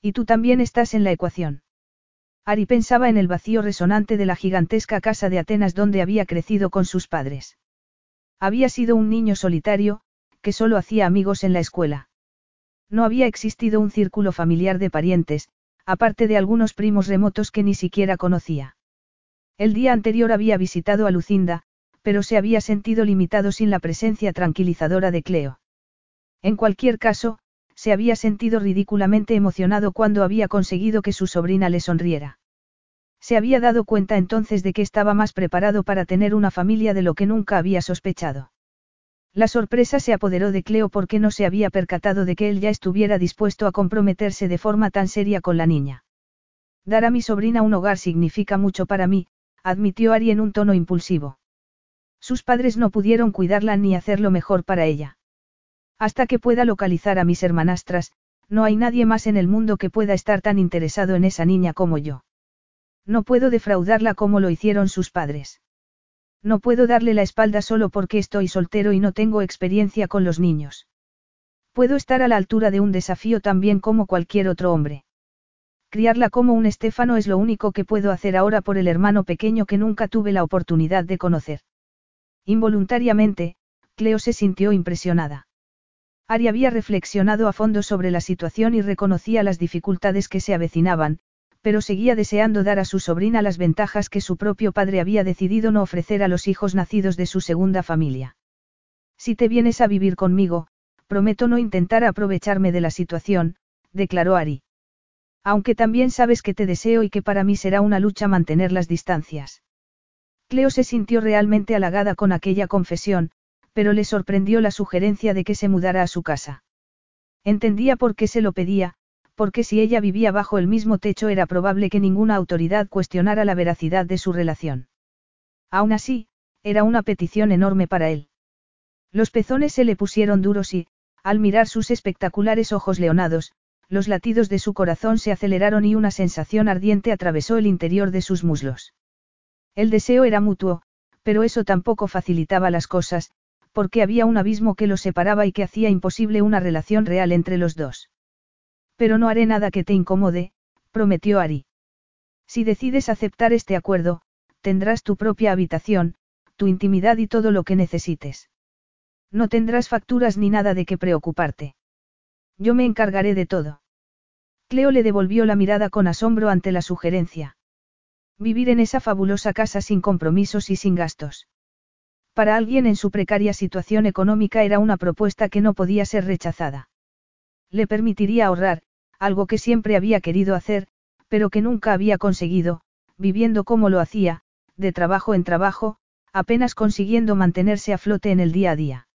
Y tú también estás en la ecuación. Ari pensaba en el vacío resonante de la gigantesca casa de Atenas donde había crecido con sus padres. Había sido un niño solitario, que solo hacía amigos en la escuela. No había existido un círculo familiar de parientes, aparte de algunos primos remotos que ni siquiera conocía. El día anterior había visitado a Lucinda, pero se había sentido limitado sin la presencia tranquilizadora de Cleo. En cualquier caso, se había sentido ridículamente emocionado cuando había conseguido que su sobrina le sonriera. Se había dado cuenta entonces de que estaba más preparado para tener una familia de lo que nunca había sospechado. La sorpresa se apoderó de Cleo porque no se había percatado de que él ya estuviera dispuesto a comprometerse de forma tan seria con la niña. Dar a mi sobrina un hogar significa mucho para mí, admitió Ari en un tono impulsivo. Sus padres no pudieron cuidarla ni hacerlo mejor para ella. Hasta que pueda localizar a mis hermanastras, no hay nadie más en el mundo que pueda estar tan interesado en esa niña como yo. No puedo defraudarla como lo hicieron sus padres. No puedo darle la espalda solo porque estoy soltero y no tengo experiencia con los niños. Puedo estar a la altura de un desafío tan bien como cualquier otro hombre. Criarla como un Estéfano es lo único que puedo hacer ahora por el hermano pequeño que nunca tuve la oportunidad de conocer. Involuntariamente, Cleo se sintió impresionada. Ari había reflexionado a fondo sobre la situación y reconocía las dificultades que se avecinaban, pero seguía deseando dar a su sobrina las ventajas que su propio padre había decidido no ofrecer a los hijos nacidos de su segunda familia. Si te vienes a vivir conmigo, prometo no intentar aprovecharme de la situación, declaró Ari. Aunque también sabes que te deseo y que para mí será una lucha mantener las distancias. Cleo se sintió realmente halagada con aquella confesión, pero le sorprendió la sugerencia de que se mudara a su casa. Entendía por qué se lo pedía, porque si ella vivía bajo el mismo techo era probable que ninguna autoridad cuestionara la veracidad de su relación. Aún así, era una petición enorme para él. Los pezones se le pusieron duros y, al mirar sus espectaculares ojos leonados, los latidos de su corazón se aceleraron y una sensación ardiente atravesó el interior de sus muslos. El deseo era mutuo, pero eso tampoco facilitaba las cosas, porque había un abismo que los separaba y que hacía imposible una relación real entre los dos. Pero no haré nada que te incomode, prometió Ari. Si decides aceptar este acuerdo, tendrás tu propia habitación, tu intimidad y todo lo que necesites. No tendrás facturas ni nada de qué preocuparte. Yo me encargaré de todo. Cleo le devolvió la mirada con asombro ante la sugerencia. Vivir en esa fabulosa casa sin compromisos y sin gastos. Para alguien en su precaria situación económica era una propuesta que no podía ser rechazada. Le permitiría ahorrar, algo que siempre había querido hacer, pero que nunca había conseguido, viviendo como lo hacía, de trabajo en trabajo, apenas consiguiendo mantenerse a flote en el día a día.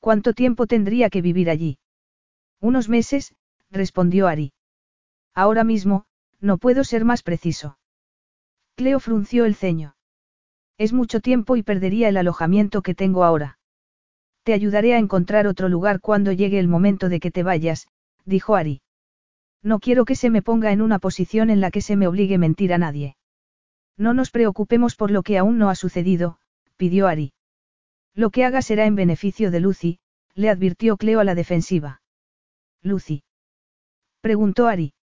¿Cuánto tiempo tendría que vivir allí? Unos meses, respondió Ari. Ahora mismo, no puedo ser más preciso. Cleo frunció el ceño. Es mucho tiempo y perdería el alojamiento que tengo ahora. Te ayudaré a encontrar otro lugar cuando llegue el momento de que te vayas, dijo Ari. No quiero que se me ponga en una posición en la que se me obligue a mentir a nadie. No nos preocupemos por lo que aún no ha sucedido, pidió Ari. Lo que haga será en beneficio de Lucy, le advirtió Cleo a la defensiva. Lucy. Preguntó Ari.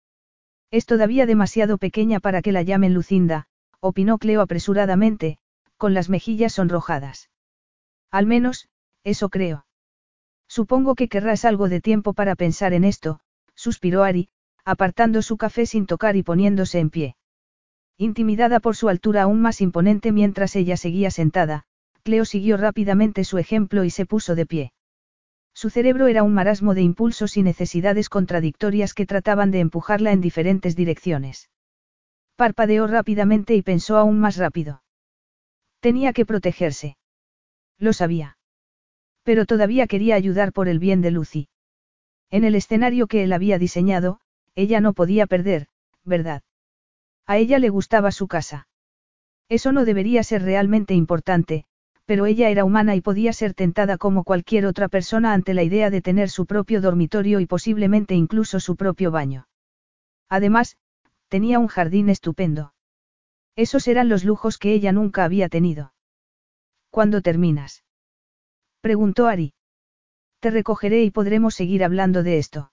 Es todavía demasiado pequeña para que la llamen Lucinda, opinó Cleo apresuradamente, con las mejillas sonrojadas. Al menos, eso creo. Supongo que querrás algo de tiempo para pensar en esto, suspiró Ari, apartando su café sin tocar y poniéndose en pie. Intimidada por su altura aún más imponente mientras ella seguía sentada, Cleo siguió rápidamente su ejemplo y se puso de pie. Su cerebro era un marasmo de impulsos y necesidades contradictorias que trataban de empujarla en diferentes direcciones. Parpadeó rápidamente y pensó aún más rápido. Tenía que protegerse. Lo sabía. Pero todavía quería ayudar por el bien de Lucy. En el escenario que él había diseñado, ella no podía perder, ¿verdad? A ella le gustaba su casa. Eso no debería ser realmente importante, pero ella era humana y podía ser tentada como cualquier otra persona ante la idea de tener su propio dormitorio y posiblemente incluso su propio baño. Además, tenía un jardín estupendo. Esos eran los lujos que ella nunca había tenido. ¿Cuándo terminas? Preguntó Ari. Te recogeré y podremos seguir hablando de esto.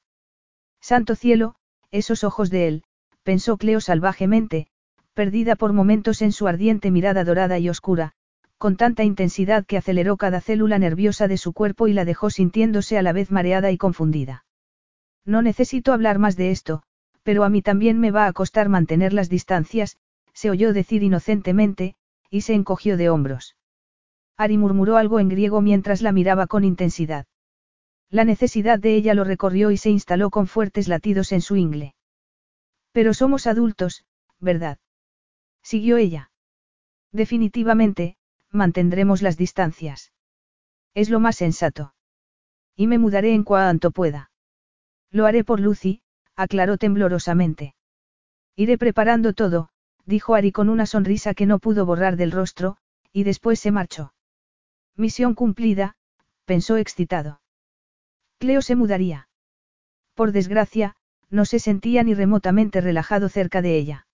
Santo cielo, esos ojos de él, pensó Cleo salvajemente, perdida por momentos en su ardiente mirada dorada y oscura, con tanta intensidad que aceleró cada célula nerviosa de su cuerpo y la dejó sintiéndose a la vez mareada y confundida. No necesito hablar más de esto, pero a mí también me va a costar mantener las distancias, se oyó decir inocentemente, y se encogió de hombros. Ari murmuró algo en griego mientras la miraba con intensidad. La necesidad de ella lo recorrió y se instaló con fuertes latidos en su ingle. Pero somos adultos, ¿verdad? Siguió ella. Definitivamente, mantendremos las distancias. Es lo más sensato. Y me mudaré en cuanto pueda. Lo haré por Lucy, aclaró temblorosamente. Iré preparando todo, dijo Ari con una sonrisa que no pudo borrar del rostro, y después se marchó. Misión cumplida, pensó excitado. Cleo se mudaría. Por desgracia, no se sentía ni remotamente relajado cerca de ella.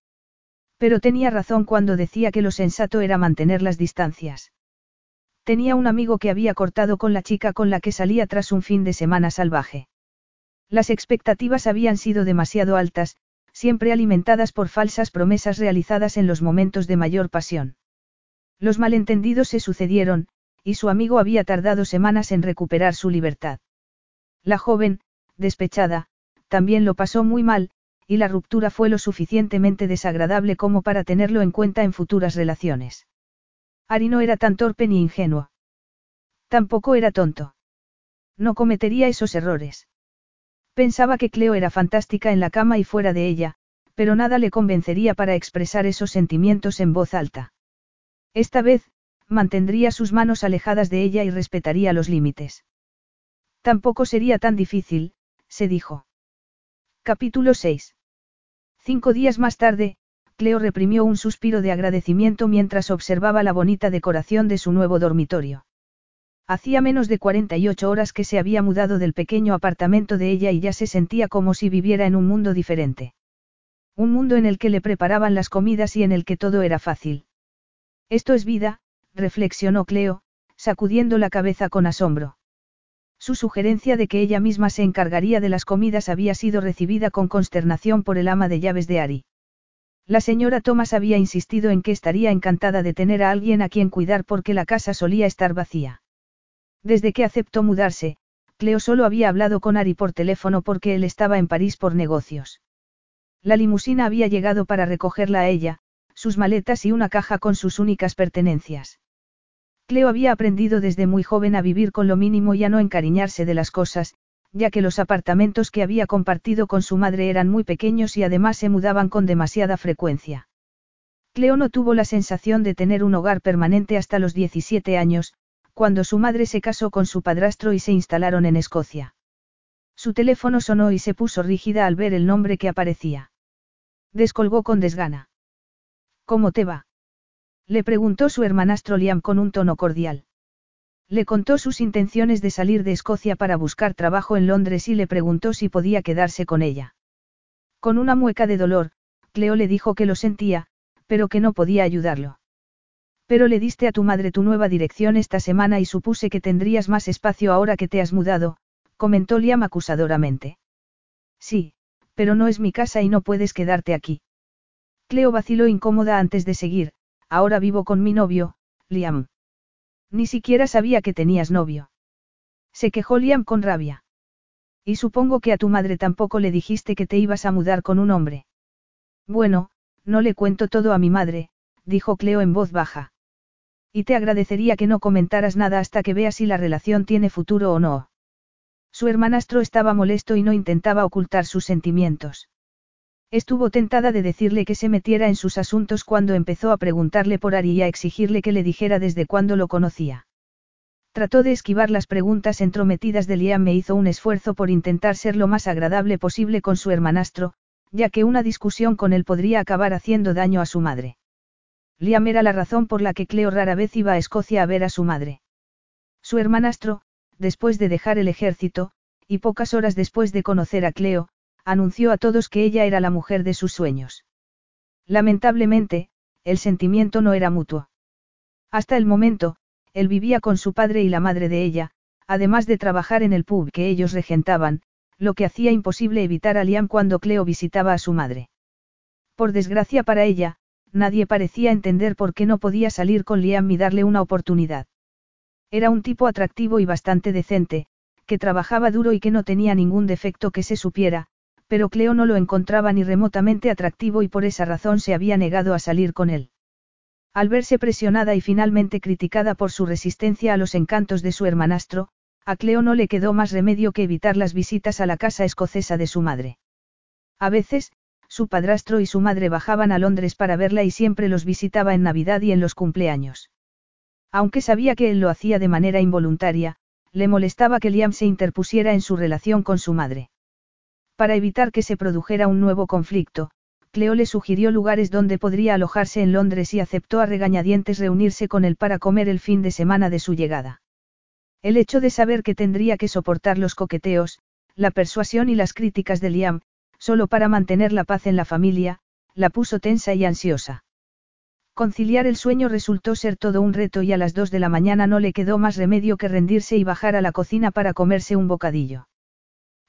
Pero tenía razón cuando decía que lo sensato era mantener las distancias. Tenía un amigo que había cortado con la chica con la que salía tras un fin de semana salvaje. Las expectativas habían sido demasiado altas, siempre alimentadas por falsas promesas realizadas en los momentos de mayor pasión. Los malentendidos se sucedieron, y su amigo había tardado semanas en recuperar su libertad. La joven, despechada, también lo pasó muy mal, y la ruptura fue lo suficientemente desagradable como para tenerlo en cuenta en futuras relaciones. Ari no era tan torpe ni ingenuo. Tampoco era tonto. No cometería esos errores. Pensaba que Cleo era fantástica en la cama y fuera de ella, pero nada le convencería para expresar esos sentimientos en voz alta. Esta vez, mantendría sus manos alejadas de ella y respetaría los límites. Tampoco sería tan difícil, se dijo. Capítulo 6. Cinco días más tarde, Cleo reprimió un suspiro de agradecimiento mientras observaba la bonita decoración de su nuevo dormitorio. Hacía menos de 48 horas que se había mudado del pequeño apartamento de ella y ya se sentía como si viviera en un mundo diferente. Un mundo en el que le preparaban las comidas y en el que todo era fácil. Esto es vida, reflexionó Cleo, sacudiendo la cabeza con asombro. Su sugerencia de que ella misma se encargaría de las comidas había sido recibida con consternación por el ama de llaves de Ari. La señora Thomas había insistido en que estaría encantada de tener a alguien a quien cuidar porque la casa solía estar vacía. Desde que aceptó mudarse, Cleo solo había hablado con Ari por teléfono porque él estaba en París por negocios. La limusina había llegado para recogerla a ella, sus maletas y una caja con sus únicas pertenencias. Cleo había aprendido desde muy joven a vivir con lo mínimo y a no encariñarse de las cosas, ya que los apartamentos que había compartido con su madre eran muy pequeños y además se mudaban con demasiada frecuencia. Cleo no tuvo la sensación de tener un hogar permanente hasta los 17 años, cuando su madre se casó con su padrastro y se instalaron en Escocia. Su teléfono sonó y se puso rígida al ver el nombre que aparecía. Descolgó con desgana. ¿Cómo te va? Le preguntó su hermanastro Liam con un tono cordial. Le contó sus intenciones de salir de Escocia para buscar trabajo en Londres y le preguntó si podía quedarse con ella. Con una mueca de dolor, Cleo le dijo que lo sentía, pero que no podía ayudarlo. Pero le diste a tu madre tu nueva dirección esta semana y supuse que tendrías más espacio ahora que te has mudado, comentó Liam acusadoramente. Sí, pero no es mi casa y no puedes quedarte aquí. Cleo vaciló incómoda antes de seguir, ahora vivo con mi novio, Liam. Ni siquiera sabía que tenías novio. Se quejó Liam con rabia. Y supongo que a tu madre tampoco le dijiste que te ibas a mudar con un hombre. Bueno, no le cuento todo a mi madre, dijo Cleo en voz baja. Y te agradecería que no comentaras nada hasta que veas si la relación tiene futuro o no. Su hermanastro estaba molesto y no intentaba ocultar sus sentimientos. Estuvo tentada de decirle que se metiera en sus asuntos cuando empezó a preguntarle por Ari y a exigirle que le dijera desde cuándo lo conocía. Trató de esquivar las preguntas entrometidas de Liam e hizo un esfuerzo por intentar ser lo más agradable posible con su hermanastro, ya que una discusión con él podría acabar haciendo daño a su madre. Liam era la razón por la que Cleo rara vez iba a Escocia a ver a su madre. Su hermanastro, después de dejar el ejército, y pocas horas después de conocer a Cleo, anunció a todos que ella era la mujer de sus sueños. Lamentablemente, el sentimiento no era mutuo. Hasta el momento, él vivía con su padre y la madre de ella, además de trabajar en el pub que ellos regentaban, lo que hacía imposible evitar a Liam cuando Cleo visitaba a su madre. Por desgracia para ella, nadie parecía entender por qué no podía salir con Liam y darle una oportunidad. Era un tipo atractivo y bastante decente, que trabajaba duro y que no tenía ningún defecto que se supiera, pero Cleo no lo encontraba ni remotamente atractivo y por esa razón se había negado a salir con él. Al verse presionada y finalmente criticada por su resistencia a los encantos de su hermanastro, a Cleo no le quedó más remedio que evitar las visitas a la casa escocesa de su madre. A veces, su padrastro y su madre bajaban a Londres para verla y siempre los visitaba en Navidad y en los cumpleaños. Aunque sabía que él lo hacía de manera involuntaria, le molestaba que Liam se interpusiera en su relación con su madre. Para evitar que se produjera un nuevo conflicto, Cleo le sugirió lugares donde podría alojarse en Londres y aceptó a regañadientes reunirse con él para comer el fin de semana de su llegada. El hecho de saber que tendría que soportar los coqueteos, la persuasión y las críticas de Liam, solo para mantener la paz en la familia, la puso tensa y ansiosa. Conciliar el sueño resultó ser todo un reto y a las dos de la mañana no le quedó más remedio que rendirse y bajar a la cocina para comerse un bocadillo.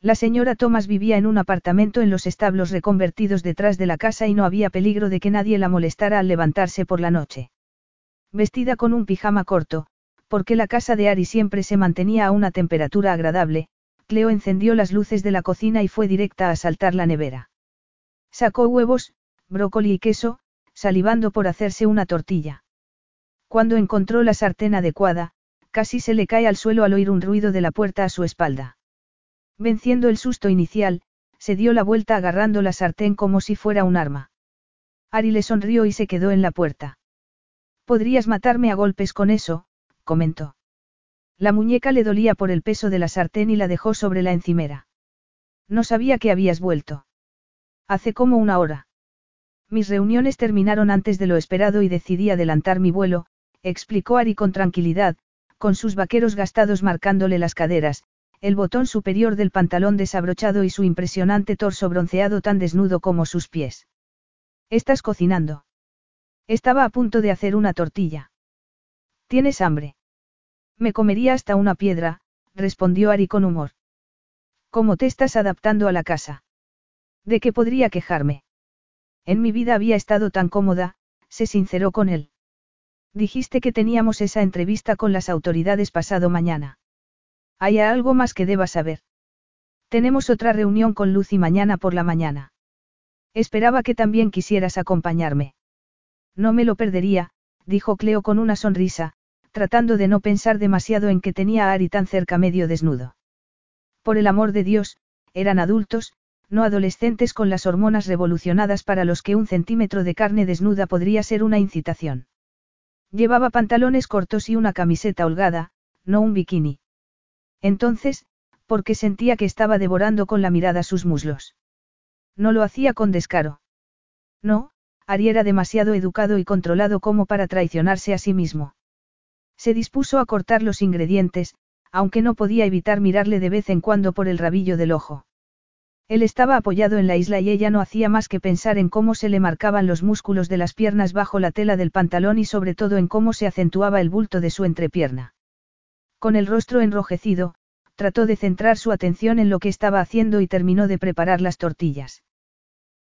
La señora Thomas vivía en un apartamento en los establos reconvertidos detrás de la casa y no había peligro de que nadie la molestara al levantarse por la noche. Vestida con un pijama corto, porque la casa de Ari siempre se mantenía a una temperatura agradable, Cleo encendió las luces de la cocina y fue directa a saltar la nevera. Sacó huevos, brócoli y queso, salivando por hacerse una tortilla. Cuando encontró la sartén adecuada, casi se le cae al suelo al oír un ruido de la puerta a su espalda. Venciendo el susto inicial, se dio la vuelta agarrando la sartén como si fuera un arma. Ari le sonrió y se quedó en la puerta. Podrías matarme a golpes con eso, comentó. La muñeca le dolía por el peso de la sartén y la dejó sobre la encimera. No sabía que habías vuelto. Hace como una hora. Mis reuniones terminaron antes de lo esperado y decidí adelantar mi vuelo, explicó Ari con tranquilidad, con sus vaqueros gastados marcándole las caderas, el botón superior del pantalón desabrochado y su impresionante torso bronceado tan desnudo como sus pies. ¿Estás cocinando? Estaba a punto de hacer una tortilla. ¿Tienes hambre? Me comería hasta una piedra, respondió Ari con humor. ¿Cómo te estás adaptando a la casa? ¿De qué podría quejarme? En mi vida había estado tan cómoda, se sinceró con él. Dijiste que teníamos esa entrevista con las autoridades pasado mañana. ¿Hay algo más que deba saber? Tenemos otra reunión con Lucy mañana por la mañana. Esperaba que también quisieras acompañarme. No me lo perdería, dijo Cleo con una sonrisa, tratando de no pensar demasiado en que tenía a Ari tan cerca medio desnudo. Por el amor de Dios, eran adultos, no adolescentes con las hormonas revolucionadas para los que un centímetro de carne desnuda podría ser una incitación. Llevaba pantalones cortos y una camiseta holgada, no un bikini. Entonces, porque sentía que estaba devorando con la mirada sus muslos. No lo hacía con descaro. No, Ari era demasiado educado y controlado como para traicionarse a sí mismo. Se dispuso a cortar los ingredientes, aunque no podía evitar mirarle de vez en cuando por el rabillo del ojo. Él estaba apoyado en la isla y ella no hacía más que pensar en cómo se le marcaban los músculos de las piernas bajo la tela del pantalón y sobre todo en cómo se acentuaba el bulto de su entrepierna. Con el rostro enrojecido, trató de centrar su atención en lo que estaba haciendo y terminó de preparar las tortillas.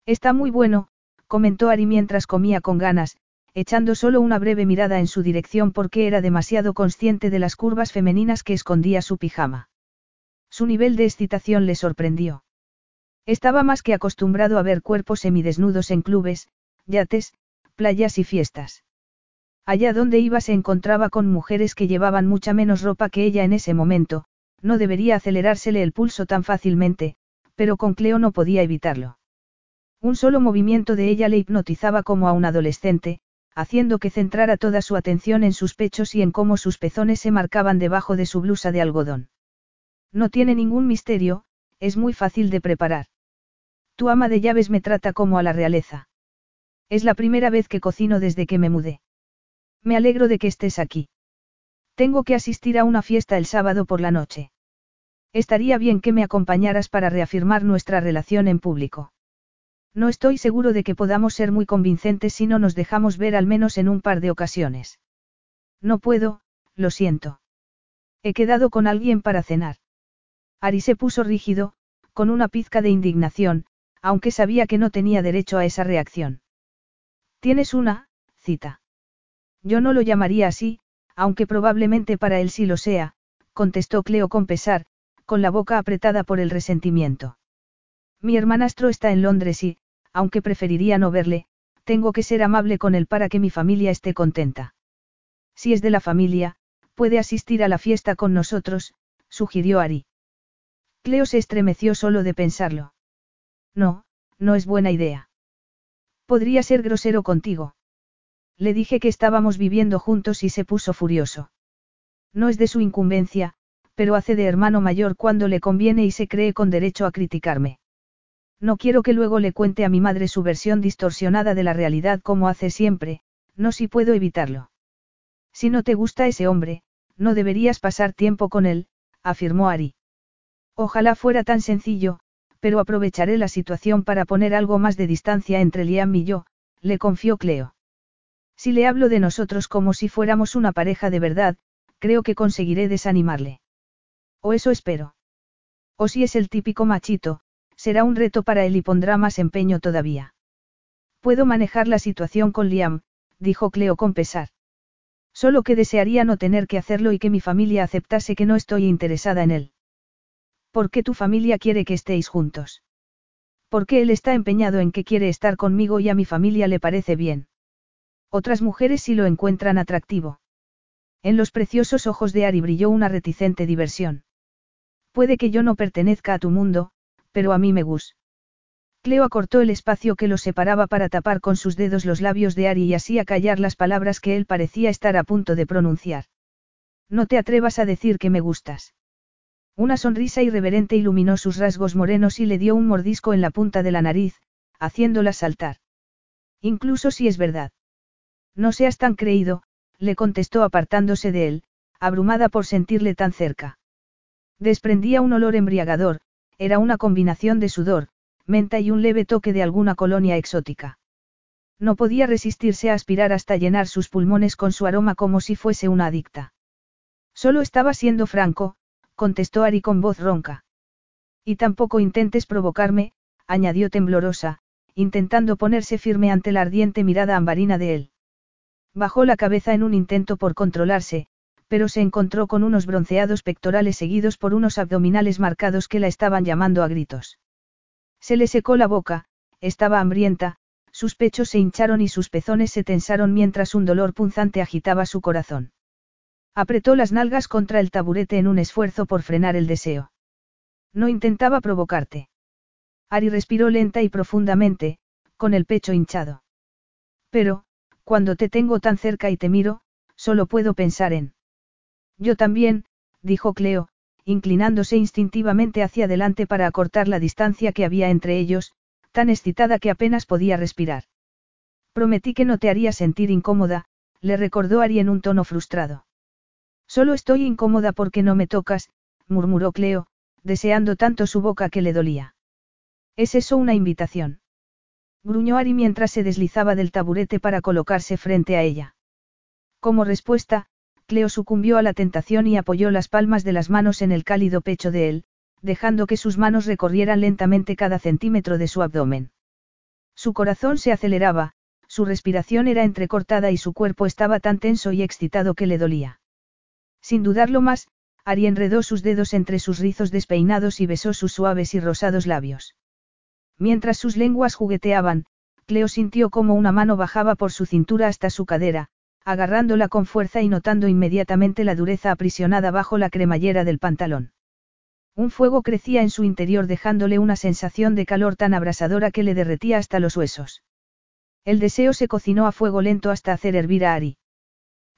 Está muy bueno, comentó Ari mientras comía con ganas, echando solo una breve mirada en su dirección porque era demasiado consciente de las curvas femeninas que escondía su pijama. Su nivel de excitación le sorprendió. Estaba más que acostumbrado a ver cuerpos semidesnudos en clubes, yates, playas y fiestas. Allá donde iba se encontraba con mujeres que llevaban mucha menos ropa que ella en ese momento, no debería acelerársele el pulso tan fácilmente, pero con Cleo no podía evitarlo. Un solo movimiento de ella le hipnotizaba como a un adolescente, haciendo que centrara toda su atención en sus pechos y en cómo sus pezones se marcaban debajo de su blusa de algodón. No tiene ningún misterio, es muy fácil de preparar. Tu ama de llaves me trata como a la realeza. Es la primera vez que cocino desde que me mudé. Me alegro de que estés aquí. Tengo que asistir a una fiesta el sábado por la noche. Estaría bien que me acompañaras para reafirmar nuestra relación en público. No estoy seguro de que podamos ser muy convincentes si no nos dejamos ver al menos en un par de ocasiones. No puedo, lo siento. He quedado con alguien para cenar. Ari se puso rígido, con una pizca de indignación, aunque sabía que no tenía derecho a esa reacción. Tienes una, cita. Yo no lo llamaría así, aunque probablemente para él sí lo sea, contestó Cleo con pesar, con la boca apretada por el resentimiento. Mi hermanastro está en Londres y, aunque preferiría no verle, tengo que ser amable con él para que mi familia esté contenta. Si es de la familia, puede asistir a la fiesta con nosotros, sugirió Ari. Cleo se estremeció solo de pensarlo. No, no es buena idea. Podría ser grosero contigo. Le dije que estábamos viviendo juntos y se puso furioso. No es de su incumbencia, pero hace de hermano mayor cuando le conviene y se cree con derecho a criticarme. No quiero que luego le cuente a mi madre su versión distorsionada de la realidad como hace siempre, no si puedo evitarlo. Si no te gusta ese hombre, no deberías pasar tiempo con él, afirmó Ari. Ojalá fuera tan sencillo, pero aprovecharé la situación para poner algo más de distancia entre Liam y yo, le confió Cleo. Si le hablo de nosotros como si fuéramos una pareja de verdad, creo que conseguiré desanimarle. O eso espero. O si es el típico machito, será un reto para él y pondrá más empeño todavía. Puedo manejar la situación con Liam, dijo Cleo con pesar. Solo que desearía no tener que hacerlo y que mi familia aceptase que no estoy interesada en él. ¿Por qué tu familia quiere que estéis juntos? Porque él está empeñado en que quiere estar conmigo y a mi familia le parece bien. Otras mujeres sí lo encuentran atractivo. En los preciosos ojos de Ari brilló una reticente diversión. Puede que yo no pertenezca a tu mundo, pero a mí me gusta. Cleo acortó el espacio que los separaba para tapar con sus dedos los labios de Ari y así acallar las palabras que él parecía estar a punto de pronunciar. No te atrevas a decir que me gustas. Una sonrisa irreverente iluminó sus rasgos morenos y le dio un mordisco en la punta de la nariz, haciéndola saltar. Incluso si es verdad. No seas tan creído, le contestó apartándose de él, abrumada por sentirle tan cerca. Desprendía un olor embriagador, era una combinación de sudor, menta y un leve toque de alguna colonia exótica. No podía resistirse a aspirar hasta llenar sus pulmones con su aroma como si fuese una adicta. Solo estaba siendo franco, contestó Ari con voz ronca. Y tampoco intentes provocarme, añadió temblorosa, intentando ponerse firme ante la ardiente mirada ambarina de él. Bajó la cabeza en un intento por controlarse, pero se encontró con unos bronceados pectorales seguidos por unos abdominales marcados que la estaban llamando a gritos. Se le secó la boca, estaba hambrienta, sus pechos se hincharon y sus pezones se tensaron mientras un dolor punzante agitaba su corazón. Apretó las nalgas contra el taburete en un esfuerzo por frenar el deseo. No intentaba provocarte. Ari respiró lenta y profundamente, con el pecho hinchado. Pero, cuando te tengo tan cerca y te miro, solo puedo pensar en. Yo también, dijo Cleo, inclinándose instintivamente hacia adelante para acortar la distancia que había entre ellos, tan excitada que apenas podía respirar. Prometí que no te haría sentir incómoda, le recordó Ari en un tono frustrado. Solo estoy incómoda porque no me tocas, murmuró Cleo, deseando tanto su boca que le dolía. ¿Es eso una invitación? Gruñó Ari mientras se deslizaba del taburete para colocarse frente a ella. Como respuesta, Cleo sucumbió a la tentación y apoyó las palmas de las manos en el cálido pecho de él, dejando que sus manos recorrieran lentamente cada centímetro de su abdomen. Su corazón se aceleraba, su respiración era entrecortada y su cuerpo estaba tan tenso y excitado que le dolía. Sin dudarlo más, Ari enredó sus dedos entre sus rizos despeinados y besó sus suaves y rosados labios. Mientras sus lenguas jugueteaban, Cleo sintió como una mano bajaba por su cintura hasta su cadera, agarrándola con fuerza y notando inmediatamente la dureza aprisionada bajo la cremallera del pantalón. Un fuego crecía en su interior dejándole una sensación de calor tan abrasadora que le derretía hasta los huesos. El deseo se cocinó a fuego lento hasta hacer hervir a Ari.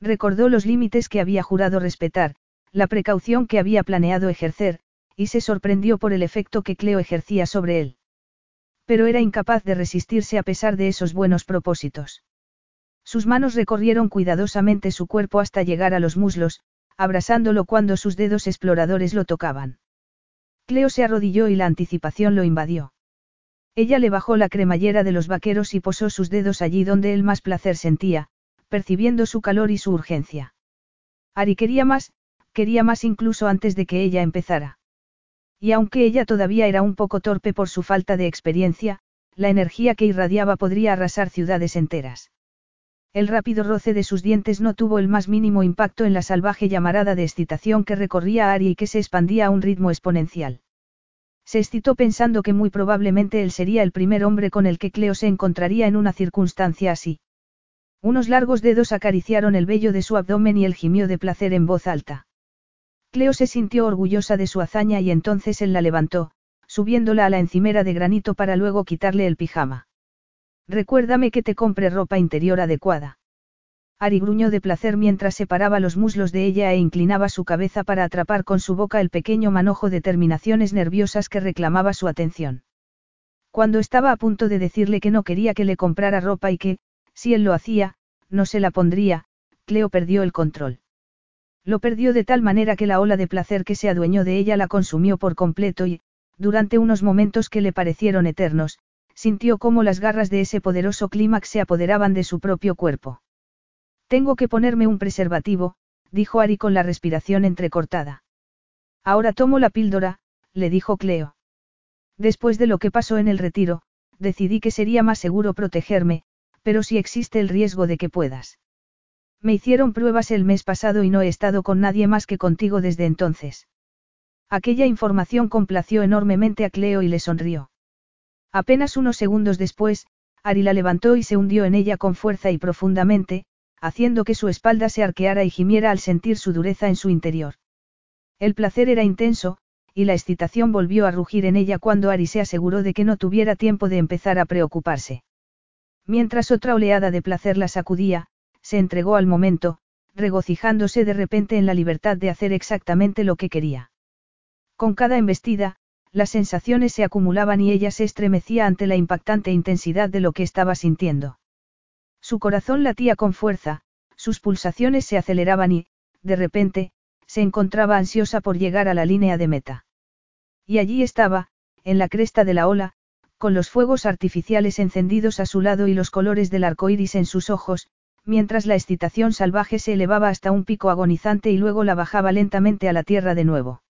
Recordó los límites que había jurado respetar, la precaución que había planeado ejercer, y se sorprendió por el efecto que Cleo ejercía sobre él pero era incapaz de resistirse a pesar de esos buenos propósitos. Sus manos recorrieron cuidadosamente su cuerpo hasta llegar a los muslos, abrasándolo cuando sus dedos exploradores lo tocaban. Cleo se arrodilló y la anticipación lo invadió. Ella le bajó la cremallera de los vaqueros y posó sus dedos allí donde él más placer sentía, percibiendo su calor y su urgencia. Ari quería más, quería más incluso antes de que ella empezara. Y aunque ella todavía era un poco torpe por su falta de experiencia, la energía que irradiaba podría arrasar ciudades enteras. El rápido roce de sus dientes no tuvo el más mínimo impacto en la salvaje llamarada de excitación que recorría a Ari y que se expandía a un ritmo exponencial. Se excitó pensando que muy probablemente él sería el primer hombre con el que Cleo se encontraría en una circunstancia así. Unos largos dedos acariciaron el vello de su abdomen y él gimió de placer en voz alta. Cleo se sintió orgullosa de su hazaña y entonces él la levantó, subiéndola a la encimera de granito para luego quitarle el pijama. Recuérdame que te compre ropa interior adecuada. Ari gruñó de placer mientras separaba los muslos de ella e inclinaba su cabeza para atrapar con su boca el pequeño manojo de terminaciones nerviosas que reclamaba su atención. Cuando estaba a punto de decirle que no quería que le comprara ropa y que, si él lo hacía, no se la pondría, Cleo perdió el control. Lo perdió de tal manera que la ola de placer que se adueñó de ella la consumió por completo y, durante unos momentos que le parecieron eternos, sintió cómo las garras de ese poderoso clímax se apoderaban de su propio cuerpo. Tengo que ponerme un preservativo, dijo Ari con la respiración entrecortada. Ahora tomo la píldora, le dijo Cleo. Después de lo que pasó en el retiro, decidí que sería más seguro protegerme, pero si existe el riesgo de que puedas. Me hicieron pruebas el mes pasado y no he estado con nadie más que contigo desde entonces. Aquella información complació enormemente a Cleo y le sonrió. Apenas unos segundos después, Ari la levantó y se hundió en ella con fuerza y profundamente, haciendo que su espalda se arqueara y gimiera al sentir su dureza en su interior. El placer era intenso, y la excitación volvió a rugir en ella cuando Ari se aseguró de que no tuviera tiempo de empezar a preocuparse. Mientras otra oleada de placer la sacudía, se entregó al momento, regocijándose de repente en la libertad de hacer exactamente lo que quería. Con cada embestida, las sensaciones se acumulaban y ella se estremecía ante la impactante intensidad de lo que estaba sintiendo. Su corazón latía con fuerza, sus pulsaciones se aceleraban y, de repente, se encontraba ansiosa por llegar a la línea de meta. Y allí estaba, en la cresta de la ola, con los fuegos artificiales encendidos a su lado y los colores del arco iris en sus ojos, mientras la excitación salvaje se elevaba hasta un pico agonizante y luego la bajaba lentamente a la tierra de nuevo.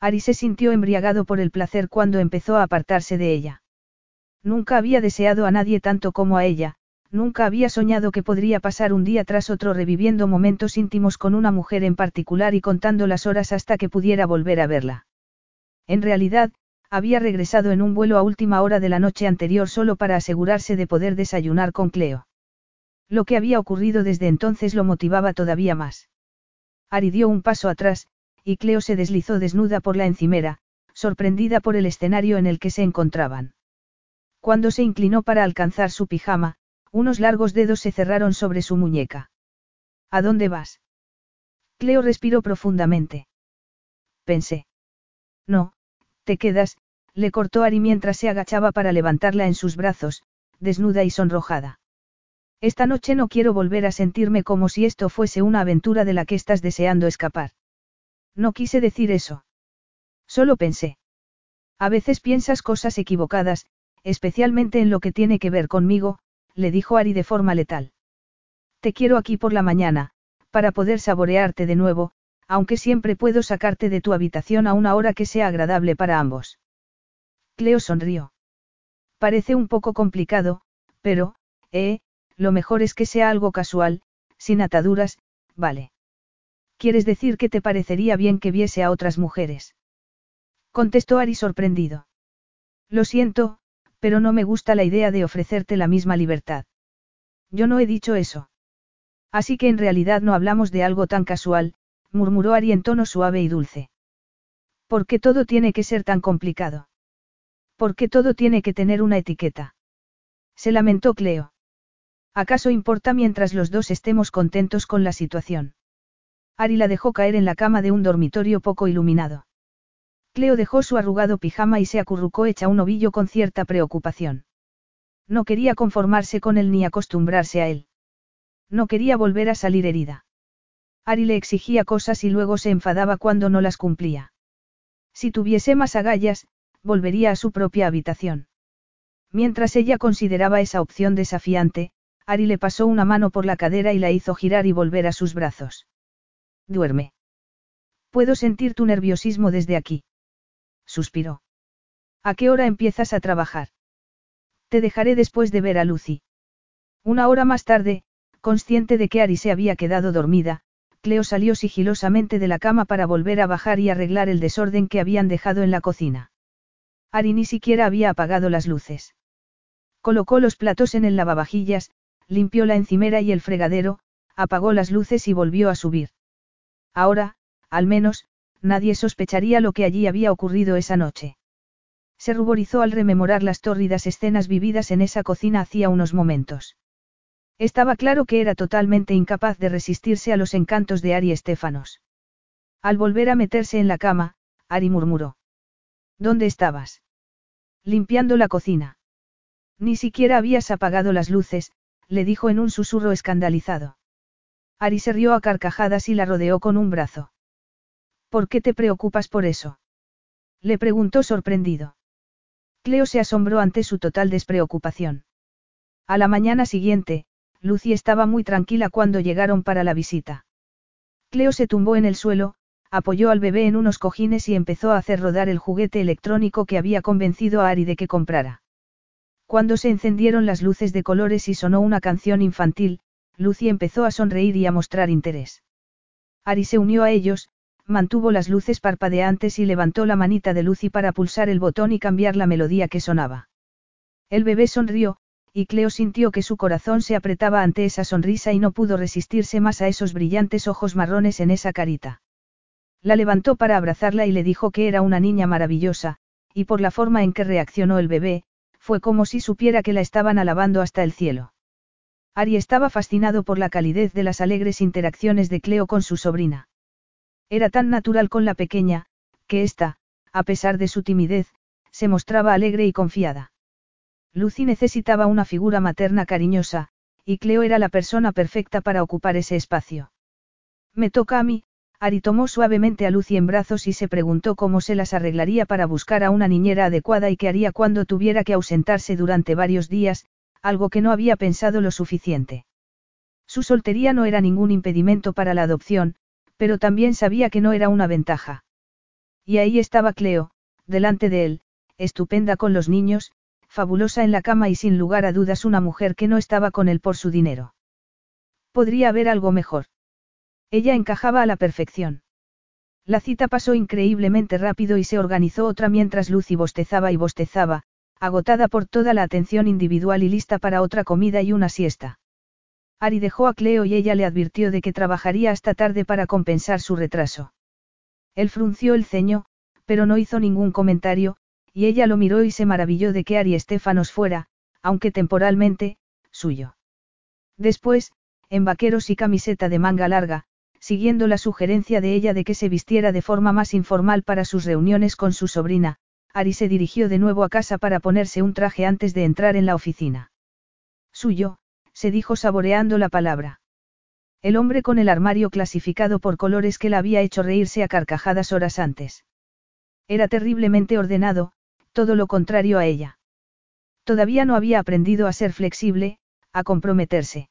Ari se sintió embriagado por el placer cuando empezó a apartarse de ella. Nunca había deseado a nadie tanto como a ella, nunca había soñado que podría pasar un día tras otro reviviendo momentos íntimos con una mujer en particular y contando las horas hasta que pudiera volver a verla. En realidad, había regresado en un vuelo a última hora de la noche anterior solo para asegurarse de poder desayunar con Cleo. Lo que había ocurrido desde entonces lo motivaba todavía más. Ari dio un paso atrás, y Cleo se deslizó desnuda por la encimera, sorprendida por el escenario en el que se encontraban. Cuando se inclinó para alcanzar su pijama, unos largos dedos se cerraron sobre su muñeca. ¿A dónde vas? Cleo respiró profundamente. Pensé. No, te quedas, le cortó Ari mientras se agachaba para levantarla en sus brazos, desnuda y sonrojada. Esta noche no quiero volver a sentirme como si esto fuese una aventura de la que estás deseando escapar. No quise decir eso. Solo pensé. A veces piensas cosas equivocadas, especialmente en lo que tiene que ver conmigo, le dijo Ari de forma letal. Te quiero aquí por la mañana, para poder saborearte de nuevo, aunque siempre puedo sacarte de tu habitación a una hora que sea agradable para ambos. Cleo sonrió. Parece un poco complicado, pero, eh, lo mejor es que sea algo casual, sin ataduras, vale. ¿Quieres decir que te parecería bien que viese a otras mujeres? Contestó Ari sorprendido. Lo siento, pero no me gusta la idea de ofrecerte la misma libertad. Yo no he dicho eso. Así que en realidad no hablamos de algo tan casual, murmuró Ari en tono suave y dulce. ¿Por qué todo tiene que ser tan complicado? ¿Por qué todo tiene que tener una etiqueta? Se lamentó Cleo. ¿Acaso importa mientras los dos estemos contentos con la situación? Ari la dejó caer en la cama de un dormitorio poco iluminado. Cleo dejó su arrugado pijama y se acurrucó hecha un ovillo con cierta preocupación. No quería conformarse con él ni acostumbrarse a él. No quería volver a salir herida. Ari le exigía cosas y luego se enfadaba cuando no las cumplía. Si tuviese más agallas, volvería a su propia habitación. Mientras ella consideraba esa opción desafiante, Ari le pasó una mano por la cadera y la hizo girar y volver a sus brazos. Duerme. Puedo sentir tu nerviosismo desde aquí. Suspiró. ¿A qué hora empiezas a trabajar? Te dejaré después de ver a Lucy. Una hora más tarde, consciente de que Ari se había quedado dormida, Cleo salió sigilosamente de la cama para volver a bajar y arreglar el desorden que habían dejado en la cocina. Ari ni siquiera había apagado las luces. Colocó los platos en el lavavajillas, limpió la encimera y el fregadero, apagó las luces y volvió a subir. Ahora, al menos, nadie sospecharía lo que allí había ocurrido esa noche. Se ruborizó al rememorar las tórridas escenas vividas en esa cocina hacía unos momentos. Estaba claro que era totalmente incapaz de resistirse a los encantos de Ari Estefanos. Al volver a meterse en la cama, Ari murmuró. ¿Dónde estabas? Limpiando la cocina. Ni siquiera habías apagado las luces, le dijo en un susurro escandalizado. Ari se rió a carcajadas y la rodeó con un brazo. ¿Por qué te preocupas por eso? Le preguntó sorprendido. Cleo se asombró ante su total despreocupación. A la mañana siguiente, Lucy estaba muy tranquila cuando llegaron para la visita. Cleo se tumbó en el suelo, apoyó al bebé en unos cojines y empezó a hacer rodar el juguete electrónico que había convencido a Ari de que comprara. Cuando se encendieron las luces de colores y sonó una canción infantil, Lucy empezó a sonreír y a mostrar interés. Ari se unió a ellos, mantuvo las luces parpadeantes y levantó la manita de Lucy para pulsar el botón y cambiar la melodía que sonaba. El bebé sonrió, y Cleo sintió que su corazón se apretaba ante esa sonrisa y no pudo resistirse más a esos brillantes ojos marrones en esa carita. La levantó para abrazarla y le dijo que era una niña maravillosa, y por la forma en que reaccionó el bebé, fue como si supiera que la estaban alabando hasta el cielo. Ari estaba fascinado por la calidez de las alegres interacciones de Cleo con su sobrina. Era tan natural con la pequeña, que ésta, a pesar de su timidez, se mostraba alegre y confiada. Lucy necesitaba una figura materna cariñosa, y Cleo era la persona perfecta para ocupar ese espacio. Me toca a mí, Ari tomó suavemente a Lucy en brazos y se preguntó cómo se las arreglaría para buscar a una niñera adecuada y qué haría cuando tuviera que ausentarse durante varios días, algo que no había pensado lo suficiente. Su soltería no era ningún impedimento para la adopción, pero también sabía que no era una ventaja. Y ahí estaba Cleo, delante de él, estupenda con los niños, fabulosa en la cama y sin lugar a dudas una mujer que no estaba con él por su dinero. Podría haber algo mejor. Ella encajaba a la perfección. La cita pasó increíblemente rápido y se organizó otra mientras Lucy bostezaba y bostezaba, agotada por toda la atención individual y lista para otra comida y una siesta. Ari dejó a Cleo y ella le advirtió de que trabajaría hasta tarde para compensar su retraso. Él frunció el ceño, pero no hizo ningún comentario, y ella lo miró y se maravilló de que Ari Estefanos fuera, aunque temporalmente, suyo. Después, en vaqueros y camiseta de manga larga, siguiendo la sugerencia de ella de que se vistiera de forma más informal para sus reuniones con su sobrina, Ari se dirigió de nuevo a casa para ponerse un traje antes de entrar en la oficina. Suyo, se dijo saboreando la palabra. El hombre con el armario clasificado por colores que la había hecho reírse a carcajadas horas antes. Era terriblemente ordenado, todo lo contrario a ella. Todavía no había aprendido a ser flexible, a comprometerse.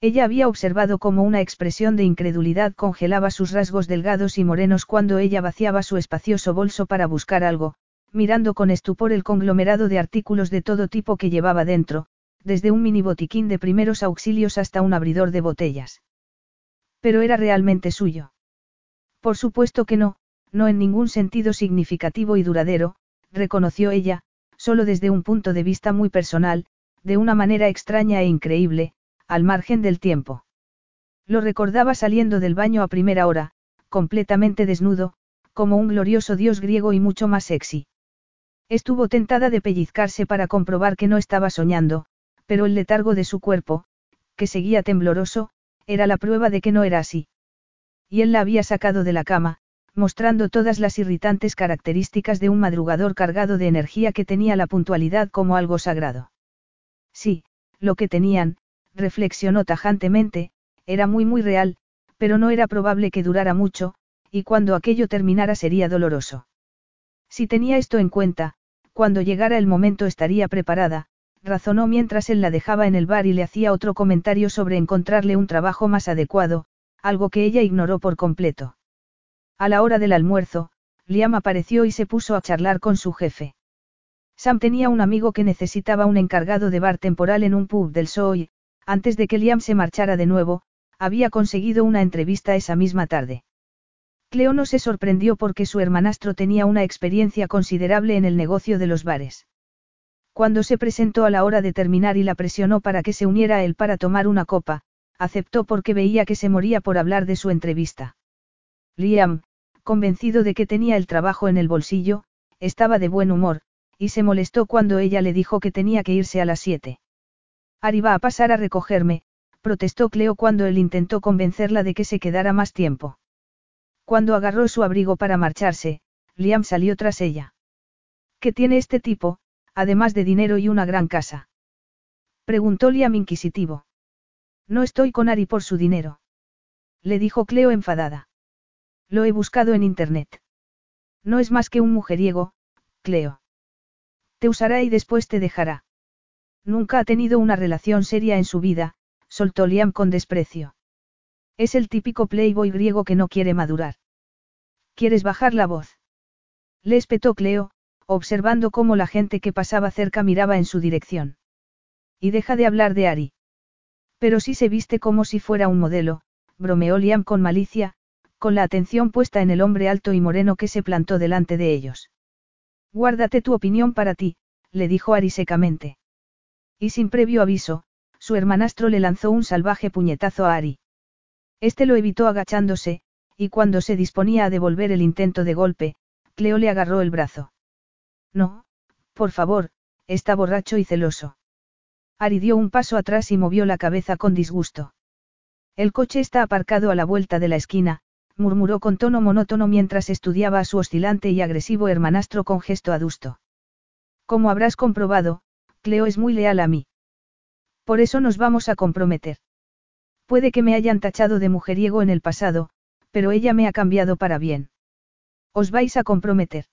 Ella había observado cómo una expresión de incredulidad congelaba sus rasgos delgados y morenos cuando ella vaciaba su espacioso bolso para buscar algo, mirando con estupor el conglomerado de artículos de todo tipo que llevaba dentro, desde un mini botiquín de primeros auxilios hasta un abridor de botellas. Pero era realmente suyo. Por supuesto que no, no en ningún sentido significativo y duradero, reconoció ella, solo desde un punto de vista muy personal, de una manera extraña e increíble, al margen del tiempo. Lo recordaba saliendo del baño a primera hora, completamente desnudo, como un glorioso dios griego y mucho más sexy. Estuvo tentada de pellizcarse para comprobar que no estaba soñando, pero el letargo de su cuerpo, que seguía tembloroso, era la prueba de que no era así. Y él la había sacado de la cama, mostrando todas las irritantes características de un madrugador cargado de energía que tenía la puntualidad como algo sagrado. Sí, lo que tenían, reflexionó tajantemente, era muy muy real, pero no era probable que durara mucho, y cuando aquello terminara sería doloroso. Si tenía esto en cuenta, cuando llegara el momento estaría preparada, razonó mientras él la dejaba en el bar y le hacía otro comentario sobre encontrarle un trabajo más adecuado, algo que ella ignoró por completo. A la hora del almuerzo, Liam apareció y se puso a charlar con su jefe. Sam tenía un amigo que necesitaba un encargado de bar temporal en un pub del Soy, antes de que Liam se marchara de nuevo, había conseguido una entrevista esa misma tarde. Cleo no se sorprendió porque su hermanastro tenía una experiencia considerable en el negocio de los bares. Cuando se presentó a la hora de terminar y la presionó para que se uniera a él para tomar una copa, aceptó porque veía que se moría por hablar de su entrevista. Liam, convencido de que tenía el trabajo en el bolsillo, estaba de buen humor, y se molestó cuando ella le dijo que tenía que irse a las siete. Ari va a pasar a recogerme, protestó Cleo cuando él intentó convencerla de que se quedara más tiempo. Cuando agarró su abrigo para marcharse, Liam salió tras ella. ¿Qué tiene este tipo, además de dinero y una gran casa? Preguntó Liam inquisitivo. No estoy con Ari por su dinero. Le dijo Cleo enfadada. Lo he buscado en internet. No es más que un mujeriego, Cleo. Te usará y después te dejará. Nunca ha tenido una relación seria en su vida, soltó Liam con desprecio. Es el típico playboy griego que no quiere madurar. ¿Quieres bajar la voz? Le espetó Cleo, observando cómo la gente que pasaba cerca miraba en su dirección. Y deja de hablar de Ari. Pero si se viste como si fuera un modelo, bromeó Liam con malicia, con la atención puesta en el hombre alto y moreno que se plantó delante de ellos. Guárdate tu opinión para ti, le dijo Ari secamente. Y sin previo aviso, su hermanastro le lanzó un salvaje puñetazo a Ari. Este lo evitó agachándose, y cuando se disponía a devolver el intento de golpe, Cleo le agarró el brazo. No, por favor, está borracho y celoso. Ari dio un paso atrás y movió la cabeza con disgusto. El coche está aparcado a la vuelta de la esquina, murmuró con tono monótono mientras estudiaba a su oscilante y agresivo hermanastro con gesto adusto. Como habrás comprobado, Cleo es muy leal a mí. Por eso nos vamos a comprometer. Puede que me hayan tachado de mujeriego en el pasado, pero ella me ha cambiado para bien. ¿Os vais a comprometer?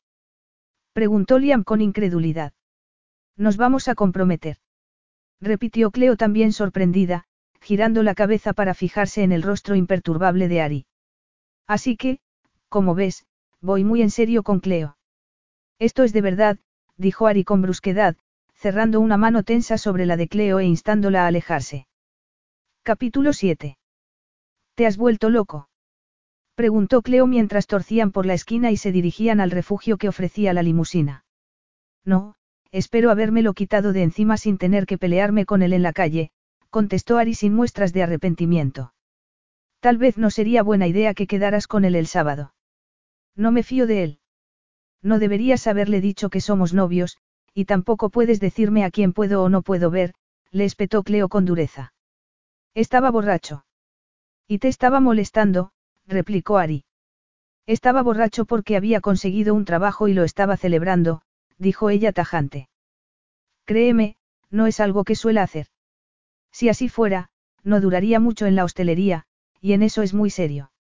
Preguntó Liam con incredulidad. Nos vamos a comprometer. Repitió Cleo también sorprendida, girando la cabeza para fijarse en el rostro imperturbable de Ari. Así que, como ves, voy muy en serio con Cleo. Esto es de verdad, dijo Ari con brusquedad, cerrando una mano tensa sobre la de Cleo e instándola a alejarse. Capítulo 7. ¿Te has vuelto loco? Preguntó Cleo mientras torcían por la esquina y se dirigían al refugio que ofrecía la limusina. No, espero habérmelo quitado de encima sin tener que pelearme con él en la calle, contestó Ari sin muestras de arrepentimiento. Tal vez no sería buena idea que quedaras con él el sábado. No me fío de él. No deberías haberle dicho que somos novios, y tampoco puedes decirme a quién puedo o no puedo ver, le espetó Cleo con dureza. Estaba borracho. Y te estaba molestando, replicó Ari. Estaba borracho porque había conseguido un trabajo y lo estaba celebrando, dijo ella tajante. Créeme, no es algo que suele hacer. Si así fuera, no duraría mucho en la hostelería, y en eso es muy serio.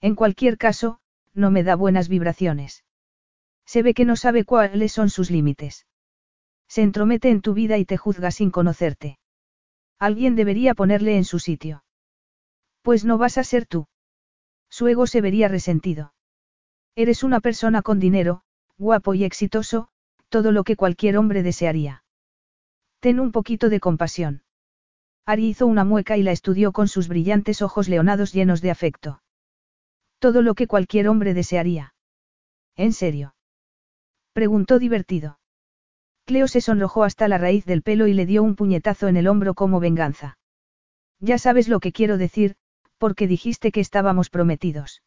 En cualquier caso, no me da buenas vibraciones. Se ve que no sabe cuáles son sus límites. Se entromete en tu vida y te juzga sin conocerte. Alguien debería ponerle en su sitio. Pues no vas a ser tú. Su ego se vería resentido. Eres una persona con dinero, guapo y exitoso, todo lo que cualquier hombre desearía. Ten un poquito de compasión. Ari hizo una mueca y la estudió con sus brillantes ojos leonados llenos de afecto. Todo lo que cualquier hombre desearía. ¿En serio? Preguntó divertido. Cleo se sonrojó hasta la raíz del pelo y le dio un puñetazo en el hombro como venganza. Ya sabes lo que quiero decir, porque dijiste que estábamos prometidos.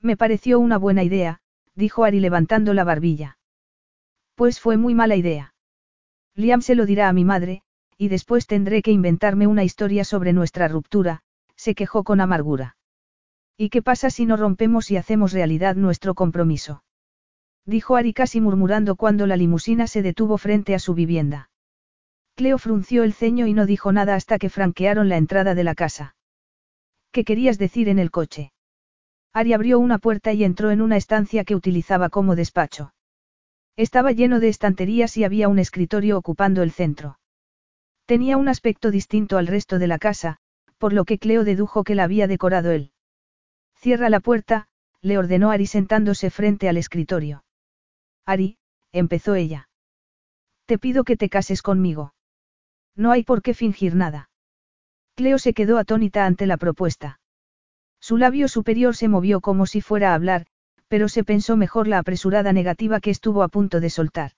Me pareció una buena idea, dijo Ari levantando la barbilla. Pues fue muy mala idea. Liam se lo dirá a mi madre, y después tendré que inventarme una historia sobre nuestra ruptura, se quejó con amargura. ¿Y qué pasa si no rompemos y hacemos realidad nuestro compromiso? Dijo Ari casi murmurando cuando la limusina se detuvo frente a su vivienda. Cleo frunció el ceño y no dijo nada hasta que franquearon la entrada de la casa. ¿Qué querías decir en el coche? Ari abrió una puerta y entró en una estancia que utilizaba como despacho. Estaba lleno de estanterías y había un escritorio ocupando el centro. Tenía un aspecto distinto al resto de la casa, por lo que Cleo dedujo que la había decorado él. Cierra la puerta, le ordenó Ari sentándose frente al escritorio. Ari, empezó ella. Te pido que te cases conmigo. No hay por qué fingir nada. Cleo se quedó atónita ante la propuesta. Su labio superior se movió como si fuera a hablar, pero se pensó mejor la apresurada negativa que estuvo a punto de soltar.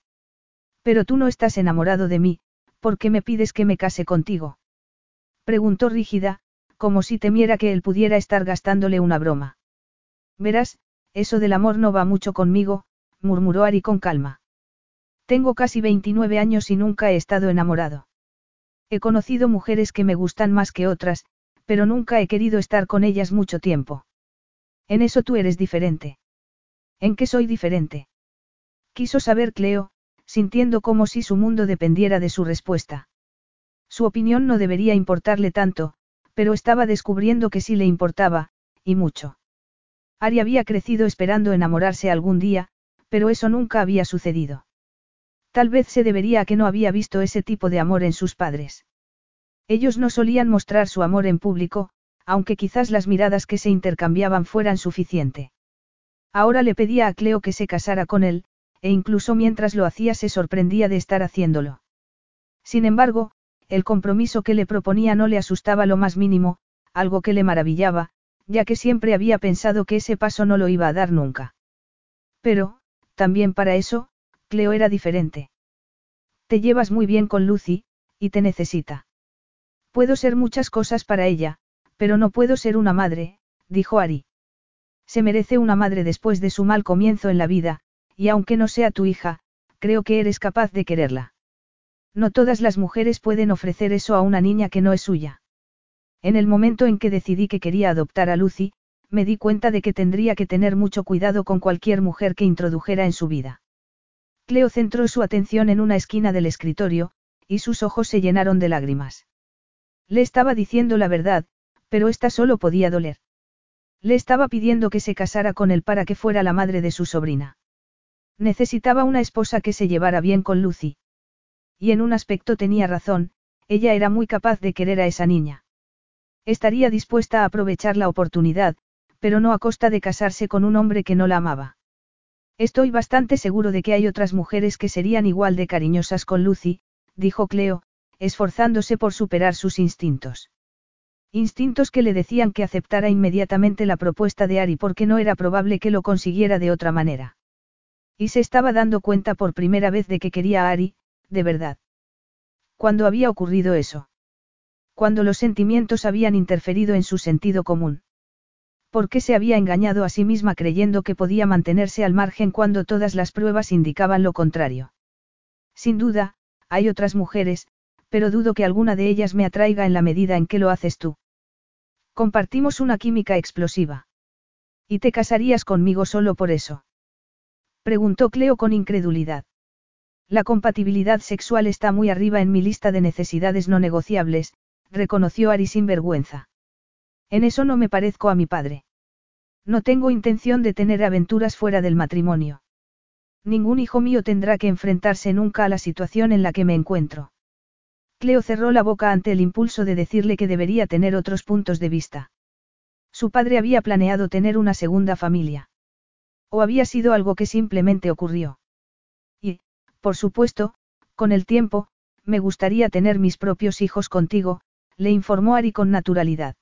Pero tú no estás enamorado de mí, ¿por qué me pides que me case contigo? Preguntó rígida, como si temiera que él pudiera estar gastándole una broma. Verás, eso del amor no va mucho conmigo, murmuró Ari con calma. Tengo casi 29 años y nunca he estado enamorado. He conocido mujeres que me gustan más que otras, pero nunca he querido estar con ellas mucho tiempo. En eso tú eres diferente. ¿En qué soy diferente? Quiso saber Cleo, sintiendo como si su mundo dependiera de su respuesta. Su opinión no debería importarle tanto, pero estaba descubriendo que sí le importaba, y mucho. Ari había crecido esperando enamorarse algún día, pero eso nunca había sucedido. Tal vez se debería a que no había visto ese tipo de amor en sus padres. Ellos no solían mostrar su amor en público, aunque quizás las miradas que se intercambiaban fueran suficiente. Ahora le pedía a Cleo que se casara con él, e incluso mientras lo hacía se sorprendía de estar haciéndolo. Sin embargo, el compromiso que le proponía no le asustaba lo más mínimo, algo que le maravillaba, ya que siempre había pensado que ese paso no lo iba a dar nunca. Pero, también para eso, Cleo era diferente. Te llevas muy bien con Lucy, y te necesita. Puedo ser muchas cosas para ella, pero no puedo ser una madre, dijo Ari. Se merece una madre después de su mal comienzo en la vida, y aunque no sea tu hija, creo que eres capaz de quererla. No todas las mujeres pueden ofrecer eso a una niña que no es suya. En el momento en que decidí que quería adoptar a Lucy, me di cuenta de que tendría que tener mucho cuidado con cualquier mujer que introdujera en su vida. Cleo centró su atención en una esquina del escritorio, y sus ojos se llenaron de lágrimas. Le estaba diciendo la verdad, pero esta solo podía doler. Le estaba pidiendo que se casara con él para que fuera la madre de su sobrina. Necesitaba una esposa que se llevara bien con Lucy. Y en un aspecto tenía razón, ella era muy capaz de querer a esa niña. Estaría dispuesta a aprovechar la oportunidad, pero no a costa de casarse con un hombre que no la amaba. Estoy bastante seguro de que hay otras mujeres que serían igual de cariñosas con Lucy, dijo Cleo, esforzándose por superar sus instintos. Instintos que le decían que aceptara inmediatamente la propuesta de Ari porque no era probable que lo consiguiera de otra manera. Y se estaba dando cuenta por primera vez de que quería a Ari, de verdad. ¿Cuándo había ocurrido eso? Cuando los sentimientos habían interferido en su sentido común. ¿Por qué se había engañado a sí misma creyendo que podía mantenerse al margen cuando todas las pruebas indicaban lo contrario? Sin duda, hay otras mujeres, pero dudo que alguna de ellas me atraiga en la medida en que lo haces tú. Compartimos una química explosiva. ¿Y te casarías conmigo solo por eso? Preguntó Cleo con incredulidad. La compatibilidad sexual está muy arriba en mi lista de necesidades no negociables, reconoció Ari sin vergüenza. En eso no me parezco a mi padre. No tengo intención de tener aventuras fuera del matrimonio. Ningún hijo mío tendrá que enfrentarse nunca a la situación en la que me encuentro. Cleo cerró la boca ante el impulso de decirle que debería tener otros puntos de vista. Su padre había planeado tener una segunda familia. O había sido algo que simplemente ocurrió. Y, por supuesto, con el tiempo, me gustaría tener mis propios hijos contigo, le informó Ari con naturalidad.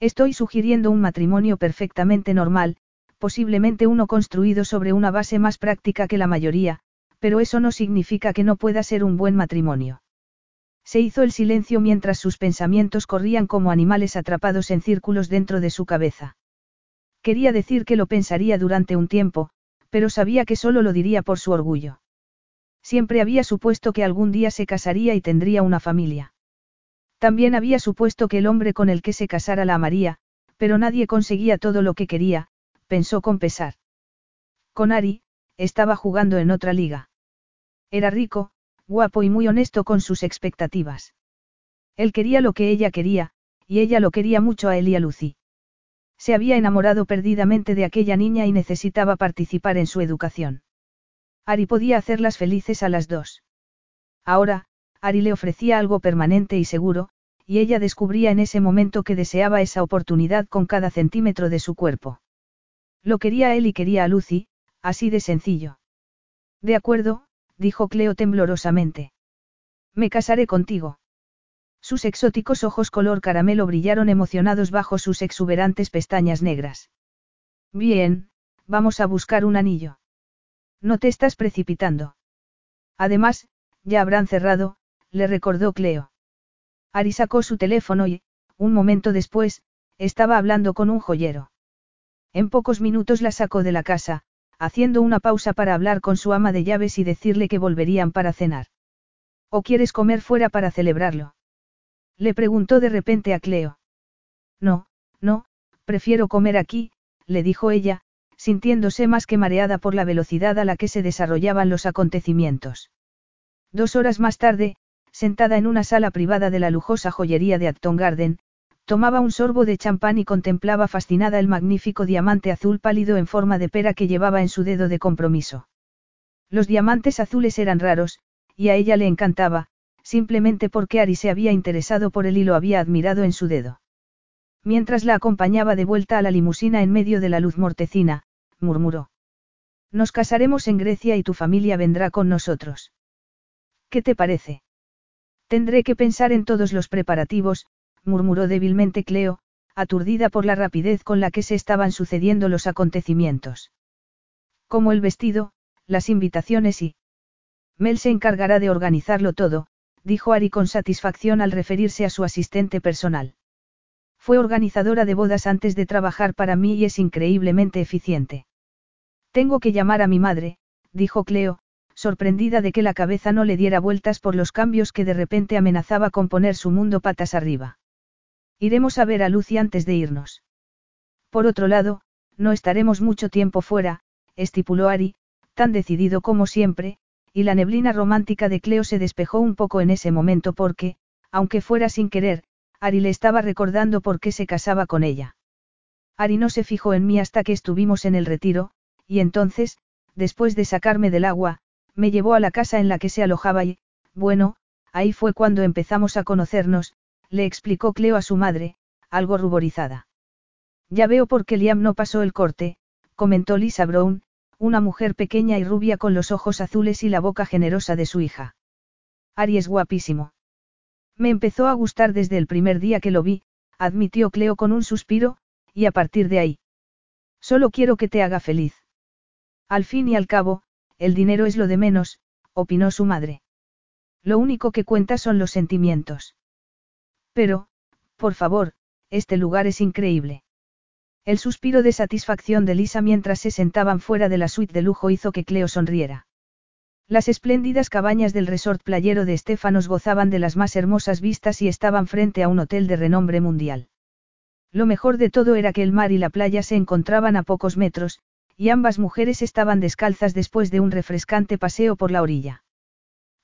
Estoy sugiriendo un matrimonio perfectamente normal, posiblemente uno construido sobre una base más práctica que la mayoría, pero eso no significa que no pueda ser un buen matrimonio. Se hizo el silencio mientras sus pensamientos corrían como animales atrapados en círculos dentro de su cabeza. Quería decir que lo pensaría durante un tiempo, pero sabía que solo lo diría por su orgullo. Siempre había supuesto que algún día se casaría y tendría una familia. También había supuesto que el hombre con el que se casara la amaría, pero nadie conseguía todo lo que quería, pensó con pesar. Con Ari, estaba jugando en otra liga. Era rico, guapo y muy honesto con sus expectativas. Él quería lo que ella quería, y ella lo quería mucho a él y a Lucy. Se había enamorado perdidamente de aquella niña y necesitaba participar en su educación. Ari podía hacerlas felices a las dos. Ahora, Ari le ofrecía algo permanente y seguro, y ella descubría en ese momento que deseaba esa oportunidad con cada centímetro de su cuerpo. Lo quería él y quería a Lucy, así de sencillo. De acuerdo, dijo Cleo temblorosamente. Me casaré contigo. Sus exóticos ojos color caramelo brillaron emocionados bajo sus exuberantes pestañas negras. Bien, vamos a buscar un anillo. No te estás precipitando. Además, ya habrán cerrado, le recordó Cleo. Ari sacó su teléfono y, un momento después, estaba hablando con un joyero. En pocos minutos la sacó de la casa, haciendo una pausa para hablar con su ama de llaves y decirle que volverían para cenar. ¿O quieres comer fuera para celebrarlo? Le preguntó de repente a Cleo. No, no, prefiero comer aquí, le dijo ella, sintiéndose más que mareada por la velocidad a la que se desarrollaban los acontecimientos. Dos horas más tarde, sentada en una sala privada de la lujosa joyería de Acton Garden, tomaba un sorbo de champán y contemplaba fascinada el magnífico diamante azul pálido en forma de pera que llevaba en su dedo de compromiso. Los diamantes azules eran raros, y a ella le encantaba, simplemente porque Ari se había interesado por él y lo había admirado en su dedo. Mientras la acompañaba de vuelta a la limusina en medio de la luz mortecina, murmuró. Nos casaremos en Grecia y tu familia vendrá con nosotros. ¿Qué te parece? Tendré que pensar en todos los preparativos, murmuró débilmente Cleo, aturdida por la rapidez con la que se estaban sucediendo los acontecimientos. Como el vestido, las invitaciones y... Mel se encargará de organizarlo todo, dijo Ari con satisfacción al referirse a su asistente personal. Fue organizadora de bodas antes de trabajar para mí y es increíblemente eficiente. Tengo que llamar a mi madre, dijo Cleo, sorprendida de que la cabeza no le diera vueltas por los cambios que de repente amenazaba con poner su mundo patas arriba. Iremos a ver a Lucy antes de irnos. Por otro lado, no estaremos mucho tiempo fuera, estipuló Ari, tan decidido como siempre, y la neblina romántica de Cleo se despejó un poco en ese momento porque, aunque fuera sin querer, Ari le estaba recordando por qué se casaba con ella. Ari no se fijó en mí hasta que estuvimos en el retiro, y entonces, después de sacarme del agua, me llevó a la casa en la que se alojaba y, bueno, ahí fue cuando empezamos a conocernos, le explicó Cleo a su madre, algo ruborizada. Ya veo por qué Liam no pasó el corte, comentó Lisa Brown, una mujer pequeña y rubia con los ojos azules y la boca generosa de su hija. Ari es guapísimo. Me empezó a gustar desde el primer día que lo vi, admitió Cleo con un suspiro, y a partir de ahí. Solo quiero que te haga feliz. Al fin y al cabo, el dinero es lo de menos, opinó su madre. Lo único que cuenta son los sentimientos. Pero, por favor, este lugar es increíble. El suspiro de satisfacción de Lisa mientras se sentaban fuera de la suite de lujo hizo que Cleo sonriera. Las espléndidas cabañas del resort playero de Estefanos gozaban de las más hermosas vistas y estaban frente a un hotel de renombre mundial. Lo mejor de todo era que el mar y la playa se encontraban a pocos metros, y ambas mujeres estaban descalzas después de un refrescante paseo por la orilla.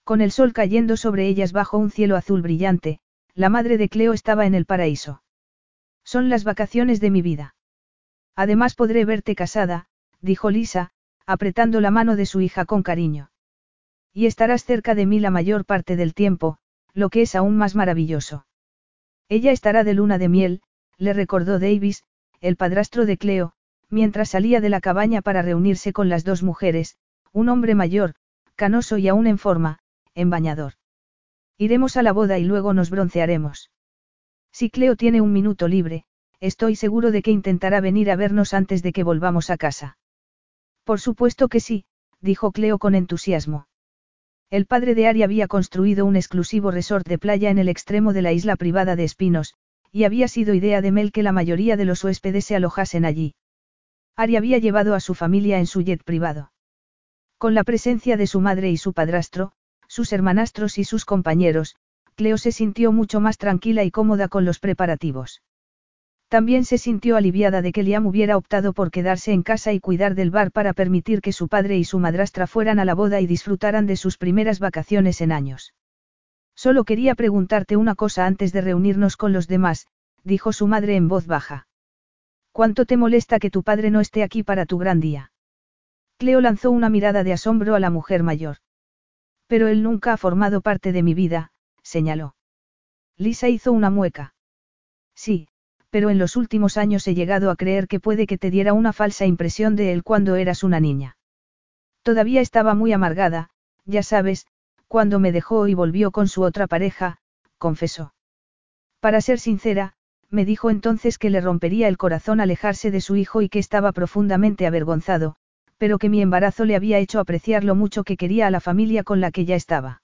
Con el sol cayendo sobre ellas bajo un cielo azul brillante, la madre de Cleo estaba en el paraíso. Son las vacaciones de mi vida. Además podré verte casada, dijo Lisa, apretando la mano de su hija con cariño. Y estarás cerca de mí la mayor parte del tiempo, lo que es aún más maravilloso. Ella estará de luna de miel, le recordó Davis, el padrastro de Cleo, mientras salía de la cabaña para reunirse con las dos mujeres, un hombre mayor, canoso y aún en forma, en bañador. Iremos a la boda y luego nos broncearemos. Si Cleo tiene un minuto libre, estoy seguro de que intentará venir a vernos antes de que volvamos a casa. Por supuesto que sí, dijo Cleo con entusiasmo. El padre de Ari había construido un exclusivo resort de playa en el extremo de la isla privada de Espinos, y había sido idea de Mel que la mayoría de los huéspedes se alojasen allí. Ari había llevado a su familia en su jet privado. Con la presencia de su madre y su padrastro, sus hermanastros y sus compañeros, Cleo se sintió mucho más tranquila y cómoda con los preparativos. También se sintió aliviada de que Liam hubiera optado por quedarse en casa y cuidar del bar para permitir que su padre y su madrastra fueran a la boda y disfrutaran de sus primeras vacaciones en años. Solo quería preguntarte una cosa antes de reunirnos con los demás, dijo su madre en voz baja. ¿Cuánto te molesta que tu padre no esté aquí para tu gran día? Cleo lanzó una mirada de asombro a la mujer mayor. Pero él nunca ha formado parte de mi vida, señaló. Lisa hizo una mueca. Sí, pero en los últimos años he llegado a creer que puede que te diera una falsa impresión de él cuando eras una niña. Todavía estaba muy amargada, ya sabes, cuando me dejó y volvió con su otra pareja, confesó. Para ser sincera, me dijo entonces que le rompería el corazón alejarse de su hijo y que estaba profundamente avergonzado, pero que mi embarazo le había hecho apreciar lo mucho que quería a la familia con la que ya estaba.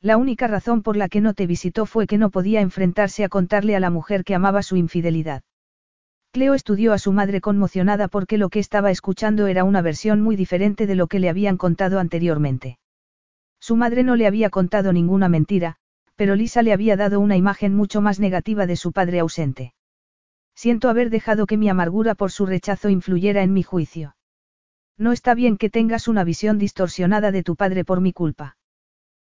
La única razón por la que no te visitó fue que no podía enfrentarse a contarle a la mujer que amaba su infidelidad. Cleo estudió a su madre conmocionada porque lo que estaba escuchando era una versión muy diferente de lo que le habían contado anteriormente. Su madre no le había contado ninguna mentira, pero Lisa le había dado una imagen mucho más negativa de su padre ausente. Siento haber dejado que mi amargura por su rechazo influyera en mi juicio. No está bien que tengas una visión distorsionada de tu padre por mi culpa.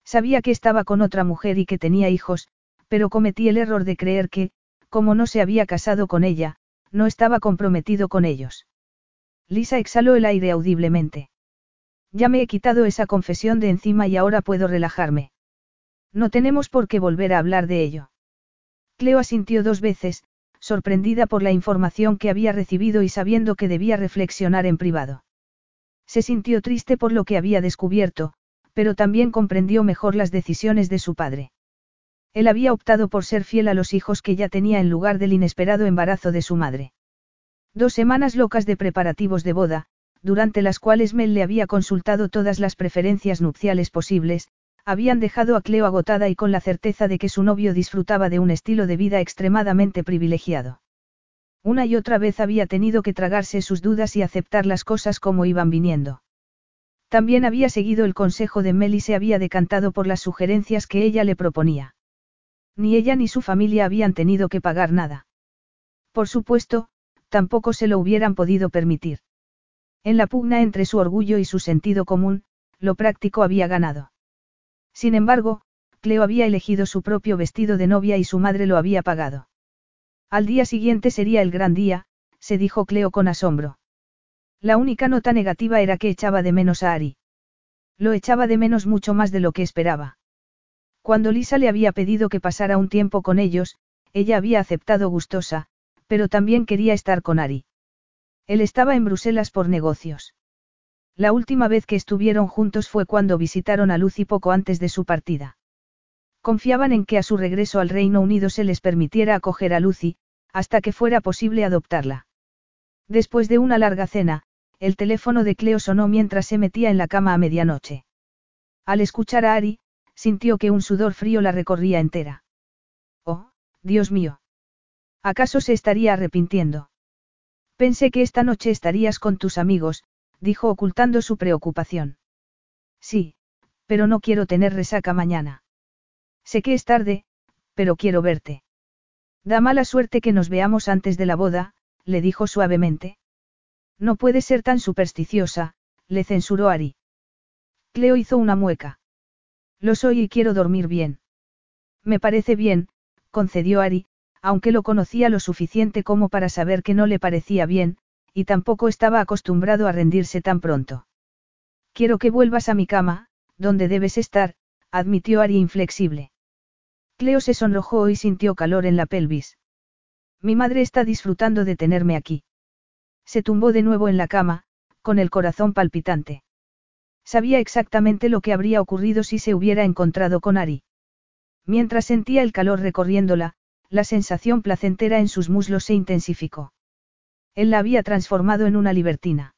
Sabía que estaba con otra mujer y que tenía hijos, pero cometí el error de creer que, como no se había casado con ella, no estaba comprometido con ellos. Lisa exhaló el aire audiblemente. Ya me he quitado esa confesión de encima y ahora puedo relajarme. No tenemos por qué volver a hablar de ello. Cleo asintió dos veces, sorprendida por la información que había recibido y sabiendo que debía reflexionar en privado. Se sintió triste por lo que había descubierto, pero también comprendió mejor las decisiones de su padre. Él había optado por ser fiel a los hijos que ya tenía en lugar del inesperado embarazo de su madre. Dos semanas locas de preparativos de boda, durante las cuales Mel le había consultado todas las preferencias nupciales posibles, habían dejado a Cleo agotada y con la certeza de que su novio disfrutaba de un estilo de vida extremadamente privilegiado. Una y otra vez había tenido que tragarse sus dudas y aceptar las cosas como iban viniendo. También había seguido el consejo de Mel y se había decantado por las sugerencias que ella le proponía. Ni ella ni su familia habían tenido que pagar nada. Por supuesto, tampoco se lo hubieran podido permitir. En la pugna entre su orgullo y su sentido común, lo práctico había ganado. Sin embargo, Cleo había elegido su propio vestido de novia y su madre lo había pagado. Al día siguiente sería el gran día, se dijo Cleo con asombro. La única nota negativa era que echaba de menos a Ari. Lo echaba de menos mucho más de lo que esperaba. Cuando Lisa le había pedido que pasara un tiempo con ellos, ella había aceptado gustosa, pero también quería estar con Ari. Él estaba en Bruselas por negocios. La última vez que estuvieron juntos fue cuando visitaron a Lucy poco antes de su partida. Confiaban en que a su regreso al Reino Unido se les permitiera acoger a Lucy, hasta que fuera posible adoptarla. Después de una larga cena, el teléfono de Cleo sonó mientras se metía en la cama a medianoche. Al escuchar a Ari, sintió que un sudor frío la recorría entera. Oh, Dios mío. ¿Acaso se estaría arrepintiendo? Pensé que esta noche estarías con tus amigos, dijo ocultando su preocupación. Sí, pero no quiero tener resaca mañana. Sé que es tarde, pero quiero verte. Da mala suerte que nos veamos antes de la boda, le dijo suavemente. No puede ser tan supersticiosa, le censuró Ari. Cleo hizo una mueca. Lo soy y quiero dormir bien. Me parece bien, concedió Ari, aunque lo conocía lo suficiente como para saber que no le parecía bien, y tampoco estaba acostumbrado a rendirse tan pronto. Quiero que vuelvas a mi cama, donde debes estar, admitió Ari inflexible. Cleo se sonrojó y sintió calor en la pelvis. Mi madre está disfrutando de tenerme aquí. Se tumbó de nuevo en la cama, con el corazón palpitante. Sabía exactamente lo que habría ocurrido si se hubiera encontrado con Ari. Mientras sentía el calor recorriéndola, la sensación placentera en sus muslos se intensificó. Él la había transformado en una libertina.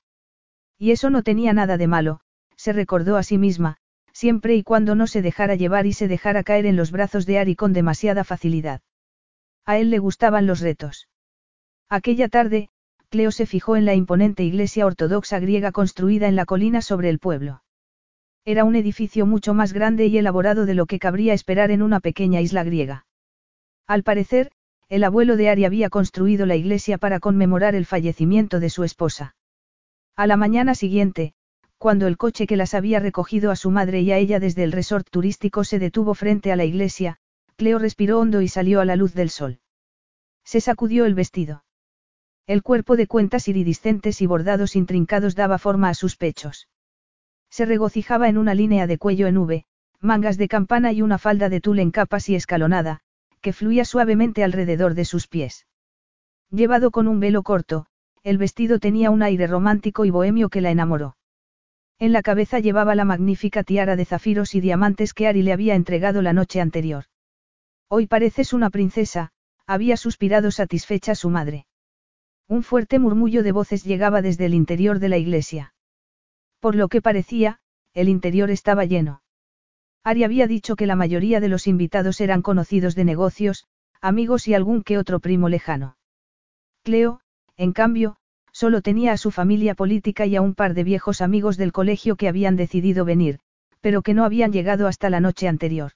Y eso no tenía nada de malo, se recordó a sí misma, siempre y cuando no se dejara llevar y se dejara caer en los brazos de Ari con demasiada facilidad. A él le gustaban los retos. Aquella tarde, Cleo se fijó en la imponente iglesia ortodoxa griega construida en la colina sobre el pueblo. Era un edificio mucho más grande y elaborado de lo que cabría esperar en una pequeña isla griega. Al parecer, el abuelo de Ari había construido la iglesia para conmemorar el fallecimiento de su esposa. A la mañana siguiente, cuando el coche que las había recogido a su madre y a ella desde el resort turístico se detuvo frente a la iglesia, Cleo respiró hondo y salió a la luz del sol. Se sacudió el vestido. El cuerpo de cuentas iridiscentes y bordados intrincados daba forma a sus pechos. Se regocijaba en una línea de cuello en V, mangas de campana y una falda de tul en capas y escalonada, que fluía suavemente alrededor de sus pies. Llevado con un velo corto, el vestido tenía un aire romántico y bohemio que la enamoró. En la cabeza llevaba la magnífica tiara de zafiros y diamantes que Ari le había entregado la noche anterior. Hoy pareces una princesa, había suspirado satisfecha su madre. Un fuerte murmullo de voces llegaba desde el interior de la iglesia. Por lo que parecía, el interior estaba lleno. Ari había dicho que la mayoría de los invitados eran conocidos de negocios, amigos y algún que otro primo lejano. Cleo, en cambio, solo tenía a su familia política y a un par de viejos amigos del colegio que habían decidido venir, pero que no habían llegado hasta la noche anterior.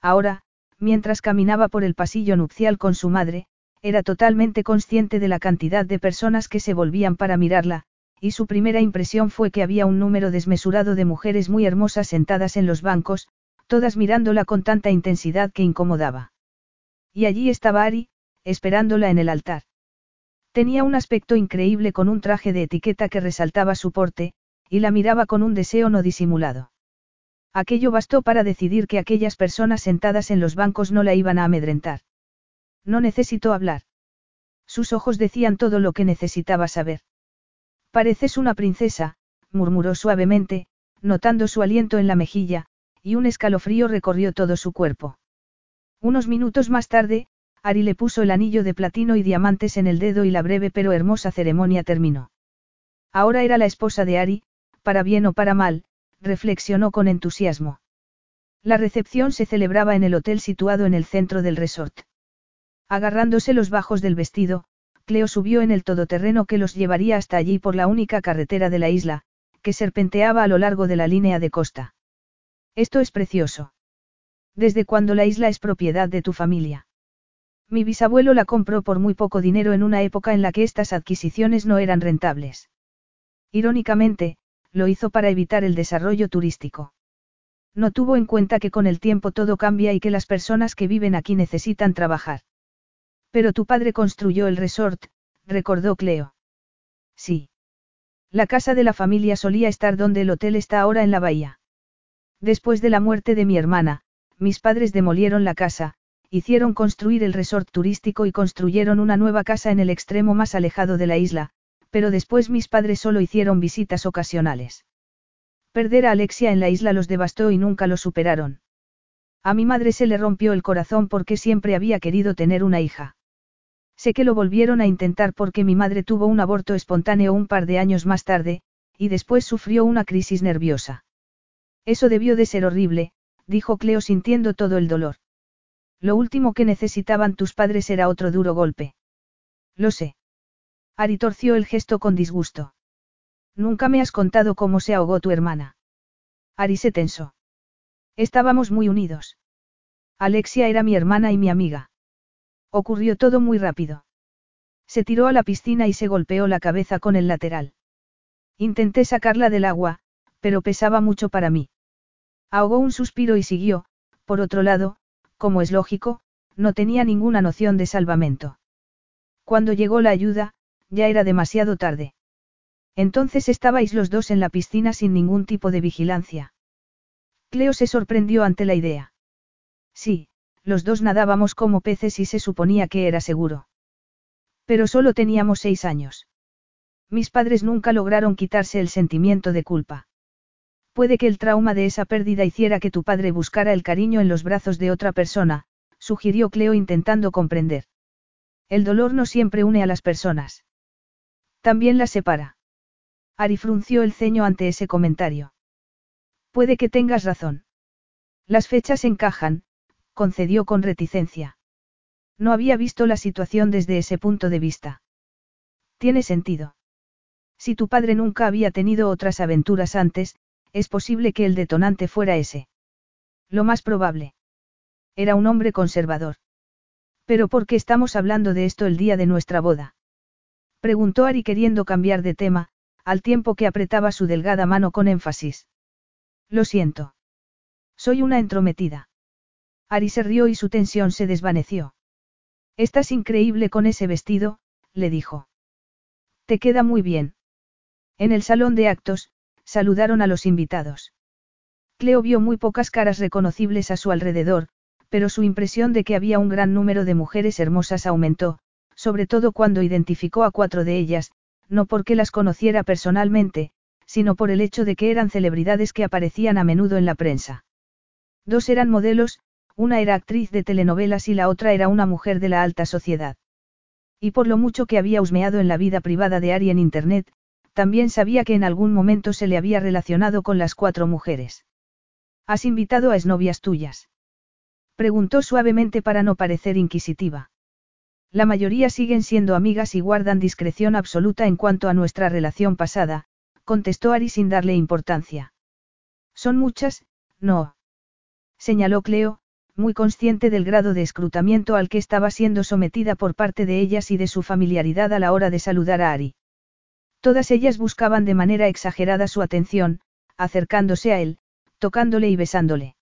Ahora, mientras caminaba por el pasillo nupcial con su madre, era totalmente consciente de la cantidad de personas que se volvían para mirarla, y su primera impresión fue que había un número desmesurado de mujeres muy hermosas sentadas en los bancos, todas mirándola con tanta intensidad que incomodaba. Y allí estaba Ari, esperándola en el altar. Tenía un aspecto increíble con un traje de etiqueta que resaltaba su porte, y la miraba con un deseo no disimulado. Aquello bastó para decidir que aquellas personas sentadas en los bancos no la iban a amedrentar. No necesito hablar. Sus ojos decían todo lo que necesitaba saber. Pareces una princesa, murmuró suavemente, notando su aliento en la mejilla, y un escalofrío recorrió todo su cuerpo. Unos minutos más tarde, Ari le puso el anillo de platino y diamantes en el dedo y la breve pero hermosa ceremonia terminó. Ahora era la esposa de Ari, para bien o para mal, reflexionó con entusiasmo. La recepción se celebraba en el hotel situado en el centro del resort. Agarrándose los bajos del vestido, Cleo subió en el todoterreno que los llevaría hasta allí por la única carretera de la isla, que serpenteaba a lo largo de la línea de costa. Esto es precioso. ¿Desde cuándo la isla es propiedad de tu familia? Mi bisabuelo la compró por muy poco dinero en una época en la que estas adquisiciones no eran rentables. Irónicamente, lo hizo para evitar el desarrollo turístico. No tuvo en cuenta que con el tiempo todo cambia y que las personas que viven aquí necesitan trabajar. Pero tu padre construyó el resort, recordó Cleo. Sí. La casa de la familia solía estar donde el hotel está ahora en la bahía. Después de la muerte de mi hermana, mis padres demolieron la casa, hicieron construir el resort turístico y construyeron una nueva casa en el extremo más alejado de la isla, pero después mis padres solo hicieron visitas ocasionales. Perder a Alexia en la isla los devastó y nunca lo superaron. A mi madre se le rompió el corazón porque siempre había querido tener una hija. Sé que lo volvieron a intentar porque mi madre tuvo un aborto espontáneo un par de años más tarde, y después sufrió una crisis nerviosa. Eso debió de ser horrible, dijo Cleo sintiendo todo el dolor. Lo último que necesitaban tus padres era otro duro golpe. Lo sé. Ari torció el gesto con disgusto. Nunca me has contado cómo se ahogó tu hermana. Ari se tensó. Estábamos muy unidos. Alexia era mi hermana y mi amiga. Ocurrió todo muy rápido. Se tiró a la piscina y se golpeó la cabeza con el lateral. Intenté sacarla del agua, pero pesaba mucho para mí. Ahogó un suspiro y siguió, por otro lado, como es lógico, no tenía ninguna noción de salvamento. Cuando llegó la ayuda, ya era demasiado tarde. Entonces estabais los dos en la piscina sin ningún tipo de vigilancia. Cleo se sorprendió ante la idea. Sí, los dos nadábamos como peces y se suponía que era seguro. Pero solo teníamos seis años. Mis padres nunca lograron quitarse el sentimiento de culpa. Puede que el trauma de esa pérdida hiciera que tu padre buscara el cariño en los brazos de otra persona, sugirió Cleo intentando comprender. El dolor no siempre une a las personas. También las separa. Ari frunció el ceño ante ese comentario. Puede que tengas razón. Las fechas encajan, concedió con reticencia. No había visto la situación desde ese punto de vista. Tiene sentido. Si tu padre nunca había tenido otras aventuras antes, es posible que el detonante fuera ese. Lo más probable. Era un hombre conservador. ¿Pero por qué estamos hablando de esto el día de nuestra boda? Preguntó Ari queriendo cambiar de tema, al tiempo que apretaba su delgada mano con énfasis. Lo siento. Soy una entrometida. Ari se rió y su tensión se desvaneció. Estás increíble con ese vestido, le dijo. Te queda muy bien. En el salón de actos, saludaron a los invitados. Cleo vio muy pocas caras reconocibles a su alrededor, pero su impresión de que había un gran número de mujeres hermosas aumentó, sobre todo cuando identificó a cuatro de ellas, no porque las conociera personalmente, sino por el hecho de que eran celebridades que aparecían a menudo en la prensa. Dos eran modelos, una era actriz de telenovelas y la otra era una mujer de la alta sociedad. Y por lo mucho que había husmeado en la vida privada de Ari en Internet, también sabía que en algún momento se le había relacionado con las cuatro mujeres. ¿Has invitado a esnovias tuyas? Preguntó suavemente para no parecer inquisitiva. La mayoría siguen siendo amigas y guardan discreción absoluta en cuanto a nuestra relación pasada, contestó Ari sin darle importancia. Son muchas, no. Señaló Cleo, muy consciente del grado de escrutamiento al que estaba siendo sometida por parte de ellas y de su familiaridad a la hora de saludar a Ari. Todas ellas buscaban de manera exagerada su atención, acercándose a él, tocándole y besándole.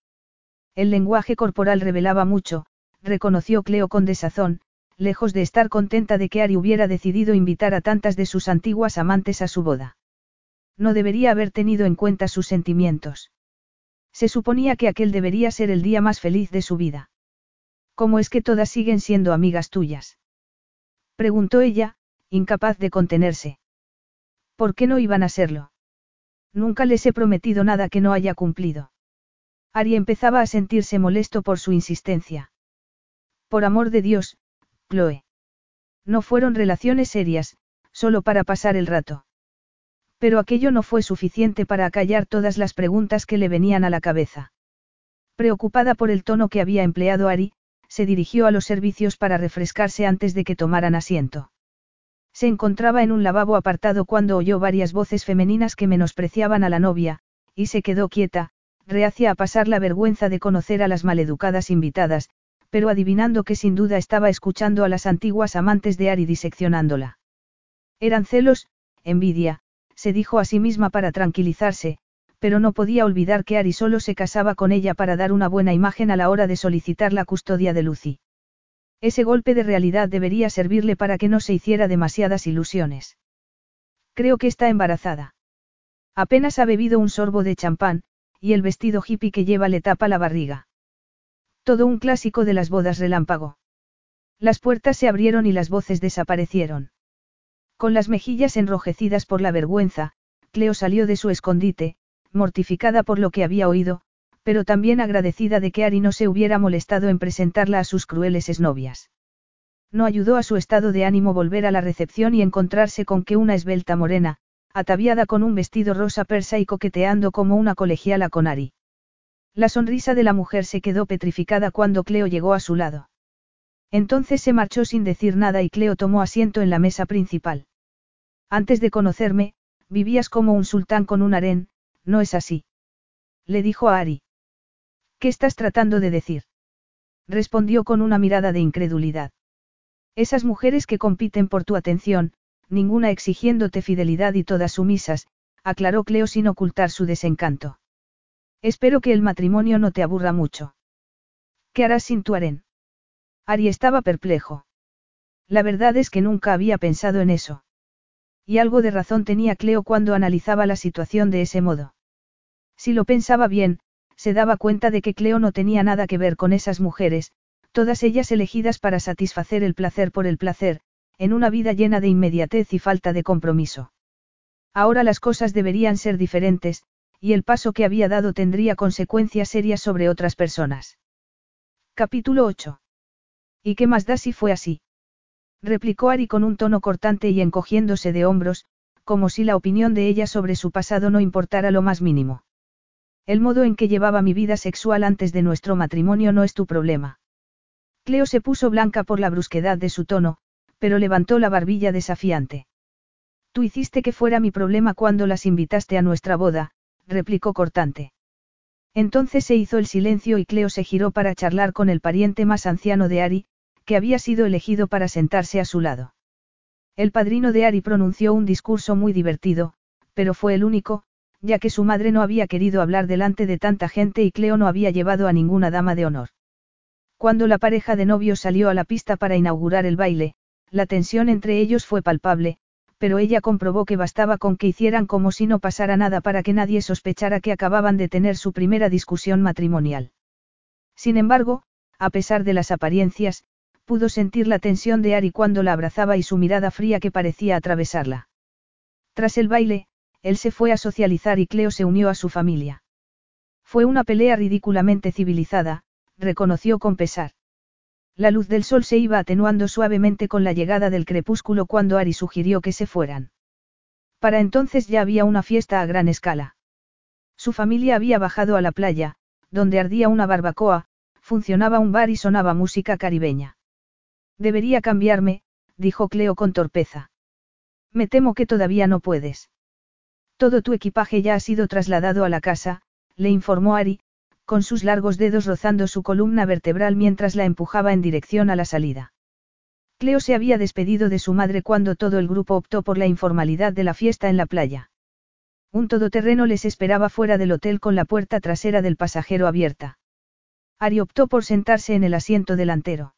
El lenguaje corporal revelaba mucho, reconoció Cleo con desazón, lejos de estar contenta de que Ari hubiera decidido invitar a tantas de sus antiguas amantes a su boda. No debería haber tenido en cuenta sus sentimientos. Se suponía que aquel debería ser el día más feliz de su vida. ¿Cómo es que todas siguen siendo amigas tuyas? Preguntó ella, incapaz de contenerse. ¿Por qué no iban a serlo? Nunca les he prometido nada que no haya cumplido. Ari empezaba a sentirse molesto por su insistencia. Por amor de Dios, Chloe. No fueron relaciones serias, solo para pasar el rato. Pero aquello no fue suficiente para acallar todas las preguntas que le venían a la cabeza. Preocupada por el tono que había empleado Ari, se dirigió a los servicios para refrescarse antes de que tomaran asiento. Se encontraba en un lavabo apartado cuando oyó varias voces femeninas que menospreciaban a la novia, y se quedó quieta, reacia a pasar la vergüenza de conocer a las maleducadas invitadas, pero adivinando que sin duda estaba escuchando a las antiguas amantes de Ari diseccionándola. Eran celos, envidia, se dijo a sí misma para tranquilizarse, pero no podía olvidar que Ari solo se casaba con ella para dar una buena imagen a la hora de solicitar la custodia de Lucy. Ese golpe de realidad debería servirle para que no se hiciera demasiadas ilusiones. Creo que está embarazada. Apenas ha bebido un sorbo de champán, y el vestido hippie que lleva le tapa la barriga. Todo un clásico de las bodas relámpago. Las puertas se abrieron y las voces desaparecieron. Con las mejillas enrojecidas por la vergüenza, Cleo salió de su escondite, mortificada por lo que había oído, pero también agradecida de que Ari no se hubiera molestado en presentarla a sus crueles exnovias. No ayudó a su estado de ánimo volver a la recepción y encontrarse con que una esbelta morena, ataviada con un vestido rosa persa y coqueteando como una colegiala con Ari. La sonrisa de la mujer se quedó petrificada cuando Cleo llegó a su lado. Entonces se marchó sin decir nada y Cleo tomó asiento en la mesa principal. Antes de conocerme, vivías como un sultán con un harén, ¿no es así? Le dijo a Ari. ¿Qué estás tratando de decir? Respondió con una mirada de incredulidad. Esas mujeres que compiten por tu atención, ninguna exigiéndote fidelidad y todas sumisas, aclaró Cleo sin ocultar su desencanto. Espero que el matrimonio no te aburra mucho. ¿Qué harás sin tu harén? Ari estaba perplejo. La verdad es que nunca había pensado en eso. Y algo de razón tenía Cleo cuando analizaba la situación de ese modo. Si lo pensaba bien, se daba cuenta de que Cleo no tenía nada que ver con esas mujeres, todas ellas elegidas para satisfacer el placer por el placer, en una vida llena de inmediatez y falta de compromiso. Ahora las cosas deberían ser diferentes, y el paso que había dado tendría consecuencias serias sobre otras personas. Capítulo 8. ¿Y qué más da si fue así? replicó Ari con un tono cortante y encogiéndose de hombros, como si la opinión de ella sobre su pasado no importara lo más mínimo. El modo en que llevaba mi vida sexual antes de nuestro matrimonio no es tu problema. Cleo se puso blanca por la brusquedad de su tono, pero levantó la barbilla desafiante. Tú hiciste que fuera mi problema cuando las invitaste a nuestra boda, replicó cortante. Entonces se hizo el silencio y Cleo se giró para charlar con el pariente más anciano de Ari, que había sido elegido para sentarse a su lado. El padrino de Ari pronunció un discurso muy divertido, pero fue el único, ya que su madre no había querido hablar delante de tanta gente y Cleo no había llevado a ninguna dama de honor. Cuando la pareja de novios salió a la pista para inaugurar el baile, la tensión entre ellos fue palpable, pero ella comprobó que bastaba con que hicieran como si no pasara nada para que nadie sospechara que acababan de tener su primera discusión matrimonial. Sin embargo, a pesar de las apariencias, pudo sentir la tensión de Ari cuando la abrazaba y su mirada fría que parecía atravesarla. Tras el baile, él se fue a socializar y Cleo se unió a su familia. Fue una pelea ridículamente civilizada, reconoció con pesar. La luz del sol se iba atenuando suavemente con la llegada del crepúsculo cuando Ari sugirió que se fueran. Para entonces ya había una fiesta a gran escala. Su familia había bajado a la playa, donde ardía una barbacoa, funcionaba un bar y sonaba música caribeña. Debería cambiarme, dijo Cleo con torpeza. Me temo que todavía no puedes. Todo tu equipaje ya ha sido trasladado a la casa, le informó Ari, con sus largos dedos rozando su columna vertebral mientras la empujaba en dirección a la salida. Cleo se había despedido de su madre cuando todo el grupo optó por la informalidad de la fiesta en la playa. Un todoterreno les esperaba fuera del hotel con la puerta trasera del pasajero abierta. Ari optó por sentarse en el asiento delantero.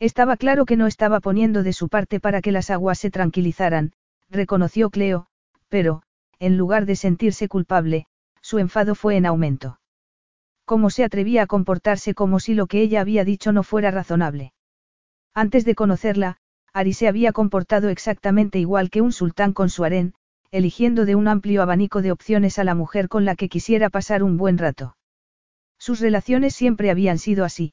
Estaba claro que no estaba poniendo de su parte para que las aguas se tranquilizaran, reconoció Cleo, pero, en lugar de sentirse culpable, su enfado fue en aumento. ¿Cómo se atrevía a comportarse como si lo que ella había dicho no fuera razonable? Antes de conocerla, Ari se había comportado exactamente igual que un sultán con su harén, eligiendo de un amplio abanico de opciones a la mujer con la que quisiera pasar un buen rato. Sus relaciones siempre habían sido así.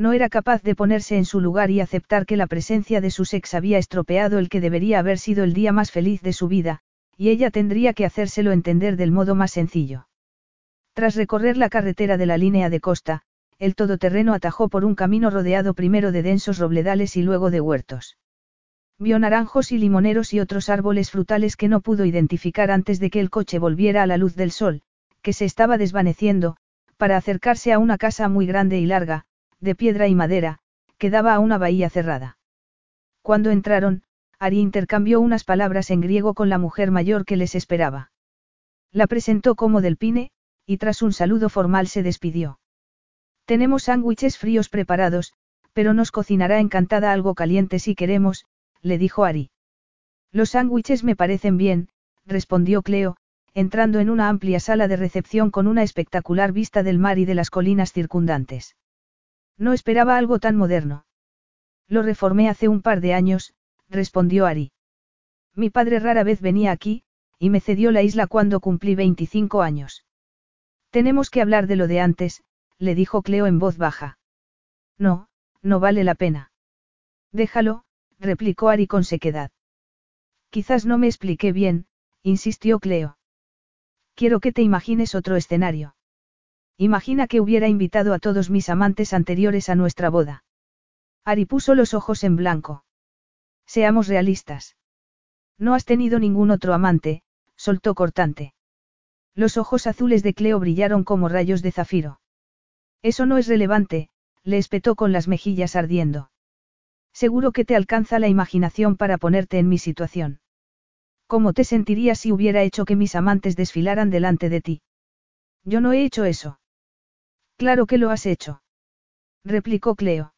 No era capaz de ponerse en su lugar y aceptar que la presencia de su sex había estropeado el que debería haber sido el día más feliz de su vida, y ella tendría que hacérselo entender del modo más sencillo. Tras recorrer la carretera de la línea de costa, el todoterreno atajó por un camino rodeado primero de densos robledales y luego de huertos. Vio naranjos y limoneros y otros árboles frutales que no pudo identificar antes de que el coche volviera a la luz del sol, que se estaba desvaneciendo, para acercarse a una casa muy grande y larga, de piedra y madera, que daba a una bahía cerrada. Cuando entraron, Ari intercambió unas palabras en griego con la mujer mayor que les esperaba. La presentó como Delpine, y tras un saludo formal se despidió. Tenemos sándwiches fríos preparados, pero nos cocinará encantada algo caliente si queremos, le dijo Ari. Los sándwiches me parecen bien, respondió Cleo, entrando en una amplia sala de recepción con una espectacular vista del mar y de las colinas circundantes. No esperaba algo tan moderno. Lo reformé hace un par de años, respondió Ari. Mi padre rara vez venía aquí, y me cedió la isla cuando cumplí 25 años. Tenemos que hablar de lo de antes, le dijo Cleo en voz baja. No, no vale la pena. Déjalo, replicó Ari con sequedad. Quizás no me expliqué bien, insistió Cleo. Quiero que te imagines otro escenario. Imagina que hubiera invitado a todos mis amantes anteriores a nuestra boda. Ari puso los ojos en blanco. Seamos realistas. No has tenido ningún otro amante, soltó cortante. Los ojos azules de Cleo brillaron como rayos de zafiro. Eso no es relevante, le espetó con las mejillas ardiendo. Seguro que te alcanza la imaginación para ponerte en mi situación. ¿Cómo te sentirías si hubiera hecho que mis amantes desfilaran delante de ti? Yo no he hecho eso. Claro que lo has hecho. Replicó Cleo.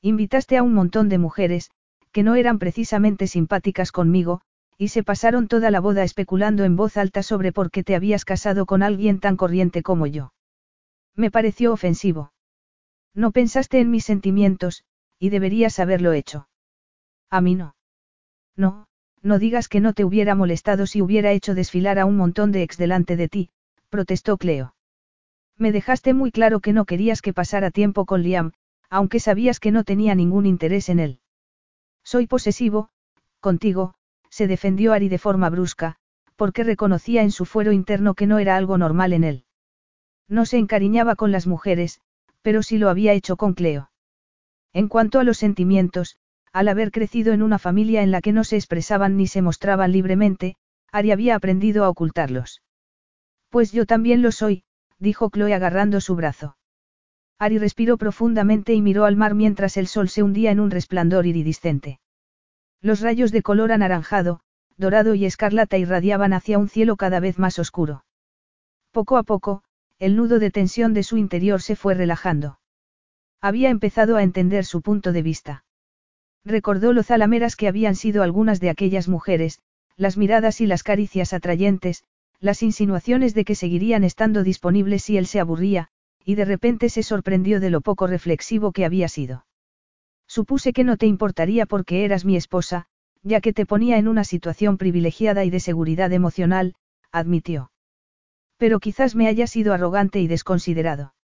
Invitaste a un montón de mujeres, que no eran precisamente simpáticas conmigo, y se pasaron toda la boda especulando en voz alta sobre por qué te habías casado con alguien tan corriente como yo. Me pareció ofensivo. No pensaste en mis sentimientos, y deberías haberlo hecho. A mí no. No, no digas que no te hubiera molestado si hubiera hecho desfilar a un montón de ex delante de ti, protestó Cleo. Me dejaste muy claro que no querías que pasara tiempo con Liam, aunque sabías que no tenía ningún interés en él. Soy posesivo, contigo, se defendió Ari de forma brusca, porque reconocía en su fuero interno que no era algo normal en él. No se encariñaba con las mujeres, pero sí lo había hecho con Cleo. En cuanto a los sentimientos, al haber crecido en una familia en la que no se expresaban ni se mostraban libremente, Ari había aprendido a ocultarlos. Pues yo también lo soy, dijo Chloe agarrando su brazo. Ari respiró profundamente y miró al mar mientras el sol se hundía en un resplandor iridiscente. Los rayos de color anaranjado, dorado y escarlata irradiaban hacia un cielo cada vez más oscuro. Poco a poco, el nudo de tensión de su interior se fue relajando. Había empezado a entender su punto de vista. Recordó lo zalameras que habían sido algunas de aquellas mujeres, las miradas y las caricias atrayentes, las insinuaciones de que seguirían estando disponibles si él se aburría, y de repente se sorprendió de lo poco reflexivo que había sido. Supuse que no te importaría porque eras mi esposa, ya que te ponía en una situación privilegiada y de seguridad emocional, admitió. Pero quizás me haya sido arrogante y desconsiderado.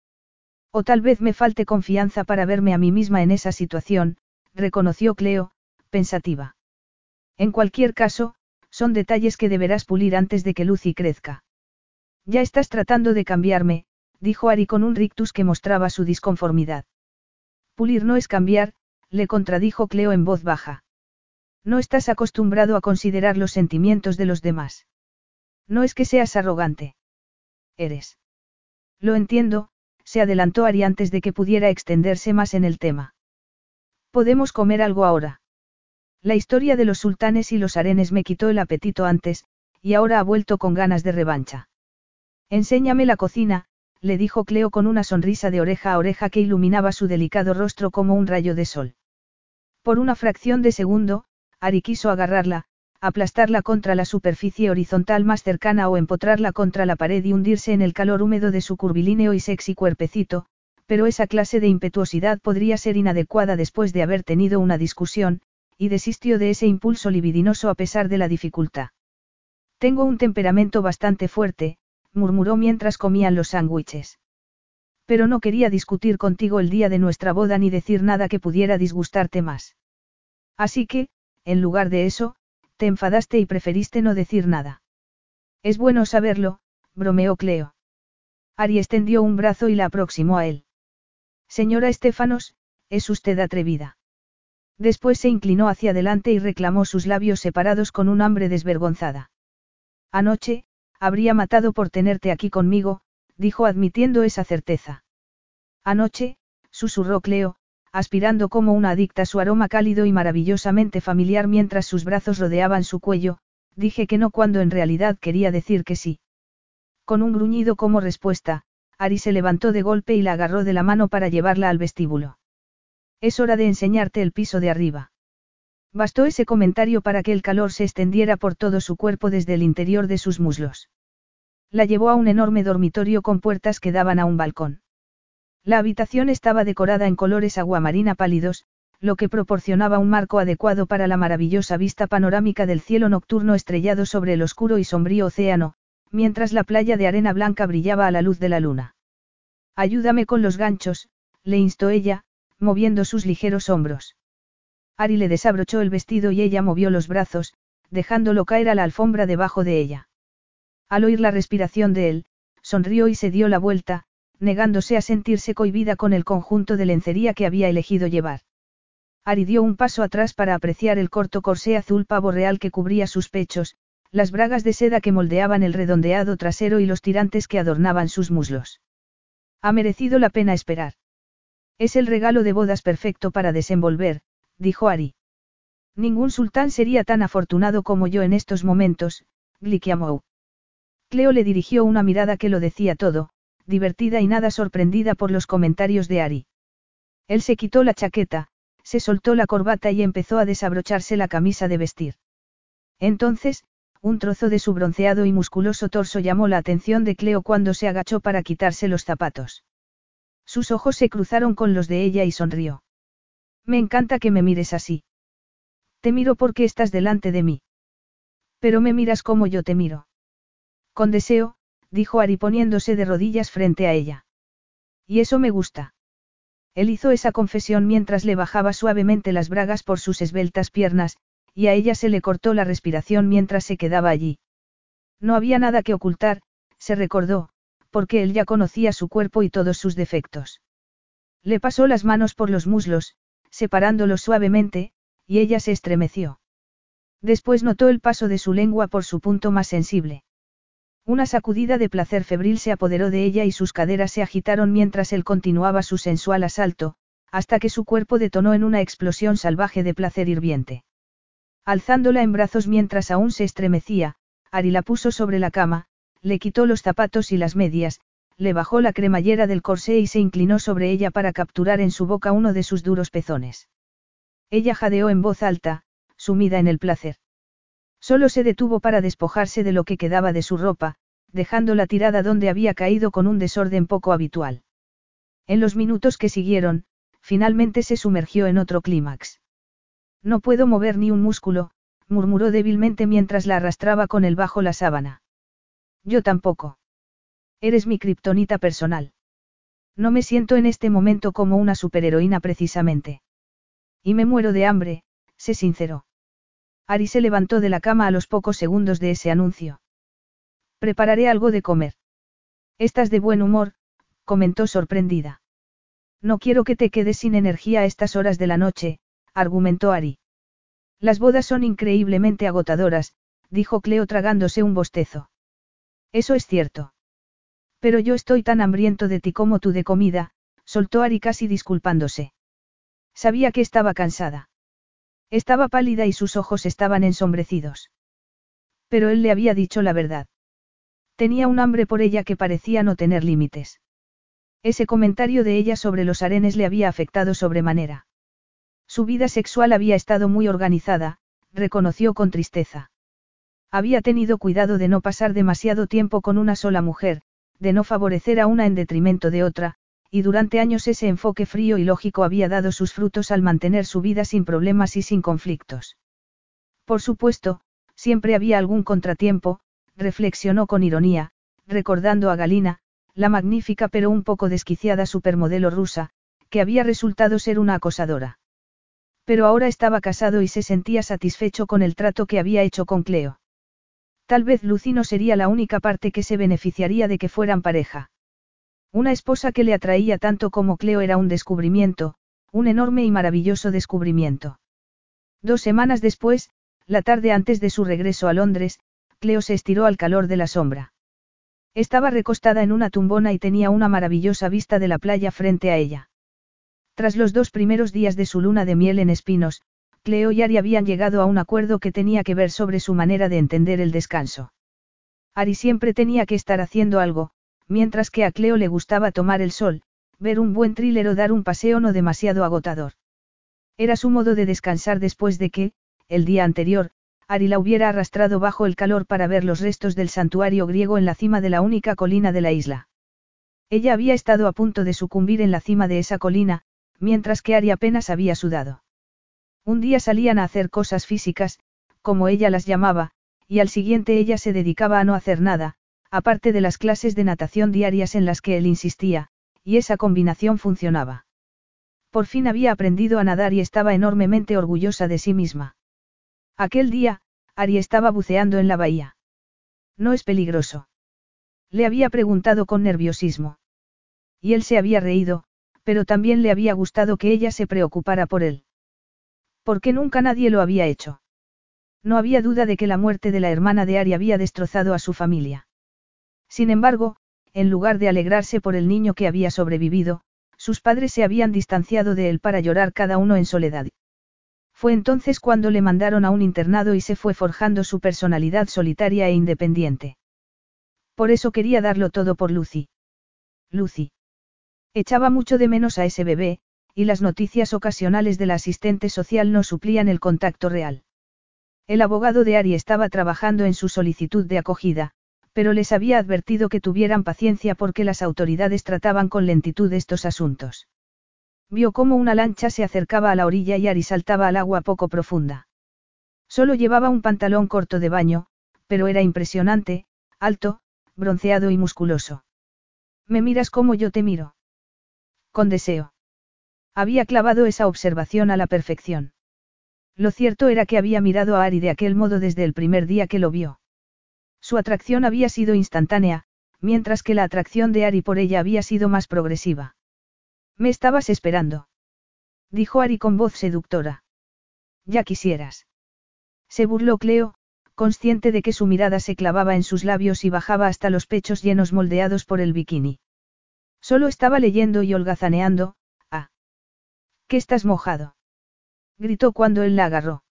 O tal vez me falte confianza para verme a mí misma en esa situación, reconoció Cleo, pensativa. En cualquier caso, son detalles que deberás pulir antes de que Lucy crezca. Ya estás tratando de cambiarme, dijo Ari con un rictus que mostraba su disconformidad. Pulir no es cambiar, le contradijo Cleo en voz baja. No estás acostumbrado a considerar los sentimientos de los demás. No es que seas arrogante. Eres. Lo entiendo, se adelantó Ari antes de que pudiera extenderse más en el tema. Podemos comer algo ahora. La historia de los sultanes y los arenes me quitó el apetito antes, y ahora ha vuelto con ganas de revancha. Enséñame la cocina, le dijo Cleo con una sonrisa de oreja a oreja que iluminaba su delicado rostro como un rayo de sol. Por una fracción de segundo, Ari quiso agarrarla, aplastarla contra la superficie horizontal más cercana o empotrarla contra la pared y hundirse en el calor húmedo de su curvilíneo y sexy cuerpecito, pero esa clase de impetuosidad podría ser inadecuada después de haber tenido una discusión, y desistió de ese impulso libidinoso a pesar de la dificultad. Tengo un temperamento bastante fuerte, murmuró mientras comían los sándwiches. Pero no quería discutir contigo el día de nuestra boda ni decir nada que pudiera disgustarte más. Así que, en lugar de eso, te enfadaste y preferiste no decir nada. Es bueno saberlo, bromeó Cleo. Ari extendió un brazo y la aproximó a él. Señora Estefanos, es usted atrevida. Después se inclinó hacia adelante y reclamó sus labios separados con un hambre desvergonzada. Anoche, habría matado por tenerte aquí conmigo, dijo admitiendo esa certeza. Anoche, susurró Cleo, aspirando como una adicta su aroma cálido y maravillosamente familiar mientras sus brazos rodeaban su cuello, dije que no cuando en realidad quería decir que sí. Con un gruñido como respuesta, Ari se levantó de golpe y la agarró de la mano para llevarla al vestíbulo. Es hora de enseñarte el piso de arriba. Bastó ese comentario para que el calor se extendiera por todo su cuerpo desde el interior de sus muslos. La llevó a un enorme dormitorio con puertas que daban a un balcón. La habitación estaba decorada en colores aguamarina pálidos, lo que proporcionaba un marco adecuado para la maravillosa vista panorámica del cielo nocturno estrellado sobre el oscuro y sombrío océano, mientras la playa de arena blanca brillaba a la luz de la luna. Ayúdame con los ganchos, le instó ella, moviendo sus ligeros hombros. Ari le desabrochó el vestido y ella movió los brazos, dejándolo caer a la alfombra debajo de ella. Al oír la respiración de él, sonrió y se dio la vuelta, negándose a sentirse cohibida con el conjunto de lencería que había elegido llevar. Ari dio un paso atrás para apreciar el corto corsé azul pavo real que cubría sus pechos, las bragas de seda que moldeaban el redondeado trasero y los tirantes que adornaban sus muslos. Ha merecido la pena esperar. Es el regalo de bodas perfecto para desenvolver, dijo Ari. Ningún sultán sería tan afortunado como yo en estos momentos, Glikiamou. Cleo le dirigió una mirada que lo decía todo, divertida y nada sorprendida por los comentarios de Ari. Él se quitó la chaqueta, se soltó la corbata y empezó a desabrocharse la camisa de vestir. Entonces, un trozo de su bronceado y musculoso torso llamó la atención de Cleo cuando se agachó para quitarse los zapatos. Sus ojos se cruzaron con los de ella y sonrió. Me encanta que me mires así. Te miro porque estás delante de mí. Pero me miras como yo te miro. Con deseo, dijo Ari poniéndose de rodillas frente a ella. Y eso me gusta. Él hizo esa confesión mientras le bajaba suavemente las bragas por sus esbeltas piernas, y a ella se le cortó la respiración mientras se quedaba allí. No había nada que ocultar, se recordó, porque él ya conocía su cuerpo y todos sus defectos. Le pasó las manos por los muslos, separándolos suavemente, y ella se estremeció. Después notó el paso de su lengua por su punto más sensible. Una sacudida de placer febril se apoderó de ella y sus caderas se agitaron mientras él continuaba su sensual asalto, hasta que su cuerpo detonó en una explosión salvaje de placer hirviente. Alzándola en brazos mientras aún se estremecía, Ari la puso sobre la cama, le quitó los zapatos y las medias, le bajó la cremallera del corsé y se inclinó sobre ella para capturar en su boca uno de sus duros pezones. Ella jadeó en voz alta, sumida en el placer. Solo se detuvo para despojarse de lo que quedaba de su ropa, dejándola tirada donde había caído con un desorden poco habitual. En los minutos que siguieron, finalmente se sumergió en otro clímax. No puedo mover ni un músculo, murmuró débilmente mientras la arrastraba con el bajo la sábana. Yo tampoco. Eres mi kriptonita personal. No me siento en este momento como una superheroína precisamente. Y me muero de hambre, sé sincero. Ari se levantó de la cama a los pocos segundos de ese anuncio. Prepararé algo de comer. Estás de buen humor, comentó sorprendida. No quiero que te quedes sin energía a estas horas de la noche, argumentó Ari. Las bodas son increíblemente agotadoras, dijo Cleo tragándose un bostezo. Eso es cierto. Pero yo estoy tan hambriento de ti como tú de comida, soltó Ari casi disculpándose. Sabía que estaba cansada. Estaba pálida y sus ojos estaban ensombrecidos. Pero él le había dicho la verdad. Tenía un hambre por ella que parecía no tener límites. Ese comentario de ella sobre los arenes le había afectado sobremanera. Su vida sexual había estado muy organizada, reconoció con tristeza. Había tenido cuidado de no pasar demasiado tiempo con una sola mujer, de no favorecer a una en detrimento de otra, y durante años ese enfoque frío y lógico había dado sus frutos al mantener su vida sin problemas y sin conflictos. Por supuesto, siempre había algún contratiempo, reflexionó con ironía, recordando a Galina, la magnífica pero un poco desquiciada supermodelo rusa, que había resultado ser una acosadora. Pero ahora estaba casado y se sentía satisfecho con el trato que había hecho con Cleo. Tal vez Lucy no sería la única parte que se beneficiaría de que fueran pareja. Una esposa que le atraía tanto como Cleo era un descubrimiento, un enorme y maravilloso descubrimiento. Dos semanas después, la tarde antes de su regreso a Londres, Cleo se estiró al calor de la sombra. Estaba recostada en una tumbona y tenía una maravillosa vista de la playa frente a ella. Tras los dos primeros días de su luna de miel en espinos, Cleo y Ari habían llegado a un acuerdo que tenía que ver sobre su manera de entender el descanso. Ari siempre tenía que estar haciendo algo, mientras que a Cleo le gustaba tomar el sol, ver un buen thriller o dar un paseo no demasiado agotador. Era su modo de descansar después de que, el día anterior, Ari la hubiera arrastrado bajo el calor para ver los restos del santuario griego en la cima de la única colina de la isla. Ella había estado a punto de sucumbir en la cima de esa colina, mientras que Ari apenas había sudado. Un día salían a hacer cosas físicas, como ella las llamaba, y al siguiente ella se dedicaba a no hacer nada, aparte de las clases de natación diarias en las que él insistía, y esa combinación funcionaba. Por fin había aprendido a nadar y estaba enormemente orgullosa de sí misma. Aquel día, Ari estaba buceando en la bahía. No es peligroso. Le había preguntado con nerviosismo. Y él se había reído, pero también le había gustado que ella se preocupara por él. Porque nunca nadie lo había hecho. No había duda de que la muerte de la hermana de Ari había destrozado a su familia. Sin embargo, en lugar de alegrarse por el niño que había sobrevivido, sus padres se habían distanciado de él para llorar cada uno en soledad. Fue entonces cuando le mandaron a un internado y se fue forjando su personalidad solitaria e independiente. Por eso quería darlo todo por Lucy. Lucy. Echaba mucho de menos a ese bebé, y las noticias ocasionales de la asistente social no suplían el contacto real. El abogado de Ari estaba trabajando en su solicitud de acogida, pero les había advertido que tuvieran paciencia porque las autoridades trataban con lentitud estos asuntos. Vio cómo una lancha se acercaba a la orilla y Ari saltaba al agua poco profunda. Solo llevaba un pantalón corto de baño, pero era impresionante, alto, bronceado y musculoso. ¿Me miras como yo te miro? Con deseo. Había clavado esa observación a la perfección. Lo cierto era que había mirado a Ari de aquel modo desde el primer día que lo vio. Su atracción había sido instantánea, mientras que la atracción de Ari por ella había sido más progresiva. Me estabas esperando. Dijo Ari con voz seductora. Ya quisieras. Se burló Cleo, consciente de que su mirada se clavaba en sus labios y bajaba hasta los pechos llenos moldeados por el bikini. Solo estaba leyendo y holgazaneando. ¿Qué estás mojado? Gritó cuando él la agarró.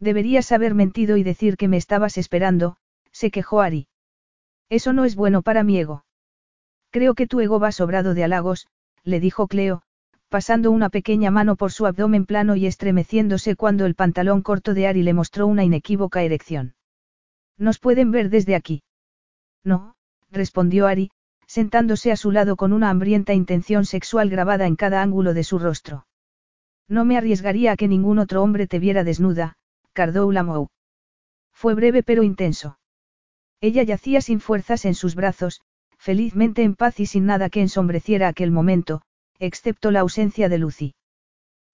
Deberías haber mentido y decir que me estabas esperando, se quejó Ari. Eso no es bueno para mi ego. Creo que tu ego va sobrado de halagos, le dijo Cleo, pasando una pequeña mano por su abdomen plano y estremeciéndose cuando el pantalón corto de Ari le mostró una inequívoca erección. ¿Nos pueden ver desde aquí? No, respondió Ari, sentándose a su lado con una hambrienta intención sexual grabada en cada ángulo de su rostro. No me arriesgaría a que ningún otro hombre te viera desnuda, Cardou Lamou. Fue breve pero intenso. Ella yacía sin fuerzas en sus brazos, felizmente en paz y sin nada que ensombreciera aquel momento, excepto la ausencia de Lucy.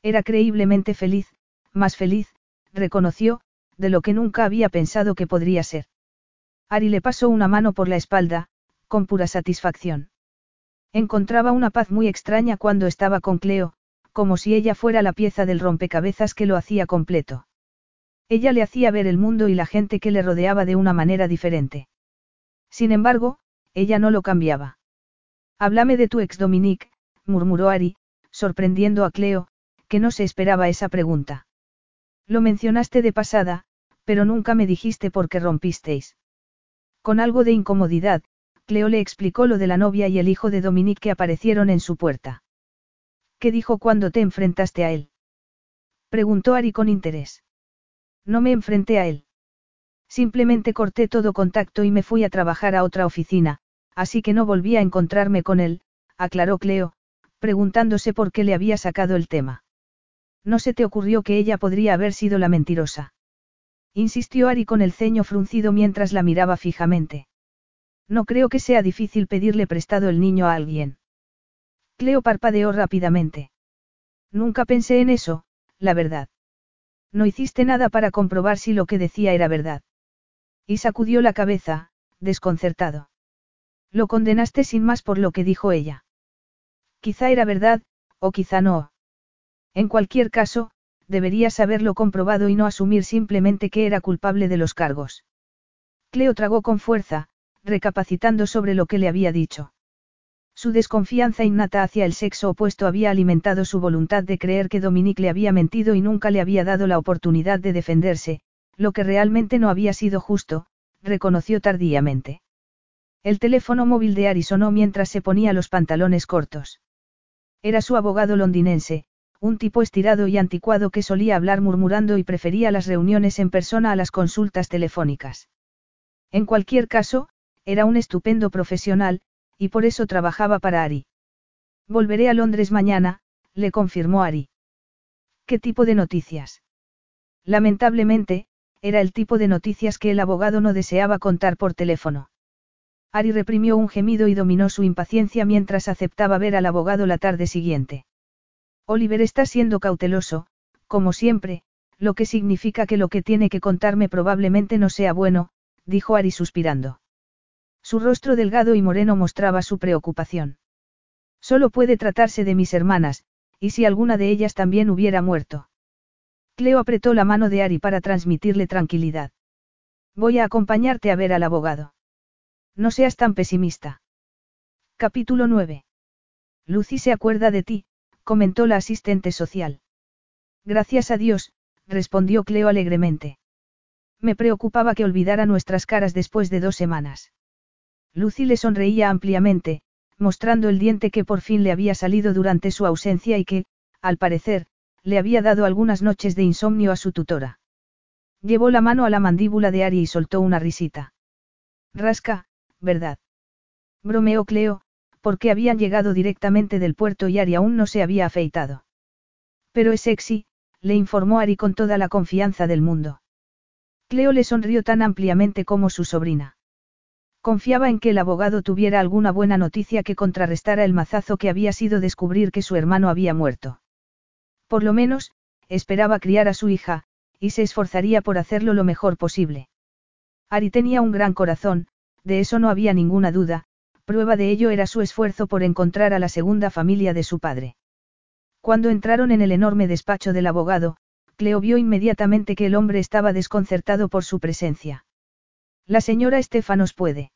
Era creíblemente feliz, más feliz, reconoció, de lo que nunca había pensado que podría ser. Ari le pasó una mano por la espalda, con pura satisfacción. Encontraba una paz muy extraña cuando estaba con Cleo, como si ella fuera la pieza del rompecabezas que lo hacía completo. Ella le hacía ver el mundo y la gente que le rodeaba de una manera diferente. Sin embargo, ella no lo cambiaba. Háblame de tu ex Dominique, murmuró Ari, sorprendiendo a Cleo, que no se esperaba esa pregunta. Lo mencionaste de pasada, pero nunca me dijiste por qué rompisteis. Con algo de incomodidad, Cleo le explicó lo de la novia y el hijo de Dominique que aparecieron en su puerta. ¿Qué dijo cuando te enfrentaste a él? Preguntó Ari con interés. No me enfrenté a él. Simplemente corté todo contacto y me fui a trabajar a otra oficina, así que no volví a encontrarme con él, aclaró Cleo, preguntándose por qué le había sacado el tema. No se te ocurrió que ella podría haber sido la mentirosa. Insistió Ari con el ceño fruncido mientras la miraba fijamente. No creo que sea difícil pedirle prestado el niño a alguien. Cleo parpadeó rápidamente. Nunca pensé en eso, la verdad. No hiciste nada para comprobar si lo que decía era verdad. Y sacudió la cabeza, desconcertado. Lo condenaste sin más por lo que dijo ella. Quizá era verdad, o quizá no. En cualquier caso, deberías haberlo comprobado y no asumir simplemente que era culpable de los cargos. Cleo tragó con fuerza, recapacitando sobre lo que le había dicho. Su desconfianza innata hacia el sexo opuesto había alimentado su voluntad de creer que Dominique le había mentido y nunca le había dado la oportunidad de defenderse, lo que realmente no había sido justo, reconoció tardíamente. El teléfono móvil de Ari sonó mientras se ponía los pantalones cortos. Era su abogado londinense, un tipo estirado y anticuado que solía hablar murmurando y prefería las reuniones en persona a las consultas telefónicas. En cualquier caso, era un estupendo profesional, y por eso trabajaba para Ari. Volveré a Londres mañana, le confirmó Ari. ¿Qué tipo de noticias? Lamentablemente, era el tipo de noticias que el abogado no deseaba contar por teléfono. Ari reprimió un gemido y dominó su impaciencia mientras aceptaba ver al abogado la tarde siguiente. Oliver está siendo cauteloso, como siempre, lo que significa que lo que tiene que contarme probablemente no sea bueno, dijo Ari suspirando. Su rostro delgado y moreno mostraba su preocupación. Solo puede tratarse de mis hermanas, y si alguna de ellas también hubiera muerto. Cleo apretó la mano de Ari para transmitirle tranquilidad. Voy a acompañarte a ver al abogado. No seas tan pesimista. Capítulo 9. Lucy se acuerda de ti, comentó la asistente social. Gracias a Dios, respondió Cleo alegremente. Me preocupaba que olvidara nuestras caras después de dos semanas. Lucy le sonreía ampliamente, mostrando el diente que por fin le había salido durante su ausencia y que, al parecer, le había dado algunas noches de insomnio a su tutora. Llevó la mano a la mandíbula de Ari y soltó una risita. Rasca, ¿verdad? Bromeó Cleo, porque habían llegado directamente del puerto y Ari aún no se había afeitado. Pero es sexy, le informó Ari con toda la confianza del mundo. Cleo le sonrió tan ampliamente como su sobrina. Confiaba en que el abogado tuviera alguna buena noticia que contrarrestara el mazazo que había sido descubrir que su hermano había muerto. Por lo menos, esperaba criar a su hija, y se esforzaría por hacerlo lo mejor posible. Ari tenía un gran corazón, de eso no había ninguna duda, prueba de ello era su esfuerzo por encontrar a la segunda familia de su padre. Cuando entraron en el enorme despacho del abogado, Cleo vio inmediatamente que el hombre estaba desconcertado por su presencia. La señora Estefanos puede.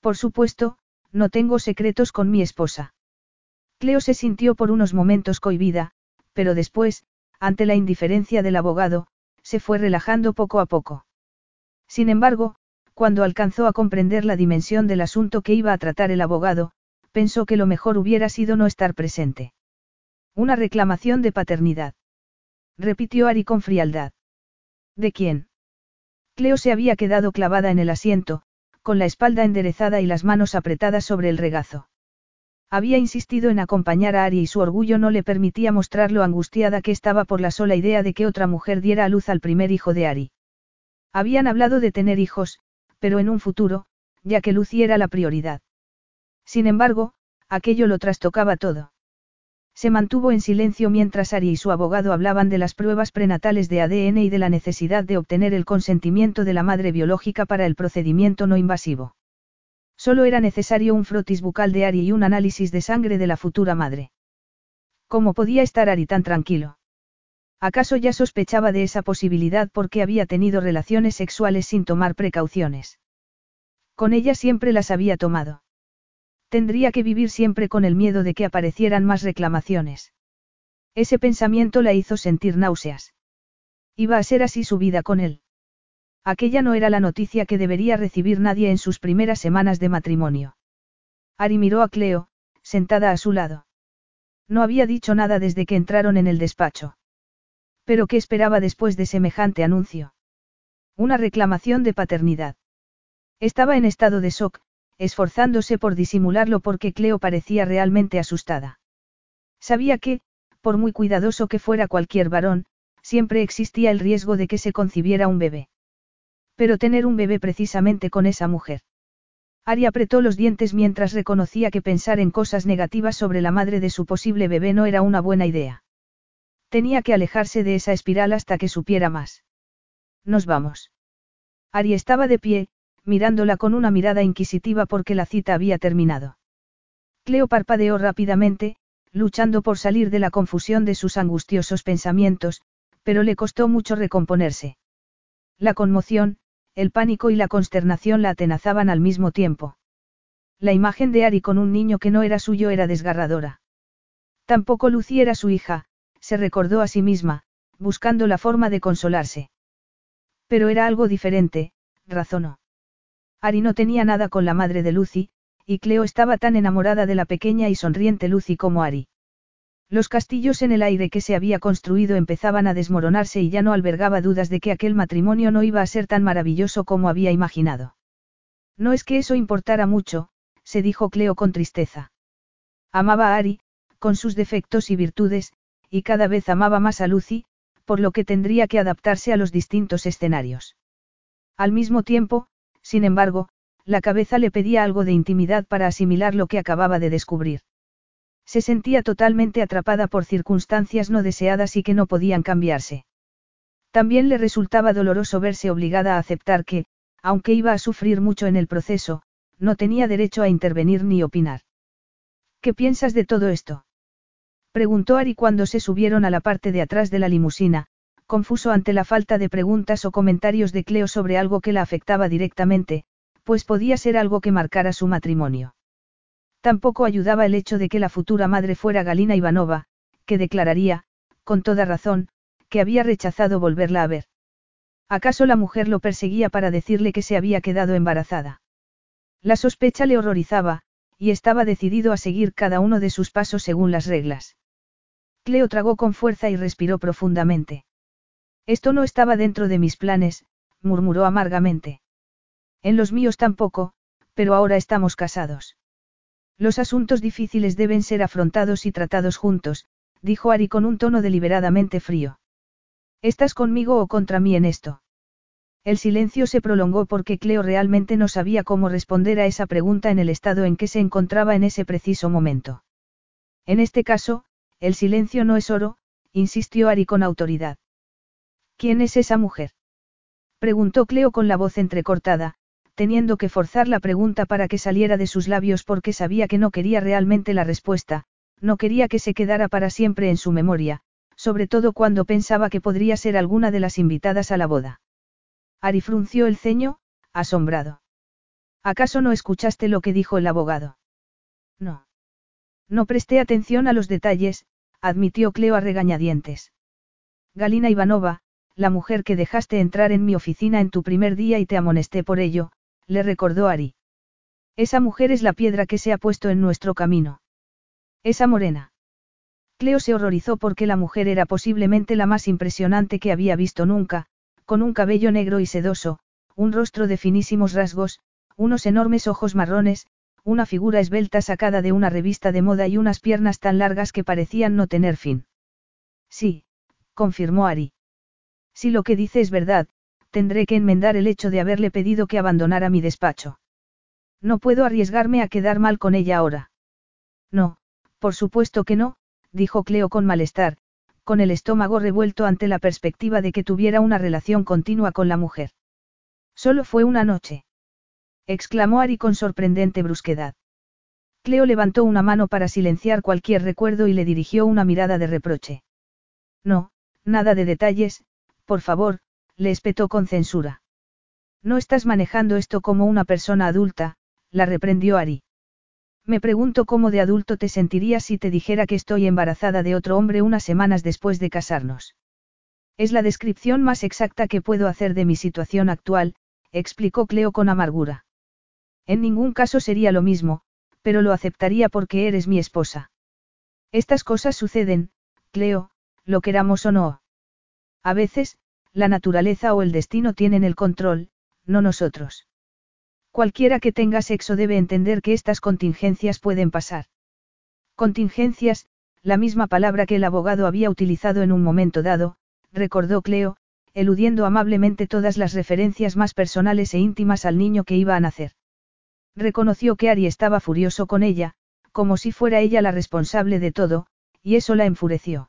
Por supuesto, no tengo secretos con mi esposa. Cleo se sintió por unos momentos cohibida, pero después, ante la indiferencia del abogado, se fue relajando poco a poco. Sin embargo, cuando alcanzó a comprender la dimensión del asunto que iba a tratar el abogado, pensó que lo mejor hubiera sido no estar presente. Una reclamación de paternidad. Repitió Ari con frialdad. ¿De quién? Cleo se había quedado clavada en el asiento, con la espalda enderezada y las manos apretadas sobre el regazo. Había insistido en acompañar a Ari y su orgullo no le permitía mostrar lo angustiada que estaba por la sola idea de que otra mujer diera a luz al primer hijo de Ari. Habían hablado de tener hijos, pero en un futuro, ya que Lucy era la prioridad. Sin embargo, aquello lo trastocaba todo. Se mantuvo en silencio mientras Ari y su abogado hablaban de las pruebas prenatales de ADN y de la necesidad de obtener el consentimiento de la madre biológica para el procedimiento no invasivo. Solo era necesario un frotis bucal de Ari y un análisis de sangre de la futura madre. ¿Cómo podía estar Ari tan tranquilo? ¿Acaso ya sospechaba de esa posibilidad porque había tenido relaciones sexuales sin tomar precauciones? Con ella siempre las había tomado. Tendría que vivir siempre con el miedo de que aparecieran más reclamaciones. Ese pensamiento la hizo sentir náuseas. Iba a ser así su vida con él. Aquella no era la noticia que debería recibir nadie en sus primeras semanas de matrimonio. Ari miró a Cleo, sentada a su lado. No había dicho nada desde que entraron en el despacho. Pero ¿qué esperaba después de semejante anuncio? Una reclamación de paternidad. Estaba en estado de shock, esforzándose por disimularlo porque Cleo parecía realmente asustada. Sabía que, por muy cuidadoso que fuera cualquier varón, siempre existía el riesgo de que se concibiera un bebé. Pero tener un bebé precisamente con esa mujer. Ari apretó los dientes mientras reconocía que pensar en cosas negativas sobre la madre de su posible bebé no era una buena idea. Tenía que alejarse de esa espiral hasta que supiera más. Nos vamos. Ari estaba de pie, mirándola con una mirada inquisitiva porque la cita había terminado. Cleo parpadeó rápidamente, luchando por salir de la confusión de sus angustiosos pensamientos, pero le costó mucho recomponerse. La conmoción, el pánico y la consternación la atenazaban al mismo tiempo. La imagen de Ari con un niño que no era suyo era desgarradora. Tampoco Lucy era su hija, se recordó a sí misma, buscando la forma de consolarse. Pero era algo diferente, razonó. Ari no tenía nada con la madre de Lucy, y Cleo estaba tan enamorada de la pequeña y sonriente Lucy como Ari. Los castillos en el aire que se había construido empezaban a desmoronarse y ya no albergaba dudas de que aquel matrimonio no iba a ser tan maravilloso como había imaginado. No es que eso importara mucho, se dijo Cleo con tristeza. Amaba a Ari, con sus defectos y virtudes, y cada vez amaba más a Lucy, por lo que tendría que adaptarse a los distintos escenarios. Al mismo tiempo, sin embargo, la cabeza le pedía algo de intimidad para asimilar lo que acababa de descubrir. Se sentía totalmente atrapada por circunstancias no deseadas y que no podían cambiarse. También le resultaba doloroso verse obligada a aceptar que, aunque iba a sufrir mucho en el proceso, no tenía derecho a intervenir ni opinar. ¿Qué piensas de todo esto? Preguntó Ari cuando se subieron a la parte de atrás de la limusina, confuso ante la falta de preguntas o comentarios de Cleo sobre algo que la afectaba directamente, pues podía ser algo que marcara su matrimonio. Tampoco ayudaba el hecho de que la futura madre fuera Galina Ivanova, que declararía, con toda razón, que había rechazado volverla a ver. ¿Acaso la mujer lo perseguía para decirle que se había quedado embarazada? La sospecha le horrorizaba, y estaba decidido a seguir cada uno de sus pasos según las reglas. Cleo tragó con fuerza y respiró profundamente. Esto no estaba dentro de mis planes, murmuró amargamente. En los míos tampoco, pero ahora estamos casados. Los asuntos difíciles deben ser afrontados y tratados juntos, dijo Ari con un tono deliberadamente frío. ¿Estás conmigo o contra mí en esto? El silencio se prolongó porque Cleo realmente no sabía cómo responder a esa pregunta en el estado en que se encontraba en ese preciso momento. En este caso, el silencio no es oro, insistió Ari con autoridad. ¿Quién es esa mujer? Preguntó Cleo con la voz entrecortada, teniendo que forzar la pregunta para que saliera de sus labios porque sabía que no quería realmente la respuesta, no quería que se quedara para siempre en su memoria, sobre todo cuando pensaba que podría ser alguna de las invitadas a la boda. Ari frunció el ceño, asombrado. ¿Acaso no escuchaste lo que dijo el abogado? No. No presté atención a los detalles, admitió Cleo a regañadientes. Galina Ivanova, la mujer que dejaste entrar en mi oficina en tu primer día y te amonesté por ello, le recordó Ari. Esa mujer es la piedra que se ha puesto en nuestro camino. Esa morena. Cleo se horrorizó porque la mujer era posiblemente la más impresionante que había visto nunca, con un cabello negro y sedoso, un rostro de finísimos rasgos, unos enormes ojos marrones, una figura esbelta sacada de una revista de moda y unas piernas tan largas que parecían no tener fin. Sí, confirmó Ari. Si lo que dice es verdad, tendré que enmendar el hecho de haberle pedido que abandonara mi despacho. No puedo arriesgarme a quedar mal con ella ahora. No, por supuesto que no, dijo Cleo con malestar, con el estómago revuelto ante la perspectiva de que tuviera una relación continua con la mujer. Solo fue una noche. exclamó Ari con sorprendente brusquedad. Cleo levantó una mano para silenciar cualquier recuerdo y le dirigió una mirada de reproche. No, nada de detalles, por favor, le espetó con censura. No estás manejando esto como una persona adulta, la reprendió Ari. Me pregunto cómo de adulto te sentirías si te dijera que estoy embarazada de otro hombre unas semanas después de casarnos. Es la descripción más exacta que puedo hacer de mi situación actual, explicó Cleo con amargura. En ningún caso sería lo mismo, pero lo aceptaría porque eres mi esposa. Estas cosas suceden, Cleo, lo queramos o no. A veces, la naturaleza o el destino tienen el control, no nosotros. Cualquiera que tenga sexo debe entender que estas contingencias pueden pasar. Contingencias, la misma palabra que el abogado había utilizado en un momento dado, recordó Cleo, eludiendo amablemente todas las referencias más personales e íntimas al niño que iba a nacer. Reconoció que Ari estaba furioso con ella, como si fuera ella la responsable de todo, y eso la enfureció.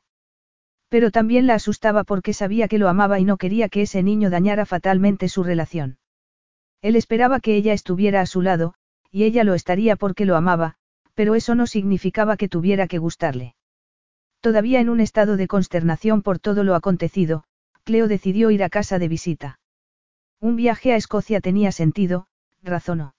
Pero también la asustaba porque sabía que lo amaba y no quería que ese niño dañara fatalmente su relación. Él esperaba que ella estuviera a su lado, y ella lo estaría porque lo amaba, pero eso no significaba que tuviera que gustarle. Todavía en un estado de consternación por todo lo acontecido, Cleo decidió ir a casa de visita. Un viaje a Escocia tenía sentido, razonó.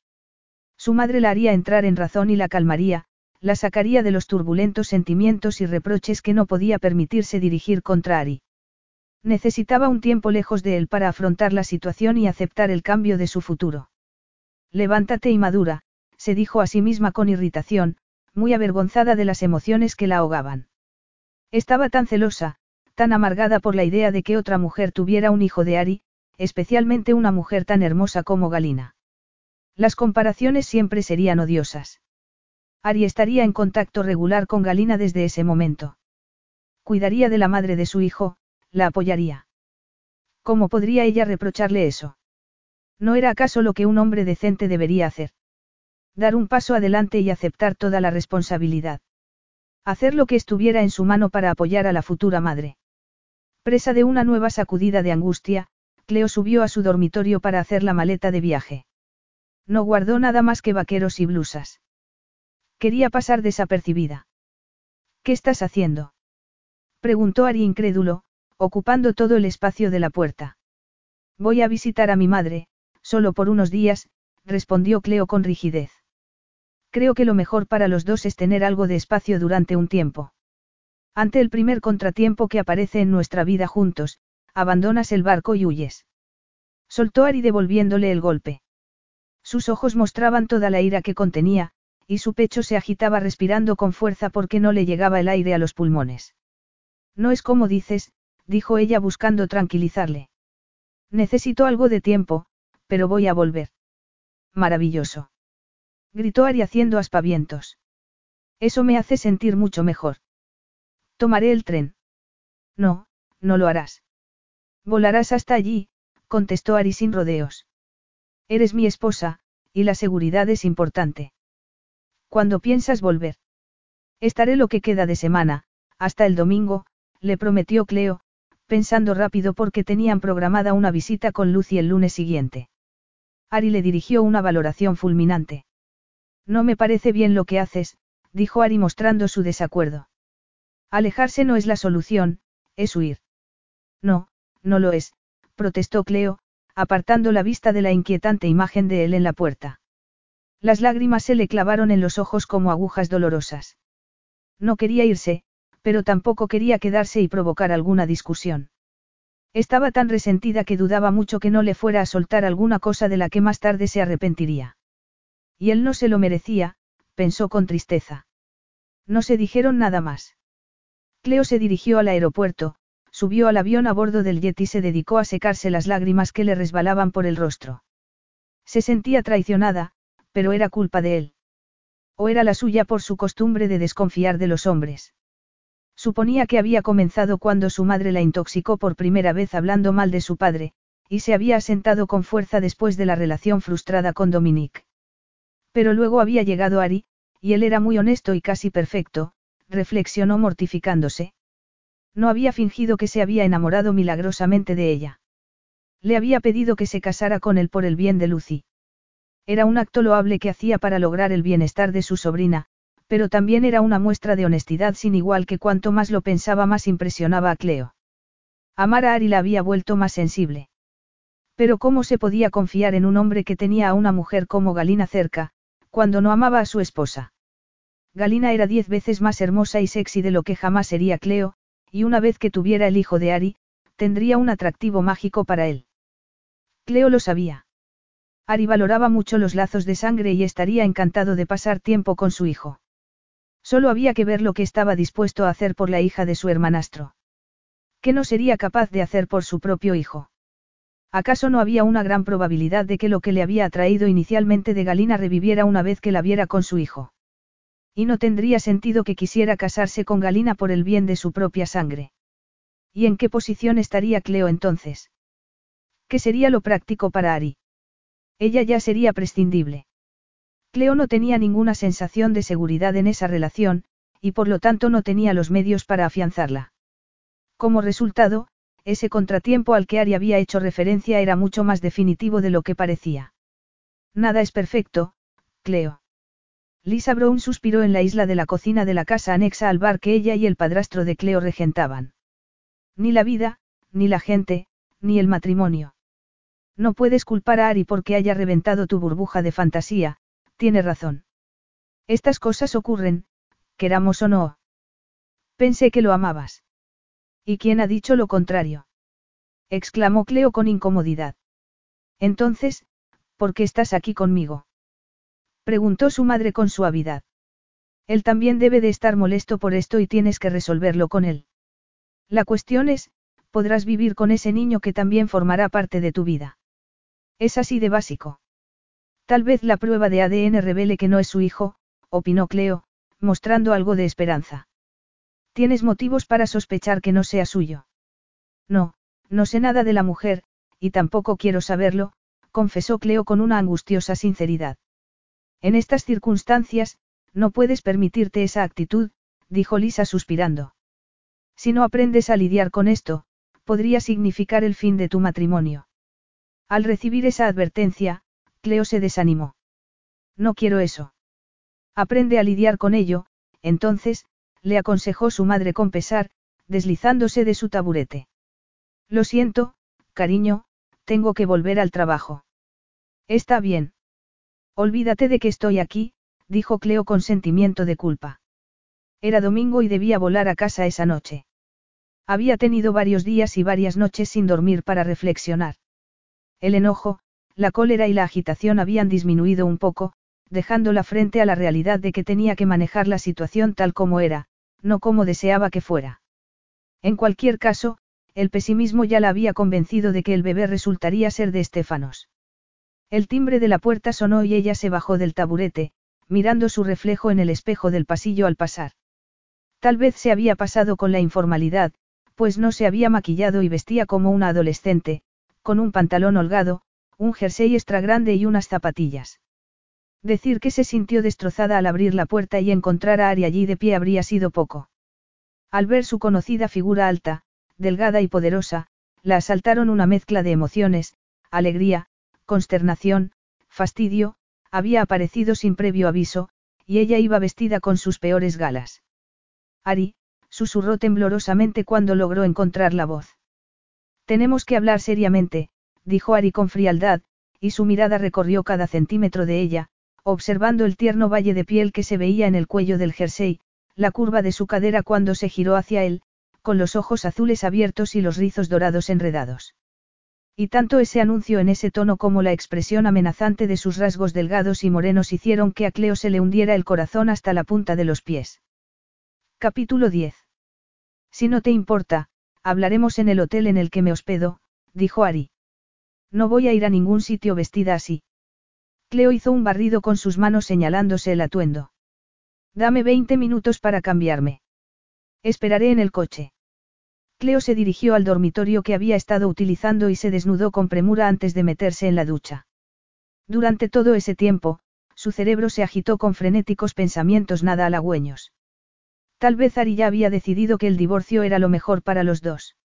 Su madre la haría entrar en razón y la calmaría, la sacaría de los turbulentos sentimientos y reproches que no podía permitirse dirigir contra Ari. Necesitaba un tiempo lejos de él para afrontar la situación y aceptar el cambio de su futuro. Levántate y madura, se dijo a sí misma con irritación, muy avergonzada de las emociones que la ahogaban. Estaba tan celosa, tan amargada por la idea de que otra mujer tuviera un hijo de Ari, especialmente una mujer tan hermosa como Galina. Las comparaciones siempre serían odiosas. Ari estaría en contacto regular con Galina desde ese momento. Cuidaría de la madre de su hijo, la apoyaría. ¿Cómo podría ella reprocharle eso? ¿No era acaso lo que un hombre decente debería hacer? Dar un paso adelante y aceptar toda la responsabilidad. Hacer lo que estuviera en su mano para apoyar a la futura madre. Presa de una nueva sacudida de angustia, Cleo subió a su dormitorio para hacer la maleta de viaje. No guardó nada más que vaqueros y blusas. Quería pasar desapercibida. ¿Qué estás haciendo? Preguntó Ari incrédulo, ocupando todo el espacio de la puerta. Voy a visitar a mi madre, solo por unos días, respondió Cleo con rigidez. Creo que lo mejor para los dos es tener algo de espacio durante un tiempo. Ante el primer contratiempo que aparece en nuestra vida juntos, abandonas el barco y huyes. Soltó Ari devolviéndole el golpe. Sus ojos mostraban toda la ira que contenía, y su pecho se agitaba respirando con fuerza porque no le llegaba el aire a los pulmones. No es como dices, dijo ella buscando tranquilizarle. Necesito algo de tiempo, pero voy a volver. Maravilloso. Gritó Ari haciendo aspavientos. Eso me hace sentir mucho mejor. Tomaré el tren. No, no lo harás. Volarás hasta allí, contestó Ari sin rodeos. Eres mi esposa, y la seguridad es importante. ¿Cuándo piensas volver? Estaré lo que queda de semana, hasta el domingo, le prometió Cleo, pensando rápido porque tenían programada una visita con Lucy el lunes siguiente. Ari le dirigió una valoración fulminante. No me parece bien lo que haces, dijo Ari mostrando su desacuerdo. Alejarse no es la solución, es huir. No, no lo es, protestó Cleo, apartando la vista de la inquietante imagen de él en la puerta. Las lágrimas se le clavaron en los ojos como agujas dolorosas. No quería irse, pero tampoco quería quedarse y provocar alguna discusión. Estaba tan resentida que dudaba mucho que no le fuera a soltar alguna cosa de la que más tarde se arrepentiría. Y él no se lo merecía, pensó con tristeza. No se dijeron nada más. Cleo se dirigió al aeropuerto, subió al avión a bordo del jet y se dedicó a secarse las lágrimas que le resbalaban por el rostro. Se sentía traicionada, pero era culpa de él. O era la suya por su costumbre de desconfiar de los hombres. Suponía que había comenzado cuando su madre la intoxicó por primera vez hablando mal de su padre, y se había asentado con fuerza después de la relación frustrada con Dominique. Pero luego había llegado Ari, y él era muy honesto y casi perfecto, reflexionó mortificándose. No había fingido que se había enamorado milagrosamente de ella. Le había pedido que se casara con él por el bien de Lucy. Era un acto loable que hacía para lograr el bienestar de su sobrina, pero también era una muestra de honestidad sin igual que cuanto más lo pensaba más impresionaba a Cleo. Amar a Ari la había vuelto más sensible. Pero ¿cómo se podía confiar en un hombre que tenía a una mujer como Galina cerca, cuando no amaba a su esposa? Galina era diez veces más hermosa y sexy de lo que jamás sería Cleo, y una vez que tuviera el hijo de Ari, tendría un atractivo mágico para él. Cleo lo sabía. Ari valoraba mucho los lazos de sangre y estaría encantado de pasar tiempo con su hijo. Solo había que ver lo que estaba dispuesto a hacer por la hija de su hermanastro. ¿Qué no sería capaz de hacer por su propio hijo? ¿Acaso no había una gran probabilidad de que lo que le había atraído inicialmente de Galina reviviera una vez que la viera con su hijo? Y no tendría sentido que quisiera casarse con Galina por el bien de su propia sangre. ¿Y en qué posición estaría Cleo entonces? ¿Qué sería lo práctico para Ari? Ella ya sería prescindible. Cleo no tenía ninguna sensación de seguridad en esa relación, y por lo tanto no tenía los medios para afianzarla. Como resultado, ese contratiempo al que Ari había hecho referencia era mucho más definitivo de lo que parecía. Nada es perfecto, Cleo. Lisa Brown suspiró en la isla de la cocina de la casa anexa al bar que ella y el padrastro de Cleo regentaban. Ni la vida, ni la gente, ni el matrimonio. No puedes culpar a Ari porque haya reventado tu burbuja de fantasía, Tiene razón. Estas cosas ocurren, queramos o no. Pensé que lo amabas. ¿Y quién ha dicho lo contrario? exclamó Cleo con incomodidad. Entonces, ¿por qué estás aquí conmigo? preguntó su madre con suavidad. Él también debe de estar molesto por esto y tienes que resolverlo con él. La cuestión es, podrás vivir con ese niño que también formará parte de tu vida. Es así de básico. Tal vez la prueba de ADN revele que no es su hijo, opinó Cleo, mostrando algo de esperanza. Tienes motivos para sospechar que no sea suyo. No, no sé nada de la mujer, y tampoco quiero saberlo, confesó Cleo con una angustiosa sinceridad. En estas circunstancias, no puedes permitirte esa actitud, dijo Lisa suspirando. Si no aprendes a lidiar con esto, podría significar el fin de tu matrimonio. Al recibir esa advertencia, Cleo se desanimó. No quiero eso. Aprende a lidiar con ello, entonces, le aconsejó su madre con pesar, deslizándose de su taburete. Lo siento, cariño, tengo que volver al trabajo. Está bien. Olvídate de que estoy aquí, dijo Cleo con sentimiento de culpa. Era domingo y debía volar a casa esa noche. Había tenido varios días y varias noches sin dormir para reflexionar. El enojo, la cólera y la agitación habían disminuido un poco, dejándola frente a la realidad de que tenía que manejar la situación tal como era, no como deseaba que fuera. En cualquier caso, el pesimismo ya la había convencido de que el bebé resultaría ser de Estefanos. El timbre de la puerta sonó y ella se bajó del taburete, mirando su reflejo en el espejo del pasillo al pasar. Tal vez se había pasado con la informalidad, pues no se había maquillado y vestía como una adolescente, con un pantalón holgado, un jersey extra grande y unas zapatillas. Decir que se sintió destrozada al abrir la puerta y encontrar a Ari allí de pie habría sido poco. Al ver su conocida figura alta, delgada y poderosa, la asaltaron una mezcla de emociones, alegría, consternación, fastidio, había aparecido sin previo aviso, y ella iba vestida con sus peores galas. Ari, susurró temblorosamente cuando logró encontrar la voz. Tenemos que hablar seriamente, dijo Ari con frialdad, y su mirada recorrió cada centímetro de ella, observando el tierno valle de piel que se veía en el cuello del jersey, la curva de su cadera cuando se giró hacia él, con los ojos azules abiertos y los rizos dorados enredados. Y tanto ese anuncio en ese tono como la expresión amenazante de sus rasgos delgados y morenos hicieron que a Cleo se le hundiera el corazón hasta la punta de los pies. Capítulo 10. Si no te importa, hablaremos en el hotel en el que me hospedo, dijo Ari. No voy a ir a ningún sitio vestida así. Cleo hizo un barrido con sus manos señalándose el atuendo. Dame 20 minutos para cambiarme. Esperaré en el coche. Cleo se dirigió al dormitorio que había estado utilizando y se desnudó con premura antes de meterse en la ducha. Durante todo ese tiempo, su cerebro se agitó con frenéticos pensamientos nada halagüeños. Tal vez Ari ya había decidido que el divorcio era lo mejor para los dos.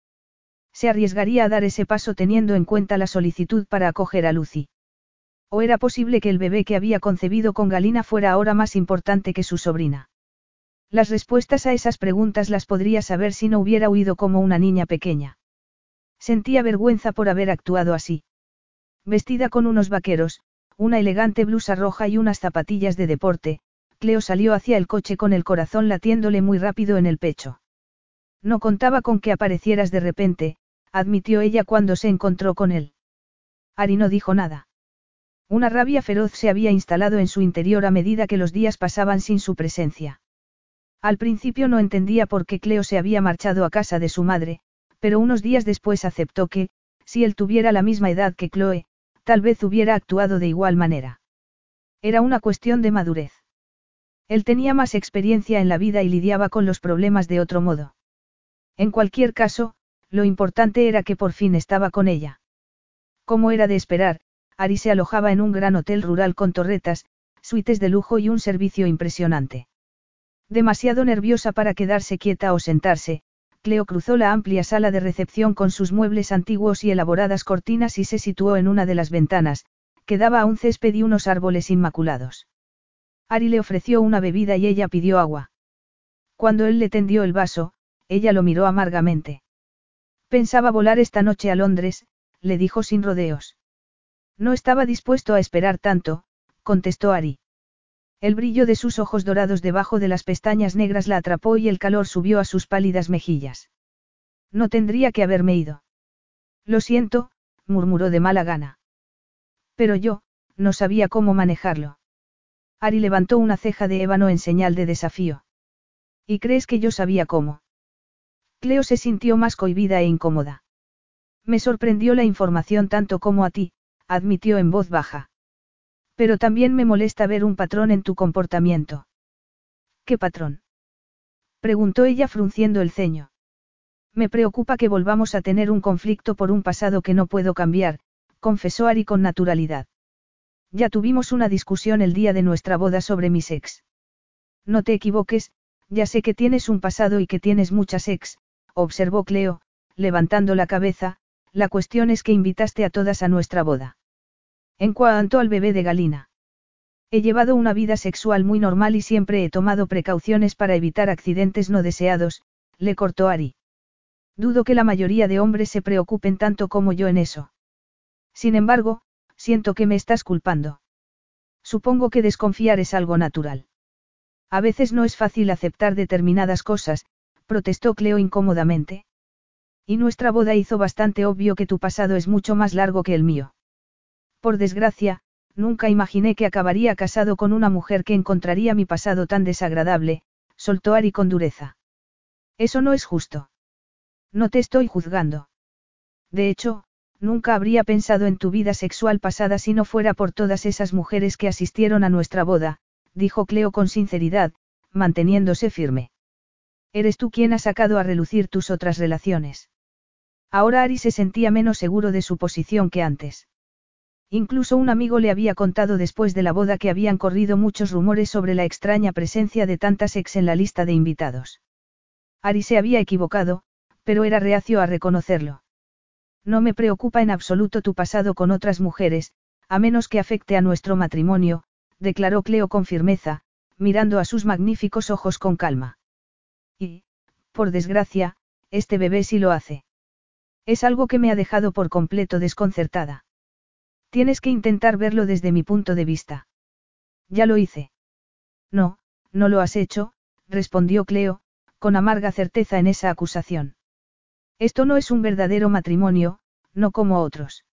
Se arriesgaría a dar ese paso teniendo en cuenta la solicitud para acoger a Lucy. ¿O era posible que el bebé que había concebido con Galina fuera ahora más importante que su sobrina? Las respuestas a esas preguntas las podría saber si no hubiera huido como una niña pequeña. Sentía vergüenza por haber actuado así. Vestida con unos vaqueros, una elegante blusa roja y unas zapatillas de deporte, Cleo salió hacia el coche con el corazón latiéndole muy rápido en el pecho. No contaba con que aparecieras de repente, admitió ella cuando se encontró con él. Ari no dijo nada. Una rabia feroz se había instalado en su interior a medida que los días pasaban sin su presencia. Al principio no entendía por qué Cleo se había marchado a casa de su madre, pero unos días después aceptó que, si él tuviera la misma edad que Chloe, tal vez hubiera actuado de igual manera. Era una cuestión de madurez. Él tenía más experiencia en la vida y lidiaba con los problemas de otro modo. En cualquier caso, lo importante era que por fin estaba con ella. Como era de esperar, Ari se alojaba en un gran hotel rural con torretas, suites de lujo y un servicio impresionante. Demasiado nerviosa para quedarse quieta o sentarse, Cleo cruzó la amplia sala de recepción con sus muebles antiguos y elaboradas cortinas y se situó en una de las ventanas, que daba a un césped y unos árboles inmaculados. Ari le ofreció una bebida y ella pidió agua. Cuando él le tendió el vaso, ella lo miró amargamente. Pensaba volar esta noche a Londres, le dijo sin rodeos. No estaba dispuesto a esperar tanto, contestó Ari. El brillo de sus ojos dorados debajo de las pestañas negras la atrapó y el calor subió a sus pálidas mejillas. No tendría que haberme ido. Lo siento, murmuró de mala gana. Pero yo, no sabía cómo manejarlo. Ari levantó una ceja de ébano en señal de desafío. ¿Y crees que yo sabía cómo? Cleo se sintió más cohibida e incómoda. Me sorprendió la información tanto como a ti, admitió en voz baja. Pero también me molesta ver un patrón en tu comportamiento. ¿Qué patrón? preguntó ella frunciendo el ceño. Me preocupa que volvamos a tener un conflicto por un pasado que no puedo cambiar, confesó Ari con naturalidad. Ya tuvimos una discusión el día de nuestra boda sobre mis ex. No te equivoques, ya sé que tienes un pasado y que tienes muchas ex, observó Cleo, levantando la cabeza, la cuestión es que invitaste a todas a nuestra boda. En cuanto al bebé de Galina. He llevado una vida sexual muy normal y siempre he tomado precauciones para evitar accidentes no deseados, le cortó Ari. Dudo que la mayoría de hombres se preocupen tanto como yo en eso. Sin embargo, siento que me estás culpando. Supongo que desconfiar es algo natural. A veces no es fácil aceptar determinadas cosas, protestó Cleo incómodamente. Y nuestra boda hizo bastante obvio que tu pasado es mucho más largo que el mío. Por desgracia, nunca imaginé que acabaría casado con una mujer que encontraría mi pasado tan desagradable, soltó Ari con dureza. Eso no es justo. No te estoy juzgando. De hecho, nunca habría pensado en tu vida sexual pasada si no fuera por todas esas mujeres que asistieron a nuestra boda, dijo Cleo con sinceridad, manteniéndose firme. Eres tú quien ha sacado a relucir tus otras relaciones. Ahora Ari se sentía menos seguro de su posición que antes. Incluso un amigo le había contado después de la boda que habían corrido muchos rumores sobre la extraña presencia de tantas ex en la lista de invitados. Ari se había equivocado, pero era reacio a reconocerlo. No me preocupa en absoluto tu pasado con otras mujeres, a menos que afecte a nuestro matrimonio, declaró Cleo con firmeza, mirando a sus magníficos ojos con calma. Y, por desgracia, este bebé sí lo hace. Es algo que me ha dejado por completo desconcertada. Tienes que intentar verlo desde mi punto de vista. Ya lo hice. No, no lo has hecho, respondió Cleo, con amarga certeza en esa acusación. Esto no es un verdadero matrimonio, no como otros.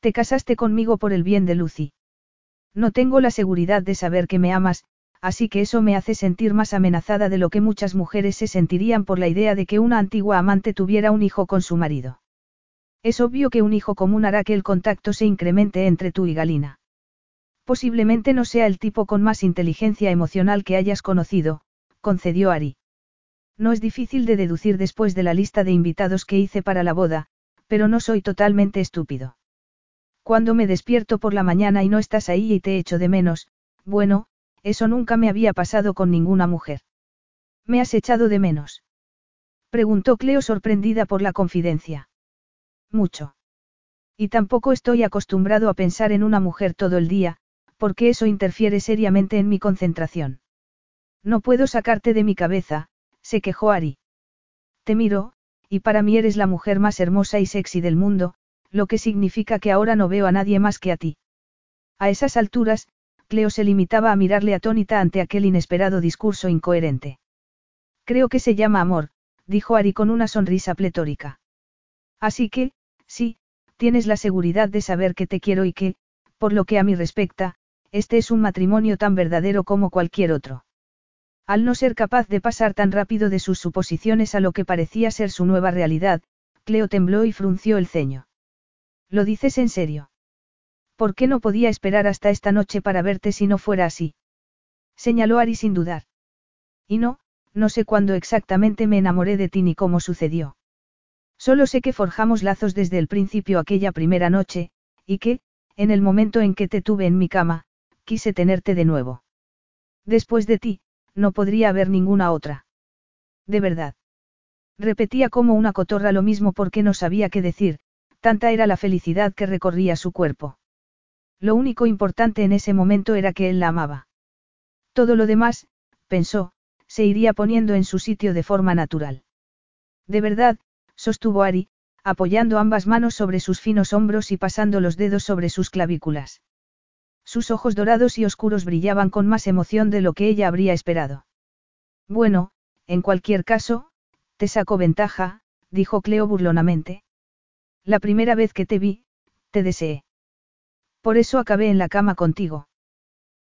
Te casaste conmigo por el bien de Lucy. No tengo la seguridad de saber que me amas, así que eso me hace sentir más amenazada de lo que muchas mujeres se sentirían por la idea de que una antigua amante tuviera un hijo con su marido. Es obvio que un hijo común hará que el contacto se incremente entre tú y Galina. Posiblemente no sea el tipo con más inteligencia emocional que hayas conocido, concedió Ari. No es difícil de deducir después de la lista de invitados que hice para la boda, pero no soy totalmente estúpido. Cuando me despierto por la mañana y no estás ahí y te echo de menos, bueno, eso nunca me había pasado con ninguna mujer. ¿Me has echado de menos? Preguntó Cleo sorprendida por la confidencia. Mucho. Y tampoco estoy acostumbrado a pensar en una mujer todo el día, porque eso interfiere seriamente en mi concentración. No puedo sacarte de mi cabeza, se quejó Ari. Te miro, y para mí eres la mujer más hermosa y sexy del mundo, lo que significa que ahora no veo a nadie más que a ti. A esas alturas, Cleo se limitaba a mirarle atónita ante aquel inesperado discurso incoherente. Creo que se llama amor, dijo Ari con una sonrisa pletórica. Así que, sí, tienes la seguridad de saber que te quiero y que, por lo que a mí respecta, este es un matrimonio tan verdadero como cualquier otro. Al no ser capaz de pasar tan rápido de sus suposiciones a lo que parecía ser su nueva realidad, Cleo tembló y frunció el ceño. ¿Lo dices en serio? ¿Por qué no podía esperar hasta esta noche para verte si no fuera así? Señaló Ari sin dudar. Y no, no sé cuándo exactamente me enamoré de ti ni cómo sucedió. Solo sé que forjamos lazos desde el principio aquella primera noche, y que, en el momento en que te tuve en mi cama, quise tenerte de nuevo. Después de ti, no podría haber ninguna otra. De verdad. Repetía como una cotorra lo mismo porque no sabía qué decir, tanta era la felicidad que recorría su cuerpo. Lo único importante en ese momento era que él la amaba. Todo lo demás, pensó, se iría poniendo en su sitio de forma natural. De verdad, sostuvo Ari, apoyando ambas manos sobre sus finos hombros y pasando los dedos sobre sus clavículas. Sus ojos dorados y oscuros brillaban con más emoción de lo que ella habría esperado. Bueno, en cualquier caso, te saco ventaja, dijo Cleo burlonamente. La primera vez que te vi, te deseé. Por eso acabé en la cama contigo.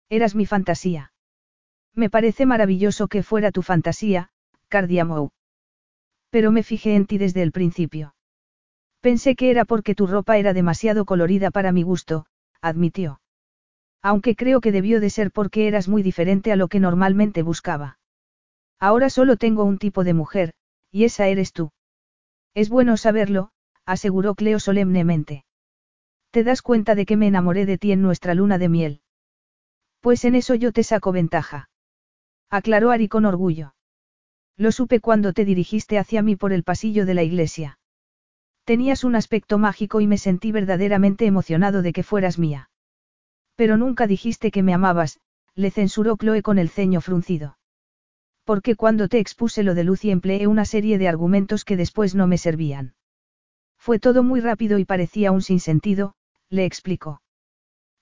Eras mi fantasía. Me parece maravilloso que fuera tu fantasía, Cardiamou. Pero me fijé en ti desde el principio. Pensé que era porque tu ropa era demasiado colorida para mi gusto, admitió. Aunque creo que debió de ser porque eras muy diferente a lo que normalmente buscaba. Ahora solo tengo un tipo de mujer, y esa eres tú. Es bueno saberlo, aseguró Cleo solemnemente. ¿Te das cuenta de que me enamoré de ti en nuestra luna de miel? Pues en eso yo te saco ventaja. Aclaró Ari con orgullo. Lo supe cuando te dirigiste hacia mí por el pasillo de la iglesia. Tenías un aspecto mágico y me sentí verdaderamente emocionado de que fueras mía. Pero nunca dijiste que me amabas, le censuró Chloe con el ceño fruncido. Porque cuando te expuse lo de Lucy empleé una serie de argumentos que después no me servían. Fue todo muy rápido y parecía un sinsentido, le explicó.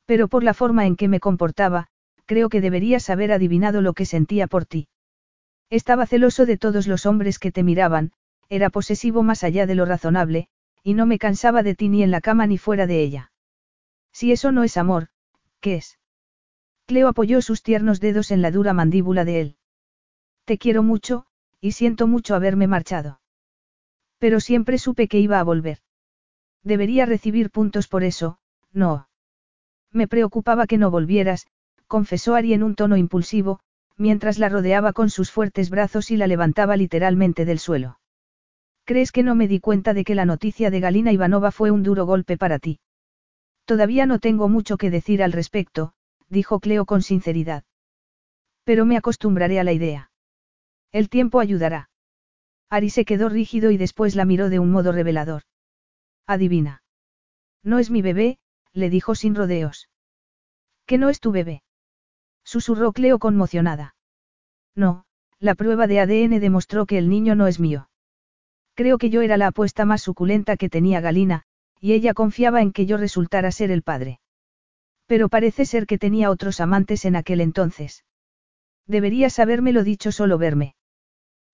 Pero por la forma en que me comportaba, creo que deberías haber adivinado lo que sentía por ti. Estaba celoso de todos los hombres que te miraban, era posesivo más allá de lo razonable, y no me cansaba de ti ni en la cama ni fuera de ella. Si eso no es amor, ¿qué es? Cleo apoyó sus tiernos dedos en la dura mandíbula de él. Te quiero mucho, y siento mucho haberme marchado. Pero siempre supe que iba a volver. Debería recibir puntos por eso, no. Me preocupaba que no volvieras, confesó Ari en un tono impulsivo, mientras la rodeaba con sus fuertes brazos y la levantaba literalmente del suelo. ¿Crees que no me di cuenta de que la noticia de Galina Ivanova fue un duro golpe para ti? Todavía no tengo mucho que decir al respecto, dijo Cleo con sinceridad. Pero me acostumbraré a la idea. El tiempo ayudará. Ari se quedó rígido y después la miró de un modo revelador. Adivina. No es mi bebé, le dijo sin rodeos. ¿Que no es tu bebé? Susurró Cleo conmocionada. No, la prueba de ADN demostró que el niño no es mío. Creo que yo era la apuesta más suculenta que tenía Galina, y ella confiaba en que yo resultara ser el padre. Pero parece ser que tenía otros amantes en aquel entonces. Deberías habérmelo dicho solo verme.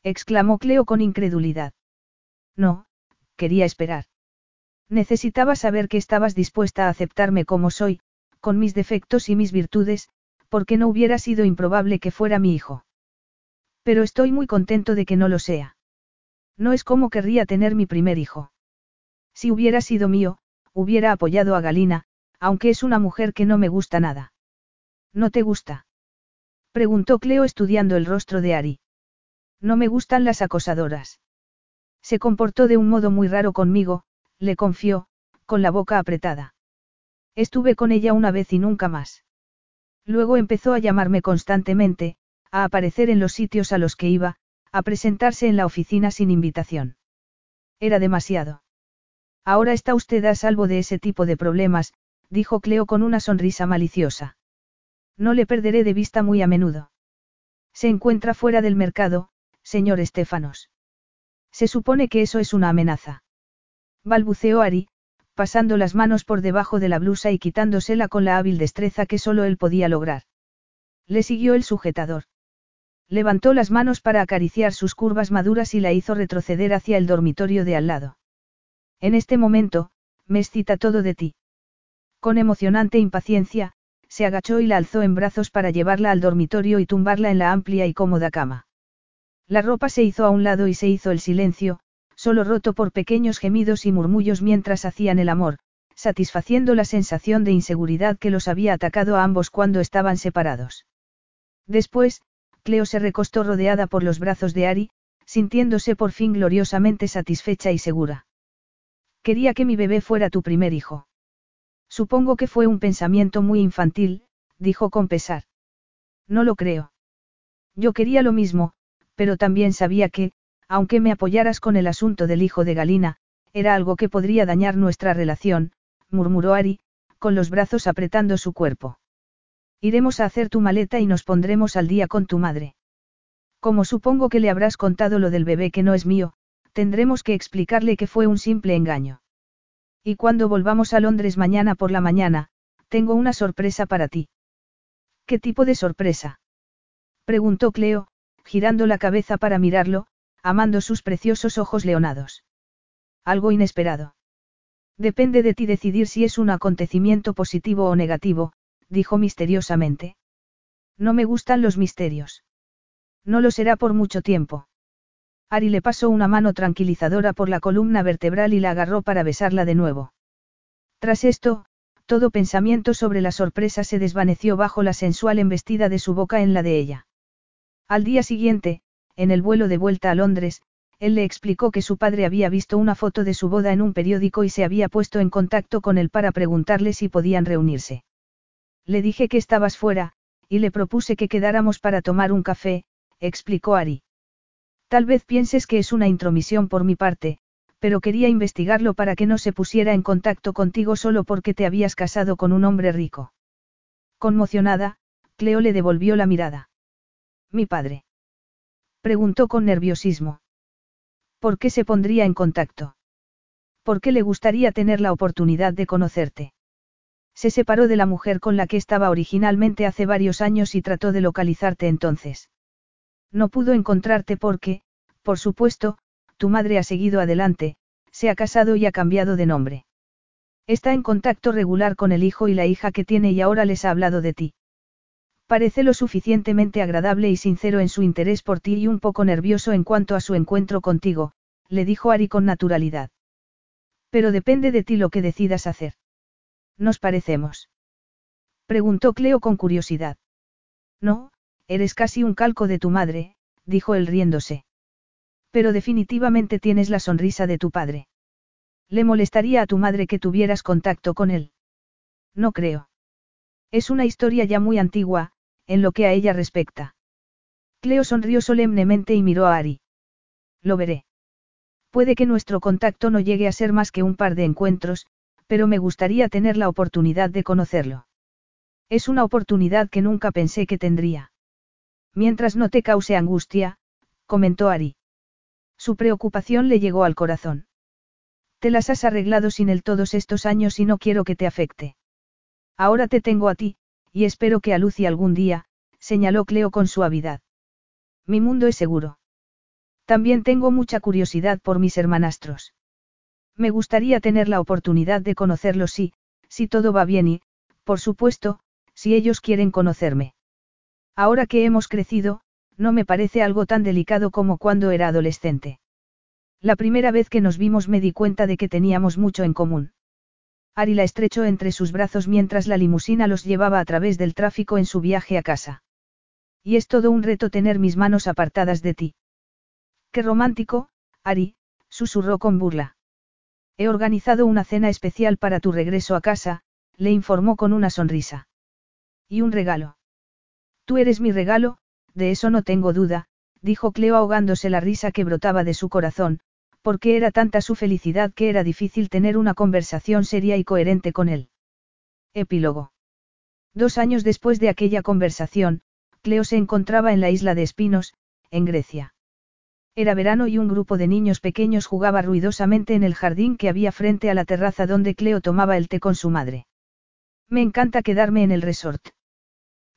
Exclamó Cleo con incredulidad. No, quería esperar. Necesitaba saber que estabas dispuesta a aceptarme como soy, con mis defectos y mis virtudes, porque no hubiera sido improbable que fuera mi hijo. Pero estoy muy contento de que no lo sea. No es como querría tener mi primer hijo. Si hubiera sido mío, hubiera apoyado a Galina, aunque es una mujer que no me gusta nada. ¿No te gusta? Preguntó Cleo estudiando el rostro de Ari. No me gustan las acosadoras. Se comportó de un modo muy raro conmigo, le confió, con la boca apretada. Estuve con ella una vez y nunca más. Luego empezó a llamarme constantemente, a aparecer en los sitios a los que iba, a presentarse en la oficina sin invitación. Era demasiado. Ahora está usted a salvo de ese tipo de problemas, dijo Cleo con una sonrisa maliciosa. No le perderé de vista muy a menudo. Se encuentra fuera del mercado, señor Estefanos. Se supone que eso es una amenaza. Balbuceó Ari, pasando las manos por debajo de la blusa y quitándosela con la hábil destreza que solo él podía lograr. Le siguió el sujetador. Levantó las manos para acariciar sus curvas maduras y la hizo retroceder hacia el dormitorio de al lado. En este momento, me excita todo de ti. Con emocionante impaciencia, se agachó y la alzó en brazos para llevarla al dormitorio y tumbarla en la amplia y cómoda cama. La ropa se hizo a un lado y se hizo el silencio, solo roto por pequeños gemidos y murmullos mientras hacían el amor, satisfaciendo la sensación de inseguridad que los había atacado a ambos cuando estaban separados. Después, Cleo se recostó rodeada por los brazos de Ari, sintiéndose por fin gloriosamente satisfecha y segura. Quería que mi bebé fuera tu primer hijo. Supongo que fue un pensamiento muy infantil, dijo con pesar. No lo creo. Yo quería lo mismo, pero también sabía que, aunque me apoyaras con el asunto del hijo de Galina, era algo que podría dañar nuestra relación, murmuró Ari, con los brazos apretando su cuerpo. Iremos a hacer tu maleta y nos pondremos al día con tu madre. Como supongo que le habrás contado lo del bebé que no es mío, tendremos que explicarle que fue un simple engaño. Y cuando volvamos a Londres mañana por la mañana, Tengo una sorpresa para ti. ¿Qué tipo de sorpresa? Preguntó Cleo, girando la cabeza para mirarlo, amando sus preciosos ojos leonados. Algo inesperado. Depende de ti decidir si es un acontecimiento positivo o negativo, dijo misteriosamente. No me gustan los misterios. No lo será por mucho tiempo. Ari le pasó una mano tranquilizadora por la columna vertebral y la agarró para besarla de nuevo. Tras esto, todo pensamiento sobre la sorpresa se desvaneció bajo la sensual embestida de su boca en la de ella. Al día siguiente, en el vuelo de vuelta a Londres, él le explicó que su padre había visto una foto de su boda en un periódico y se había puesto en contacto con él para preguntarle si podían reunirse. Le dije que estabas fuera, y le propuse que quedáramos para tomar un café, explicó Ari. Tal vez pienses que es una intromisión por mi parte, pero quería investigarlo para que no se pusiera en contacto contigo solo porque te habías casado con un hombre rico. Conmocionada, Cleo le devolvió la mirada. Mi padre. Preguntó con nerviosismo. ¿Por qué se pondría en contacto? ¿Por qué le gustaría tener la oportunidad de conocerte? Se separó de la mujer con la que estaba originalmente hace varios años y trató de localizarte entonces. No pudo encontrarte porque, por supuesto, tu madre ha seguido adelante, se ha casado y ha cambiado de nombre. Está en contacto regular con el hijo y la hija que tiene y ahora les ha hablado de ti. Parece lo suficientemente agradable y sincero en su interés por ti y un poco nervioso en cuanto a su encuentro contigo, le dijo Ari con naturalidad. Pero depende de ti lo que decidas hacer. ¿Nos parecemos? Preguntó Cleo con curiosidad. No, eres casi un calco de tu madre, dijo él riéndose. Pero definitivamente tienes la sonrisa de tu padre. ¿Le molestaría a tu madre que tuvieras contacto con él? No creo. Es una historia ya muy antigua, en lo que a ella respecta. Cleo sonrió solemnemente y miró a Ari. Lo veré. Puede que nuestro contacto no llegue a ser más que un par de encuentros, pero me gustaría tener la oportunidad de conocerlo. Es una oportunidad que nunca pensé que tendría. Mientras no te cause angustia, comentó Ari. Su preocupación le llegó al corazón. Te las has arreglado sin él todos estos años y no quiero que te afecte. Ahora te tengo a ti, y espero que a Lucy algún día, señaló Cleo con suavidad. Mi mundo es seguro. También tengo mucha curiosidad por mis hermanastros. Me gustaría tener la oportunidad de conocerlos si, si todo va bien y, por supuesto, si ellos quieren conocerme. Ahora que hemos crecido, no me parece algo tan delicado como cuando era adolescente. La primera vez que nos vimos me di cuenta de que teníamos mucho en común. Ari la estrechó entre sus brazos mientras la limusina los llevaba a través del tráfico en su viaje a casa. Y es todo un reto tener mis manos apartadas de ti. Qué romántico, Ari, susurró con burla. He organizado una cena especial para tu regreso a casa, le informó con una sonrisa. Y un regalo. Tú eres mi regalo, de eso no tengo duda, dijo Cleo ahogándose la risa que brotaba de su corazón, porque era tanta su felicidad que era difícil tener una conversación seria y coherente con él. Epílogo. Dos años después de aquella conversación, Cleo se encontraba en la isla de Espinos, en Grecia. Era verano y un grupo de niños pequeños jugaba ruidosamente en el jardín que había frente a la terraza donde Cleo tomaba el té con su madre. Me encanta quedarme en el resort.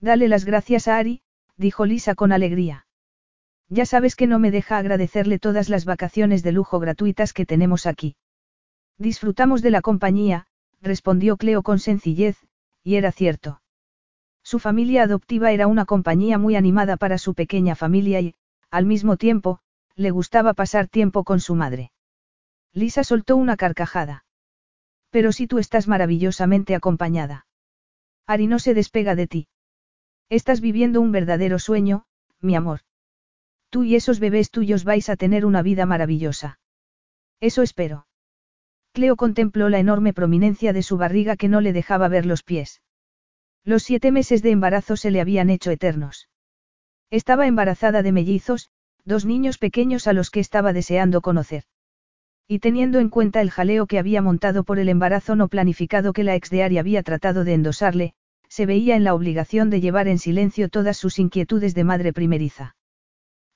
Dale las gracias a Ari, dijo Lisa con alegría. Ya sabes que no me deja agradecerle todas las vacaciones de lujo gratuitas que tenemos aquí. Disfrutamos de la compañía, respondió Cleo con sencillez, y era cierto. Su familia adoptiva era una compañía muy animada para su pequeña familia y, al mismo tiempo, le gustaba pasar tiempo con su madre. Lisa soltó una carcajada. Pero si tú estás maravillosamente acompañada. Ari no se despega de ti. Estás viviendo un verdadero sueño, mi amor. Tú y esos bebés tuyos vais a tener una vida maravillosa. Eso espero. Cleo contempló la enorme prominencia de su barriga que no le dejaba ver los pies. Los siete meses de embarazo se le habían hecho eternos. Estaba embarazada de mellizos, dos niños pequeños a los que estaba deseando conocer. Y teniendo en cuenta el jaleo que había montado por el embarazo no planificado que la ex de Ari había tratado de endosarle, se veía en la obligación de llevar en silencio todas sus inquietudes de madre primeriza.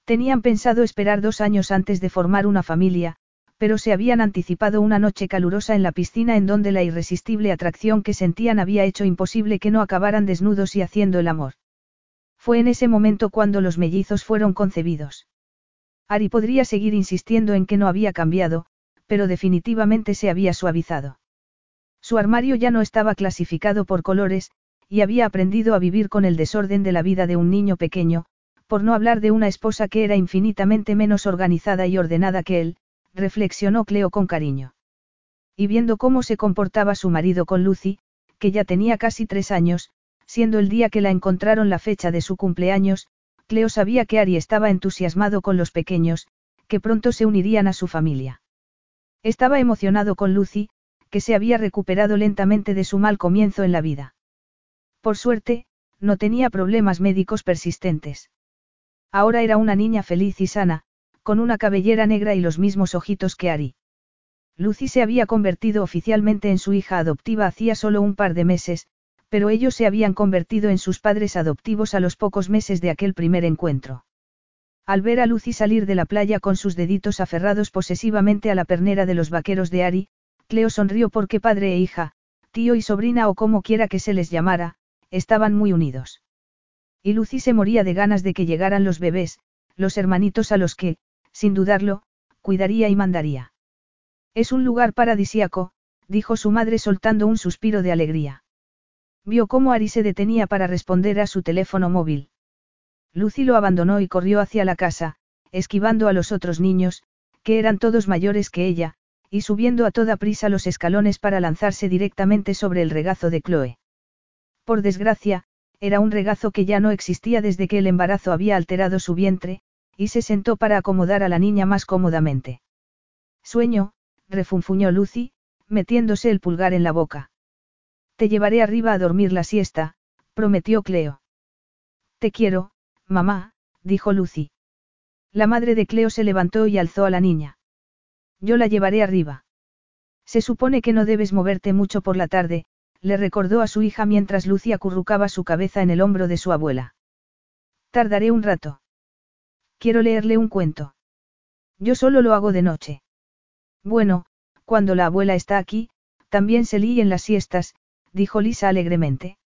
Tenían pensado esperar dos años antes de formar una familia, Pero se habían anticipado una noche calurosa en la piscina en donde la irresistible atracción que sentían había hecho imposible que no acabaran desnudos y haciendo el amor. Fue en ese momento cuando los mellizos fueron concebidos. Ari podría seguir insistiendo en que no había cambiado, pero definitivamente se había suavizado. Su armario ya no estaba clasificado por colores, y había aprendido a vivir con el desorden de la vida de un niño pequeño, por no hablar de una esposa que era infinitamente menos organizada y ordenada que él, reflexionó Cleo con cariño. Y viendo cómo se comportaba su marido con Lucy, que ya tenía casi tres años, siendo el día que la encontraron la fecha de su cumpleaños, Cleo sabía que Ari estaba entusiasmado con los pequeños, que pronto se unirían a su familia. Estaba emocionado con Lucy, que se había recuperado lentamente de su mal comienzo en la vida. Por suerte, no tenía problemas médicos persistentes. Ahora era una niña feliz y sana, con una cabellera negra y los mismos ojitos que Ari. Lucy se había convertido oficialmente en su hija adoptiva hacía solo un par de meses, pero ellos se habían convertido en sus padres adoptivos a los pocos meses de aquel primer encuentro. Al ver a Lucy salir de la playa con sus deditos aferrados posesivamente a la pernera de los vaqueros de Ari, Cleo sonrió porque padre e hija, tío y sobrina o como quiera que se les llamara, estaban muy unidos. Y Lucy se moría de ganas de que llegaran los bebés, los hermanitos a los que, sin dudarlo, cuidaría y mandaría. Es un lugar paradisíaco, dijo su madre soltando un suspiro de alegría. Vio cómo Ari se detenía para responder a su teléfono móvil. Lucy lo abandonó y corrió hacia la casa, esquivando a los otros niños, que eran todos mayores que ella, y subiendo a toda prisa los escalones para lanzarse directamente sobre el regazo de Chloe. Por desgracia, era un regazo que ya no existía desde que el embarazo había alterado su vientre, y se sentó para acomodar a la niña más cómodamente. Sueño, refunfuñó Lucy, metiéndose el pulgar en la boca. Te llevaré arriba a dormir la siesta, prometió Cleo. Te quiero, mamá, dijo Lucy. La madre de Cleo se levantó y alzó a la niña. Yo la llevaré arriba. Se supone que no debes moverte mucho por la tarde, le recordó a su hija mientras Lucy acurrucaba su cabeza en el hombro de su abuela. Tardaré un rato. Quiero leerle un cuento. Yo solo lo hago de noche. Bueno, cuando la abuela está aquí, también se líe en las siestas, dijo Lisa alegremente.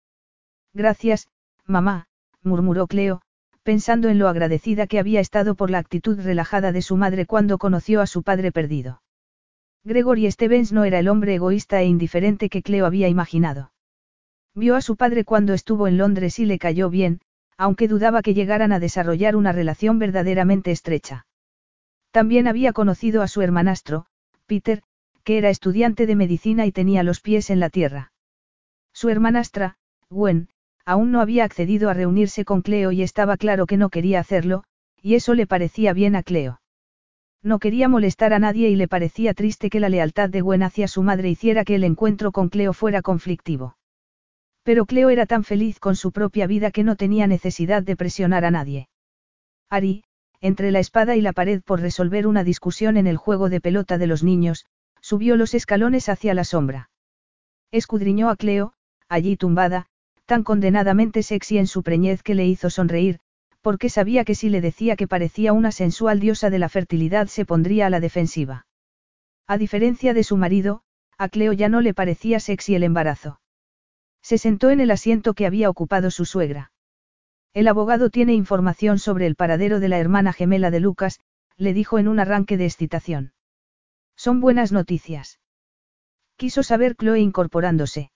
Gracias, mamá, murmuró Cleo, pensando en lo agradecida que había estado por la actitud relajada de su madre cuando conoció a su padre perdido. Gregory Stevens no era el hombre egoísta e indiferente que Cleo había imaginado. Vio a su padre cuando estuvo en Londres y le cayó bien, aunque dudaba que llegaran a desarrollar una relación verdaderamente estrecha. También había conocido a su hermanastro, Peter, que era estudiante de medicina y tenía los pies en la tierra. Su hermanastra, Gwen, aún no había accedido a reunirse con Cleo y estaba claro que no quería hacerlo, y eso le parecía bien a Cleo. No quería molestar a nadie y le parecía triste que la lealtad de Gwen hacia su madre hiciera que el encuentro con Cleo fuera conflictivo. Pero Cleo era tan feliz con su propia vida que no tenía necesidad de presionar a nadie. Ari, entre la espada y la pared por resolver una discusión en el juego de pelota de los niños, subió los escalones hacia la sombra. Escudriñó a Cleo, allí tumbada, tan condenadamente sexy en su preñez que le hizo sonreír, porque sabía que si le decía que parecía una sensual diosa de la fertilidad se pondría a la defensiva. A diferencia de su marido, a Cleo ya no le parecía sexy el embarazo. Se sentó en el asiento que había ocupado su suegra. El abogado tiene información sobre el paradero de la hermana gemela de Lucas, le dijo en un arranque de excitación. Son buenas noticias. Quiso saber Chloe incorporándose.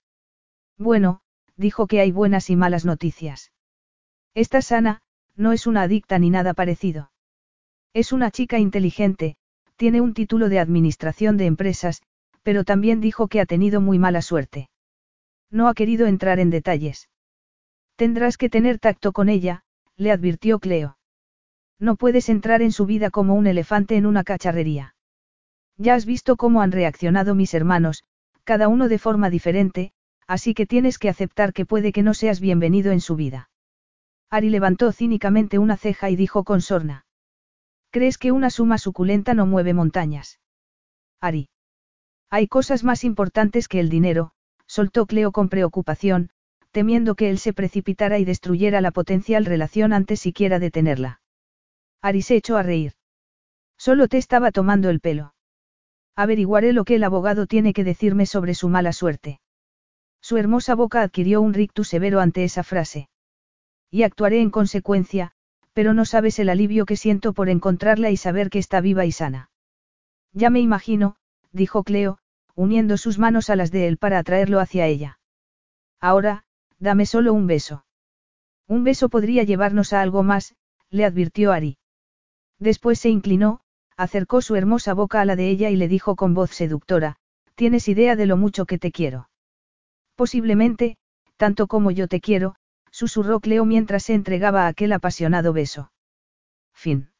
Bueno, dijo que hay buenas y malas noticias. Está sana, no es una adicta ni nada parecido. Es una chica inteligente, tiene un título de administración de empresas, pero también dijo que ha tenido muy mala suerte. No ha querido entrar en detalles. Tendrás que tener tacto con ella, le advirtió Cleo. No puedes entrar en su vida como un elefante en una cacharrería. Ya has visto cómo han reaccionado mis hermanos, cada uno de forma diferente, así que tienes que aceptar que puede que no seas bienvenido en su vida. Ari levantó cínicamente una ceja y dijo con sorna. ¿Crees que una suma suculenta no mueve montañas? Ari. Hay cosas más importantes que el dinero, soltó Cleo con preocupación, temiendo que él se precipitara y destruyera la potencial relación antes siquiera de tenerla. Ari se echó a reír. Solo te estaba tomando el pelo. Averiguaré lo que el abogado tiene que decirme sobre su mala suerte. Su hermosa boca adquirió un rictus severo ante esa frase. Y actuaré en consecuencia, pero no sabes el alivio que siento por encontrarla y saber que está viva y sana. Ya me imagino, dijo Cleo, uniendo sus manos a las de él para atraerlo hacia ella. Ahora, dame solo un beso. Un beso podría llevarnos a algo más, le advirtió Ari. Después se inclinó, acercó su hermosa boca a la de ella y le dijo con voz seductora, ¿tienes idea de lo mucho que te quiero? Posiblemente, tanto como yo te quiero, susurró Cleo mientras se entregaba a aquel apasionado beso. Fin.